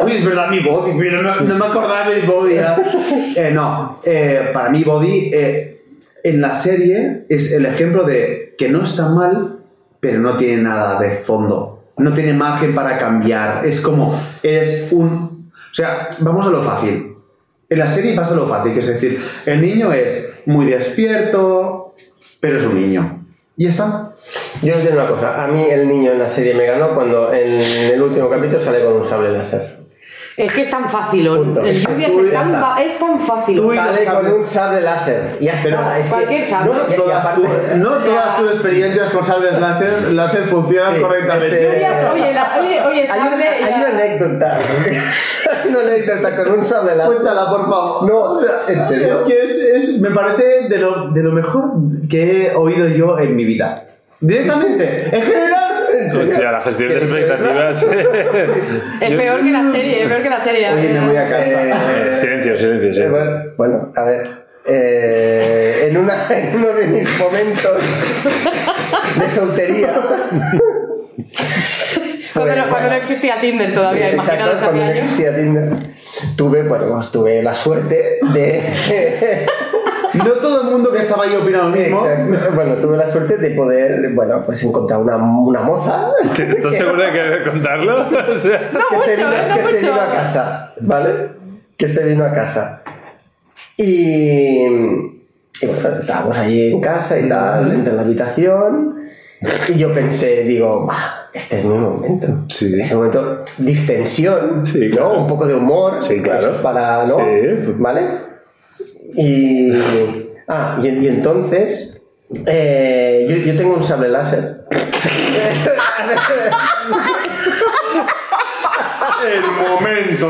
Speaker 3: Uy, es verdad, mi body, no, no me acordaba de mi body. ya. Eh, no, eh, para mí body eh, en la serie es el ejemplo de que no está mal, pero no tiene nada de fondo. No tiene margen para cambiar. Es como, es un... O sea, vamos a lo fácil. En la serie pasa lo fácil, que es decir, el niño es muy despierto, pero es un niño. Y está.
Speaker 2: Yo diré una cosa. A mí el niño en la serie me ganó cuando en el último capítulo sale con un sable láser.
Speaker 4: Es que es tan fácil,
Speaker 2: Punto.
Speaker 4: el Lluvias
Speaker 2: Tú
Speaker 4: es
Speaker 2: ya
Speaker 4: tan,
Speaker 2: está.
Speaker 4: es tan fácil.
Speaker 3: Tú y los
Speaker 2: Sale con
Speaker 3: sables.
Speaker 2: un sable láser. Y ya
Speaker 3: Pero
Speaker 2: está. Es que-
Speaker 4: cualquier sable.
Speaker 2: No, y- y
Speaker 3: Todas
Speaker 2: aparte- [laughs]
Speaker 3: tu- no todas tus experiencias con sables láser, láser funcionan
Speaker 2: Sí,
Speaker 3: correctamente.
Speaker 2: ese-
Speaker 4: Lluvias, oye, la- oye, oye,
Speaker 2: Hay una,
Speaker 4: sable,
Speaker 2: hay una anécdota. [laughs] hay una anécdota con un sable láser.
Speaker 3: Cuéntala, por favor.
Speaker 2: No, ¿en serio?
Speaker 3: Es que es, es- me parece de lo, de lo mejor que he oído yo en mi vida. Directamente. En general. [laughs]
Speaker 1: Hostia, la gestión de expectativas.
Speaker 4: Es peor que la serie, es peor que la serie.
Speaker 3: Oye, me voy a casa.
Speaker 1: Eh, silencio, silencio,
Speaker 2: Eh,
Speaker 1: silencio.
Speaker 2: bueno, bueno, a ver. eh, en, una, en uno de mis momentos de soltería.
Speaker 4: Cuando,
Speaker 2: pues,
Speaker 4: no, cuando no existía Tinder todavía,
Speaker 2: sí, exacto,
Speaker 4: hace
Speaker 2: cuando no existía Tinder. Tuve, bueno, pues tuve la suerte de. [laughs]
Speaker 3: No todo el mundo que estaba ahí opina lo mismo.
Speaker 2: Exacto. Bueno, tuve la suerte de poder, bueno, pues encontrar una, una moza
Speaker 1: ¿Estás [laughs] seguro de querer contarlo? [laughs] O sea,
Speaker 4: No
Speaker 2: que, se
Speaker 4: mucho,
Speaker 2: vino,
Speaker 4: no
Speaker 2: que se vino a casa, ¿vale? Que se vino a casa. Y, y bueno, estábamos allí en casa y tal, entré en la habitación Y yo pensé, digo, "Bah, este es mi momento.
Speaker 1: Sí.
Speaker 2: Ese momento, distensión,
Speaker 1: Sí,
Speaker 2: ¿no? Un poco de humor.
Speaker 1: Sí, claro.
Speaker 2: Eso es para, ¿no?
Speaker 1: Sí.
Speaker 2: ¿Vale? Y. Ah, y, y entonces. eh, yo, yo tengo un sable láser.
Speaker 1: El momento.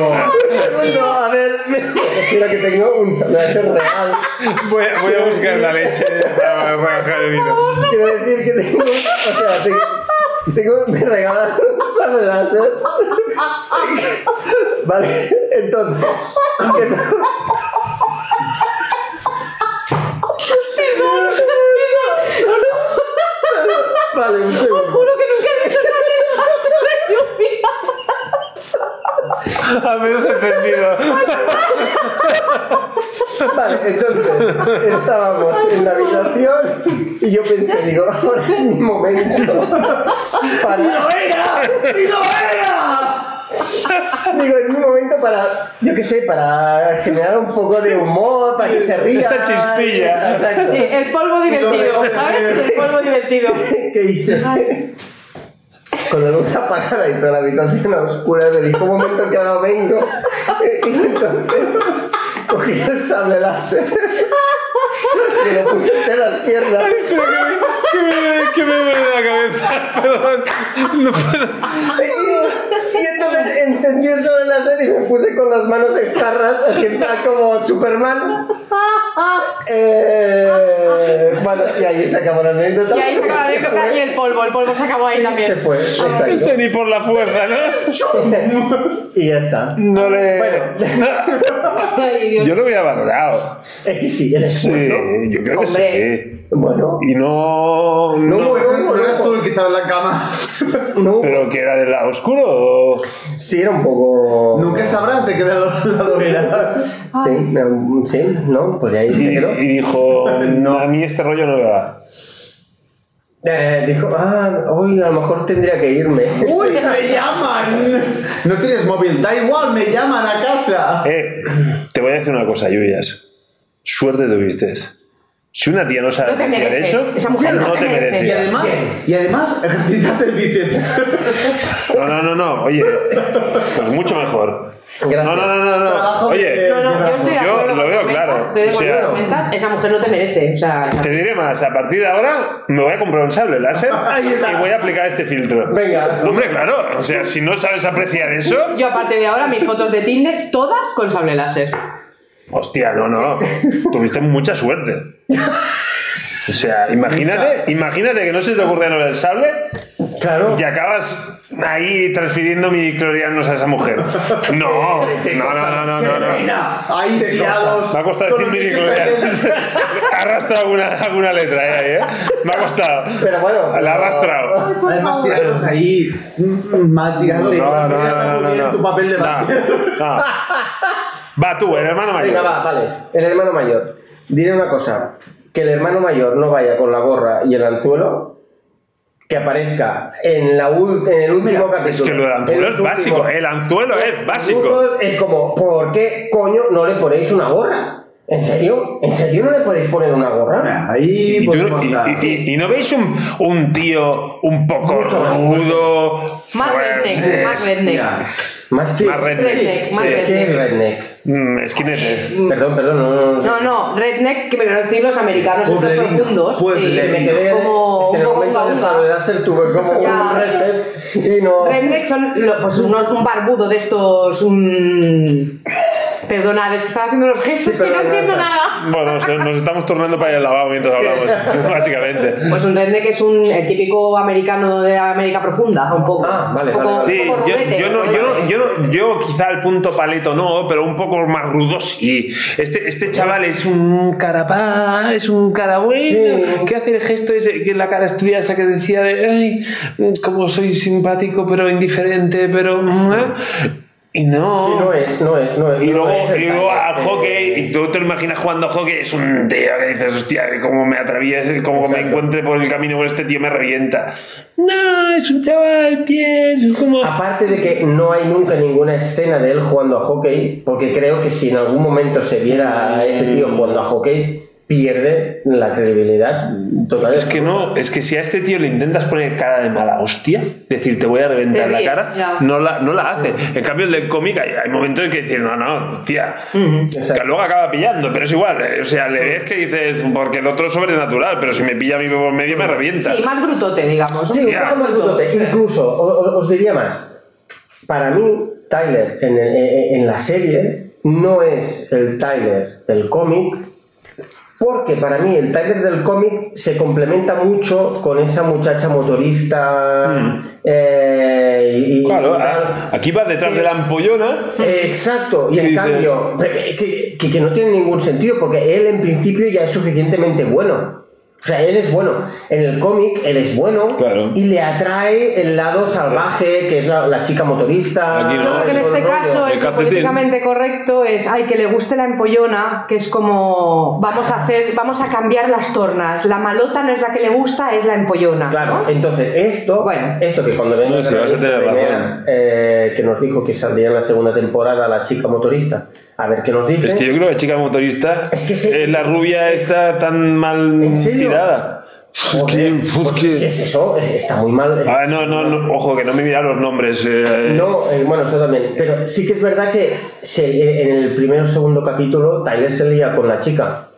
Speaker 2: No, a ver, me refiero que tengo un sable láser real.
Speaker 1: Voy, a- voy a buscar la leche para bajar el vino.
Speaker 2: Quiero decir que tengo, o sea, tengo, tengo me regalan un láser. Vale, entonces, vale, un segundo.
Speaker 4: Juro que nunca he dicho nada [laughs]
Speaker 1: Al menos entendido.
Speaker 2: Vale, entonces estábamos en la habitación y yo pensé, digo, ahora es mi momento para. ¡Y lo era! ¡Y lo era! Digo, es mi momento para, yo qué sé, para generar un poco de humor, para que se ría.
Speaker 1: Esa chispilla.
Speaker 2: Exacto.
Speaker 4: Sí, el polvo divertido, ¿sabes? El polvo divertido.
Speaker 2: ¿Qué hice? Con la luz apagada y toda la habitación a oscuras, me dijo un momento que ahora vengo. [laughs] Y entonces cogí el sable láser [laughs] y lo puse entre las piernas.
Speaker 1: Que me, que me duele la cabeza. [laughs] Perdón. No puedo.
Speaker 2: Y, y entonces encendí el sable láser y me puse con las manos en jarras, así en plan como Superman. Eh, bueno, y ahí se acabó la anécdota.
Speaker 4: Y ahí se acabó la anécdota y el polvo, el polvo se acabó ahí
Speaker 2: Se
Speaker 4: también.
Speaker 2: fue,
Speaker 1: No
Speaker 2: exacto.
Speaker 1: sé ni por la fuerza, ¿no? [laughs]
Speaker 2: Y ya está.
Speaker 1: No le.
Speaker 2: Bueno.
Speaker 4: Ay, Dios.
Speaker 1: Yo lo hubiera valorado.
Speaker 2: Es que sí, eres
Speaker 1: Sí, yo creo que sí.
Speaker 2: Bueno,
Speaker 1: Y no.
Speaker 2: No,
Speaker 1: no-
Speaker 2: no,
Speaker 3: ¿No eras tú el que estaba en la cama? [laughs]
Speaker 2: no.
Speaker 1: ¿Pero que era del lado oscuro?
Speaker 2: Sí, era un poco.
Speaker 3: Nunca sabrás de qué lado, lado era. [laughs]
Speaker 2: Sí, sí, ¿no? Pues ya ahí
Speaker 1: Y,
Speaker 2: se quedó.
Speaker 1: y dijo: no. A mí este rollo no me va.
Speaker 2: Eh, dijo, ah, hoy a lo mejor tendría que irme. [laughs]
Speaker 3: ¡Uy, me llaman! No tienes móvil, da igual, me llaman a casa.
Speaker 1: Eh, te voy a decir una cosa, Lluvias. Suerte tuviste. Si una tía no sabe
Speaker 4: No te
Speaker 1: apreciar
Speaker 4: merece.
Speaker 1: eso,
Speaker 4: Esa mujer no te merece.
Speaker 3: Y además, y además, ejercítate el bíceps.
Speaker 1: No, no, no, no. Oye, pues mucho mejor.
Speaker 2: Gracias.
Speaker 1: No, no, no, no. no. Oye,
Speaker 3: de-
Speaker 4: No, no, yo estoy
Speaker 1: Yo lo veo claro.
Speaker 4: Estoy de
Speaker 1: O sea-
Speaker 4: comentas, esa mujer no te merece. O sea,
Speaker 1: te diré más. A partir de ahora me voy a comprar un sable láser [laughs] y voy a aplicar este filtro.
Speaker 2: Venga.
Speaker 1: Hombre, claro. O sea, si no sabes apreciar eso.
Speaker 4: yo a partir de ahora mis fotos de Tinder todas con sable láser.
Speaker 1: Hostia, no, no. [laughs] Tuviste mucha suerte. O sea, imagínate, imagínate que no se te ocurre no el sable
Speaker 2: Claro.
Speaker 1: y acabas ahí transfiriendo midiclorianos a esa mujer. No, no, no, no, no, no. no.
Speaker 3: Ahí tirados.
Speaker 1: Me ha costado decir midiclorianos. [laughs] Ha arrastrado alguna, alguna letra eh, ahí, ¿eh? Me ha costado.
Speaker 2: Pero bueno.
Speaker 1: La ha arrastrado.
Speaker 3: Además, tirados ahí. Mal tirados.
Speaker 1: No, no, no, no, no, no.
Speaker 3: Tu papel de
Speaker 1: no. [laughs] Va tú, el hermano mayor.
Speaker 2: Venga, va, vale. El hermano mayor. Diré una cosa. Que el hermano mayor no vaya con la gorra y el anzuelo. Que aparezca en, la ul- en el último capítulo.
Speaker 1: Es que lo del anzuelo es básico. El anzuelo es básico.
Speaker 2: Es como, ¿por qué coño no le ponéis una gorra? ¿En serio? ¿En serio no le podéis poner una gorra?
Speaker 3: Ahí
Speaker 1: Y, tú- y- y- y- y no veis un, un tío un poco rudo,
Speaker 4: Más redneck, más redneck.
Speaker 2: Más
Speaker 1: más redneck?
Speaker 4: Más redneck.
Speaker 2: ¿Qué es redneck?
Speaker 1: Mm, esquinete.
Speaker 2: Perdón, perdón, no, no, no.
Speaker 4: No, no, redneck, que me quiero decir los americanos estos profundos.
Speaker 3: pueblerino.
Speaker 4: sí.
Speaker 2: Me quedé
Speaker 4: como un
Speaker 2: el
Speaker 4: poco
Speaker 2: momento
Speaker 4: unga.
Speaker 2: láser tuve como
Speaker 4: Ya.
Speaker 2: un reset y no.
Speaker 4: Redneck son lo- pues unos, un barbudo de estos. Un... Perdonad, es que estaba haciendo los gestos
Speaker 2: Sí,
Speaker 4: que no
Speaker 2: perdona,
Speaker 4: entiendo nada.
Speaker 1: Bueno, nos estamos turnando para ir al lavabo mientras hablamos, [laughs] básicamente.
Speaker 4: Pues un redneck es un el típico americano de América profunda, un poco.
Speaker 2: Ah, vale,
Speaker 4: un poco,
Speaker 2: vale, vale.
Speaker 1: Sí,
Speaker 4: un poco
Speaker 1: yo,
Speaker 4: rudete,
Speaker 1: yo no,
Speaker 4: ¿no?
Speaker 1: yo, no, yo, no- yo quizá al punto paleto no, pero un poco más rudo sí. Este, este chaval es un carapá, es un cara bueno,
Speaker 2: Sí.
Speaker 1: que hace el gesto ese, que la cara estudiada esa que decía de, ay, como soy simpático pero indiferente, pero... ¿eh? Y no...
Speaker 2: Sí, no es, no es, no es.
Speaker 1: Y
Speaker 2: no
Speaker 1: luego,
Speaker 2: es el
Speaker 1: y luego
Speaker 2: eh,
Speaker 1: hockey, y tú te imaginas jugando a hockey, es un tío que dices, hostia, como me atraviese, como me
Speaker 2: Exacto.
Speaker 1: encuentre por el camino con este tío me revienta. No, es un chaval bien, es como...
Speaker 2: Aparte de que no hay nunca ninguna escena de él jugando a hockey, porque creo que si en algún momento se viera a ese tío jugando a hockey, pierde la credibilidad total.
Speaker 1: Es que no, es que si a este tío le intentas poner cara de mala hostia, decir te voy a reventar la cara,
Speaker 4: ya.
Speaker 1: no la, no la hace. En cambio, el del cómic hay, hay momentos en que dices, no, no, tía,
Speaker 4: Ujú.
Speaker 2: Exacto.
Speaker 1: que luego acaba pillando, pero es igual. eh, O sea, le ves que dices, porque el otro es sobrenatural, pero si me pilla a mí por medio me revienta.
Speaker 4: Sí, más brutote, digamos.
Speaker 2: Sí, un poco más brutote.
Speaker 4: Sí.
Speaker 2: Incluso, os diría más. Para mí, Tyler en, el- en- en la serie no es el Tyler del cómic, porque para mí el Tyler del cómic se complementa mucho con esa muchacha motorista. eh, y,
Speaker 1: Claro,
Speaker 2: y tal.
Speaker 1: a- aquí va detrás
Speaker 2: Sí.
Speaker 1: de la ampollona.
Speaker 2: Eh, Exacto, y
Speaker 1: ¿Qué
Speaker 2: en cambio, que, que- que no tiene ningún sentido, porque él en principio ya es suficientemente bueno. O sea, él es bueno. En el cómic, él es bueno
Speaker 1: Claro.
Speaker 2: y le atrae el lado salvaje, que es la, la chica motorista.
Speaker 1: Aquí no.
Speaker 4: Creo que en este caso
Speaker 1: El
Speaker 4: es políticamente correcto es ay que le guste la empollona, que es como vamos a hacer, vamos a cambiar las tornas. La malota no es la que le gusta, es la empollona.
Speaker 2: Claro,
Speaker 4: ¿no?
Speaker 2: entonces esto,
Speaker 4: Bueno.
Speaker 2: esto que cuando venga
Speaker 1: No, a tener
Speaker 2: venía, eh, que nos dijo que saldría en la segunda temporada la chica motorista, a ver qué nos dice.
Speaker 1: Es que yo creo que la chica motorista
Speaker 2: Es que se-
Speaker 1: es la rubia esta tan mal
Speaker 2: ¿En serio?
Speaker 1: tirada. Es
Speaker 2: Joder,
Speaker 1: que-
Speaker 2: pues
Speaker 1: es que-
Speaker 2: si es eso, es- está muy mal. es-
Speaker 1: Ah, no, no, no, ojo, que no me mira los nombres. eh,
Speaker 2: No, eh, bueno, eso también. Pero sí que es verdad que se- eh, en el primer o segundo capítulo Tyler se lía con la chica.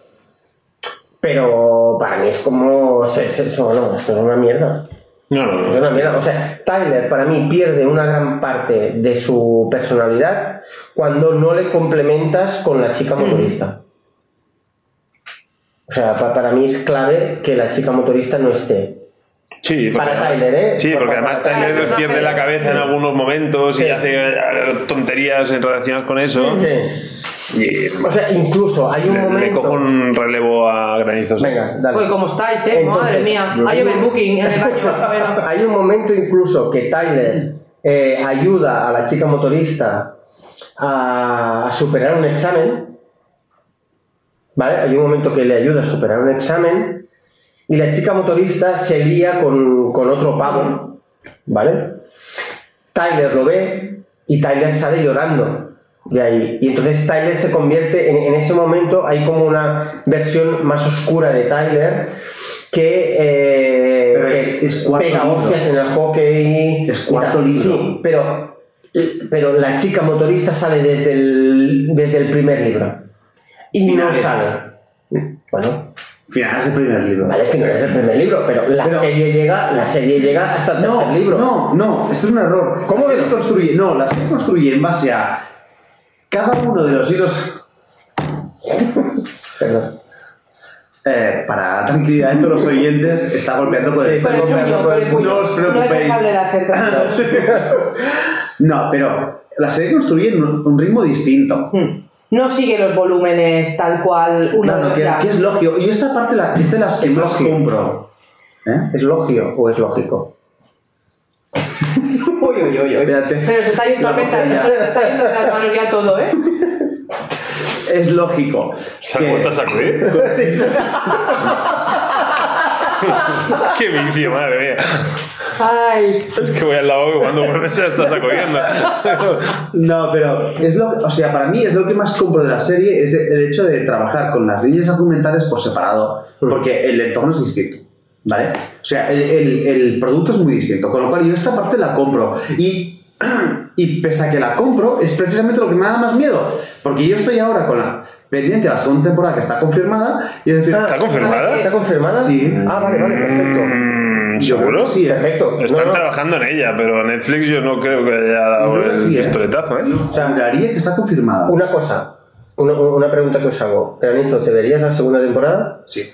Speaker 2: Pero para mí es como. Se- eso, no, esto es una mierda.
Speaker 1: No, no,
Speaker 2: Es
Speaker 1: no.
Speaker 2: una mierda. O sea, Tyler para mí pierde una gran parte de su personalidad cuando no le complementas con la chica motorista. O sea, pa- para mí es clave que la chica motorista no esté.
Speaker 1: Sí, porque
Speaker 2: Para
Speaker 1: además-
Speaker 2: Tyler, ¿eh?
Speaker 1: Sí, porque además Tyler
Speaker 4: Tyler.
Speaker 1: pierde la cabeza en algunos momentos y hace eh, tonterías relacionadas con eso.
Speaker 2: Sí.
Speaker 1: Y
Speaker 2: O sea, incluso hay un
Speaker 1: le, le
Speaker 2: momento.
Speaker 1: cojo un relevo a granizos.
Speaker 2: Venga, dale.
Speaker 4: Uy, ¿cómo estáis, eh? Madre mía. Hay overbooking en el baño. [laughs] Bueno.
Speaker 2: Hay un momento incluso que Tyler eh, ayuda a la chica motorista a, a superar un examen. ¿Vale? Hay un momento que le ayuda a superar un examen y la chica motorista se lía con, con otro pavo. ¿Vale? Tyler lo ve y Tyler sale llorando de ahí. Y entonces Tyler se convierte, en, en ese momento hay como una versión más oscura de Tyler que, eh, que
Speaker 3: es- es
Speaker 2: hostias en el hockey.
Speaker 3: Es cuarto libro.
Speaker 2: Sí, pero, pero la chica motorista sale desde el, desde el primer libro. Y no
Speaker 3: Finales.
Speaker 2: sale. Bueno,
Speaker 3: Finales del primer libro.
Speaker 2: vale, que no es el primer libro, pero la
Speaker 3: Pero-
Speaker 2: serie llega, la serie llega hasta el tercer
Speaker 3: No,
Speaker 2: libro.
Speaker 3: no, no, esto es un error.
Speaker 2: ¿Cómo no?
Speaker 3: construye? No, la serie construye en base a cada uno de los hilos. [laughs]
Speaker 2: Perdón.
Speaker 3: Eh, para tranquilidad de todos los oyentes, está golpeando con
Speaker 2: Sí,
Speaker 3: el
Speaker 2: está
Speaker 4: Con el
Speaker 2: golpeando el.
Speaker 3: No os
Speaker 4: No es
Speaker 3: preocupéis.
Speaker 4: de las. [laughs]
Speaker 3: No, pero la serie construye en un, un ritmo distinto.
Speaker 4: Hmm. No sigue los volúmenes tal cual una
Speaker 3: Claro, que, que es lógico. Y esta parte la, es de las que
Speaker 2: Es
Speaker 3: más
Speaker 2: lógico.
Speaker 3: compro. ¿Eh?
Speaker 2: ¿Es lógico o es lógico? [laughs]
Speaker 4: Uy, uy, uy, uy.
Speaker 3: Espérate.
Speaker 4: Pero se está yendo,
Speaker 3: La
Speaker 4: se está yendo las manos ya todo, ¿eh?
Speaker 3: Es lógico.
Speaker 1: ¿Se ha vuelto a sacudir? [laughs] [laughs] [laughs] ¡Qué vicio, madre mía!
Speaker 4: Ay.
Speaker 1: Es que voy al lado cuando vuelves se la está sacudiendo. [laughs]
Speaker 3: No, pero es lo, o sea, para mí es lo que más compro de la serie es el hecho de trabajar con las líneas argumentales por separado, porque el entorno es distinto, ¿vale? O sea, el, el- el producto es muy distinto, con lo cual yo esta parte la compro y, [clears throat] y pese a que la compro es precisamente lo que me da más miedo, porque yo estoy ahora con la pendiente la segunda temporada que está confirmada y es decir,
Speaker 1: ¿Está confirmada?
Speaker 2: ¿Está confirmada?
Speaker 3: Sí.
Speaker 2: Ah, vale, vale, perfecto.
Speaker 1: Mm, ¿Seguro?
Speaker 3: Sí,
Speaker 2: Perfecto.
Speaker 1: Están
Speaker 2: No, no.
Speaker 1: trabajando en ella, pero Netflix yo no creo que haya dado
Speaker 3: que
Speaker 1: el
Speaker 3: sí, ¿eh?
Speaker 1: ¿eh?
Speaker 3: juraría que está confirmada.
Speaker 2: Una cosa, una, una pregunta que os hago. Granizo, ¿te verías la segunda temporada?
Speaker 3: Sí.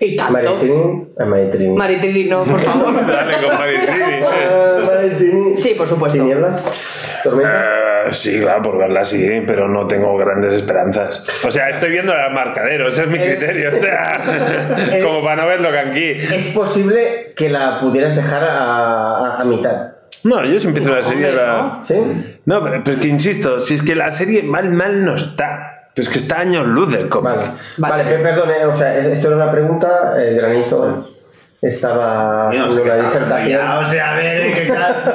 Speaker 4: Y tanto.
Speaker 2: Maritini. A Maritini.
Speaker 4: Maritini, no, por favor. [laughs]
Speaker 1: Dale con Maritrini.
Speaker 2: Ah, [laughs] Maritini.
Speaker 4: Sí, por supuesto.
Speaker 2: ¿Tinieblas? ¿Tormentas?
Speaker 1: Sí, claro, por verla sí, pero no tengo grandes esperanzas. O sea, estoy viendo el marcadero, ese es mi criterio. O sea, [laughs] como para no verlo que aquí.
Speaker 2: Es posible que la pudieras dejar a, a- a mitad.
Speaker 1: No, yo si empiezo la serie
Speaker 4: Hombre,
Speaker 1: la...
Speaker 4: ¿no?
Speaker 2: ¿Sí?
Speaker 1: No, pero, pero es que insisto, si es que la serie mal, mal no está. Pero es que está años luz del cómic.
Speaker 2: Vale.
Speaker 4: Vale.
Speaker 2: Vale, pe- perdón, eh, o sea, es- esto era una pregunta, eh, granizo. Estaba disertación.
Speaker 3: Ya, o sea, a ver,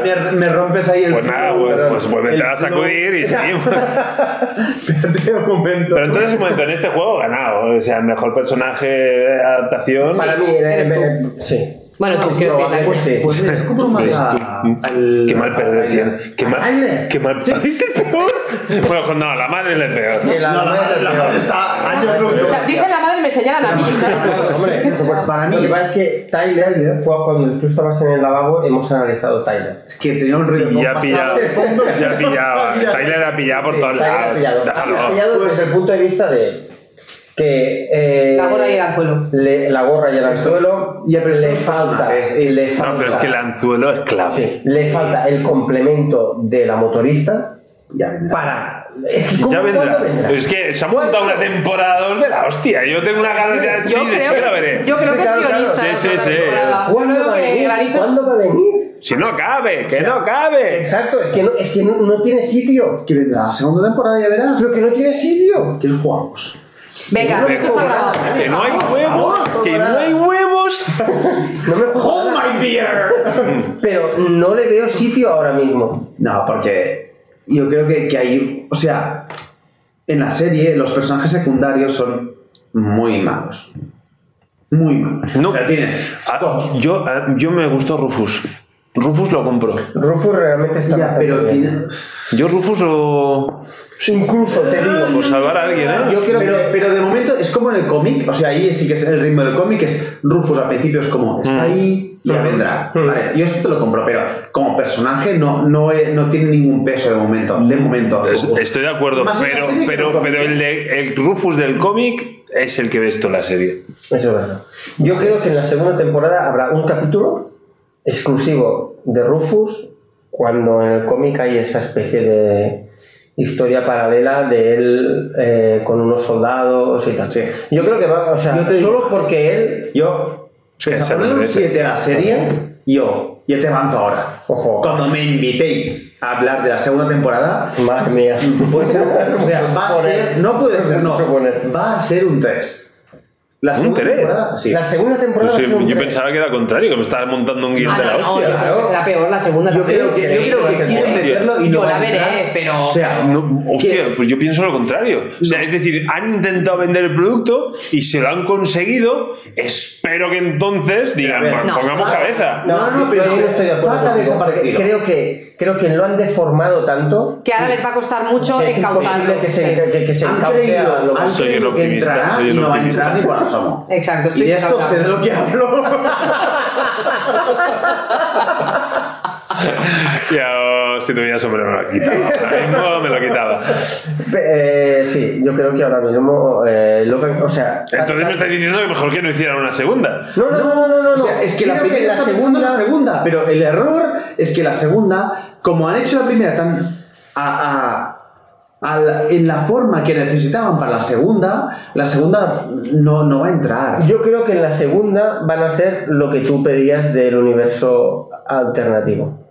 Speaker 3: [laughs] me, me rompes ahí el
Speaker 1: Pues nada,
Speaker 3: flow,
Speaker 1: pues, pues a sacudir y seguimos. [laughs]
Speaker 3: Espérate un momento.
Speaker 1: Pero entonces, un momento, en este juego ganado. O sea, el mejor personaje de adaptación.
Speaker 2: Para mí, eh,
Speaker 4: eres tú.
Speaker 2: sí.
Speaker 4: Bueno, tú, quiero decir,
Speaker 2: Probablemente sí.
Speaker 3: Pues más a, al...
Speaker 1: Qué mal perder tiene. Qué mal, [laughs] qué mal ¿Es el peor? [laughs] Bueno, pues no, la madre es el peor.
Speaker 2: Sí, la-
Speaker 3: No, la, madre- la madre está años luz.
Speaker 4: O sea, dice la madre y me señalan a mí.
Speaker 2: Hombre, [laughs]
Speaker 3: Pues para mí-
Speaker 2: Lo que pasa es que Tyler, fue cuando tú estabas en el lavabo, hemos analizado Tyler.
Speaker 3: Es que tenía un ruido
Speaker 1: Y ya pillado. [laughs] Ya ha pillado. Tyler ha pillado por todos lados.
Speaker 2: pillado. Ha pillado desde el punto de vista de que eh,
Speaker 4: La gorra y el anzuelo.
Speaker 2: le- la gorra y el anzuelo
Speaker 3: Ya, pero
Speaker 2: le falta,
Speaker 3: es-
Speaker 2: le
Speaker 1: No,
Speaker 2: falta,
Speaker 1: pero es que el anzuelo es clave.
Speaker 2: sí, le falta el complemento de la motorista
Speaker 3: Ya vendrá.
Speaker 2: para es que ¿cómo-
Speaker 1: Ya vendrá.
Speaker 2: vendrá?
Speaker 1: Es que se ha montado una temporada dos de la hostia. Yo tengo una ganas de
Speaker 4: Yo
Speaker 1: sí, de sí, la veré.
Speaker 4: yo creo que es
Speaker 2: Claro,
Speaker 4: guionista.
Speaker 1: Sí, sí, sí.
Speaker 2: ¿Cuándo va a
Speaker 4: que
Speaker 2: venir? ¿Cuándo va a venir?
Speaker 1: Si no cabe, que no cabe.
Speaker 2: Exacto, es que no, es que no, no tiene sitio.
Speaker 3: ¿Qué vendrá? La segunda temporada ya verás.
Speaker 2: Pero que no tiene sitio.
Speaker 3: ¿Qué jugamos?
Speaker 4: Venga,
Speaker 2: No,
Speaker 4: esto está grabado.
Speaker 1: Que no hay huevos, que no hay huevos. [laughs]
Speaker 2: No me
Speaker 3: ¡Hold my beer! [laughs]
Speaker 2: Pero no le veo sitio ahora mismo.
Speaker 3: No, porque yo creo que, que hay. O sea, en la serie los personajes secundarios son muy malos. Muy malos.
Speaker 1: No.
Speaker 3: O sea, tienes.
Speaker 1: Ah, yo, ah, yo me gustó Rufus. Rufus lo compro.
Speaker 2: Rufus realmente está
Speaker 3: Ya,
Speaker 2: bastante
Speaker 3: pero
Speaker 2: bien.
Speaker 3: tiene.
Speaker 1: Yo Rufus lo...
Speaker 2: Incluso te digo,
Speaker 1: Por salvar a alguien, ¿eh?
Speaker 2: Yo creo
Speaker 3: pero,
Speaker 2: que-
Speaker 3: pero de momento es como en el cómic, o sea, ahí sí que es el ritmo del cómic, es Rufus al principio es como, está
Speaker 1: Mm.
Speaker 3: ahí ya vendrá.
Speaker 2: Mm.
Speaker 3: Vale, yo esto te lo compro, pero como personaje no, no, no tiene ningún peso de momento. De momento.
Speaker 1: Es-. Estoy de acuerdo,
Speaker 3: Más
Speaker 1: pero,
Speaker 3: en el
Speaker 1: pero, pero el, de, el Rufus del cómic es el que ves toda la serie.
Speaker 2: Eso es verdad. Yo creo que en la segunda temporada habrá un capítulo exclusivo de Rufus cuando en el cómic hay esa especie de historia paralela de él eh, con unos soldados y tal.
Speaker 3: Sí.
Speaker 2: Yo creo que va, o sea, solo porque él,
Speaker 3: Yo,
Speaker 1: Sí,
Speaker 3: pese
Speaker 1: se
Speaker 3: a poner un
Speaker 1: merece.
Speaker 3: 7 a la serie, yo, yo te avanzo ahora.
Speaker 2: Ojo.
Speaker 3: Cuando me invitéis a hablar de la segunda temporada,
Speaker 2: madre mía, [laughs]
Speaker 3: puede ser, o sea, [laughs] va a ser, no puede ser, no, va a ser un 3. La
Speaker 1: ¿Un
Speaker 3: segunda
Speaker 1: tres?
Speaker 3: temporada, sí.
Speaker 2: La segunda temporada
Speaker 1: Yo, sé- yo pensaba que era contrario, que me estaba montando un guion
Speaker 4: Ah,
Speaker 1: de la
Speaker 4: no, no,
Speaker 1: hostia.
Speaker 4: creo que será peor la segunda.
Speaker 3: Yo creo que, yo creo que quieren meterlo y no
Speaker 4: Yo la veré, pero-
Speaker 3: O sea,
Speaker 1: No, hostia, pues yo pienso lo contrario. O sea, es decir, han intentado vender el producto y se lo han conseguido. Espero que entonces digan,
Speaker 3: Pero a ver,
Speaker 1: "Pues
Speaker 4: no.
Speaker 1: pongamos cabeza.
Speaker 3: No, no, pero
Speaker 2: yo no estoy de acuerdo. Creo que, creo que lo han deformado tanto
Speaker 4: Que ahora les va a costar mucho
Speaker 2: que es imposible que se, que, que se encauce a lo
Speaker 3: han
Speaker 1: Soy el
Speaker 3: que
Speaker 1: optimista,
Speaker 3: entrará
Speaker 1: soy el
Speaker 3: y no va a
Speaker 1: optimista.
Speaker 3: entrar asomo.
Speaker 4: Exacto, estoy
Speaker 3: Y de esto sé de lo que hablo. [laughs]
Speaker 1: Ya, si tuviera sombrero me lo quitaba. Ahora mismo me lo quitaba.
Speaker 2: Eh, sí, yo creo que ahora mismo eh, Logan, o sea,
Speaker 1: Entonces me estás diciendo que mejor que no hicieran una segunda.
Speaker 2: no, no, no, no, no, no,
Speaker 3: O sea, es que la
Speaker 2: Creo
Speaker 3: primera
Speaker 2: la segunda,
Speaker 3: la segunda, pero el error es que la segunda, como han hecho la primera tan a, a- a la- en la forma que necesitaban para la segunda, la segunda no, no va a entrar.
Speaker 2: yo creo que en la segunda van a hacer lo que tú pedías del universo alternativo.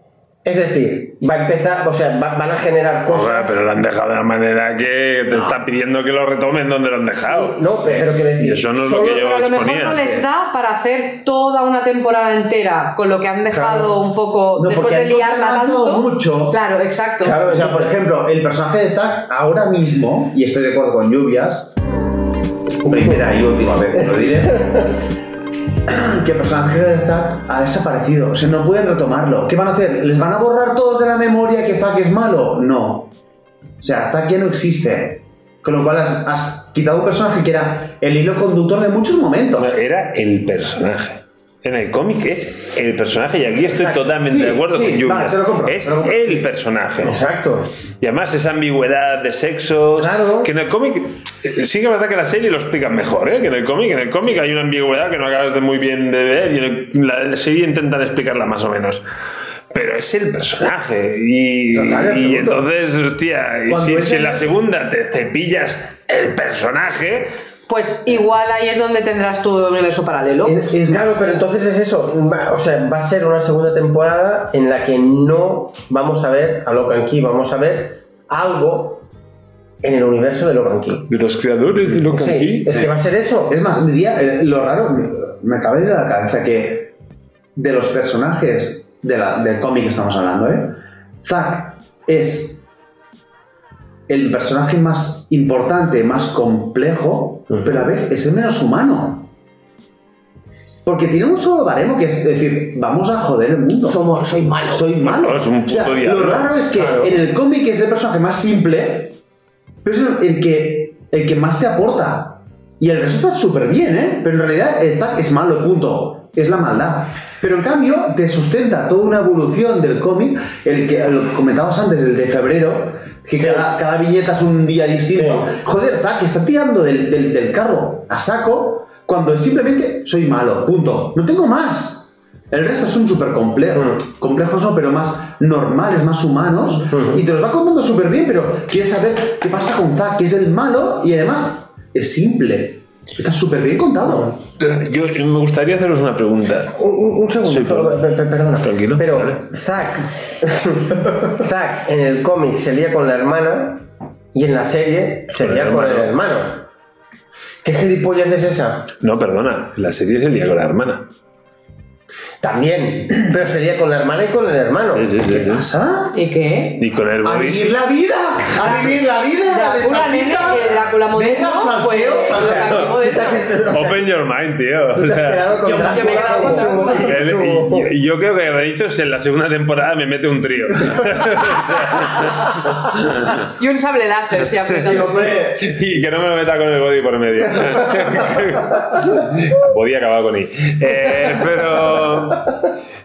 Speaker 2: Es decir, va a empezar, o sea, va- van a generar cosas.
Speaker 1: pero lo han dejado de la manera que te está pidiendo que lo retomen donde lo han dejado.
Speaker 2: No, pero quiero decir,
Speaker 1: Y eso no es lo que yo
Speaker 4: Pero a lo mejor no les da para hacer toda una temporada entera con lo que han dejado
Speaker 2: Claro.
Speaker 4: un poco
Speaker 3: No,
Speaker 4: después de liarla tanto.
Speaker 3: mucho.
Speaker 4: Claro, exacto.
Speaker 2: Claro,
Speaker 3: O sea, por ejemplo, el personaje de Zack ahora mismo, y estoy de acuerdo con Lluvias, primera y última vez que lo diré, [laughs] [clears throat] que el personaje de Zack ha desaparecido. O sea, no pueden retomarlo. ¿Qué van a hacer? ¿Les van a borrar todos de la memoria que Zack es malo? No. O sea, Zack ya no existe. Con lo cual has, has quitado un personaje que era el hilo conductor de muchos momentos.
Speaker 1: Era el personaje. En el cómic es el personaje y aquí estoy
Speaker 3: Exacto.
Speaker 1: totalmente
Speaker 3: Sí,
Speaker 1: de acuerdo
Speaker 3: sí,
Speaker 1: con
Speaker 3: lo compro,
Speaker 1: es el personaje.
Speaker 2: Exacto.
Speaker 1: Y además esa ambigüedad de sexos.
Speaker 2: Claro.
Speaker 1: Que en el cómic eh, sí que es verdad que la serie lo explican mejor, ¿eh? Que en el cómic, en el cómic hay una ambigüedad que no acabas de muy bien de ver y en el- la serie intentan explicarla más o menos. Pero es el personaje. Y,
Speaker 2: Total,
Speaker 1: y entonces, hostia, si, si en la segunda te cepillas el personaje,
Speaker 4: Pues igual ahí es donde tendrás tu universo paralelo.
Speaker 2: Es, es claro, pero entonces es eso. Va- o sea, va a ser una segunda temporada en la que no vamos a ver a Locan Key, vamos a ver algo en el universo de Locan Key.
Speaker 1: de los creadores de Locan
Speaker 2: Sí,
Speaker 1: Key,
Speaker 2: es que va a ser eso.
Speaker 3: Es más, diría, eh, lo raro, me, me acaba de ir a la cabeza que de los personajes de la- del cómic que estamos hablando, ¿eh? Zack es el personaje más importante, más complejo, pero a la vez es el menos humano. Porque tiene un solo baremo que es decir, vamos a joder el mundo.
Speaker 4: Somos, soy malo.
Speaker 3: Soy malo.
Speaker 1: No, es un
Speaker 3: O sea, lo raro es que
Speaker 1: Claro.
Speaker 3: en el cómic es el personaje más simple, pero es el, el que, el que más te aporta. Y el resto está súper bien, ¿eh? Pero en realidad el Zack es malo, punto. Es la maldad. Pero en cambio te sustenta toda una evolución del cómic, el que lo que comentabas antes, el de febrero, que cada, cada viñeta es un día distinto.
Speaker 2: Sí.
Speaker 3: Joder, Zack está tirando del, del- del carro a saco cuando simplemente soy malo, punto. No tengo más. El resto son súper complejos,
Speaker 2: Mm.
Speaker 3: complejos no, pero más normales, más humanos,
Speaker 2: Mm.
Speaker 3: y te los va contando súper bien, pero quieres saber qué pasa con Zack, que es el malo, y además es simple. Está súper bien contado.
Speaker 1: Yo me gustaría haceros una pregunta.
Speaker 2: Un, un- un segundo,
Speaker 1: Sí,
Speaker 2: perdona.
Speaker 1: Tranquilo,
Speaker 2: Pero
Speaker 1: vale.
Speaker 2: Zack, [laughs] Zack en el cómic se lía con la hermana y en la serie se lía con el
Speaker 1: hermano.
Speaker 2: ¿Qué gilipollas es esa?
Speaker 1: No, perdona, la serie se lía con la hermana.
Speaker 2: También, [clears throat] pero se lía con la hermana y con el hermano.
Speaker 1: Sí, sí, sí. sí.
Speaker 3: ¿Pasa?
Speaker 4: ¿Y qué?
Speaker 1: Y con el
Speaker 3: ¡A
Speaker 1: body.
Speaker 3: vivir la vida! ¡A vivir la vida!
Speaker 4: Drácula nene el Drácula moderno,
Speaker 3: Venga,
Speaker 4: pues,
Speaker 3: salseo.
Speaker 4: lo que acabo de
Speaker 2: Tú te has
Speaker 4: decir.
Speaker 2: quedado-
Speaker 1: Open your mind, tío. O
Speaker 2: tú te has
Speaker 1: sea,
Speaker 2: quedado con
Speaker 4: yo- yo me he quedado con
Speaker 2: y su-
Speaker 4: Drácula.
Speaker 2: y
Speaker 1: él-
Speaker 2: su-
Speaker 1: y, y yo creo que Benítez en la segunda temporada me mete un trío. [laughs]
Speaker 4: Y un sable láser, si apretas.
Speaker 2: Sí,
Speaker 1: y que no me lo meta con el body por medio. [laughs] body acabado con I. Eh, pero.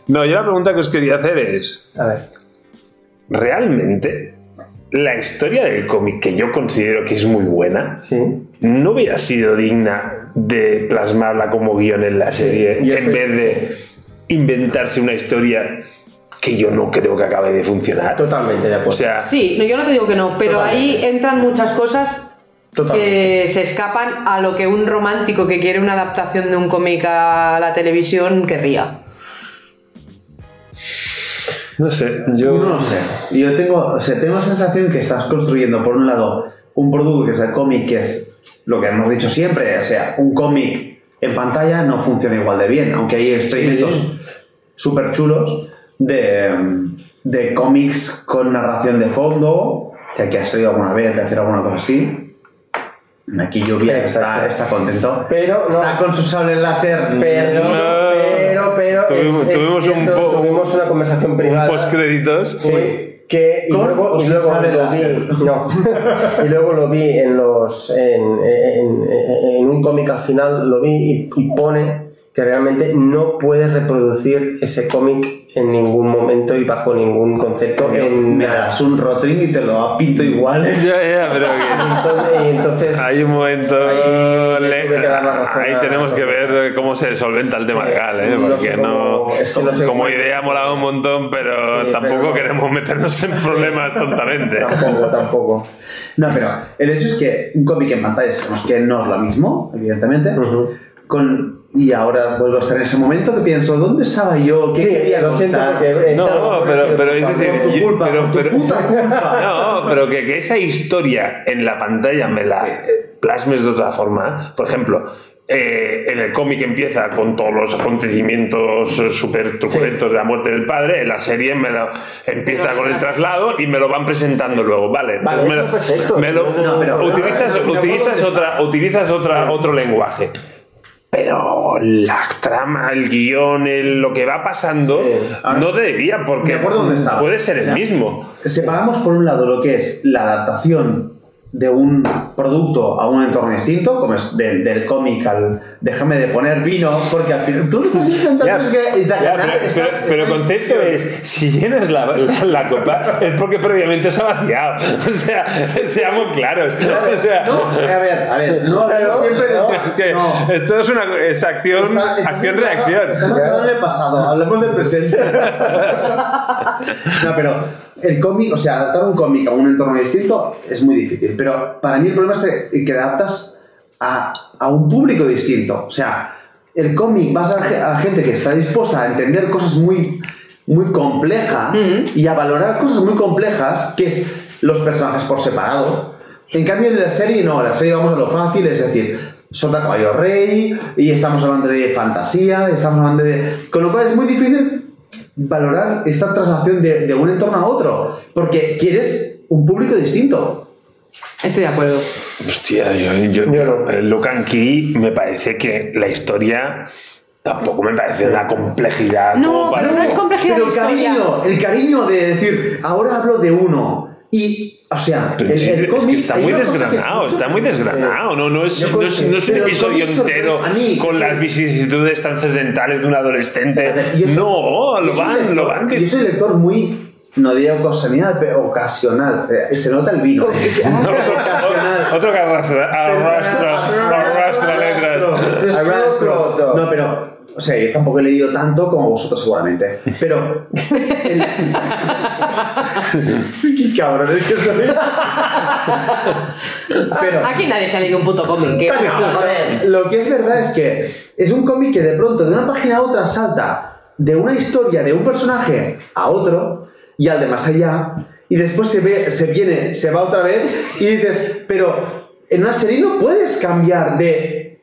Speaker 1: No, yo la pregunta que os quería hacer es:
Speaker 2: A ver.
Speaker 1: ¿realmente la historia del cómic, que yo considero que es muy buena,
Speaker 2: Sí.
Speaker 1: no hubiera sido digna de plasmarla como guion en la
Speaker 2: Sí,
Speaker 1: serie en vez de inventarse una historia que yo no creo que acabe de funcionar?
Speaker 2: Totalmente de acuerdo.
Speaker 1: O sea,
Speaker 4: Sí, no, yo no te digo que no, pero
Speaker 2: Totalmente.
Speaker 4: ahí entran muchas cosas
Speaker 2: Totalmente.
Speaker 4: que se escapan a lo que un romántico que quiere una adaptación de un cómic a la televisión querría.
Speaker 1: No sé, yo.
Speaker 3: No lo sé. Yo tengo, o sea, tengo la sensación que estás construyendo, por un lado, un producto que es el cómic, que es lo que hemos dicho siempre, o sea, un cómic en pantalla no funciona igual de bien, aunque hay experimentos súper chulos de, de cómics con narración de fondo, que aquí has traído alguna vez de hacer alguna cosa así. Aquí lluvia está, está contento.
Speaker 2: Pero no.
Speaker 3: Está con su sable láser.
Speaker 2: Pero,
Speaker 1: No.
Speaker 2: Pero.
Speaker 1: Tuvimos-
Speaker 2: es- es
Speaker 1: tuvimos un
Speaker 2: cierto,
Speaker 1: po-
Speaker 2: tuvimos una conversación privada.
Speaker 1: post créditos.
Speaker 2: Sí, que y
Speaker 3: ¿Con
Speaker 2: luego, y lo vi, no, [laughs] y luego lo vi en los en, en- en un cómic al final lo vi y, y pone que realmente no puedes reproducir ese cómic en ningún momento y bajo ningún concepto en
Speaker 3: Me
Speaker 2: nada.
Speaker 3: das un rotring y te lo pinto igual. [laughs]
Speaker 1: Ya, ya, pero que-
Speaker 2: Entonces, entonces
Speaker 1: Hay un momento.
Speaker 2: Ahí le que dar la razón
Speaker 1: ahí
Speaker 2: a-
Speaker 1: tenemos que ver cómo se solventa el tema
Speaker 2: Sí,
Speaker 1: legal, ¿eh?
Speaker 2: no
Speaker 1: Porque no.
Speaker 2: cómo- es que no sé
Speaker 1: como
Speaker 2: cómo-
Speaker 1: idea ha molado un montón, pero
Speaker 2: Sí,
Speaker 1: tampoco
Speaker 2: pero-
Speaker 1: queremos meternos en problemas tontamente.
Speaker 2: tampoco, tampoco.
Speaker 3: No, pero el hecho es que un cómic en pantalla sabemos que no es lo mismo, evidentemente. Con, y ahora vuelvo a estar en ese momento que pienso, ¿dónde estaba yo? ¿Qué
Speaker 2: Sí,
Speaker 3: quería
Speaker 2: lo siento porque eh,
Speaker 1: No,
Speaker 2: claro,
Speaker 1: pero,
Speaker 2: sí,
Speaker 1: pero es decir,
Speaker 3: tu
Speaker 1: yo-
Speaker 3: culpa,
Speaker 1: pero,
Speaker 3: tu puta culpa.
Speaker 1: no, pero que, que esa historia en la pantalla me la eh, plasmes de otra forma. Por ejemplo, eh, en el cómic empieza con todos los acontecimientos súper truculentos de la muerte del padre, en la serie me lo, empieza con el traslado y me lo van presentando luego. Vale,
Speaker 2: Vale,
Speaker 1: pues me
Speaker 2: eso
Speaker 1: lo-
Speaker 2: perfecto.
Speaker 1: me lo-
Speaker 2: No, pero-
Speaker 1: utilizas, utilizas, otra, utilizas otra, otro lenguaje. Pero la trama, el guion, el- lo que va pasando,
Speaker 2: Sí.
Speaker 1: no debería, porque
Speaker 3: dónde
Speaker 1: puede ser
Speaker 3: O
Speaker 1: el
Speaker 3: sea,
Speaker 1: mismo.
Speaker 3: Separamos por un lado lo que es la adaptación de un producto a un entorno distinto, como es del, del cómic al déjame de poner vino, porque al final tú que estás intentando
Speaker 1: Ya,
Speaker 3: que
Speaker 1: ya,
Speaker 3: ganar
Speaker 1: pero,
Speaker 3: esta-
Speaker 1: pero- pero
Speaker 3: esta discusión.
Speaker 1: es, si llenas la, la- la copa es porque previamente se ha vaciado. [laughs] O sea, seamos claros. O sea,
Speaker 3: No, a ver, a ver, no [laughs] hablemos siempre de
Speaker 1: es que
Speaker 3: no.
Speaker 1: esto es una es acción,
Speaker 3: Está- está
Speaker 1: acción
Speaker 3: centrado-
Speaker 1: reacción.
Speaker 3: Está centrado en el pasado, hablemos del presente. [laughs] no, pero el cómic, o sea, adaptar un cómic a un entorno distinto es muy difícil. Pero para mí el problema es que adaptas a, a un público distinto. O sea, el cómic vas a, a gente que está dispuesta a entender cosas muy, muy complejas y a valorar cosas muy complejas, que es los personajes por separado. En cambio, en la serie no, en la serie vamos a lo fácil, es decir, Solta Caballo Rey, y estamos hablando de fantasía, estamos hablando de... Con lo cual es muy difícil valorar esta traslación de, de un entorno a otro, porque quieres un público distinto.
Speaker 4: Estoy de acuerdo.
Speaker 1: Hostia, yo, yo,
Speaker 2: Yo no.
Speaker 1: el Locan Key me parece que la historia tampoco me parece una complejidad.
Speaker 4: No,
Speaker 1: como para-
Speaker 4: pero no es complejidad
Speaker 3: Pero el cariño, el cariño de decir, ahora hablo de uno, y, o sea, el,
Speaker 1: sí,
Speaker 3: el
Speaker 1: es
Speaker 3: cómic,
Speaker 1: que está muy
Speaker 3: es
Speaker 1: desgranado, está muy desgranado. No, no, es, no, es, no es un episodio entero
Speaker 3: mí-
Speaker 1: con las vicisitudes trascendentales de un adolescente.
Speaker 3: Soy-
Speaker 1: no, lo van, lo van.
Speaker 3: Yo soy lector muy, no diría ocasional, pero ocasional. Eh, se nota el vino. eh. [laughs]
Speaker 1: No, otro, otro, otro que arrastra, arrastra, arrastra letras.
Speaker 3: Arrastro. No, pero, o sea, yo tampoco he leído tanto como vosotros seguramente. Pero. el- [laughs] es que cabrón, es que soy. Pero.
Speaker 4: Aquí nadie se ha leído un puto cómic. que-.
Speaker 3: Lo que es verdad es que es un cómic que de pronto de una página a otra salta de una historia de un personaje a otro y al de más allá y después se ve, se viene, se va otra vez y dices, pero en una serie no puedes cambiar de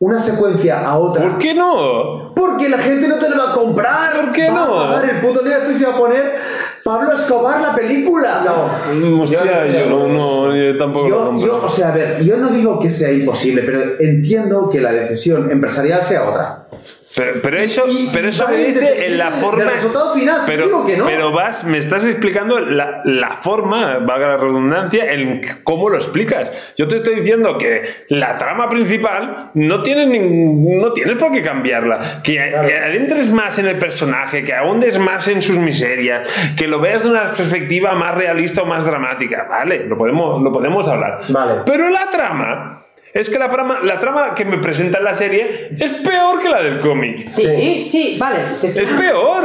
Speaker 3: una secuencia a otra.
Speaker 1: ¿Por qué no?
Speaker 3: Porque la gente no te lo va a comprar.
Speaker 1: ¿Por qué
Speaker 3: va
Speaker 1: no?
Speaker 3: A pagar el puto Netflix y va a poner Pablo Escobar la película.
Speaker 2: No.
Speaker 1: Hostia, yo no, no, yo tampoco lo
Speaker 3: Yo,
Speaker 1: compro.
Speaker 3: yo, o sea, a ver, yo no digo que sea imposible, pero entiendo que la decisión empresarial sea otra.
Speaker 1: Pero, pero eso,
Speaker 3: Y-
Speaker 1: pero eso me dice
Speaker 3: desde-
Speaker 1: en la forma.
Speaker 3: resultado final, sí
Speaker 1: pero,
Speaker 3: digo que no.
Speaker 1: pero vas, me estás explicando la, la forma, valga la redundancia, en cómo lo explicas. Yo te estoy diciendo que la trama principal no tienes ningún, no tienes por qué cambiarla. Que, adentres más en el personaje, que ahondes más en sus miserias, que lo veas de una perspectiva más realista o más dramática. Vale, lo podemos, lo podemos hablar.
Speaker 2: Vale.
Speaker 1: Pero la trama. Es que la trama, la trama que me presenta en la serie es peor que la del cómic.
Speaker 4: Sí, sí, vale. sí.
Speaker 1: Es peor.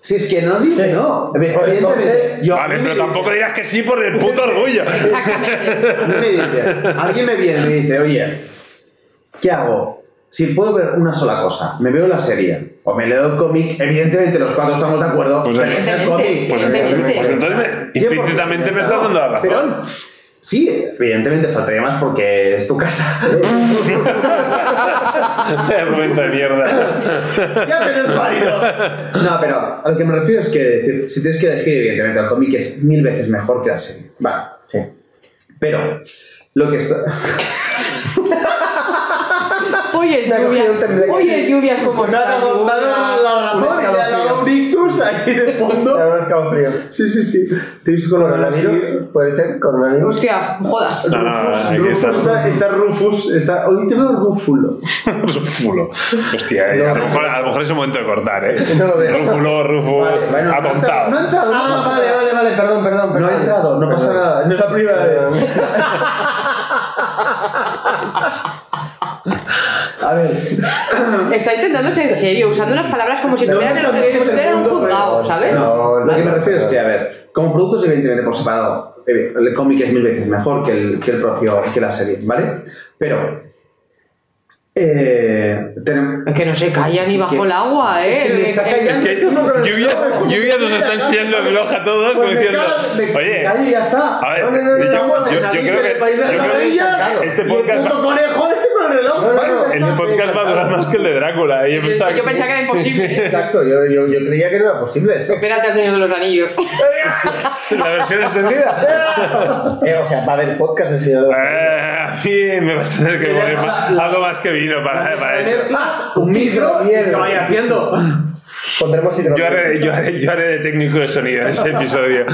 Speaker 3: Si es que no dice
Speaker 2: Sí.
Speaker 3: no. A ver, Evidentemente, yo,
Speaker 1: Vale, pero
Speaker 3: me
Speaker 1: tampoco dirás que sí por el puto orgullo.
Speaker 4: Exactamente.
Speaker 3: a mí me dice, alguien me viene y me dice, oye, ¿qué hago? Si puedo ver una sola cosa, me veo la serie o me leo el cómic, evidentemente los cuatro estamos de acuerdo.
Speaker 1: Pues
Speaker 3: pero es el cómic.
Speaker 1: Pues entonces, pues entonces me- implícitamente me estás dando la razón.
Speaker 3: Pero, sí, evidentemente faltaría más porque es tu casa. [laughs]
Speaker 1: Argumento de mierda.
Speaker 3: ya, pero es válido. No, pero a lo que me refiero es que si tienes que elegir, evidentemente, el cómic es mil veces mejor que la serie. Vale,
Speaker 2: Sí.
Speaker 3: pero lo que está. [laughs]
Speaker 4: Oye, el
Speaker 2: ha
Speaker 4: lluvia. Oye, el lluvia como
Speaker 3: ha ha dado la razón y me ha dado un ictus ahí de
Speaker 2: Te
Speaker 3: fondo.
Speaker 2: un escalofrío.
Speaker 3: Sí, sí, sí. Te nariz.
Speaker 2: ¿Coronavirus? ¿Puede ser? ¿Coronavirus?
Speaker 4: Hostia, jodas.
Speaker 1: No, no, no, aquí
Speaker 3: está, está Rufus. Está, hoy te veo Rufulo. [laughs]
Speaker 1: Rúfulo. Hostia, eh, a, lo mejor, a lo mejor es el momento de cortar, ¿eh?
Speaker 2: No lo veo.
Speaker 1: Rúfulo, Rufus, atontado.
Speaker 3: No ha entrado.
Speaker 2: Ah, vale,
Speaker 3: nada.
Speaker 2: vale, vale, perdón, perdón.
Speaker 3: No ha entrado, no pasa nada. No es la primera vez. A ver.
Speaker 4: Está intentando ser serio, usando unas palabras como si
Speaker 3: No,
Speaker 4: estuvieran
Speaker 3: el
Speaker 4: estuviera en un juzgado, ¿sabes?
Speaker 2: No,
Speaker 3: Lo que me
Speaker 2: no,
Speaker 3: refiero es
Speaker 2: no.
Speaker 3: que, a ver, como productos, evidentemente por separado, eh, el cómic es mil veces mejor que el, que el propio, que la serie, ¿vale? Pero, eh, tenemos...
Speaker 4: Es que no se calla ni bajo el agua, ¿eh?
Speaker 3: Es que está.
Speaker 1: Es que lluvias, lluvias nos está enseñando el a todos
Speaker 3: Pues
Speaker 1: diciendo, oye,
Speaker 3: ya está.
Speaker 1: a ver,
Speaker 2: No, no, no, no,
Speaker 1: yo, yo- yo creo que, yo creo que este
Speaker 3: y el
Speaker 1: podcast,
Speaker 3: puto conejo este el reloj.
Speaker 2: No, no,
Speaker 3: Vale,
Speaker 2: no,
Speaker 3: ya
Speaker 1: el
Speaker 3: está.
Speaker 1: podcast va a durar más que el de Drácula. Y yo
Speaker 4: Yo
Speaker 1: pensaba que,
Speaker 4: pensaba que era imposible. [laughs]
Speaker 2: Exacto, yo, yo, yo creía que no era posible eso.
Speaker 4: Espérate al Señor de los Anillos. [laughs]
Speaker 1: la versión extendida.
Speaker 2: Eh, o sea, va a haber podcast del Señor de los Anillos.
Speaker 1: Eh, a mí me vas a tener que poner más- algo más que vino para, para eso.
Speaker 3: Un micro y que vaya haciendo.
Speaker 2: Pondremos
Speaker 1: Yo
Speaker 2: hidrógeno.
Speaker 1: haré, yo, haré, yo haré de técnico de sonido en ese episodio.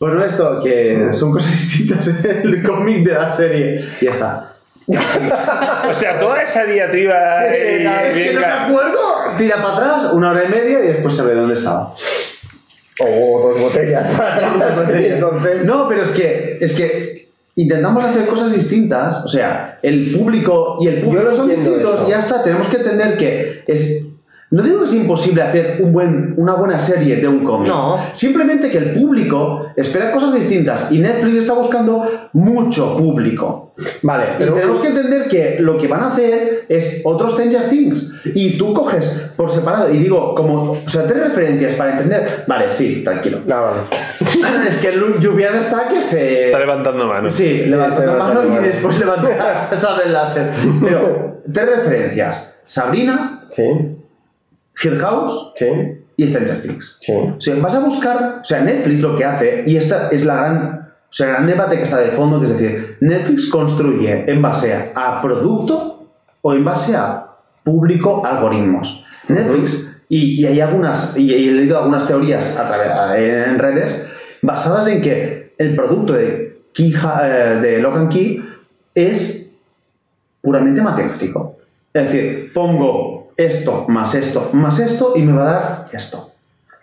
Speaker 3: Bueno, esto, que son cosas distintas en el cómic de la serie. Y ya está. [laughs]
Speaker 1: O sea, toda esa diatriba.
Speaker 3: Sí,
Speaker 1: eh,
Speaker 3: nada, es que no me acuerdo. Tira para atrás, una hora y media y después sabe dónde estaba.
Speaker 2: O dos botellas [laughs] para atrás. sí, entonces.
Speaker 3: No, pero es que, es que intentamos hacer cosas distintas. O sea, el público y el
Speaker 2: Yo
Speaker 3: público son distintos
Speaker 2: eso.
Speaker 3: y ya está. Tenemos que entender que es. No digo que es imposible hacer un buen, una buena serie de un cómic.
Speaker 4: No.
Speaker 3: Simplemente que el público espera cosas distintas y Netflix está buscando mucho público.
Speaker 2: Vale,
Speaker 3: Y tenemos que entender que lo que van a hacer es otros Stranger Things. Y tú coges por separado, y digo, como, o sea, tres referencias para entender. Vale, sí, tranquilo.
Speaker 2: No, vale. [laughs]
Speaker 3: es que Lu- Lluvian está que se.
Speaker 1: Está levantando manos.
Speaker 3: Sí, levantando
Speaker 2: Sí,
Speaker 3: mano y
Speaker 2: levantando
Speaker 3: después levantar [laughs] sable láser. Pero, tres referencias: Sabrina,
Speaker 2: Sí,
Speaker 3: Hill House
Speaker 2: sí,
Speaker 3: y Stranger Things.
Speaker 2: sí.
Speaker 3: O sea, vas a buscar, o sea, Netflix lo que hace, y esta es la gran, o sea, el gran debate que está de fondo, que es decir, Netflix construye en base a producto o en base a público algoritmos. Netflix, y, y hay algunas, y he leído algunas teorías a través, en redes, basadas en que el producto de, Key, eh, de Lock and Key es puramente matemático. Es decir, pongo esto más esto más esto y me va a dar esto.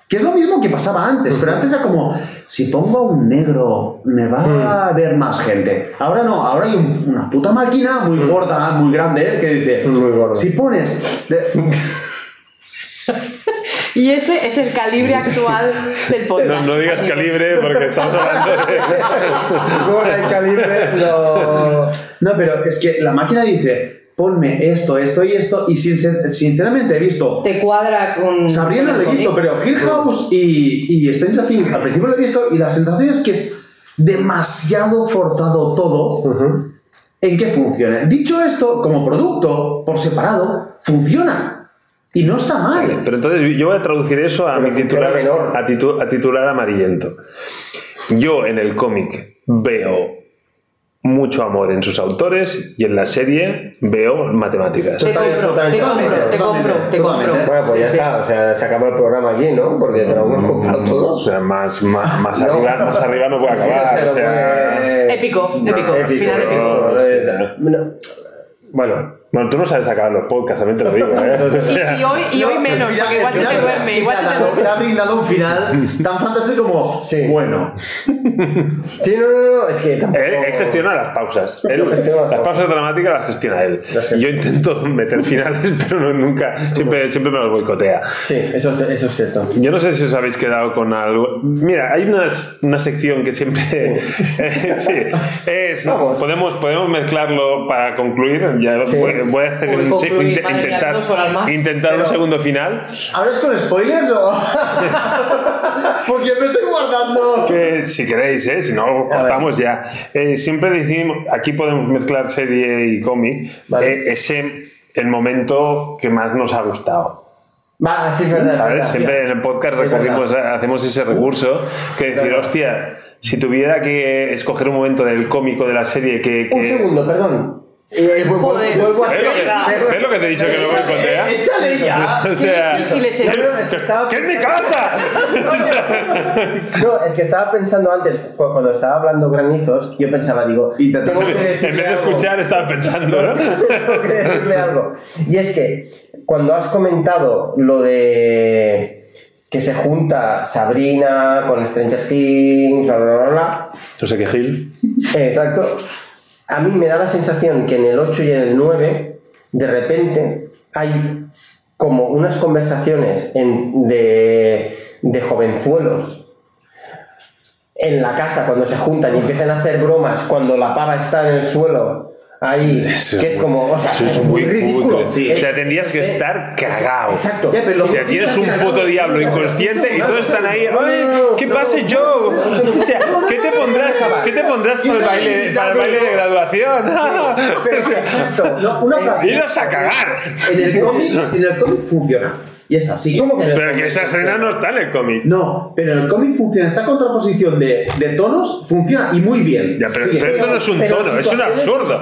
Speaker 3: Que es lo mismo que pasaba antes, pero antes era como, si pongo un negro, me va a ver más gente. Ahora no, ahora hay un- una puta máquina muy gorda, muy grande, que dice,
Speaker 2: Muy gorda.
Speaker 3: si pones... de- [laughs]
Speaker 4: Y ese es el calibre actual del podcast.
Speaker 1: no digas calibre porque estamos hablando de... [laughs]
Speaker 2: Con el calibre, no.
Speaker 3: No, pero es que la máquina dice, ponme esto, esto y esto, y sin- sinceramente he visto
Speaker 4: Te cuadra con.
Speaker 3: Sabrina
Speaker 4: el
Speaker 3: he visto, pero Hill House y, y Stranger Things al principio lo he visto y la sensación es que es demasiado forzado todo en que funcione. Dicho esto, como producto, por separado, funciona. Y no está mal.
Speaker 1: Pero entonces yo voy a traducir eso a
Speaker 2: Pero
Speaker 1: mi titular,
Speaker 2: funciona menor.
Speaker 1: a, titu- a titular amarillento. Yo en el cómic veo mucho amor en sus autores y en la serie veo matemáticas.
Speaker 4: Te compro, te compro, te compro, te compro.
Speaker 2: Bueno, pues ya está, o sea, se acaba el programa aquí, ¿no? Porque te lo hemos comprado
Speaker 1: O
Speaker 2: todos.
Speaker 1: sea, más, más, más,
Speaker 2: No.
Speaker 1: arriba, más arriba no puede
Speaker 2: Sí,
Speaker 1: acabar.
Speaker 2: lo
Speaker 1: o sea,
Speaker 2: puede-
Speaker 4: Épico, épico.
Speaker 2: Épico,
Speaker 4: Final épico.
Speaker 2: ¿no?
Speaker 1: sí.
Speaker 2: No. Bueno,
Speaker 1: Bueno, tú no sabes acabar los podcasts, también te lo digo. ¿eh? [laughs] O
Speaker 4: Y,
Speaker 1: sea,
Speaker 4: y hoy, y hoy menos, porque igual se te duerme, igual se te duerme.
Speaker 3: ha brindado un final tan fantástico como
Speaker 2: Sí.
Speaker 3: bueno.
Speaker 2: sí, no, no, no, es que tampoco...
Speaker 1: Él, él gestiona las pausas. Él-
Speaker 2: Lo gestiona
Speaker 1: las pausas dramáticas las gestiona él.
Speaker 2: Las.
Speaker 1: Yo intento [laughs] meter finales, pero no, nunca. Siempre, siempre me los boicotea.
Speaker 2: Sí, eso, eso es cierto.
Speaker 1: Yo no sé si os habéis quedado con algo. Mira, hay una, una sección que siempre. [laughs] eh, sí, es.
Speaker 2: Vamos.
Speaker 1: Podemos, podemos mezclarlo para concluir. Ya
Speaker 2: Sí.
Speaker 1: Voy, voy a hacer
Speaker 4: Uy,
Speaker 1: un-
Speaker 4: concluir, madre mía,
Speaker 1: intentar,
Speaker 4: más.
Speaker 1: intentar un
Speaker 3: Pero-
Speaker 1: segundo final.
Speaker 3: ¿Hablas con spoilers o.? [laughs] Porque me estoy guardando.
Speaker 1: Que si queréis, ¿eh? si no, cortamos ya. Eh, siempre decimos, aquí podemos mezclar serie y cómic,
Speaker 2: Vale.
Speaker 1: eh, ese el momento que más nos ha gustado.
Speaker 2: Va, sí, es verdad. es
Speaker 1: ¿Sabes?
Speaker 2: verdad.
Speaker 1: Siempre en el podcast recurrimos, hacemos ese recurso que decir, hostia, si tuviera que escoger un momento del cómico de la serie que. que-
Speaker 2: Un segundo, perdón. Eh, vuelvo,
Speaker 4: Joder.
Speaker 2: vuelvo a
Speaker 1: ¿Ves lo, que, ves lo que te he dicho que me boicotea?
Speaker 3: Échale ya. [laughs]
Speaker 1: O sea,
Speaker 4: Qué es
Speaker 1: ¿qué,
Speaker 4: eso.
Speaker 2: No, no, es que estaba
Speaker 1: qué es mi
Speaker 2: pensando-
Speaker 1: casa? [laughs]
Speaker 2: No, es que estaba pensando antes, cu- cuando estaba hablando granizos, yo pensaba, digo,
Speaker 3: Intenta-
Speaker 2: tengo que
Speaker 1: en vez de
Speaker 2: algo.
Speaker 1: escuchar, estaba pensando, ¿no? [laughs]
Speaker 2: Tengo que decirle algo. Y es que cuando has comentado lo de que se junta Sabrina con Stranger Things, bla, bla, bla, bla,
Speaker 1: No sé qué Gil.
Speaker 2: eh, exacto, a mí me da la sensación que en el 8 y en el 9, de repente, hay como unas conversaciones de, de jovenzuelos en la casa cuando se juntan y empiezan a hacer bromas cuando la pava está en el suelo ahí
Speaker 1: Eso
Speaker 2: que
Speaker 1: es muy-
Speaker 2: como o sea
Speaker 1: eso es
Speaker 2: es muy
Speaker 1: muy
Speaker 2: ridículo. Sí.
Speaker 1: O sea, tendrías que estar cagao.
Speaker 2: exacto
Speaker 3: Ya, pero
Speaker 1: O sea, tienes un puto diablo inconsciente y todos están ahí. "Oye, ¿Qué pasa, Joe? O sea, ¿qué te pondrás, ¿qué te pondrás para el baile, para el baile de graduación? [laughs]
Speaker 2: Pero,
Speaker 1: O sea,
Speaker 2: exacto
Speaker 3: una frase.
Speaker 1: Iros a cagar.
Speaker 3: En el cómic, en el cómic funciona. Y es así.
Speaker 2: ¿Cómo que
Speaker 1: Pero que esa escena no está en el cómic.
Speaker 3: No, pero en el cómic funciona. Esta contraposición de, de tonos funciona y muy bien.
Speaker 1: Ya, pero,
Speaker 3: Sí,
Speaker 1: pero esto no es un tono, es un absurdo.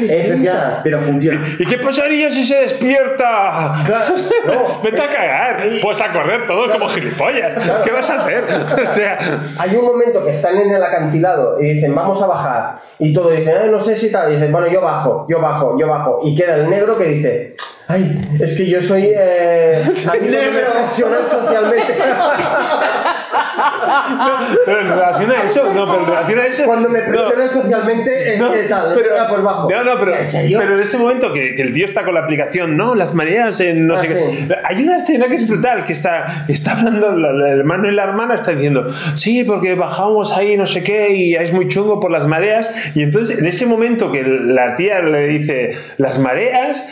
Speaker 2: Distintas
Speaker 3: pero funciona.
Speaker 1: ¿Y qué pasaría si se despierta? [laughs]
Speaker 2: no.
Speaker 1: Vete a cagar. Pues a correr todos como gilipollas. ¿Qué vas a hacer? O sea,
Speaker 2: Hay un momento que están en el acantilado y dicen, vamos a bajar. Y todos dicen, "Eh, no sé si tal. Y dicen, bueno, yo bajo, yo bajo, yo bajo. Y queda el negro que dice, ay, es que yo soy. Eh, a mí no me
Speaker 3: negro".
Speaker 2: presionan socialmente. [laughs]
Speaker 1: pero en relación a eso, no, pero en relación a eso.
Speaker 2: Cuando me
Speaker 1: no.
Speaker 2: presionan socialmente es
Speaker 1: No,
Speaker 2: que tal,
Speaker 1: pero,
Speaker 2: era por bajo.
Speaker 1: No, no, pero,
Speaker 2: ¿En serio?
Speaker 1: pero en ese momento que, que el tío está con la aplicación, no, las mareas en no
Speaker 2: Ah,
Speaker 1: sé qué.
Speaker 2: sí.
Speaker 1: Hay una escena que es brutal, que está, está hablando la- la- el hermano y la hermana, está diciendo, sí, porque bajamos ahí no sé qué y es muy chungo por las mareas. Y entonces en ese momento que la tía le dice, las mareas,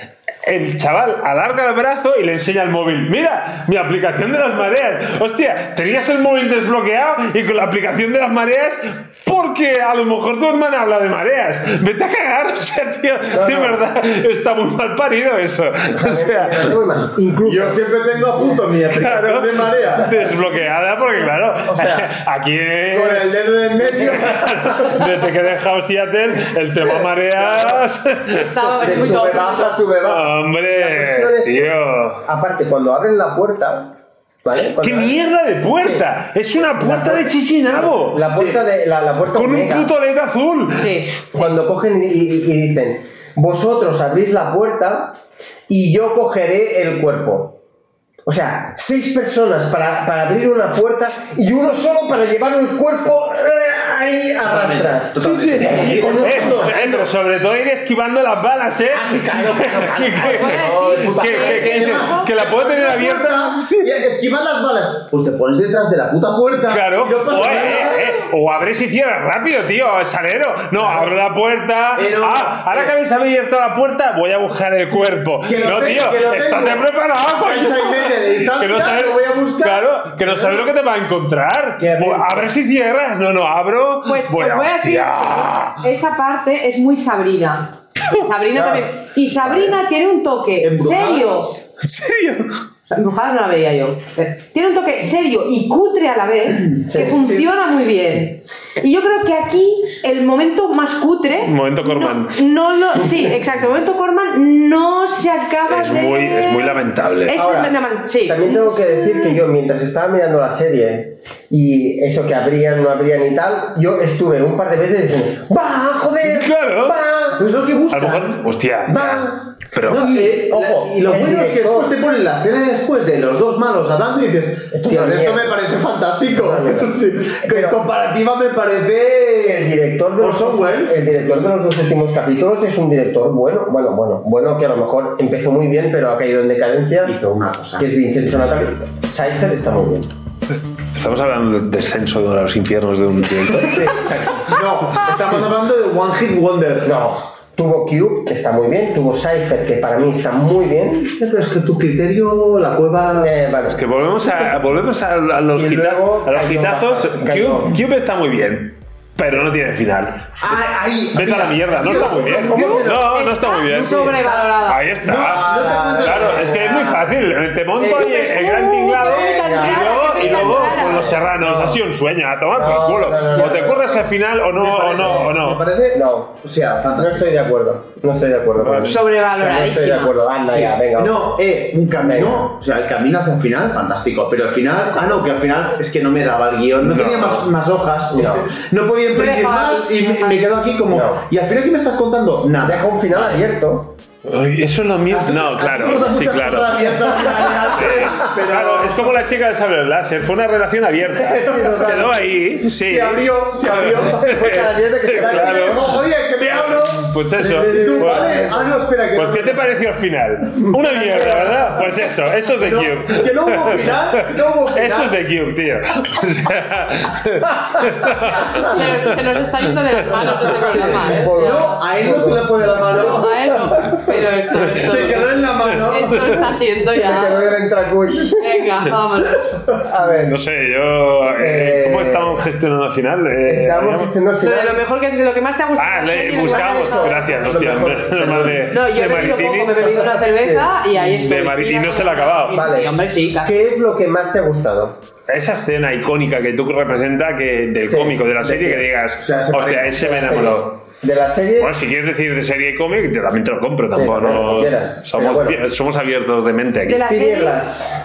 Speaker 1: el chaval alarga el brazo y le enseña el móvil. Mira, mi aplicación de las mareas. Hostia, tenías el móvil desbloqueado y con la aplicación de las mareas, porque a lo mejor tu hermana habla de mareas. Vete a cagar, o sea, tío, de
Speaker 2: no.
Speaker 1: verdad, está muy mal parido eso. O sea.
Speaker 2: Incluso.
Speaker 3: Yo siempre tengo a punto mi aplicación
Speaker 1: claro,
Speaker 3: de marea.
Speaker 1: desbloqueada, porque claro,
Speaker 2: O sea, [laughs]
Speaker 1: aquí.
Speaker 3: Con el dedo de en medio. [laughs]
Speaker 1: Desde que he dejado Seattle, el tema [laughs] mareas.
Speaker 4: Estaba
Speaker 2: De
Speaker 4: es muy
Speaker 2: sube baja, sube baja.
Speaker 1: Hombre,
Speaker 2: es
Speaker 1: tío.
Speaker 2: Aparte, cuando abren la puerta, ¿vale?
Speaker 1: ¡Qué mierda de puerta! Es una puerta de chichinabo.
Speaker 2: La puerta de la, la puerta
Speaker 1: Con un puto LED azul.
Speaker 4: Sí.
Speaker 2: Cuando cogen y, y- y dicen, vosotros abrís la puerta y yo cogeré el cuerpo. O sea, seis personas para, para abrir una puerta y uno solo para llevar el cuerpo ahí a rastras.
Speaker 1: Sí, sí. Eh, eh,
Speaker 2: fondo.
Speaker 1: pero sobre todo ir esquivando las balas, ¿eh?
Speaker 2: Ah, sí, claro,
Speaker 1: Que- la puedo tener abierta.
Speaker 3: esquivar las balas. Pues te pones detrás de la puta puerta.
Speaker 1: Claro, o, eh, eh, o abres y cierras rápido, tío, salero. No, abro la puerta. Ah, ahora que habéis abierto la puerta, voy a buscar el cuerpo. No, tío, estate preparado, coño. Que no sabes. Claro, que no sabes lo que te va a encontrar. Pues, abres y cierras. No, no, abro.
Speaker 4: Pues
Speaker 1: Bueno,
Speaker 4: os voy a decir esa parte es muy Sabrina. [laughs] Sabrina
Speaker 2: Claro.
Speaker 4: también. Y Sabrina tiene un toque serio. [laughs]
Speaker 1: ¿En serio?
Speaker 4: Sea, no la veía yo. Tiene un toque serio y cutre a la vez que
Speaker 2: Sí,
Speaker 4: funciona muy bien. Y yo creo que aquí el momento más cutre.
Speaker 1: Momento Corman.
Speaker 4: No, no lo, sí, exacto. El momento Corman no se acaba
Speaker 1: Es
Speaker 4: de.
Speaker 1: muy- es muy lamentable.
Speaker 4: Es
Speaker 2: Ahora,
Speaker 4: lamentable, sí.
Speaker 2: También tengo que decir que yo, mientras estaba mirando la serie y eso que abrían, no abrían y tal, yo estuve un par de veces diciendo, ¡Va, joder!
Speaker 1: Claro.
Speaker 2: ¡Va!
Speaker 3: Es lo que
Speaker 1: A
Speaker 3: busca.
Speaker 1: lo mejor, hostia.
Speaker 2: ¡Va!
Speaker 1: Pero.
Speaker 3: No, eh,
Speaker 2: Ojo,
Speaker 3: y lo
Speaker 2: el
Speaker 3: bueno es que después te ponen la escena de después de los dos malos hablando y dices,
Speaker 2: Esto
Speaker 3: sí, esto me parece fantástico. Eso sí.
Speaker 2: Pero-
Speaker 3: en comparativa me
Speaker 2: El
Speaker 3: parece.
Speaker 2: director, de los el director de los dos últimos capítulos es un director bueno, bueno, bueno, bueno que a lo mejor empezó muy bien pero ha caído en decadencia,
Speaker 3: Hizo una cosa.
Speaker 2: que es Vincenzo Natali. Cypher está muy bien.
Speaker 1: Estamos hablando del descenso de los infiernos de un director. [laughs]
Speaker 2: Sí, exacto.
Speaker 3: No, estamos hablando de One Hit Wonder.
Speaker 2: No, tuvo Cube, que está muy bien, tuvo Cypher, que para mí está muy bien.
Speaker 3: Pero es que tu criterio, la cueva.
Speaker 2: Eh, vale.
Speaker 1: Que volvemos a, volvemos a, a los, gita- a los gitazos. Cube está muy bien, pero no tiene final.
Speaker 3: Ah, ahí.
Speaker 1: Vete a la mierda, no está muy bien. No, no está muy bien.
Speaker 4: Sobrevalorada.
Speaker 1: Ahí está.
Speaker 3: No, no te-
Speaker 1: Claro, es que es muy fácil. Te monto ahí
Speaker 2: Eh,
Speaker 1: el gran tinglado
Speaker 2: venga,
Speaker 1: y luego, y luego con los serranos. Ha sido un sueño, a tomar por culo. O te curras al final o no, o no, o
Speaker 3: Me
Speaker 1: no.
Speaker 3: parece.
Speaker 2: No,
Speaker 3: O sea,
Speaker 2: no estoy de acuerdo. No estoy de acuerdo con eso.
Speaker 4: Sobrevaloradísima.
Speaker 2: No estoy de acuerdo. Anda ya, venga.
Speaker 3: No, eh, un camino, o sea, el camino hacia el final, fantástico, pero al final, ah no, que al final es que no me daba el guion, no,
Speaker 1: No.
Speaker 3: tenía más, más hojas,
Speaker 2: No.
Speaker 3: no podía imprimir más y me, me quedo aquí como,
Speaker 2: No.
Speaker 3: y al final ¿qué me estás contando? Nada.
Speaker 2: Deja un final abierto.
Speaker 1: Ay, Eso es lo mío. No, claro, [laughs] sí, claro.
Speaker 3: pero
Speaker 1: Claro, es como la chica de sable láser, fue una relación abierta. Quedó ahí, sí.
Speaker 3: se abrió, se abrió. [laughs]
Speaker 2: Fue cada abierta que se da.
Speaker 1: Claro.
Speaker 3: Oye, que me hablo.
Speaker 1: Pues eso. Pues-
Speaker 3: vale, ah no, espera, que
Speaker 1: Pues
Speaker 3: no.
Speaker 1: ¿qué te pareció al final? Una mierda, ¿verdad? Pues eso, eso es de
Speaker 3: No,
Speaker 1: Cube.
Speaker 3: que no hubo final, no hubo final.
Speaker 1: Eso es de Cube, tío. [laughs] O sea,
Speaker 4: Se, se nos está yendo de las manos este. ¿eh?
Speaker 3: No, a él no se le puede la
Speaker 4: no,
Speaker 3: mano.
Speaker 4: a él no. Pero [laughs] esto, esto,
Speaker 3: Se quedó en la mano.
Speaker 4: esto está siendo
Speaker 2: Se me quedó
Speaker 4: ya.
Speaker 2: el entracuch.
Speaker 4: Venga, vámonos.
Speaker 2: A ver,
Speaker 1: no sé, yo. eh,
Speaker 2: Eh,
Speaker 1: ¿Cómo estamos gestionando al final? Eh, habíamos-
Speaker 2: gestionando
Speaker 4: Lo, de lo
Speaker 2: final.
Speaker 4: mejor que de lo que más te ha gustado.
Speaker 1: Ah, le, buscamos, gracias,
Speaker 2: Lo
Speaker 1: hostia,
Speaker 2: mejor,
Speaker 1: normal de,
Speaker 4: No, yo
Speaker 1: de
Speaker 4: he bebido
Speaker 1: Maritini.
Speaker 4: poco, me he bebido una cerveza y ahí estoy.
Speaker 1: De Maritini
Speaker 4: Mira,
Speaker 1: no se la ha acabado.
Speaker 2: Vale.
Speaker 4: Sí, hombre, sí, casi.
Speaker 2: ¿Qué es lo que más te ha gustado?
Speaker 1: Esa escena icónica que tú representas que del
Speaker 2: Sí,
Speaker 1: cómico, de la serie,
Speaker 2: que-
Speaker 1: que digas,
Speaker 2: o sea, se
Speaker 1: hostia, ese me enamoró.
Speaker 2: De la serie.
Speaker 1: Bueno, si quieres decir de serie y cómic, yo también te lo compro,
Speaker 2: Sí,
Speaker 1: tampoco no-
Speaker 2: quieras,
Speaker 1: somos,
Speaker 2: bueno.
Speaker 1: abiertos de mente aquí.
Speaker 4: De la serie,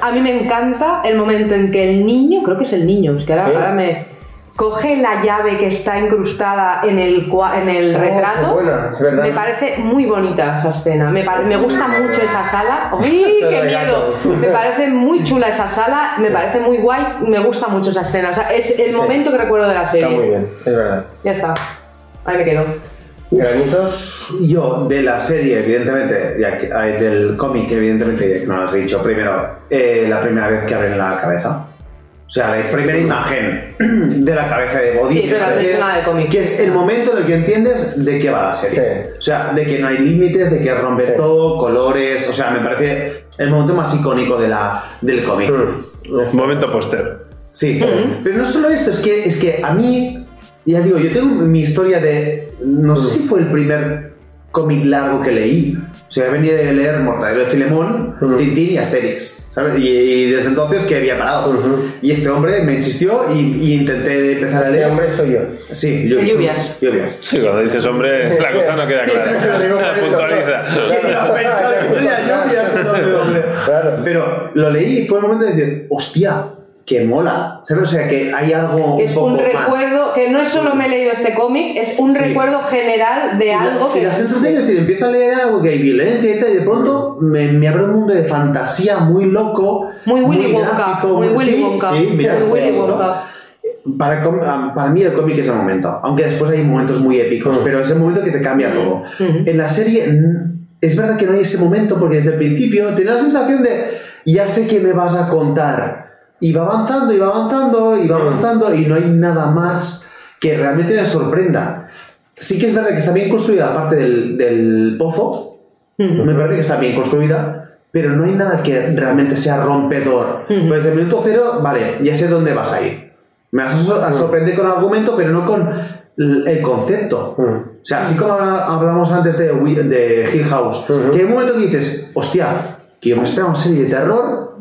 Speaker 4: a mí me encanta el momento en que el niño, creo que es el niño, es que ahora,
Speaker 2: Sí.
Speaker 4: ahora me. coge la llave que está incrustada en el, cua- en el
Speaker 2: Oh,
Speaker 4: retrato.
Speaker 2: buena, es verdad.
Speaker 4: Me parece muy bonita esa escena. Me, me gusta mucho esa sala. [laughs] ¡Uy, qué miedo! Me parece muy chula esa sala. Me parece muy guay. Me gusta mucho esa escena. O sea, es el
Speaker 2: Sí.
Speaker 4: momento que recuerdo de la serie.
Speaker 2: Está muy bien, es verdad.
Speaker 4: Ya está. Ahí me quedo.
Speaker 2: Granitos.
Speaker 3: Yo, de la serie, evidentemente, ya que- eh, del cómic, evidentemente, ya que no lo has dicho, primero, eh, la primera vez que abren la cabeza. O sea, la primera imagen de la cabeza de Body.
Speaker 4: Sí, pero no dicho nada de cómic.
Speaker 3: Que es el momento en el que entiendes de qué va la serie.
Speaker 2: Sí.
Speaker 3: O sea, de que no hay límites, de que rompe
Speaker 2: Sí.
Speaker 3: todo, colores. O sea, me parece el momento más icónico de la, del cómic.
Speaker 2: Mm.
Speaker 1: Momento póster.
Speaker 3: Sí, pero no solo esto, es que, es que a mí, ya digo, yo tengo mi historia de, no sé si fue el primer cómic largo que leí, o sea, venía de leer Mortadelo de Filemón,
Speaker 2: Ujú.
Speaker 3: Tintín y Asterix, ¿sabes? Y, y desde entonces que había parado.
Speaker 2: Ujú.
Speaker 3: Y este hombre me insistió y, y intenté empezar a
Speaker 2: Este
Speaker 3: leer.
Speaker 2: hombre soy yo.
Speaker 3: Sí, yo-
Speaker 4: lluvias.
Speaker 3: Lluvias.
Speaker 1: Sí, cuando dices hombre, la cosa no queda clara.
Speaker 2: digo por eso.
Speaker 1: Puntualiza.
Speaker 3: ¿Quién iba a.
Speaker 2: Claro.
Speaker 3: Pero lo leí y fue el momento de decir, hostia, que mola, ¿sabes? O sea, que hay algo
Speaker 4: Que es
Speaker 3: un
Speaker 4: un
Speaker 3: poco más.
Speaker 4: recuerdo, que no es solo me he leído este cómic, es un
Speaker 3: Sí.
Speaker 4: recuerdo general de
Speaker 3: Y la-
Speaker 4: algo
Speaker 3: y
Speaker 4: que.
Speaker 3: la sensación de decir, empiezo a leer algo que hay violencia y tal, y de pronto me, me abre un mundo de fantasía muy loco.
Speaker 4: Muy Willy Wonka,
Speaker 3: gráfico,
Speaker 4: muy Willy
Speaker 3: sí,
Speaker 4: Wonka.
Speaker 3: Sí, mira,
Speaker 4: Muy Willy. Wonka.
Speaker 3: Para, ah, para mí el cómic es el momento, aunque después hay momentos muy épicos, pero es el momento que te cambia todo.
Speaker 4: Mm.
Speaker 3: En la serie es verdad que no hay ese momento porque desde el principio tenía la sensación de ya sé que me vas a contar y va avanzando y va avanzando y va avanzando y no hay nada más que realmente me sorprenda. Sí que es verdad que está bien construida la parte del, del pozo, me parece que está bien construida, pero no hay nada que realmente sea rompedor.
Speaker 4: Ujú.
Speaker 3: Pues desde el minuto cero, vale, ya sé dónde vas a ir. Me vas a sor- a sorprender con el argumento, pero no con el concepto. O sea, así como habla- hablamos antes de, de Hill House, que hay un momento que dices, hostia, que yo me espero una serie de terror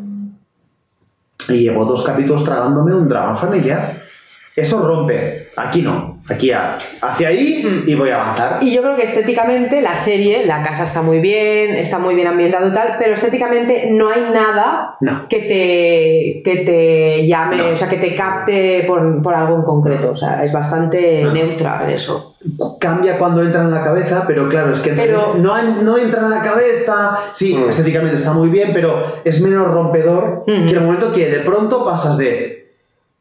Speaker 3: y llevo dos capítulos tragándome un drama familiar. Eso rompe. Aquí no. Aquí a- hacia ahí y voy a avanzar.
Speaker 4: Y yo creo que estéticamente la serie, la casa está muy bien, está muy bien ambientado y tal, pero estéticamente no hay nada
Speaker 3: No.
Speaker 4: que te que te llame,
Speaker 3: No.
Speaker 4: o sea, que te capte por, por algo en concreto. O sea, es bastante
Speaker 3: No.
Speaker 4: neutra en eso.
Speaker 3: cambia cuando entra en la cabeza, pero claro, es que
Speaker 4: Pero-
Speaker 3: no, no entra en la cabeza. Sí,
Speaker 2: Mm.
Speaker 3: estéticamente está muy bien, pero es menos rompedor
Speaker 4: Mm.
Speaker 3: que el momento que de pronto pasas de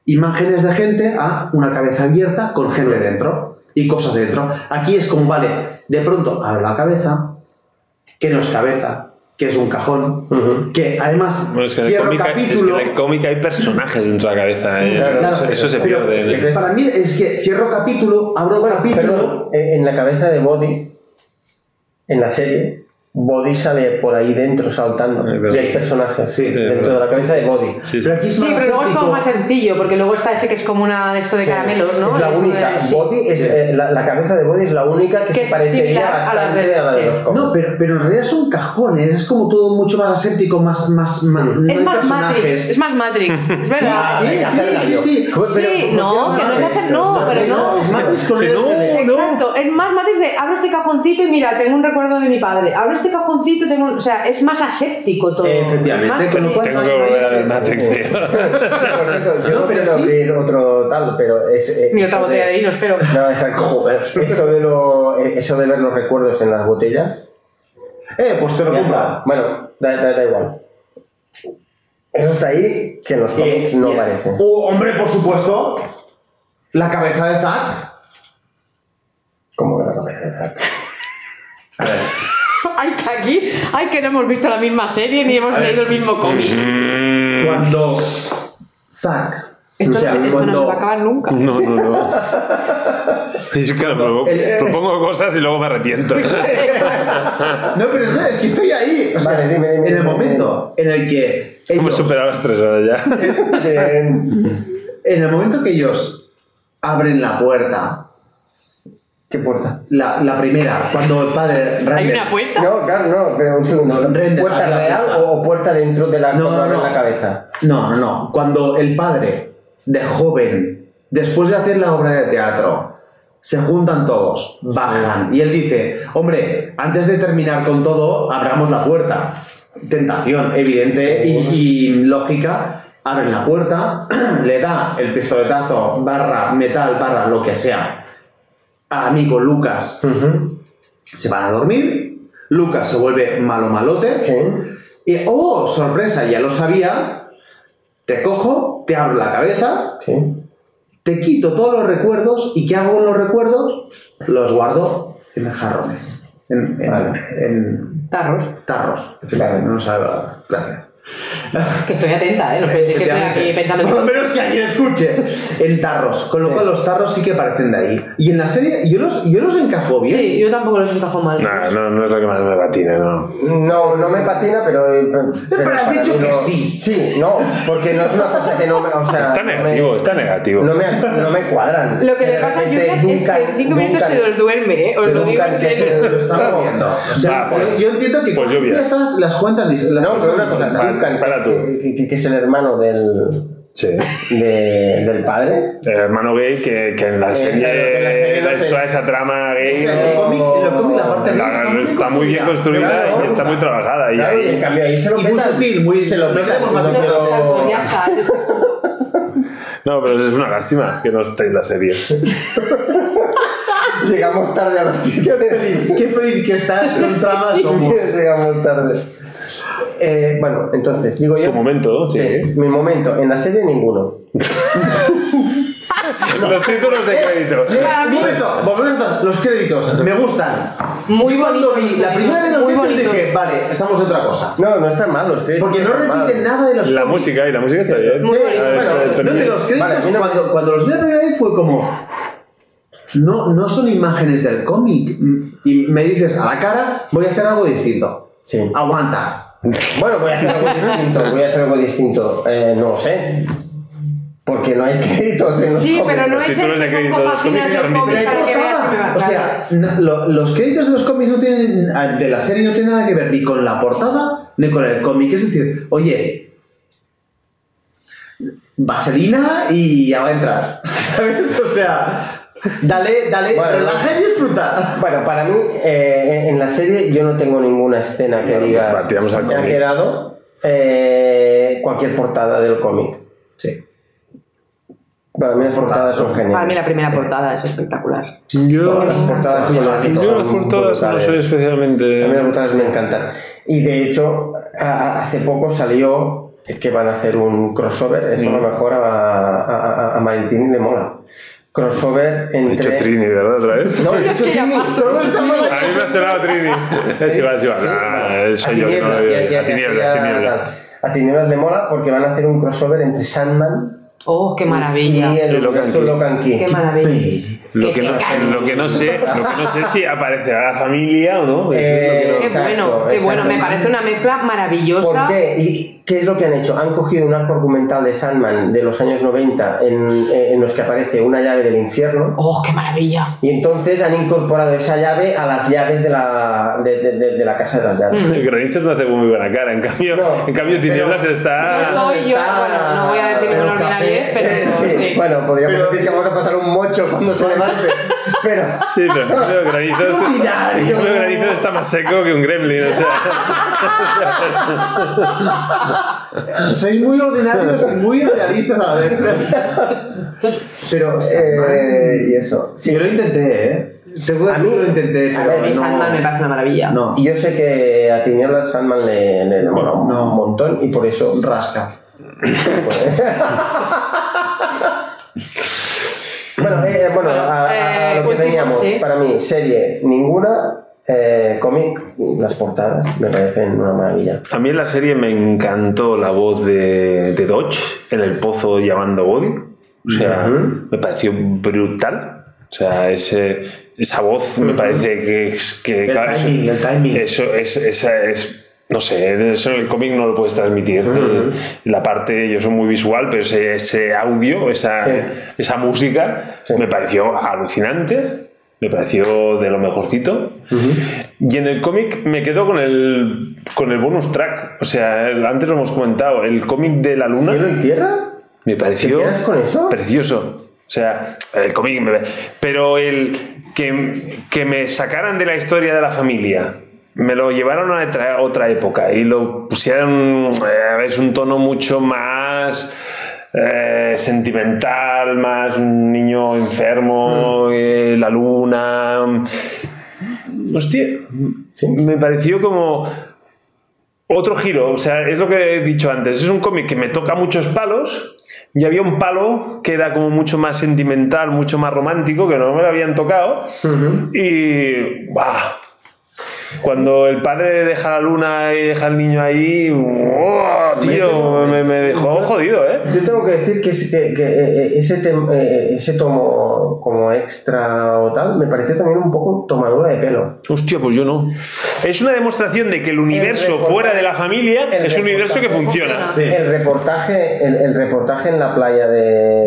Speaker 3: imágenes de gente a una cabeza abierta con gente dentro y cosas dentro. Aquí es como, vale, de pronto abre la cabeza, que no es cabeza, que es un cajón, que además
Speaker 1: Bueno, es que en el cómic hay- es que
Speaker 3: capítulo.
Speaker 1: en el cómic hay personajes dentro de la cabeza. ¿eh?
Speaker 2: Claro,
Speaker 1: eso, eso se
Speaker 3: pero
Speaker 1: pierde. ¿eh?
Speaker 3: es- para mí es que cierro capítulo, abro capítulo.
Speaker 2: Perdón, en en la cabeza de Body, en la serie, Body sale por ahí dentro saltando. Y hay personajes
Speaker 1: Sí,
Speaker 2: dentro
Speaker 1: verdad.
Speaker 2: de la cabeza de Body.
Speaker 1: Sí, sí.
Speaker 3: Pero aquí es
Speaker 4: Sí,
Speaker 3: más
Speaker 4: pero luego es como más sencillo, porque luego está ese que es como una de esto de caramelos, ¿no?
Speaker 2: Es la
Speaker 4: de-
Speaker 2: única.
Speaker 4: sí.
Speaker 2: Body es, eh, la, la cabeza de Body es la única que,
Speaker 4: Que
Speaker 2: se parecería
Speaker 4: a la de-
Speaker 2: a la de
Speaker 4: sí.
Speaker 2: los cómics.
Speaker 3: No, pero, pero en realidad son cajones, es como todo mucho más aséptico, más. más, más no
Speaker 4: Es más
Speaker 3: personajes.
Speaker 4: Matrix, es más Matrix, es verdad.
Speaker 3: Sí,
Speaker 2: Venga,
Speaker 3: sí, sí, sí.
Speaker 2: Pero-
Speaker 4: Sí, no, que no es hacer, no, pero no.
Speaker 3: Es Matrix con
Speaker 1: no,
Speaker 3: LSD.
Speaker 1: no.
Speaker 4: Exacto, es más Matrix de abro este cajoncito y mira, tengo un recuerdo de mi padre. Abro este cajoncito, tengo un- o sea, es más aséptico todo.
Speaker 3: Efectivamente,
Speaker 4: Más
Speaker 3: con lo cual
Speaker 1: Tengo que volver a ver Matrix, tío. [laughs]
Speaker 2: Por cierto, yo
Speaker 3: No, pero
Speaker 2: quiero
Speaker 3: sí.
Speaker 2: abrir otro tal, pero es. eh,
Speaker 4: Ni
Speaker 2: eso
Speaker 4: otra botella de vino, espero. [laughs]
Speaker 2: No, exacto. Joder. Eso de, lo, eh, eso de ver los recuerdos en las botellas.
Speaker 3: Eh, pues te lo.
Speaker 2: Bueno, da, da- da igual. Eso está ahí que en los cómics no aparece.
Speaker 3: Oh, hombre, por supuesto. La cabeza de Zack.
Speaker 2: Como que la cabeza de Zack.
Speaker 3: A ver.
Speaker 4: Ay, que aquí, ay, que no hemos visto la misma serie ni hemos leído el mismo cómic.
Speaker 1: Mm,
Speaker 3: Cuando Zack.
Speaker 4: Esto,
Speaker 3: o sea,
Speaker 4: no, esto no
Speaker 3: cuando-
Speaker 4: se va a acabar nunca.
Speaker 1: No, no, no. Es que propongo, propongo cosas y luego me arrepiento. [laughs]
Speaker 3: No, pero es, verdad, es que estoy ahí. O sea,
Speaker 2: Vale, dime, dime,
Speaker 3: en el
Speaker 2: dime,
Speaker 3: momento en el que.
Speaker 1: Hemos
Speaker 3: ellos-
Speaker 1: superado las tres horas ya. [laughs]
Speaker 2: Eh,
Speaker 3: en el momento que ellos abren la puerta,
Speaker 2: ¿Qué puerta?
Speaker 3: la, la primera, cuando el padre.
Speaker 4: ¿Hay una puerta?
Speaker 2: No, claro, no, pero un segundo.
Speaker 3: Render,
Speaker 2: ¿Puerta real
Speaker 3: puerta.
Speaker 2: o, puerta dentro de la,
Speaker 3: No,
Speaker 2: cuando
Speaker 3: no,
Speaker 2: abre
Speaker 3: no.
Speaker 2: la cabeza?
Speaker 3: No, no, no. Cuando el padre, de joven, después de hacer la obra de teatro, se juntan todos, bajan, y él dice, hombre, antes de terminar con todo, abramos la puerta. Tentación evidente y, y lógica. abre la puerta, [clears throat] le da el pistoletazo barra metal barra lo que sea amigo Lucas, se van a dormir, Lucas se vuelve malo malote,
Speaker 2: Sí.
Speaker 3: y oh, sorpresa, ya lo sabía, te cojo, te abro la cabeza,
Speaker 2: Sí.
Speaker 3: te quito todos los recuerdos y ¿qué hago con los recuerdos? Los guardo en jarrones, en, en-
Speaker 2: Vale.
Speaker 3: en
Speaker 4: Tarros.
Speaker 3: tarros. No sabe Gracias. [laughs]
Speaker 4: Que estoy atenta, ¿eh? No penséis que estoy aquí pensando
Speaker 3: Por lo
Speaker 4: en
Speaker 3: menos que alguien escuche. En tarros. Con lo
Speaker 2: Sí.
Speaker 3: cual los tarros sí que parecen de ahí. Y en la serie yo los, yo los encajo bien.
Speaker 4: Sí, yo tampoco los encajo mal.
Speaker 1: Nah, no, no es lo que más me patina, no.
Speaker 2: No, no me patina, pero. Pero,
Speaker 3: Pero has dicho que
Speaker 2: no-
Speaker 3: sí.
Speaker 2: Sí, no, porque no es una cosa que no me. O sea,
Speaker 1: Está
Speaker 2: no me-
Speaker 1: negativo, está negativo.
Speaker 2: No me, no me cuadran.
Speaker 4: Lo que le pasa a Julian es que en 5 minutos se los duerme, ¿eh? Os lo digo en
Speaker 2: que se
Speaker 4: serio.
Speaker 2: lo está
Speaker 3: Estamos
Speaker 2: moviendo.
Speaker 3: viendo. O sea,
Speaker 1: Va, pues-
Speaker 3: yo entiendo que
Speaker 1: pues lluvias.
Speaker 3: las cuentas las
Speaker 2: No, pero una cosa, Duncan,
Speaker 1: para
Speaker 2: que,
Speaker 1: tú.
Speaker 2: que- que- que es el hermano del,
Speaker 1: Sí.
Speaker 2: de- del padre.
Speaker 1: El hermano gay que, que en la serie,
Speaker 2: claro, que en la serie no sé.
Speaker 1: toda esa trama gay
Speaker 3: O sea,
Speaker 1: ¿no?
Speaker 3: el cómic, el cómic, la parte
Speaker 1: La-
Speaker 3: gay
Speaker 1: está muy bien construida
Speaker 2: Claro,
Speaker 1: y está muy trabajada. Y
Speaker 2: Claro, y en
Speaker 1: ahí,
Speaker 2: cambio ahí se lo
Speaker 3: muy
Speaker 2: petan.
Speaker 3: sutil, muy-
Speaker 2: Se lo petan.
Speaker 3: queremos más
Speaker 4: pues ya está. [laughs]
Speaker 1: no, pero es una lástima que no esté en la serie. [laughs]
Speaker 2: Llegamos tarde a los
Speaker 3: Qué feliz, qué feliz que estás con [laughs] tramas somos.
Speaker 2: Llegamos tarde. Eh, bueno, entonces, digo yo.
Speaker 1: Tu momento, sí.
Speaker 2: mi momento. En la serie, ninguno. [laughs]
Speaker 1: Los títulos de crédito.
Speaker 3: Un momento, momento, los créditos, me gustan.
Speaker 4: Muy
Speaker 3: Cuando
Speaker 4: bonito.
Speaker 3: vi la primera de los
Speaker 4: Muy
Speaker 3: créditos dije, vale, estamos de otra cosa.
Speaker 2: No, no están mal los créditos.
Speaker 3: Porque no repiten nada de los
Speaker 1: La
Speaker 3: cómics.
Speaker 1: música, y la música está bien. Sí,
Speaker 3: Bueno, de los créditos, cuando, cuando los vi la primera vez fue como. No, no son imágenes del cómic. Y me dices a la cara, voy a hacer algo distinto.
Speaker 2: Sí.
Speaker 3: Aguanta.
Speaker 2: Bueno, voy a hacer algo distinto. Voy a hacer algo distinto. Eh, no lo sé. Porque no hay créditos en los
Speaker 4: Sí,
Speaker 2: cómics.
Speaker 4: pero no
Speaker 1: Los
Speaker 4: es
Speaker 1: títulos de
Speaker 4: el
Speaker 1: crédito
Speaker 4: con
Speaker 1: de los cómics son
Speaker 4: va
Speaker 3: O sea, lo- los créditos de los cómics no tienen, ah, de la serie no tienen nada que ver ni con la portada ni con el cómic. Es decir, oye, vaselina y ya va a entrar. [laughs] ¿Sabes? O sea, dale, dale,
Speaker 2: Bueno,
Speaker 3: relaja y disfruta.
Speaker 2: Bueno, para mí, eh, en- la serie yo no tengo ninguna escena que
Speaker 1: Bueno,
Speaker 2: diga
Speaker 1: pues
Speaker 2: me ha
Speaker 1: cómic".
Speaker 2: quedado eh, cualquier portada del cómic.
Speaker 3: Sí.
Speaker 2: Para mí las portadas son geniales.
Speaker 4: Para mí la primera portada es espectacular.
Speaker 1: Yo,
Speaker 2: Todas las portadas son así,
Speaker 1: yo las portadas no soy
Speaker 2: A mí las
Speaker 1: especialmente.
Speaker 2: portadas me encantan. Y de hecho, hace poco salió que van a hacer un crossover. Eso a lo mejor a, a, a- a Valentín le mola. Crossover
Speaker 1: He dicho
Speaker 2: entre.
Speaker 1: Trini, ¿verdad? Otra vez.
Speaker 2: No, [laughs] he dicho Trini. Todo está mal
Speaker 1: A mí me ha sonado Trini. Sí, va, sí, va.
Speaker 2: Sí, no.
Speaker 1: soy yo no A tinieblas, tinieblas.
Speaker 2: A tinieblas le mola porque van a hacer un crossover entre Sandman
Speaker 4: Oh, qué
Speaker 2: y
Speaker 4: maravilla.
Speaker 2: el
Speaker 1: Y Locan
Speaker 2: universo. Locan Key.
Speaker 4: Qué maravilla.
Speaker 1: Lo
Speaker 4: Que
Speaker 1: que, no, lo que no sé, lo que no sé si aparecerá la familia o no. Eso es lo que no-
Speaker 4: Qué
Speaker 2: Exacto,
Speaker 4: bueno, qué bueno. Me parece una mezcla maravillosa.
Speaker 2: ¿Por qué? ¿Y qué es lo que han hecho? Han cogido un arco argumental de Sandman de los años 90 en, en los que aparece una llave del infierno
Speaker 4: Oh, qué maravilla.
Speaker 2: y entonces han incorporado esa llave a las llaves de la, de, de- de- de la casa de las llaves.
Speaker 1: Granizos no hace muy buena cara, en cambio,
Speaker 2: No,
Speaker 1: en cambio Tinieblas está...
Speaker 4: No estoy yo, bueno, no voy a decir ninguna
Speaker 2: café.
Speaker 4: ordinariedad, pero [laughs]
Speaker 2: Sí,
Speaker 4: sí.
Speaker 2: Bueno, podríamos
Speaker 3: Pero-
Speaker 2: decir que vamos a pasar un mocho cuando se pero...
Speaker 1: Sí, pero, Granizos,
Speaker 3: Ordinario.
Speaker 1: pero Granizos está más seco que un gremlin, o sea...
Speaker 3: Sois muy ordinarios y muy realistas a la vez. Pero,
Speaker 2: Eh, y eso.
Speaker 3: Sí, yo lo intenté, ¿eh?
Speaker 2: A mí-
Speaker 3: lo intenté,
Speaker 2: a
Speaker 3: pero
Speaker 2: ver,
Speaker 4: A mí
Speaker 3: no.
Speaker 4: Sandman me parece una maravilla.
Speaker 3: No.
Speaker 2: Y yo sé que a Tinieblas Sandman le, le mola un
Speaker 3: no.
Speaker 2: montón y por eso
Speaker 3: Rasca. [laughs]
Speaker 2: Bueno, eh, bueno,
Speaker 4: Bueno,
Speaker 2: a, a- a
Speaker 4: eh,
Speaker 2: lo que veníamos,
Speaker 4: sí.
Speaker 2: para mí, serie ninguna, eh, cómic, las portadas me parecen una maravilla.
Speaker 1: A mí en la serie me encantó la voz de, de Dodge en el pozo llamando Body. O sea,
Speaker 2: Ujú.
Speaker 1: me pareció brutal. O sea, ese, esa voz me parece que es que
Speaker 3: El
Speaker 1: claro, eso-
Speaker 3: timing, el timing.
Speaker 1: Eso es, esa es no sé, eso en el cómic no lo puedes transmitir. La parte, yo soy muy visual, pero ese, ese audio, esa,
Speaker 2: Sí.
Speaker 1: esa música,
Speaker 2: Sí.
Speaker 1: me pareció alucinante, me pareció de lo mejorcito. Y en el cómic me quedo con el, con el bonus track. O sea, antes lo hemos comentado, el cómic de la luna
Speaker 2: ¿Cielo y tierra?
Speaker 1: me pareció
Speaker 2: ¿Te con eso?
Speaker 1: precioso. O sea, el cómic, pero el que, que me sacaran de la historia de la familia, me lo llevaron a otra, época y lo pusieron, eh, es un tono mucho más eh, sentimental, más un niño enfermo, eh, la luna. Hostia, me pareció como otro giro. O sea, es lo que he dicho antes. Es un cómic que me toca muchos palos y había un palo que era como mucho más sentimental, mucho más romántico, que no me lo habían tocado. Y. ¡Bah! Cuando el padre deja la luna y deja al niño ahí, ¡buah, tío, me, me dejó jodido, ¿eh?
Speaker 2: Yo tengo que decir que, ese- que- que, eh, ese, tem- eh, ese tomo como extra o tal me pareció también un poco tomadura de pelo.
Speaker 1: Hostia, pues yo no. Es una demostración de que el universo fuera de la familia es un universo que funciona.
Speaker 2: El reportaje, el, el reportaje en la playa de,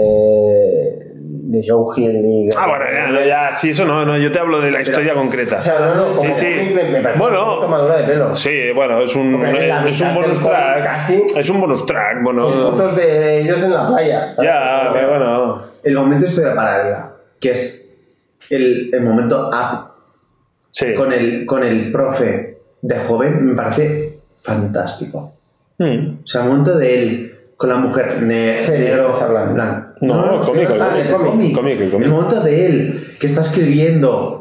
Speaker 2: de Joe Hill y
Speaker 1: Ah, bueno, ya, no, ya, sí, eso no, no, yo te hablo de la historia concreta.
Speaker 2: O sea, no, no, como
Speaker 1: Sí, sí.
Speaker 2: me, me pareció
Speaker 1: Bueno.
Speaker 2: un poco tomadura de pelo.
Speaker 1: Sí, bueno, es un, es un bonus track.
Speaker 2: casi-
Speaker 1: Es un bonus track,
Speaker 2: Con
Speaker 1: bueno.
Speaker 2: fotos de ellos en la playa. ¿sabes?
Speaker 1: Ya, pero bueno.
Speaker 3: El momento de historia paralela, que es el, el momento up
Speaker 1: Sí.
Speaker 3: con el, con el profe de joven, me parece fantástico.
Speaker 1: Mm.
Speaker 3: O sea, el momento de él con la mujer ne negro,
Speaker 2: estás hablando.
Speaker 3: blanco.
Speaker 1: No, el cómic, el
Speaker 3: ah,
Speaker 1: cómic.
Speaker 3: el cómic.
Speaker 1: Cómic, el cómic.
Speaker 3: El momento de él que está escribiendo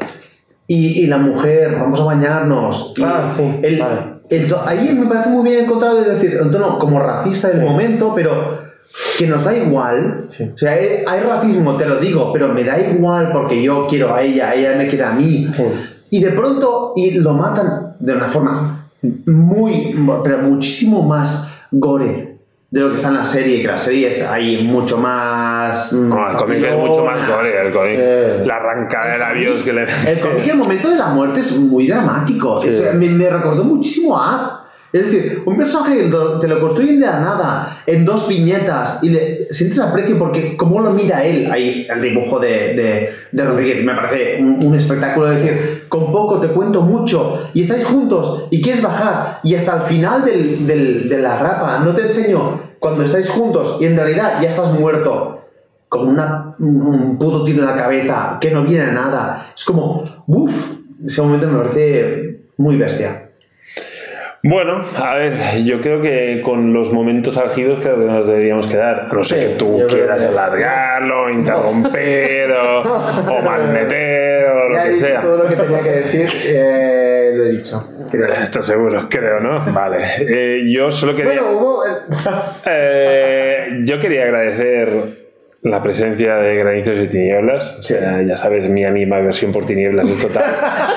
Speaker 3: y, y la mujer, vamos a bañarnos.
Speaker 2: Ah, sí,
Speaker 3: el-
Speaker 2: vale.
Speaker 3: el to- ahí me parece muy bien encontrado, es decir, un tono como racista del
Speaker 2: Sí.
Speaker 3: momento, pero que nos da igual.
Speaker 2: Sí.
Speaker 3: O sea, hay, hay racismo, te lo digo, pero me da igual porque yo quiero a ella, ella me quiere a mí.
Speaker 2: Sí.
Speaker 3: Y de pronto y lo matan de una forma muy, pero muchísimo más gore de lo que está en la serie, que la serie es ahí mucho más... mm,
Speaker 1: No, el cómic es mucho más gore, el cómic.
Speaker 2: Sí.
Speaker 1: La arrancada de labios que le.
Speaker 3: El cómic, el momento de la muerte es muy dramático.
Speaker 2: Sí.
Speaker 3: Me, me recordó muchísimo a. Es decir, un personaje que te lo construyen de la nada, en dos viñetas, y le sientes aprecio porque cómo lo mira él, ahí el dibujo de, de, Rodríguez, me parece un, espectáculo de decir, con poco te cuento mucho, y estáis juntos, y quieres bajar, y hasta el final de la grapa no te enseño cuando estáis juntos, y en realidad ya estás muerto con un puto tiro en la cabeza que no viene a nada. Es como, uff, ese momento me parece muy bestia.
Speaker 1: Bueno, a ver, yo creo que con los momentos álgidos creo que nos deberíamos quedar. No sé
Speaker 2: Sí,
Speaker 1: que tú quieras
Speaker 2: que-
Speaker 1: alargarlo, interromper o, [laughs] o malmeter o lo
Speaker 5: Ya he
Speaker 1: que
Speaker 5: dicho
Speaker 1: sea.
Speaker 5: todo lo que tenía que decir, eh, lo he dicho. creo.
Speaker 1: ¿Estás seguro? Creo, ¿no? Vale. Eh, yo solo quería.
Speaker 5: Bueno, hubo.
Speaker 1: Eh, yo quería agradecer la presencia de Granizos y Tinieblas. O sea, ya sabes, mi anima versión por Tinieblas es total. [laughs]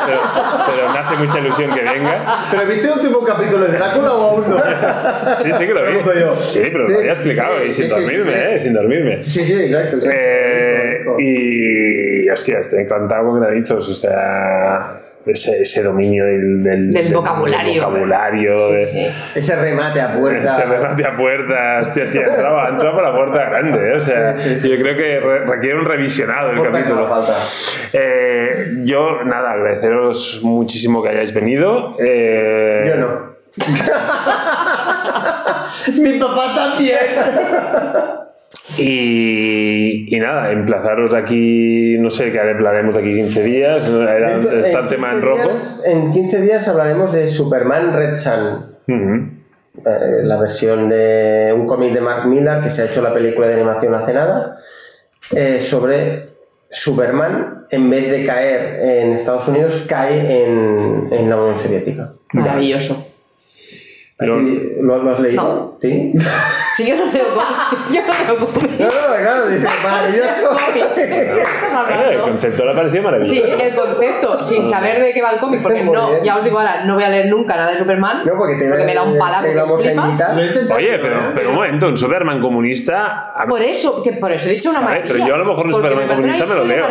Speaker 1: Pero, pero me hace mucha ilusión que venga.
Speaker 3: ¿Pero viste el último capítulo de Drácula o aún no?
Speaker 1: Sí, sí que lo vi.
Speaker 3: Yo.
Speaker 1: Sí, pero
Speaker 5: Sí,
Speaker 1: lo había explicado
Speaker 5: sí,
Speaker 1: y sin dormirme. ¿eh? Sin dormirme.
Speaker 5: Sí, sí, exacto. exacto.
Speaker 1: Eh, y hostia, estoy encantado con Granizos, o sea, ese, ese dominio del, del,
Speaker 4: Del vocabulario.
Speaker 1: del vocabulario,
Speaker 4: Sí,
Speaker 1: de-
Speaker 4: sí.
Speaker 5: Ese remate a puerta.
Speaker 1: ese remate a puerta, hostia, sí, entraba, entraba por la puerta grande, ¿eh? o sea,
Speaker 5: Sí, sí, sí.
Speaker 1: yo creo que re- requiere un revisionado el capítulo.
Speaker 3: falta.
Speaker 1: Eh, yo, nada, agradeceros muchísimo que hayáis venido. Eh,
Speaker 5: Yo no. [laughs] [laughs]
Speaker 3: Mi papá también.
Speaker 1: Y, y nada, emplazaros aquí, no sé, que hablaremos de aquí 15 días. ¿no? Era-
Speaker 2: Dentro-
Speaker 1: está el
Speaker 2: en
Speaker 1: tema en
Speaker 2: 15
Speaker 1: rojo.
Speaker 2: días- en 15 días hablaremos de Superman Red Sun. Eh, la versión de un cómic de Mark Millar que se ha hecho la película de animación hace nada eh, sobre Superman en vez de caer en Estados Unidos cae en, en la Unión Soviética
Speaker 4: Maravilloso.
Speaker 1: Pero-
Speaker 2: ¿Aquí- ¿Lo, lo has leído?
Speaker 4: No.
Speaker 2: ¿Sí? [laughs]
Speaker 4: Sí, yo no leo cómics. [laughs] Yo no leo cómics.
Speaker 5: No, no, claro, dice, [laughs] maravilloso.
Speaker 4: Cómics. ¿De qué estás
Speaker 1: Eh, el concepto le ha parecido maravilloso.
Speaker 4: Sí, el concepto, sin saber de qué va el cómic, porque no,
Speaker 5: bien.
Speaker 4: ya os digo ahora, no voy a leer nunca nada de Superman.
Speaker 5: No, porque te,
Speaker 4: me da un
Speaker 3: intentado,
Speaker 1: Oye, pero, pero un momento, un Superman comunista. a-
Speaker 4: Por eso, que por eso he dicho una maravilla.
Speaker 1: pero yo a lo mejor un
Speaker 4: porque
Speaker 1: Superman
Speaker 4: me
Speaker 1: comunista me lo leo.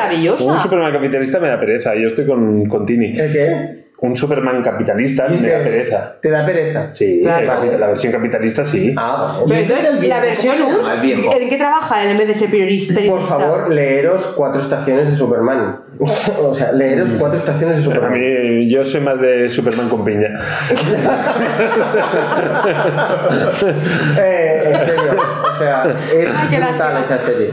Speaker 1: Un Superman capitalista me da pereza. Yo estoy con, con Tini.
Speaker 5: ¿El qué?
Speaker 1: Un Superman capitalista
Speaker 5: ¿Y
Speaker 1: me da pereza.
Speaker 5: ¿Te da pereza?
Speaker 1: Sí,
Speaker 4: Claro.
Speaker 1: la, la versión capitalista sí.
Speaker 2: Ah,
Speaker 4: Pero entonces,
Speaker 3: el
Speaker 4: la versión
Speaker 3: ¿cómo se llama
Speaker 4: US,
Speaker 3: el?
Speaker 4: ¿en qué trabaja él en vez de ser periodista?
Speaker 2: Por favor, leeros cuatro estaciones de Superman. [laughs] O sea, leeros cuatro estaciones de
Speaker 1: A
Speaker 2: Superman.
Speaker 1: mí, yo soy más de Superman con piña. [laughs]
Speaker 2: Eh, en serio, o sea, es brutal esa serie.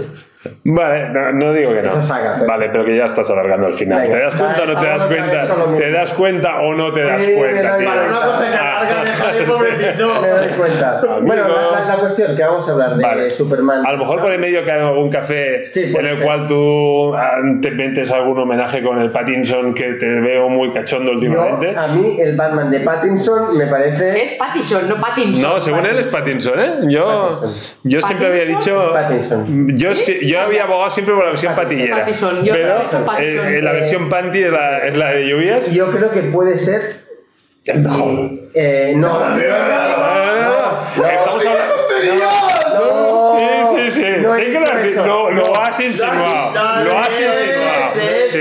Speaker 1: Vale, no, no digo que no.
Speaker 2: Esa saga, pero-
Speaker 1: Vale, pero que ya estás alargando al final.
Speaker 2: Venga,
Speaker 1: ¿Te das cuenta o no te
Speaker 2: vale,
Speaker 1: das cuenta? ¿Te das cuenta o no te das
Speaker 2: Sí, me
Speaker 1: cuenta,
Speaker 2: cuenta.
Speaker 3: Una cosa que
Speaker 1: Ah.
Speaker 3: alarga, pobrecito. [laughs]
Speaker 2: Me doy cuenta. Bueno, la, la- la cuestión que vamos a hablar de
Speaker 1: Vale.
Speaker 2: Superman.
Speaker 1: A lo mejor por el medio que hay algún café
Speaker 2: Sí,
Speaker 1: en el
Speaker 2: ser.
Speaker 1: cual tú ah, te metes algún homenaje con el Pattinson que te veo muy cachondo
Speaker 2: Yo,
Speaker 1: últimamente.
Speaker 2: a mí el Batman de Pattinson me parece.
Speaker 4: Es Pattison, no Pattinson.
Speaker 1: No, según él es Pattinson, ¿eh? Yo,
Speaker 2: Pattinson.
Speaker 1: yo siempre había
Speaker 4: ¿Pattinson?
Speaker 1: dicho.
Speaker 2: Pattinson.
Speaker 1: Yo, si- yo había abogado siempre por la versión patillera.
Speaker 4: Pattinson, yo
Speaker 1: Pero
Speaker 4: Pattinson.
Speaker 1: eh, eh, la versión panty es la, es la de lluvias.
Speaker 2: Yo creo que puede ser. Eh, no.
Speaker 1: Ah,
Speaker 2: no,
Speaker 1: Estamos hablando.
Speaker 2: No,
Speaker 1: Sí, sí, sí.
Speaker 2: No
Speaker 1: Sí que lo, lo,
Speaker 2: No.
Speaker 1: has insinuado.
Speaker 2: No,
Speaker 1: Lo has insinuado.
Speaker 2: sí,
Speaker 1: Sí,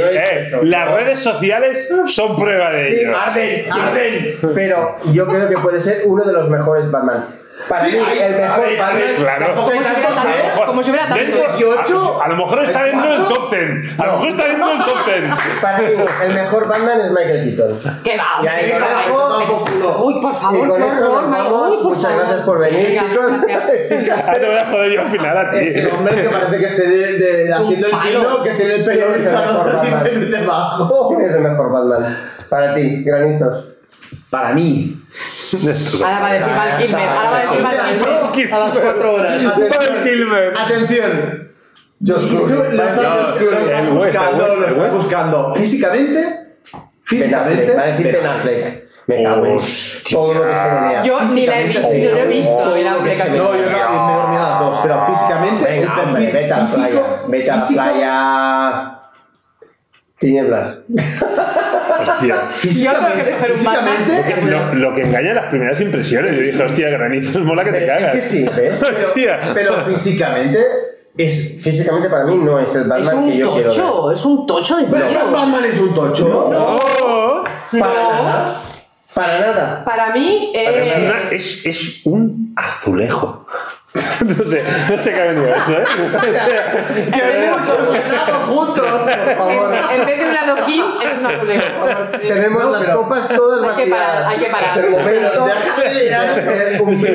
Speaker 2: no
Speaker 1: Eh, las
Speaker 2: No.
Speaker 1: redes sociales son prueba de
Speaker 2: Sí,
Speaker 1: ello.
Speaker 2: arden, arden. Pero yo creo que puede ser uno de los mejores Batman. Para mí, el mejor Batman.
Speaker 1: Claro.
Speaker 4: Como si hubiera
Speaker 1: A lo mejor-
Speaker 4: como si hubiera tantos.
Speaker 1: dentro-
Speaker 3: 18.
Speaker 1: A, a lo mejor está dentro del top 10. A lo mejor está dentro del top 10.
Speaker 2: Para mí, el mejor Batman es Michael Keaton.
Speaker 4: ¿Qué va?
Speaker 2: Y ahí lo
Speaker 4: Uy, por favor,
Speaker 2: Y con eso nos vamos. Muchas
Speaker 4: favor.
Speaker 2: gracias por venir,
Speaker 4: Venga,
Speaker 2: chicos. [laughs] Chicas. [laughs]
Speaker 1: Ahora te voy a joder yo al final a ti.
Speaker 3: Ese hombre que parece que esté de, haciendo el pino, que tiene el pelo
Speaker 2: ¿Quién es el mejor Batman?
Speaker 3: y debajo.
Speaker 2: ¿Quién es el mejor Batman? Para ti, granizos.
Speaker 3: Para mí.
Speaker 4: Ahora va a decir Val Kilmer. Ahora va a decir Val Kilmer.
Speaker 3: A las 4 horas.
Speaker 1: Val Kilmer.
Speaker 3: Atención.
Speaker 2: Clooney.
Speaker 3: lo están,
Speaker 1: No,
Speaker 3: buscando, lo están. Físicamente. Físicamente.
Speaker 2: Va a decir Ben Affleck. Me cago en todo lo que se venía.
Speaker 4: Yo ni la he visto, ni lo he visto.
Speaker 3: No, yo no, me dormía a las dos, pero físicamente.
Speaker 2: Venga,
Speaker 3: el
Speaker 2: hombre,
Speaker 3: perfil
Speaker 2: vete a la
Speaker 3: físico-
Speaker 2: playa. Vete a la
Speaker 3: físico-
Speaker 2: playa. Tinieblas.
Speaker 1: Hostia. [laughs]
Speaker 4: Que
Speaker 3: Físicamente,
Speaker 4: un Batman.
Speaker 1: Lo, lo que engaña las primeras impresiones. Yo dije, hostia, granizos, mola que te
Speaker 2: Es
Speaker 1: cagas.
Speaker 2: que sí, ¿ves? [laughs]
Speaker 1: Hostia.
Speaker 3: pero físicamente
Speaker 2: Es, físicamente para mí no es el
Speaker 4: Es
Speaker 2: Batman que
Speaker 4: un
Speaker 2: yo quiero ver.
Speaker 4: tocho, es un tocho de
Speaker 3: Pero. Batman es un tocho.
Speaker 2: Para
Speaker 4: No.
Speaker 2: nada. Para nada.
Speaker 4: Para mí
Speaker 1: es,
Speaker 4: es...
Speaker 1: una- es, es un azulejo. [laughs] No sé, no sé qué ha venido eso, ¿eh? [laughs] O sea,
Speaker 4: En vez de un-
Speaker 3: juntos, por favor.
Speaker 4: en- en vez de un adoquín, es un azulejo.
Speaker 2: Tenemos
Speaker 3: No,
Speaker 2: las copas todas
Speaker 4: Hay que parar, hay que parar.
Speaker 2: Es el momento de hacer un
Speaker 1: Se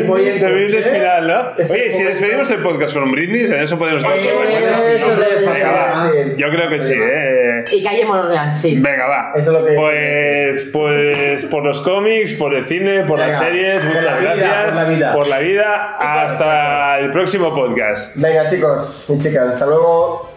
Speaker 2: brindis.
Speaker 1: se final, ¿no?
Speaker 2: Es
Speaker 1: Oye, si despedimos el podcast con un brindis, en eso podemos estar.
Speaker 2: Eso es.
Speaker 1: Yo creo que sí, ¿eh?
Speaker 4: Y callémonos real, sí.
Speaker 1: Venga, va.
Speaker 2: Eso es lo que-
Speaker 1: Pues, pues por los cómics, por el cine, por las series,
Speaker 3: por
Speaker 1: muchas
Speaker 3: la vida,
Speaker 1: gracias.
Speaker 3: por la vida.
Speaker 1: Por la vida. Hasta el próximo podcast.
Speaker 2: Venga, chicos y chicas, hasta luego.